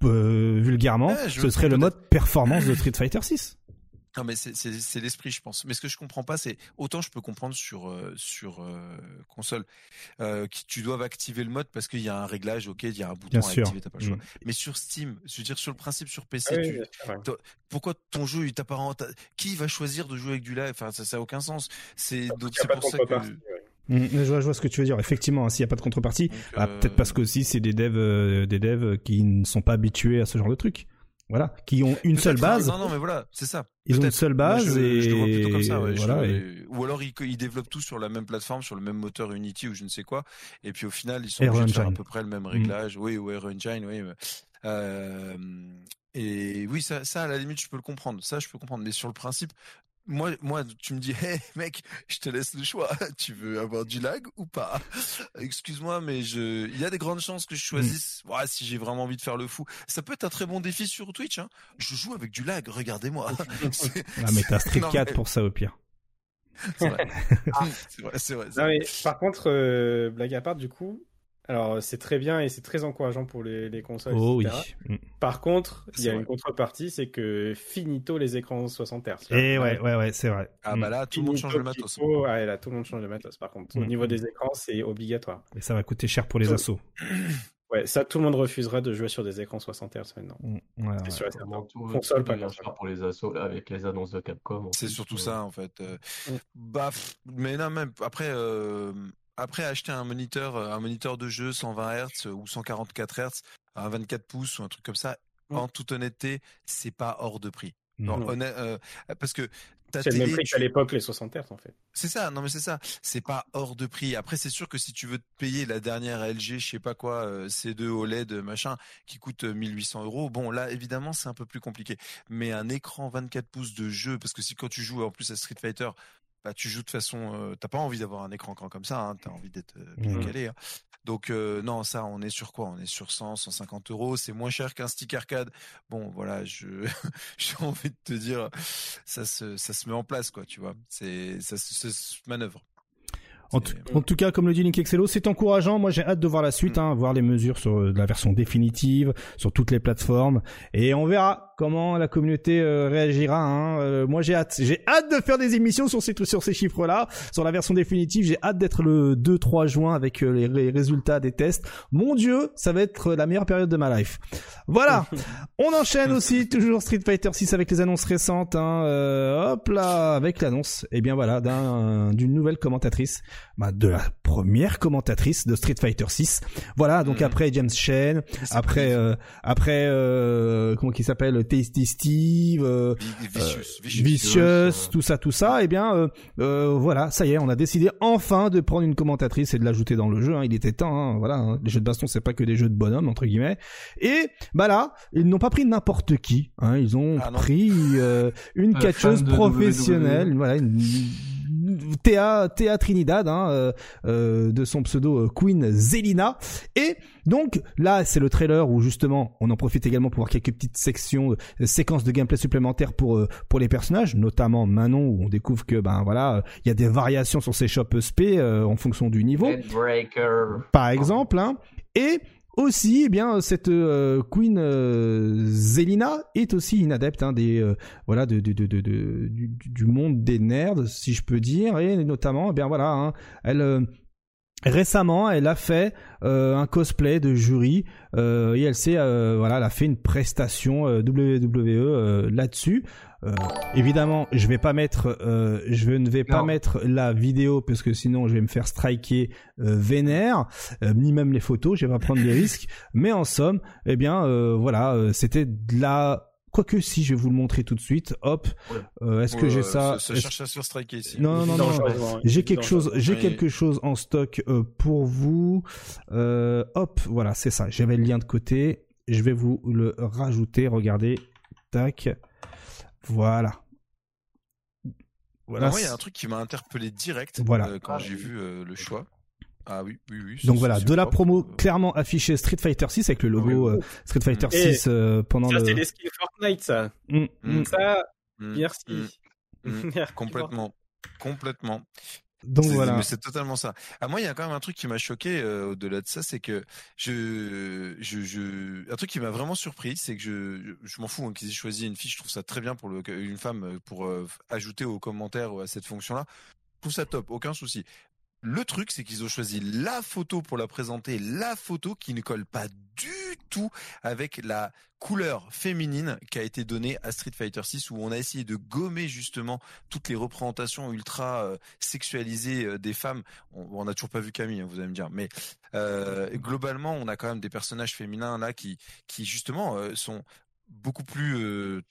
euh, vulgairement, ce serait le mode performance de Street Fighter 6. Non mais c'est l'esprit je pense. Mais ce que je comprends pas c'est autant je peux comprendre sur euh, sur euh, console euh, que tu dois activer le mode parce qu'il y a un réglage, ok, il y a un bouton à activer, t'as pas le choix. Mm. Mais sur Steam, je veux dire sur le principe sur PC, pourquoi ton jeu il t'a pas qui va choisir de jouer avec du live? Enfin ça ça a aucun sens. C'est c'est pour ça que Mm, je, vois, je vois ce que tu veux dire. Effectivement, hein, s'il n'y a pas de contrepartie, bah, peut-être parce que aussi c'est des devs, euh, des devs qui ne sont pas habitués à ce genre de truc. Voilà, qui ont une seule base. Non, non, mais voilà, c'est ça. Ils ont une seule base et je plutôt comme ça. voilà, Ou alors ils, ils, développent tout sur la même plateforme, sur le même moteur Unity ou je ne sais quoi. Et puis au final, ils sont obligés de faire à peu près le même mm. réglage. Oui, ou Engine, oui. Euh, et oui, ça, ça, à la limite, je peux le comprendre. Ça, je peux comprendre. Mais sur le principe, moi, moi, tu me dis, *laughs* hey mec, je te laisse le choix. *laughs* Tu veux avoir du lag ou pas? *laughs* Excuse-moi, mais je, il y a des grandes chances que je choisisse. Mm. Ouais, si j'ai vraiment envie de faire le fou, ça peut être un très bon défi sur Twitch. Hein. Je joue avec du lag. Regardez-moi. ah, mais t'as Street 4 pour ça au pire. C'est vrai. c'est vrai, c'est vrai. Non, mais, par contre, euh, blague à part, du coup, alors c'est très bien et c'est très encourageant pour les, les consoles. Oh oui. Mm. Par contre, il y a une contrepartie, c'est que finito les écrans 60 Hz. Et ouais, ouais, ouais, c'est vrai. Ah bah là, tout le monde change le matos. ouais, là, tout le monde change le matos. Par contre, au mm. niveau des écrans, c'est obligatoire. Et ça va coûter cher pour les assos. *clears throat* Ouais, ça, tout le monde refusera de jouer sur des écrans 60 Hz maintenant. Mm. Ouais, c'est sûr, c'est tout, console pas bien cher pour les assos avec les annonces de Capcom. C'est surtout ça en fait. Euh, bah, mais non, même après. Euh après acheter un moniteur, euh, un moniteur de jeu 120 Hz ou 144 Hz, un 24 pouces ou un truc comme ça, en toute honnêteté, c'est pas hors de prix. Non, euh, parce que c'est le même prix qu'à l'époque les 60 Hz en fait. C'est ça, non mais c'est ça, c'est pas hors de prix. Après c'est sûr que si tu veux te payer la dernière LG, je sais pas quoi, euh, C2 OLED machin, qui coûte 1800 euros, bon là évidemment c'est un peu plus compliqué. Mais un écran 24 pouces de jeu, parce que si quand tu joues en plus à Street Fighter, bah, tu joues de façon, euh, t'as pas envie d'avoir un écran grand comme ça, hein, t'as envie d'être euh, bien mmh. calé. Hein. Donc euh, non, ça, on est sur quoi? On est sur 100, 150 euros. C'est moins cher qu'un stick arcade. Bon, voilà, je *laughs* j'ai envie de te dire, ça se ça se met en place, quoi. Tu vois, c'est ça, ça se manœuvre. En, tout cas, comme le dit Link Excello, c'est encourageant. Moi, j'ai hâte de voir la suite, mm. hein, voir les mesures sur la version définitive, sur toutes les plateformes, et on verra comment la communauté euh, réagira. Hein. Euh, moi, j'ai hâte. J'ai hâte de faire des émissions sur ces sur ces chiffres-là, sur la version définitive. J'ai hâte d'être le 2-3 juin avec les, résultats des tests. Mon Dieu, ça va être la meilleure période de ma life. Voilà. *laughs* on enchaîne aussi toujours Street Fighter 6 avec les annonces récentes. Hein. hop là, avec l'annonce. Et eh bien voilà, d'une nouvelle commentatrice bah, de la première commentatrice de Street Fighter 6. Voilà, donc hmm. après James Chen, après euh, après euh, comment qui s'appelle Tasty Steve, euh, Vicious, Vicious, Vicious, tout ça, tout ça. Eh bien, euh, euh, voilà, ça y est, on a décidé enfin de prendre une commentatrice et de l'ajouter dans le jeu. Hein. Il était temps, hein, voilà. Hein. Les jeux de baston, c'est pas que des jeux de bonhomme entre guillemets. Et bah là, ils n'ont pas pris n'importe qui. Hein. Ils ont Ah pris euh, une *laughs* Euh, catcheuse de professionnelle, WWE. voilà, une Théa, Théa Trinidad, hein, euh, euh, de son pseudo euh, Queen Zelina. Et donc là, c'est le trailer où justement, on en profite également pour voir quelques petites sections, euh, séquences de gameplay supplémentaires pour euh, pour les personnages, notamment Manon où on découvre que ben voilà, euh, il y a des variations sur ses shops SP euh, en fonction du niveau par exemple, hein. et aussi, eh bien, cette euh, Queen euh, Zelina est aussi une adepte hein, des euh, voilà de, du, monde des nerds, si je peux dire, et notamment, eh bien voilà, hein, elle récemment, elle a fait un cosplay de jury et elle s'est voilà, elle a fait une prestation WWE là-dessus. Euh, évidemment, je vais pas mettre, euh, je ne vais pas Non. mettre la vidéo parce que sinon je vais me faire striker euh, vénère, euh, ni même les photos, je vais pas prendre des *laughs* risques. Mais en somme, eh bien, euh, voilà, euh, c'était de la. Quoique si, je vais vous le montrer tout de suite. Hop, euh, est-ce que Ouais, j'ai ça, Ça cherche à se faire striker ici. Non, non, non, non. J'ai quelque chose, j'ai Oui. quelque chose en stock euh, pour vous. Euh, hop, voilà, c'est ça. J'avais le lien de côté. Je vais vous le rajouter. Regardez, tac. Voilà. Voilà. Il y a un truc qui m'a interpellé direct Voilà. euh, quand j'ai vu euh, le choix. Ah oui, oui, oui. Donc voilà, de la propre. promo Euh, clairement affichée Street Fighter 6 avec le logo Ah euh, Street Fighter Et 6 euh, pendant Ça, le. c'est les skills Fortnite, ça. Mm, mm. Mm. Ça, mm, merci. mm, mm, *laughs* Merci, complètement. Complètement. Donc C'est- voilà. Mais c'est totalement ça. Ah, moi, il y a quand même un truc qui m'a choqué euh, au-delà de ça, c'est que je, je, je, un truc qui m'a vraiment surpris, c'est que je, je m'en fous hein, qu'ils aient choisi une fille. Je trouve ça très bien pour le, une femme euh, pour euh, ajouter aux commentaires à cette fonction-là. Je trouve ça top, aucun souci. Le truc, c'est qu'ils ont choisi la photo pour la présenter, la photo qui ne colle pas du tout avec la couleur féminine qui a été donnée à Street Fighter 6 où on a essayé de gommer justement toutes les représentations ultra euh, sexualisées euh, des femmes. On, on a toujours pas vu Camille, hein, vous allez me dire, mais euh, globalement, on a quand même des personnages féminins là qui, qui justement sont beaucoup plus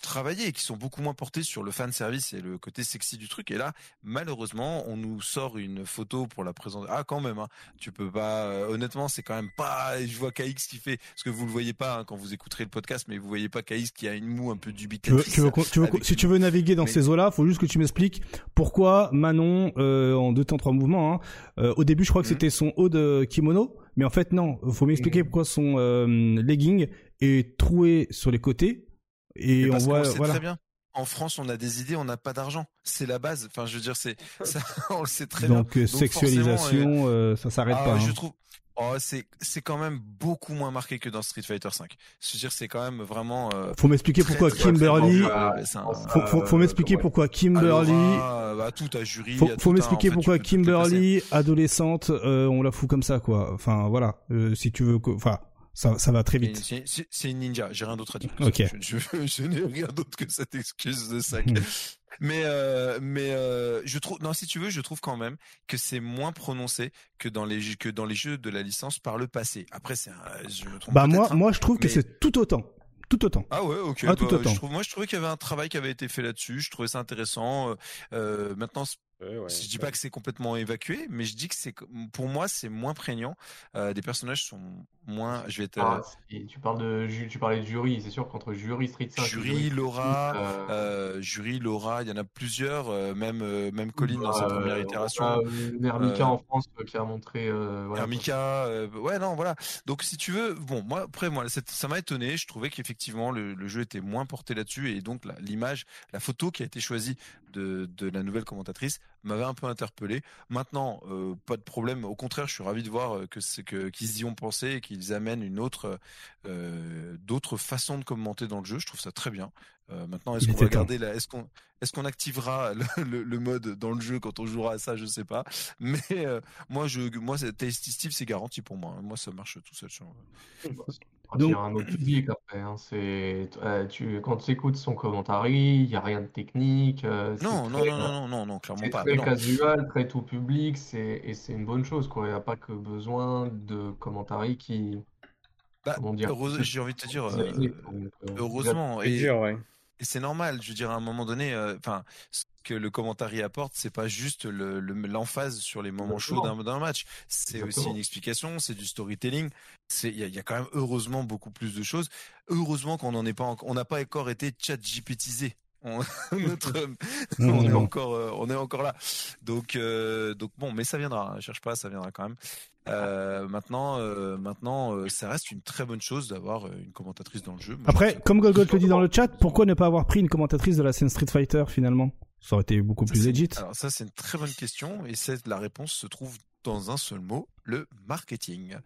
travaillés et qui sont beaucoup moins portés sur le fan service et le côté sexy du truc. Et là, malheureusement, on nous sort une photo pour la présenter. Ah, quand même, hein, tu peux pas. euh, honnêtement, c'est quand même pas. Je vois KX qui fait, parce que vous le voyez pas hein, quand vous écouterez le podcast, mais vous voyez pas KX qui a une moue un peu Tu veux, dubitatrice. tu veux tu veux qu'on- avec si une- tu veux naviguer dans Mais- ces eaux-là, faut juste que tu m'expliques pourquoi Manon, euh, en deux temps trois mouvements, hein, euh, au début je crois que Mhm. c'était son haut de kimono, mais en fait non, faut m'expliquer Mhm. pourquoi son euh, legging est troué sur les côtés et on voit sait voilà. très bien. En France, on a des idées, on n'a pas d'argent. C'est la base. Enfin, je veux dire, c'est *laughs* ça, *laughs* on le sait très bien. Donc, euh, sexualisation, euh, ça s'arrête Ah, pas. Je hein. trouve. Oh, c'est c'est quand même beaucoup moins marqué que dans Street Fighter 5. Je veux dire, c'est quand même vraiment. euh, Faut m'expliquer pourquoi Kimberly. un- Faut, faut, faut Euh, m'expliquer pourquoi Kimberly. Alora, bah, tout à jury. Faut, faut m'expliquer en fait, tu pourquoi. Kimberly, adolescente, euh, on la fout comme ça, quoi. Enfin, voilà. Euh, si tu veux, que- enfin, ça, ça va très vite. c'est- une ninja, j'ai rien d'autre à dire. que Ok. ça. Je, je- *laughs* je n'ai rien d'autre que cette excuse de sac. *laughs* Mais euh, mais euh, je trouve non si tu veux je trouve quand même que c'est moins prononcé que dans les que dans les jeux de la licence par le passé. Après c'est un- je me trompe Bah moi, hein. moi je trouve que c'est tout autant, tout autant. Ah ouais, ok. Ah, tout bah, autant. je trouve, moi, je trouvais qu'il y avait un travail qui avait été fait là-dessus. Je trouvais ça intéressant. Euh, euh, maintenant, Ouais, ouais, je dis ouais. pas que c'est complètement évacué, mais je dis que c'est, pour moi, c'est moins prégnant. Euh, des personnages sont moins. Je vais être Ah, si, tu parles de tu parlais de jury, c'est sûr qu'entre jury Street 5 euh, et jury, Laura, euh, euh, jury, Laura. Il y en a plusieurs. euh, même euh, même Colline dans sa euh, première itération. on a, euh, Nermika Euh, en France euh, qui a montré euh, voilà, Hermika, euh, ouais non voilà. Donc si tu veux, bon moi après moi ça m'a étonné. Je trouvais qu'effectivement le, le jeu était moins porté là-dessus et donc la- l'image, la photo qui a été choisie de, de la nouvelle commentatrice m'avait un peu interpellé. Maintenant euh, pas de problème. Au contraire, je suis ravi de voir euh, que c'est que qu'ils y ont pensé et qu'ils amènent une autre euh, d'autres façons de commenter dans le jeu. Je trouve ça très bien. Euh, maintenant, est-ce qu'on va garder la, est-ce qu'on, est-ce qu'on activera *laughs* le, le- le mode dans le jeu quand on jouera à ça, je sais pas. Mais euh, moi, je, moi, c'est- Tasty Steve, c'est garanti pour moi. Moi, ça marche tout seul. Donc- un autre public après, hein, c'est euh, tu quand tu écoutes son commentaire, il y a rien de technique. euh, c'est Non, non, très, non, non, non, non, non, clairement c'est pas. très Non. casual, très tout public, c'est et c'est une bonne chose quoi. Il n'y a pas que besoin de commentaires qui Bah, comment dire, heureuse- j'ai envie de te dire, euh, spécialisé, donc, euh, heureusement. C'est Et, dur, ouais. et c'est normal. Je veux dire, à un moment donné, euh, enfin, que le commentary apporte, c'est pas juste le- le- l'emphase sur les moments chauds d'un match. C'est aussi une explication, c'est du storytelling. Il y a, y a quand même heureusement beaucoup plus de choses. Heureusement qu'on n'en est pas, en- on n'a pas encore été chat GPTisé. On, *laughs* notre, on est encore, euh, on est encore là. Donc, euh, donc bon, mais ça viendra. hein, cherche pas, ça viendra quand même. Euh, maintenant, euh, maintenant, ça reste une très bonne chose d'avoir une commentatrice dans le jeu. Moi, je Après, ça comme Golgot le dit dans le chat, pourquoi ne pas avoir pris une commentatrice de la scène Street Fighter finalement? Ça aurait été beaucoup Ça, plus legit. Alors ça, c'est une très bonne question et la réponse se trouve dans un seul mot, le marketing.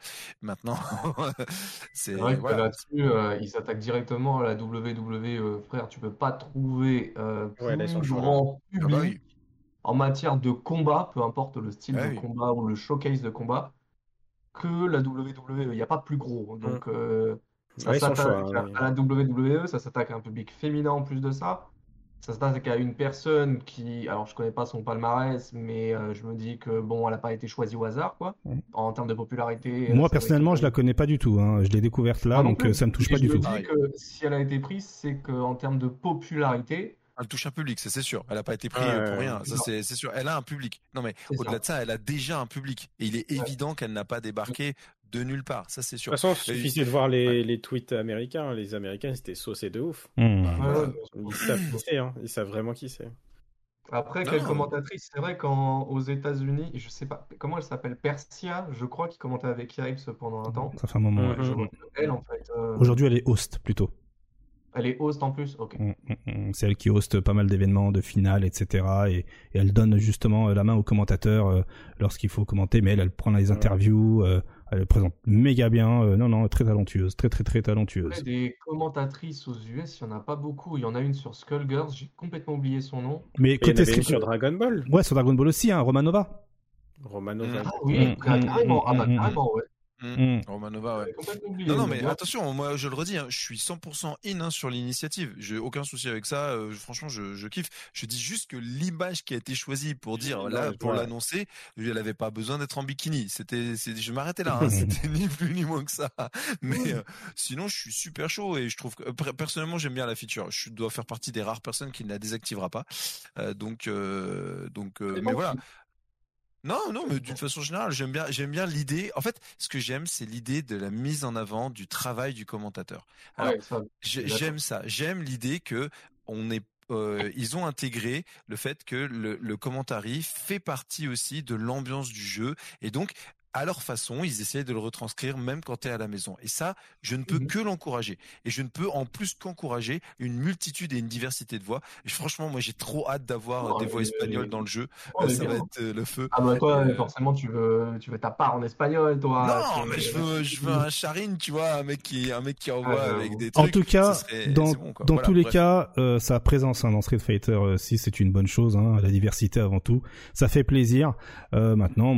Maintenant, *laughs* c'est vrai que voilà. là-dessus, euh, ils s'attaquent directement à la WWE, euh, frère. Tu peux pas trouver euh, plus grand Ah bah public oui. en matière de combat, peu importe le style Ah de oui. combat ou le showcase de combat, que la WWE. Il n'y a pas plus gros. Donc, euh, ça s'attaque hein, à la WWE, ça s'attaque à un public féminin en plus de ça. Ça s'attaque à une personne qui, alors je connais pas son palmarès, mais euh, je me dis que bon, elle n'a pas été choisie au hasard, quoi, en termes de popularité. Moi euh, c'est personnellement, vrai je la connais pas du tout. Hein. Je l'ai découverte là, Moi donc euh, ça me touche Et pas je du me tout. dis que si elle a été prise, c'est qu'en termes de popularité, Elle touche un public, c'est sûr. Elle n'a pas été prise pour rien, ça c'est c'est sûr. Elle a un public. Non mais au-delà de ça, elle a déjà un public et il est Ouais. évident qu'elle n'a pas débarqué de nulle part, ça c'est De sûr. toute façon, il suffisait de voir les, les tweets américains. Les Américains, c'était saucé de ouf. Ouais, Ils savent qui c'est, hein. Ils savent vraiment qui c'est. Après, Non. quelle commentatrice? C'est vrai qu'aux États-Unis, je sais pas comment elle s'appelle, Persia, je crois, qui commentait avec Yves pendant un temps. Ça fait un moment. Ouais. Elle, en fait, euh, Aujourd'hui, elle est host plutôt. elle est host en plus. Ok. C'est elle qui hoste pas mal d'événements, de finales, etc. Et, et elle donne justement euh, la main aux commentateurs euh, lorsqu'il faut commenter. Mais elle, elle prend les interviews, euh, elle le présente méga bien. euh, non, non, très talentueuse, très, très, très talentueuse. des commentatrices aux US, il n'y en a pas beaucoup. Il y en a une sur Skullgirls, j'ai complètement oublié son nom. Mais Et côté Street- sur Dragon Ball. ouais, sur Dragon Ball aussi, hein, Romanova. Romanova. Ah oui, Mm, mm, carrément. Ah bah mm, carrément, ouais. Romanova, ouais. J'avais complètement oublié. Non, non, mais mais attention, moi je le redis, hein, je suis 100% in hein, sur l'initiative. J'ai aucun souci avec ça. euh, franchement, je, je kiffe. Je dis juste que l'image qui a été choisie pour dire là, pour ouais. l'annoncer, elle avait pas besoin d'être en bikini. C'était, je m'arrêtais là. hein, *laughs* C'était ni plus ni moins que ça. *laughs* Mais euh, sinon, je suis super chaud et je trouve que personnellement, j'aime bien la feature. Je dois faire partie des rares personnes qui ne la désactivera pas. Euh, donc, euh, donc, euh, mais bon, voilà. Non, non, mais d'une façon générale, j'aime bien, j'aime bien l'idée. En fait, ce que j'aime, c'est l'idée de la mise en avant du travail du commentateur. Alors, Ouais, ça, j'ai- d'accord. j'aime ça. J'aime l'idée que on est, euh, ils ont intégré le fait que le, le commentary fait partie aussi de l'ambiance du jeu et donc à leur façon, ils essayent de le retranscrire même quand tu es à la maison. Et ça, je ne peux Mhm. que l'encourager. Et je ne peux en plus qu'encourager une multitude et une diversité de voix. Et franchement, moi, j'ai trop hâte d'avoir Oh, euh, des voix espagnoles dans le jeu. Oh, Euh, ça va bien. être euh, le feu. Ah bah toi, Euh, forcément, tu veux, tu veux ta part en espagnol, toi. non, mais je veux, je veux un charine, tu vois, un mec qui, un mec qui envoie Ah, avec des En trucs. tout cas, serait- dans, bon, dans Voilà, tous les bref. cas, euh, sa présence hein, dans Street Fighter euh, 6 c'est une bonne chose, hein, la diversité avant tout. Ça fait plaisir. Euh, maintenant,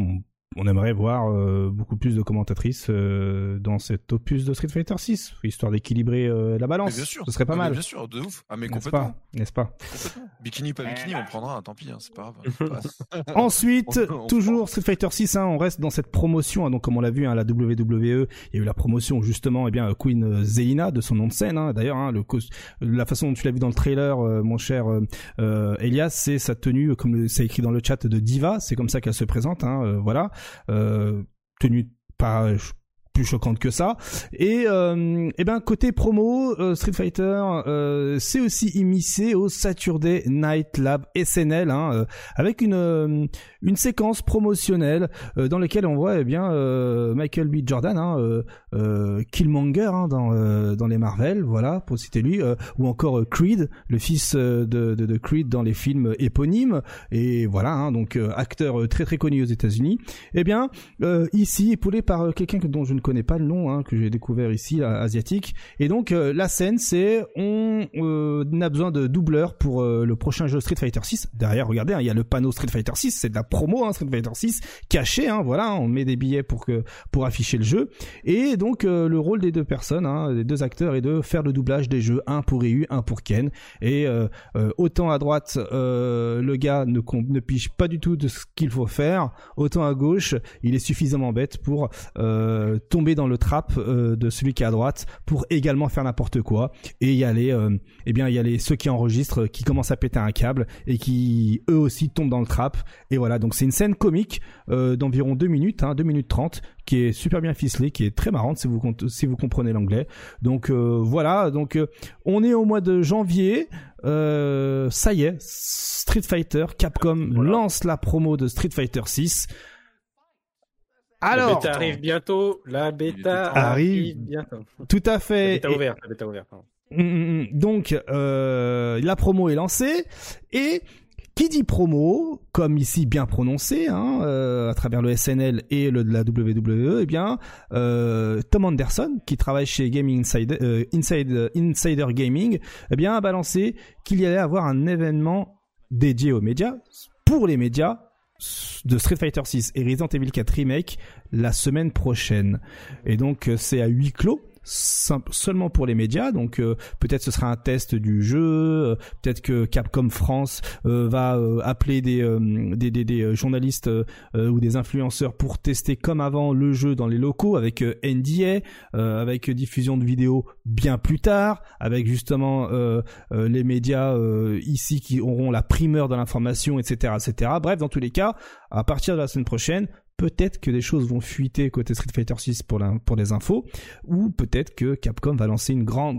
on aimerait voir euh, beaucoup plus de commentatrices euh, dans cet opus de Street Fighter 6, histoire d'équilibrer euh, la balance. Mais bien sûr. Ce serait pas Ah, mais mal. Bien sûr, de ouf. Ah, mais N'est-ce complètement. pas? N'est-ce pas? Complètement. Bikini, pas bikini, on prendra, tant pis, hein, c'est pas grave. *laughs* *laughs* Ensuite, On- on toujours Street Fighter 6, hein, on reste dans cette promotion, hein, donc comme on l'a vu, hein, la WWE, il y a eu la promotion justement, eh bien Queen Zeina de son nom de scène. hein. D'ailleurs, hein, le cos- la façon dont tu l'as vu dans le trailer, euh, mon cher euh, euh, Elias, c'est sa tenue, comme le- c'est écrit dans le chat de diva, c'est comme ça qu'elle se présente. Hein, euh, voilà, euh, tenue pas euh, plus choquante que ça. Et euh, eh ben côté promo, euh, Street Fighter, euh, c'est aussi immiscé au Saturday Night Lab SNL, hein, euh, avec une euh, une séquence promotionnelle dans laquelle on voit eh bien Michael B. Jordan, hein, Killmonger hein, dans dans les Marvel, voilà pour citer lui, ou encore Creed, le fils de, de, de Creed dans les films éponymes, et voilà hein, donc acteur très très connu aux États-Unis. Eh bien ici épaulé par quelqu'un que- dont je ne connais pas le nom, hein, que j'ai découvert ici, asiatique. Et donc euh, la scène, c'est on, euh, a besoin de doubleurs pour euh, le prochain jeu Street Fighter 6. Derrière, regardez, hein, il y a le panneau Street Fighter 6, c'est de la promo hein, Street Fighter 6 caché. Hein, voilà, on met des billets pour que pour afficher le jeu. Et donc euh, le rôle des deux personnes, hein, des deux acteurs, est de faire le doublage des jeux, un pour Ryu, un pour Ken. Et autant à droite, le gars ne, ne piche pas du tout de ce qu'il faut faire, autant à gauche, il est suffisamment bête pour euh, tomber dans le trap euh, de celui qui est à droite pour également faire n'importe quoi. Et il y a les, euh, eh bien, il y a les ceux qui enregistrent, qui commencent à péter un câble et qui eux aussi tombent dans le trap. Et voilà, donc c'est une scène comique euh, d'environ 2 minutes, hein, 2 minutes 30, qui est super bien ficelée, qui est très marrante si vous si vous comprenez l'anglais. Donc euh, voilà, donc on est au mois de janvier. Ça y est, Street Fighter, Capcom lance la promo de Street Fighter 6. Alors, la bêta arrive bientôt. La bêta arrive bientôt. Tout à fait. La bêta ouverte. La bêta ouverte. Mm, mm, mm. Donc, euh, la promo est lancée et qui dit promo, comme ici bien prononcé, hein, euh, à travers le SNL et le de la WWE, eh bien, euh, Tom Anderson, qui travaille chez Gaming Insider, euh, Inside, Insider Gaming, eh bien, a balancé qu'il y allait avoir un événement dédié aux médias, pour les médias, de Street Fighter 6 et Resident Evil 4 Remake la semaine prochaine. Et donc, euh, c'est à huis clos seulement pour les médias. Donc euh, peut-être ce sera un test du jeu, euh, peut-être que Capcom France euh, va appeler des, des, des, des, journalistes ou des influenceurs pour tester comme avant le jeu dans les locaux avec NDA, avec diffusion de vidéos bien plus tard, avec justement les médias ici qui auront la primeur de l'information, etc., etc. Bref, dans tous les cas, à partir de la semaine prochaine, peut-être que des choses vont fuiter côté Street Fighter 6 pour, la, les infos, ou peut-être que Capcom va lancer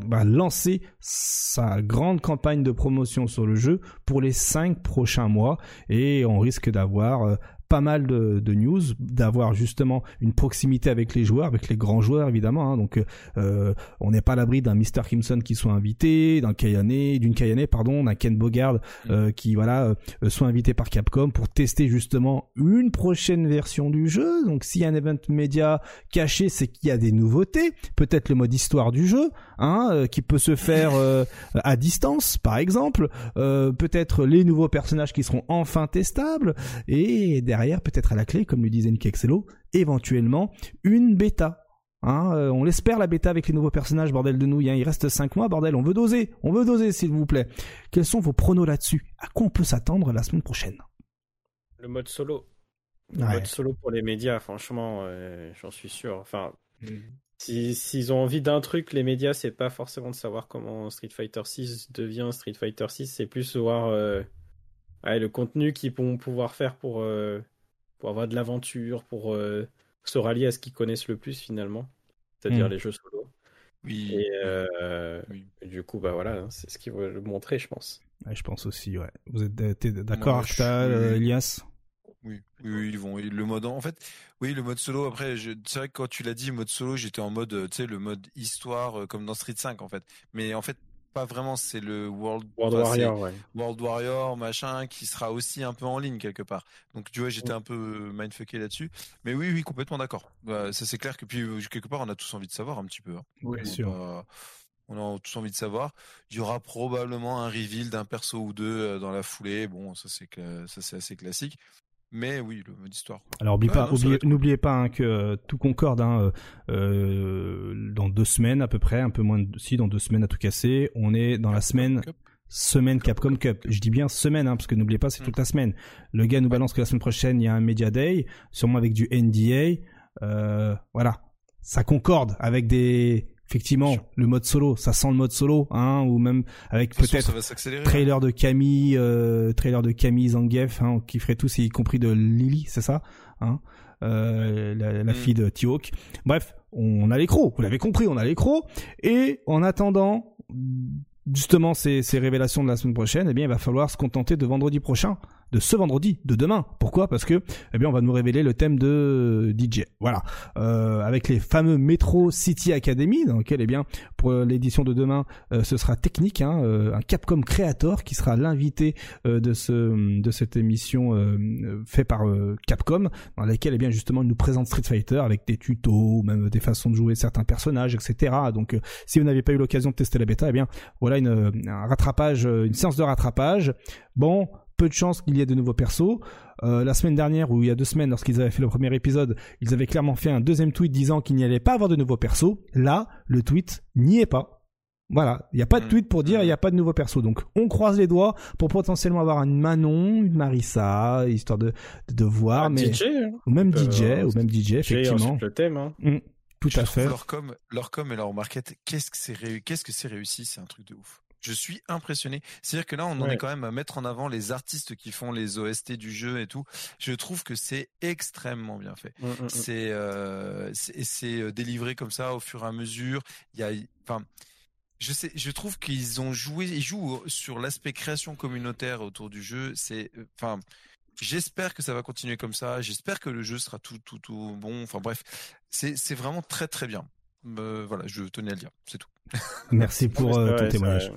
va lancer sa grande campagne de promotion sur le jeu pour les 5 prochains mois, et on risque d'avoir euh, pas mal de, de news, d'avoir justement une proximité avec les joueurs, avec les grands joueurs évidemment. Hein, donc euh, on n'est pas à l'abri d'un Mr. Kimson qui soit invité, d'un Kayane, d'une Kayane pardon, d'un Ken Bogard mm. euh, qui voilà euh, soit invité par Capcom pour tester justement une prochaine version du jeu. Donc s'il y a un event média caché, c'est qu'il y a des nouveautés, peut-être le mode histoire du jeu, hein, euh, qui peut se faire euh, à distance par exemple, peut-être les nouveaux personnages qui seront enfin testables et derrière peut-être à la clé, comme le disait Nick Excello, éventuellement une bêta. Hein, euh, on l'espère la bêta avec les nouveaux personnages, bordel de nous. Il reste 5 mois, bordel. On veut doser, on veut doser, s'il vous plaît. Quels sont vos pronos là-dessus? À quoi on peut s'attendre la semaine prochaine? Le mode solo. Le mode solo pour les médias, franchement, euh, j'en suis sûr. Enfin, s'ils ont envie d'un truc, les médias, c'est pas forcément de savoir comment Street Fighter 6 devient Street Fighter 6, c'est plus voir euh, le contenu qu'ils vont pouvoir faire pour, euh, pour avoir de l'aventure, pour euh, se rallier à ce qu'ils connaissent le plus finalement, c'est-à-dire hmm. les jeux solo. Oui. Et, euh, du coup, bah voilà, hein, c'est ce qu'ils veulent montrer, je pense. je pense aussi, ouais. Vous êtes d'accord, Arcta, Elias? Oui, oui, ils vont. Le mode, en fait, oui, le mode solo. Après, c'est vrai que quand tu l'as dit, mode solo, j'étais en mode, tu sais, le mode histoire, comme dans Street 5, en fait. Mais en fait, pas vraiment, c'est le World, Warrior, World Warrior, machin, qui sera aussi un peu en ligne quelque part. Donc tu vois, j'étais un peu mindfucké là-dessus. Mais oui, oui, complètement d'accord. Bah, ça c'est clair que puis euh, quelque part, on a tous envie de savoir un petit peu. Hein. Oui, sûr. on a tous envie de savoir. Il y aura probablement un reveal d'un perso ou deux euh, dans la foulée. Bon, ça c'est ça c'est assez classique. Mais oui, le mode histoire. Alors n'oubliez pas hein, que euh, tout concorde. Hein, euh, euh, dans deux semaines à peu près, un peu moins de, si dans deux semaines à tout casser, on est dans la semaine semaine Capcom Cup. Je dis bien semaine, hein, parce que n'oubliez pas, c'est toute la semaine. Le gars nous balance que la semaine prochaine, il y a un Media Day, sûrement avec du NDA. voilà, ça concorde avec des effectivement le mode solo ça sent le mode solo hein ou même avec peut-être trailer de Camille euh, trailer de Camille Zangief hein, qui ferait tous y compris de Lily c'est ça hein euh, la, la mm. fille de T-Hawk. Bref on a l'écro vous l'avez compris on a l'écro et en attendant justement ces, ces révélations de la semaine prochaine eh bien il va falloir se contenter de vendredi prochain de ce vendredi, de demain. Pourquoi? Parce que, eh bien, on va nous révéler le thème de DJ. Voilà, euh, avec les fameux Metro City Academy, dans lequel, eh bien, pour l'édition de demain, euh, ce sera technique, hein, euh, un Capcom Creator qui sera l'invité de ce de cette émission fait par Capcom, dans laquelle, eh bien, justement, il nous présente Street Fighter avec des tutos, même des façons de jouer certains personnages, etc. Donc, si vous n'avez pas eu l'occasion de tester la bêta, eh bien, voilà une, un rattrapage, une séance de rattrapage. Bon, peu de chances qu'il y ait de nouveaux persos. Euh, la semaine dernière, ou il y a deux semaines, lorsqu'ils avaient fait le premier épisode, ils avaient clairement fait un deuxième tweet disant qu'il n'y allait pas avoir de nouveaux persos. Là, le tweet n'y est pas. Voilà, il n'y a pas de mm. tweet pour dire il n'y a pas de nouveaux persos. Donc on croise les doigts pour potentiellement avoir une Manon, une Marissa, histoire de, de, voir. mais... DJ, hein. Ou même DJ, ou même DJ, effectivement. le thème. Hein. Mm. Tout je à fait. Leur com, leur com et leur market, qu'est-ce que c'est réu- que c'est réussi, c'est un truc de ouf. Je suis impressionné. C'est-à-dire que là, on en Ouais. est quand même à mettre en avant les artistes qui font les OST du jeu et tout. Je trouve que c'est extrêmement bien fait. Mm, mm, mm. C'est euh, c'est euh, délivré comme ça au fur et à mesure. Il y a, enfin, je sais, je trouve qu'ils ont joué, ils jouent sur l'aspect création communautaire autour du jeu. C'est, enfin, j'espère que ça va continuer comme ça. J'espère que le jeu sera tout, tout, tout bon. Enfin bref, c'est c'est vraiment très très bien. Euh, voilà, je tenais à le dire, c'est tout. Merci pour euh, ton témoignage.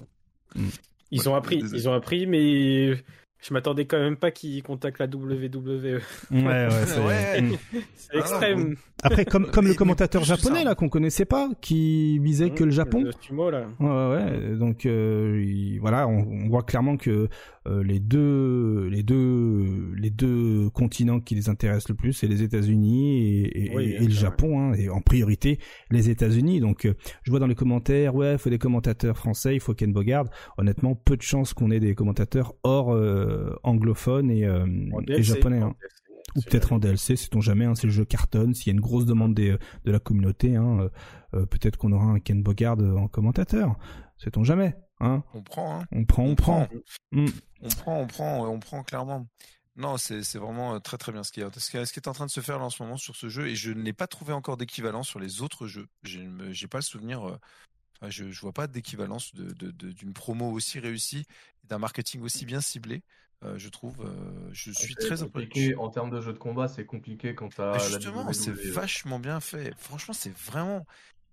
Ils Ouais, ont appris, désolé. ils ont appris, mais je m'attendais quand même pas qu'ils contactent la WWE. Ouais, ouais, *laughs* c'est- Ouais. Mm. C'est extrême. Après, comme, comme le commentateur japonais, là, qu'on connaissait pas, qui visait que le Japon. Le sumo, là. Ouais, ouais, ouais. Donc euh, il- voilà, on, on voit clairement que euh, les deux, les deux, les deux continents qui les intéressent le plus, c'est les États-Unis et, et- Oui, et bien le Japon, hein, et en priorité les États-Unis. Donc euh, je vois dans les commentaires, ouais, il faut des commentateurs français, il faut Ken Bogard. Honnêtement, peu de chances qu'on ait des commentateurs hors euh, anglophones et, euh, et japonais. hein. DLC, Ou peut-être en DLC, sait-on jamais, hein, si le jeu cartonne, s'il y a une grosse demande des, de la communauté, hein, euh, euh, peut-être qu'on aura un Ken Bogard en commentateur. Sait-on jamais, hein On prend, hein. On prend, on, On prend. prend. Mm. On prend, on prend, on prend clairement. Non, c'est c'est vraiment euh, très très bien ce qui, est, ce, qui est, ce qui est en train de se faire là en ce moment sur ce jeu et je n'ai pas trouvé encore d'équivalent sur les autres jeux. Je ne- j'ai pas le souvenir, euh, enfin, je, je vois pas d'équivalence de- de- de- d'une promo aussi réussie, d'un marketing aussi bien ciblé. euh, je trouve, euh, je suis C'est très compliqué. impressionné. En termes de jeu de combat, c'est compliqué quand t'as la Justement, c'est vachement bien fait. Franchement, c'est vraiment.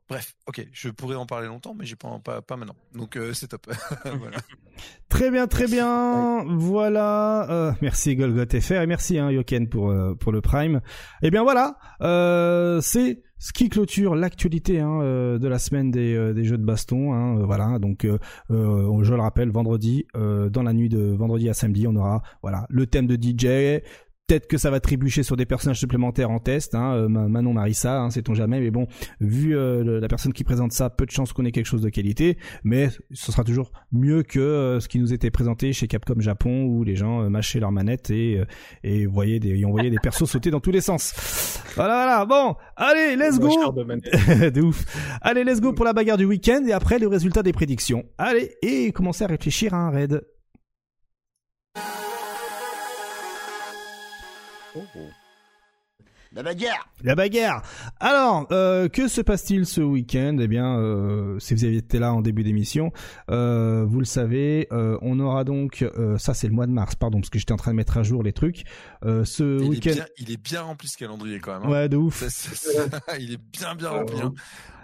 Bref, ok, je pourrais en parler longtemps, mais j'ai pas, pas, pas maintenant. Donc euh, c'est top. *laughs* voilà. *laughs* Très bien, très bien. Voilà. Euh, merci Golgot FR et merci hein, Yoken pour euh, pour le Prime. Et bien voilà, euh, c'est ce qui clôture l'actualité hein, euh, de la semaine des, euh, jeux de baston. Hein, euh, voilà. Donc je le rappelle, vendredi, dans la nuit de vendredi à samedi, on aura voilà le thème de DJ. Peut-être que ça va trébucher sur des personnages supplémentaires en test, hein, euh, Ma- Manon Marissa, hein, sait-on jamais, mais bon, vu euh, la personne qui présente ça, peu de chances qu'on ait quelque chose de qualité, mais ce sera toujours mieux que euh, ce qui nous était présenté chez Capcom Japon où les gens euh, mâchaient leurs manettes et euh, et voyaient des et on voyait des persos sauter dans tous les sens. Voilà voilà. Bon, allez, let's go. *laughs* De ouf. Allez, let's go pour la bagarre du week-end et après le résultat des prédictions. Allez, et commencez à réfléchir à un raid. Cool. La bagarre La bagarre. Alors, euh, que se passe-t-il ce week-end? Eh bien, euh, si vous aviez été là en début d'émission, euh, vous le savez, euh, on aura donc, euh, ça c'est le mois de mars, pardon, parce que j'étais en train de mettre à jour les trucs. Euh, ce Il est, week-end, bien, il est bien rempli ce calendrier quand même. hein. ouais, de ouf. Ça, ça, ça, il est bien bien rempli. hein.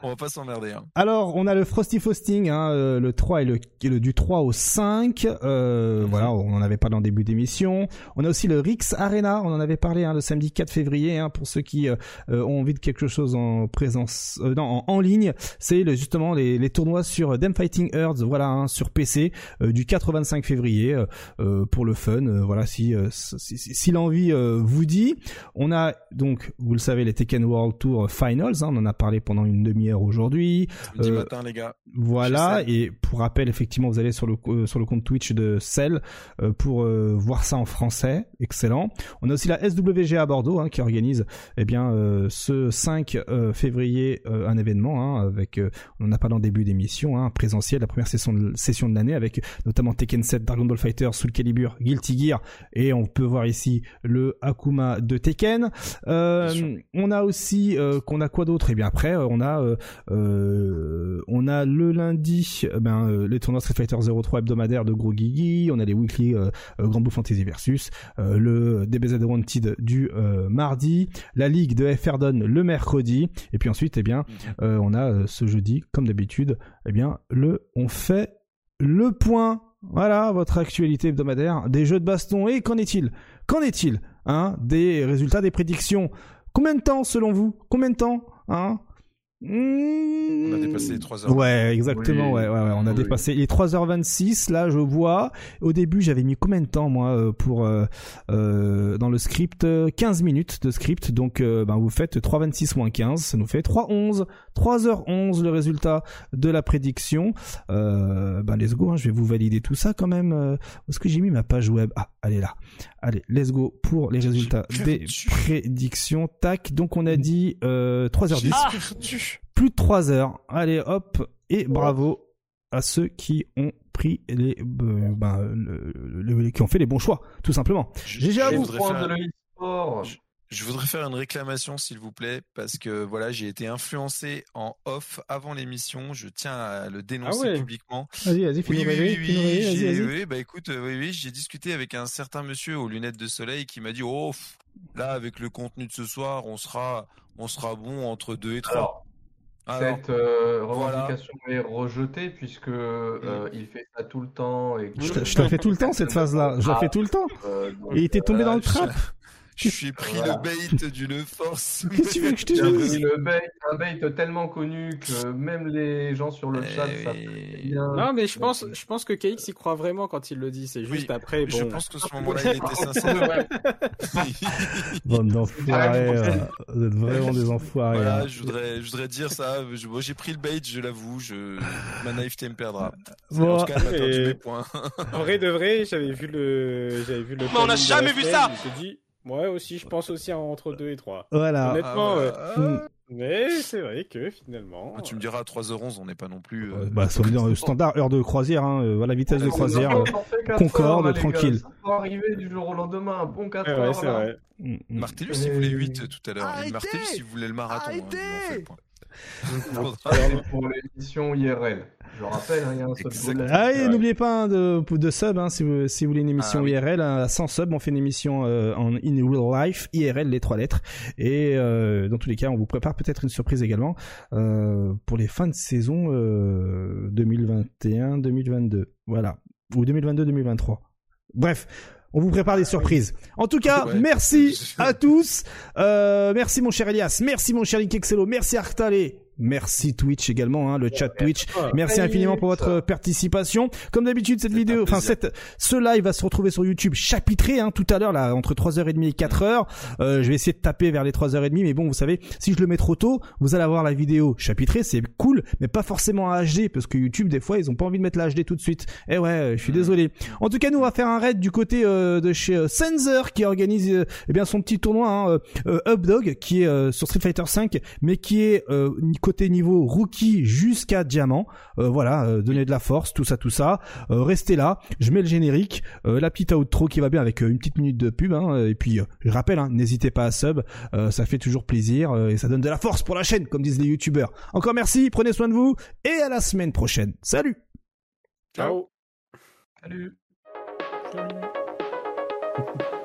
On va pas s'emmerder. Hein. Alors, on a le Frosty Fausting, hein, le 3 et le, et le du 3 au 5. Euh, Voilà, on en avait parlé en début d'émission. On a aussi le Rix Arena, on en avait parlé hein, le samedi 4 février, hein, pour ceux qui euh, euh, ont envie de quelque chose en présence, euh, non, en, en ligne. C'est le- justement les, les tournois sur Them Fighting Earths, voilà, hein, sur PC, du 4 au 25 février, pour le fun. voilà, si, si, si- si l'envie vous dit. On a donc, vous le savez, les Tekken World Tour Finals, hein, on en a parlé pendant une demi-heure aujourd'hui. Samedi matin, les gars. Voilà, et pour rappel, effectivement, vous allez sur le sur le compte Twitch de Cell pour voir ça en français, excellent. On a aussi la SWG à Bordeaux hein, qui organise eh bien euh, ce 5 euh, février euh, un événement hein, avec on en a parlé en début d'émission, hein, présentiel, la première session de, session de l'année avec notamment Tekken 7, Dragon Ball Fighter, Soul Calibur, Guilty Gear et on peut voir ici le Akuma de Tekken. On a aussi qu'on a quoi d'autre? Et bien après on a on a le lundi euh, ben, les tournois Street Fighter 03 hebdomadaires de Gros Guigui, on a les weekly Grand Blue Fantasy versus, le DBZ Wanted du mardi, la ligue de FR Don le mercredi, et puis ensuite eh bien euh, on a euh, ce jeudi comme d'habitude eh bien le on fait le point. Voilà votre actualité hebdomadaire des jeux de baston. Et qu'en est-il? Qu'en est-il hein Des résultats des prédictions? Combien de temps selon vous? Combien de temps hein? On a dépassé les 3 heures. Ouais, exactement. Oui. Ouais, ouais, ouais. On a Oui. dépassé les 3h26. Là, je vois. Au début, j'avais mis combien de temps, moi, euh, pour euh, euh, dans le script euh, 15 minutes de script. Donc, euh, ben, vous faites 3,26 moins 15. Ça nous fait 3,11. 3h11 le résultat de la prédiction. Euh, ben let's go, hein, je vais vous valider tout ça quand même. Euh, où est-ce que j'ai mis ma page web? Ah, elle est là. Allez, let's go pour les résultats des prédictions. Tac, donc on a dit euh, 3h10. Plus de 3 heures. Allez, hop, et bravo à ceux qui ont pris les, euh, ben, le- le- qui ont fait les bons choix, tout simplement. GG à je vous. voudrais Point faire- de l'e-sport. Je- Je voudrais faire une réclamation, s'il vous plaît, parce que voilà, j'ai été influencé en off avant l'émission. Je tiens à le dénoncer Ah ouais. publiquement. Vas-y, vas-y, Oui, oui, oui, oui, j'ai- vas-y. oui, bah écoute, euh, oui, oui, j'ai discuté avec un certain monsieur aux lunettes de soleil qui m'a dit, oh, pff, là, avec le contenu de ce soir, on sera, on sera bon entre 2 et 3. Alors, Alors, cette euh, voilà. revendication est rejetée puisque euh, il fait ça tout le temps et que- Je te- je te la fais tout le temps, cette phase-là. Je la fais tout le temps. Euh, donc, Et il était tombé euh, dans le trap. je suis pris Voilà. le bait d'une force. *laughs* Qu'est-ce que tu veux que je te dise pris le bait, un bait tellement connu que même les gens sur le Eh chat oui. savent bien. Non, mais je pense, je pense que KX y croit vraiment quand il le dit. C'est juste Oui, après. Bon, Je pense que ce moment-là, il était sincère. *laughs* *laughs* Bande d'enfoirés. Ouais, euh, Vous êtes vraiment des enfoirés. Voilà, hein. je voudrais, je voudrais dire ça. Je- moi, j'ai pris le bait, je l'avoue. Je, ma naïveté me perdra. Bon. En tout cas, Et- mes points. En vrai de vrai, j'avais vu le, j'avais vu le. Mais on n'a jamais vu ça Je me suis dit, moi aussi, je pense aussi à entre 2 et 3. Voilà. Honnêtement, Ah, ouais. voilà. Mais c'est vrai que finalement. Ah, tu me diras à 3h11, on n'est pas non plus. euh, Euh, Bah, ça veut dire euh, standard heure de croisière, hein. euh, Voilà, vitesse de croisière. euh, Concorde, heures, tranquille. Ça peut arriver du jour au lendemain, un bon 4 Ouais, ouais, heures. c'est vrai. mm, mm. Martellus, il voulait Et- 8 tout à l'heure. Martellus, il voulait le marathon. hein, Arrêtez ils pour *laughs* l'émission IRL. Je rappelle, hein, il y a un. Ah et n'oubliez pas hein, de, de sub hein, si, vous, si vous voulez une émission Ah oui. IRL à 100 subs on fait une émission euh, en in real life IRL les trois lettres. Et euh, dans tous les cas on vous prépare peut-être une surprise également euh, pour les fins de saison euh, 2021-2022 voilà. Ou 2022-2023 bref on vous prépare des surprises. En tout cas, Ouais. merci *laughs* à tous. Euh, merci mon cher Elias, merci mon cher Link Excello, merci Arctalé, merci Twitch également, hein, le chat Twitch. Merci infiniment pour votre participation. Comme d'habitude, cette vidéo, enfin cette, ce live va se retrouver sur YouTube chapitré hein, tout à l'heure là entre 3h30 et 4h. Euh, je vais essayer de taper vers les 3h30 mais bon, vous savez, si je le mets trop tôt, vous allez avoir la vidéo chapitrée, c'est cool, mais pas forcément en HD parce que YouTube des fois, ils ont pas envie de mettre la HD tout de suite. Eh ouais, je suis désolé. En tout cas, nous on va faire un raid du côté euh, de chez euh, Sensor qui organise euh, eh bien son petit tournoi hein, euh, euh, Updog qui est euh, sur Street Fighter 5 mais qui est euh, côté niveau rookie jusqu'à diamant. Euh, voilà, euh, donner de la force, tout ça, tout ça. Euh, restez là, je mets le générique, euh, la petite outro qui va bien avec une petite minute de pub. Hein, et puis, euh, je rappelle, hein, n'hésitez pas à sub, euh, ça fait toujours plaisir euh, et ça donne de la force pour la chaîne, comme disent les youtubeurs. Encore merci, prenez soin de vous et à la semaine prochaine. Salut Ciao. Salut. Salut. *laughs*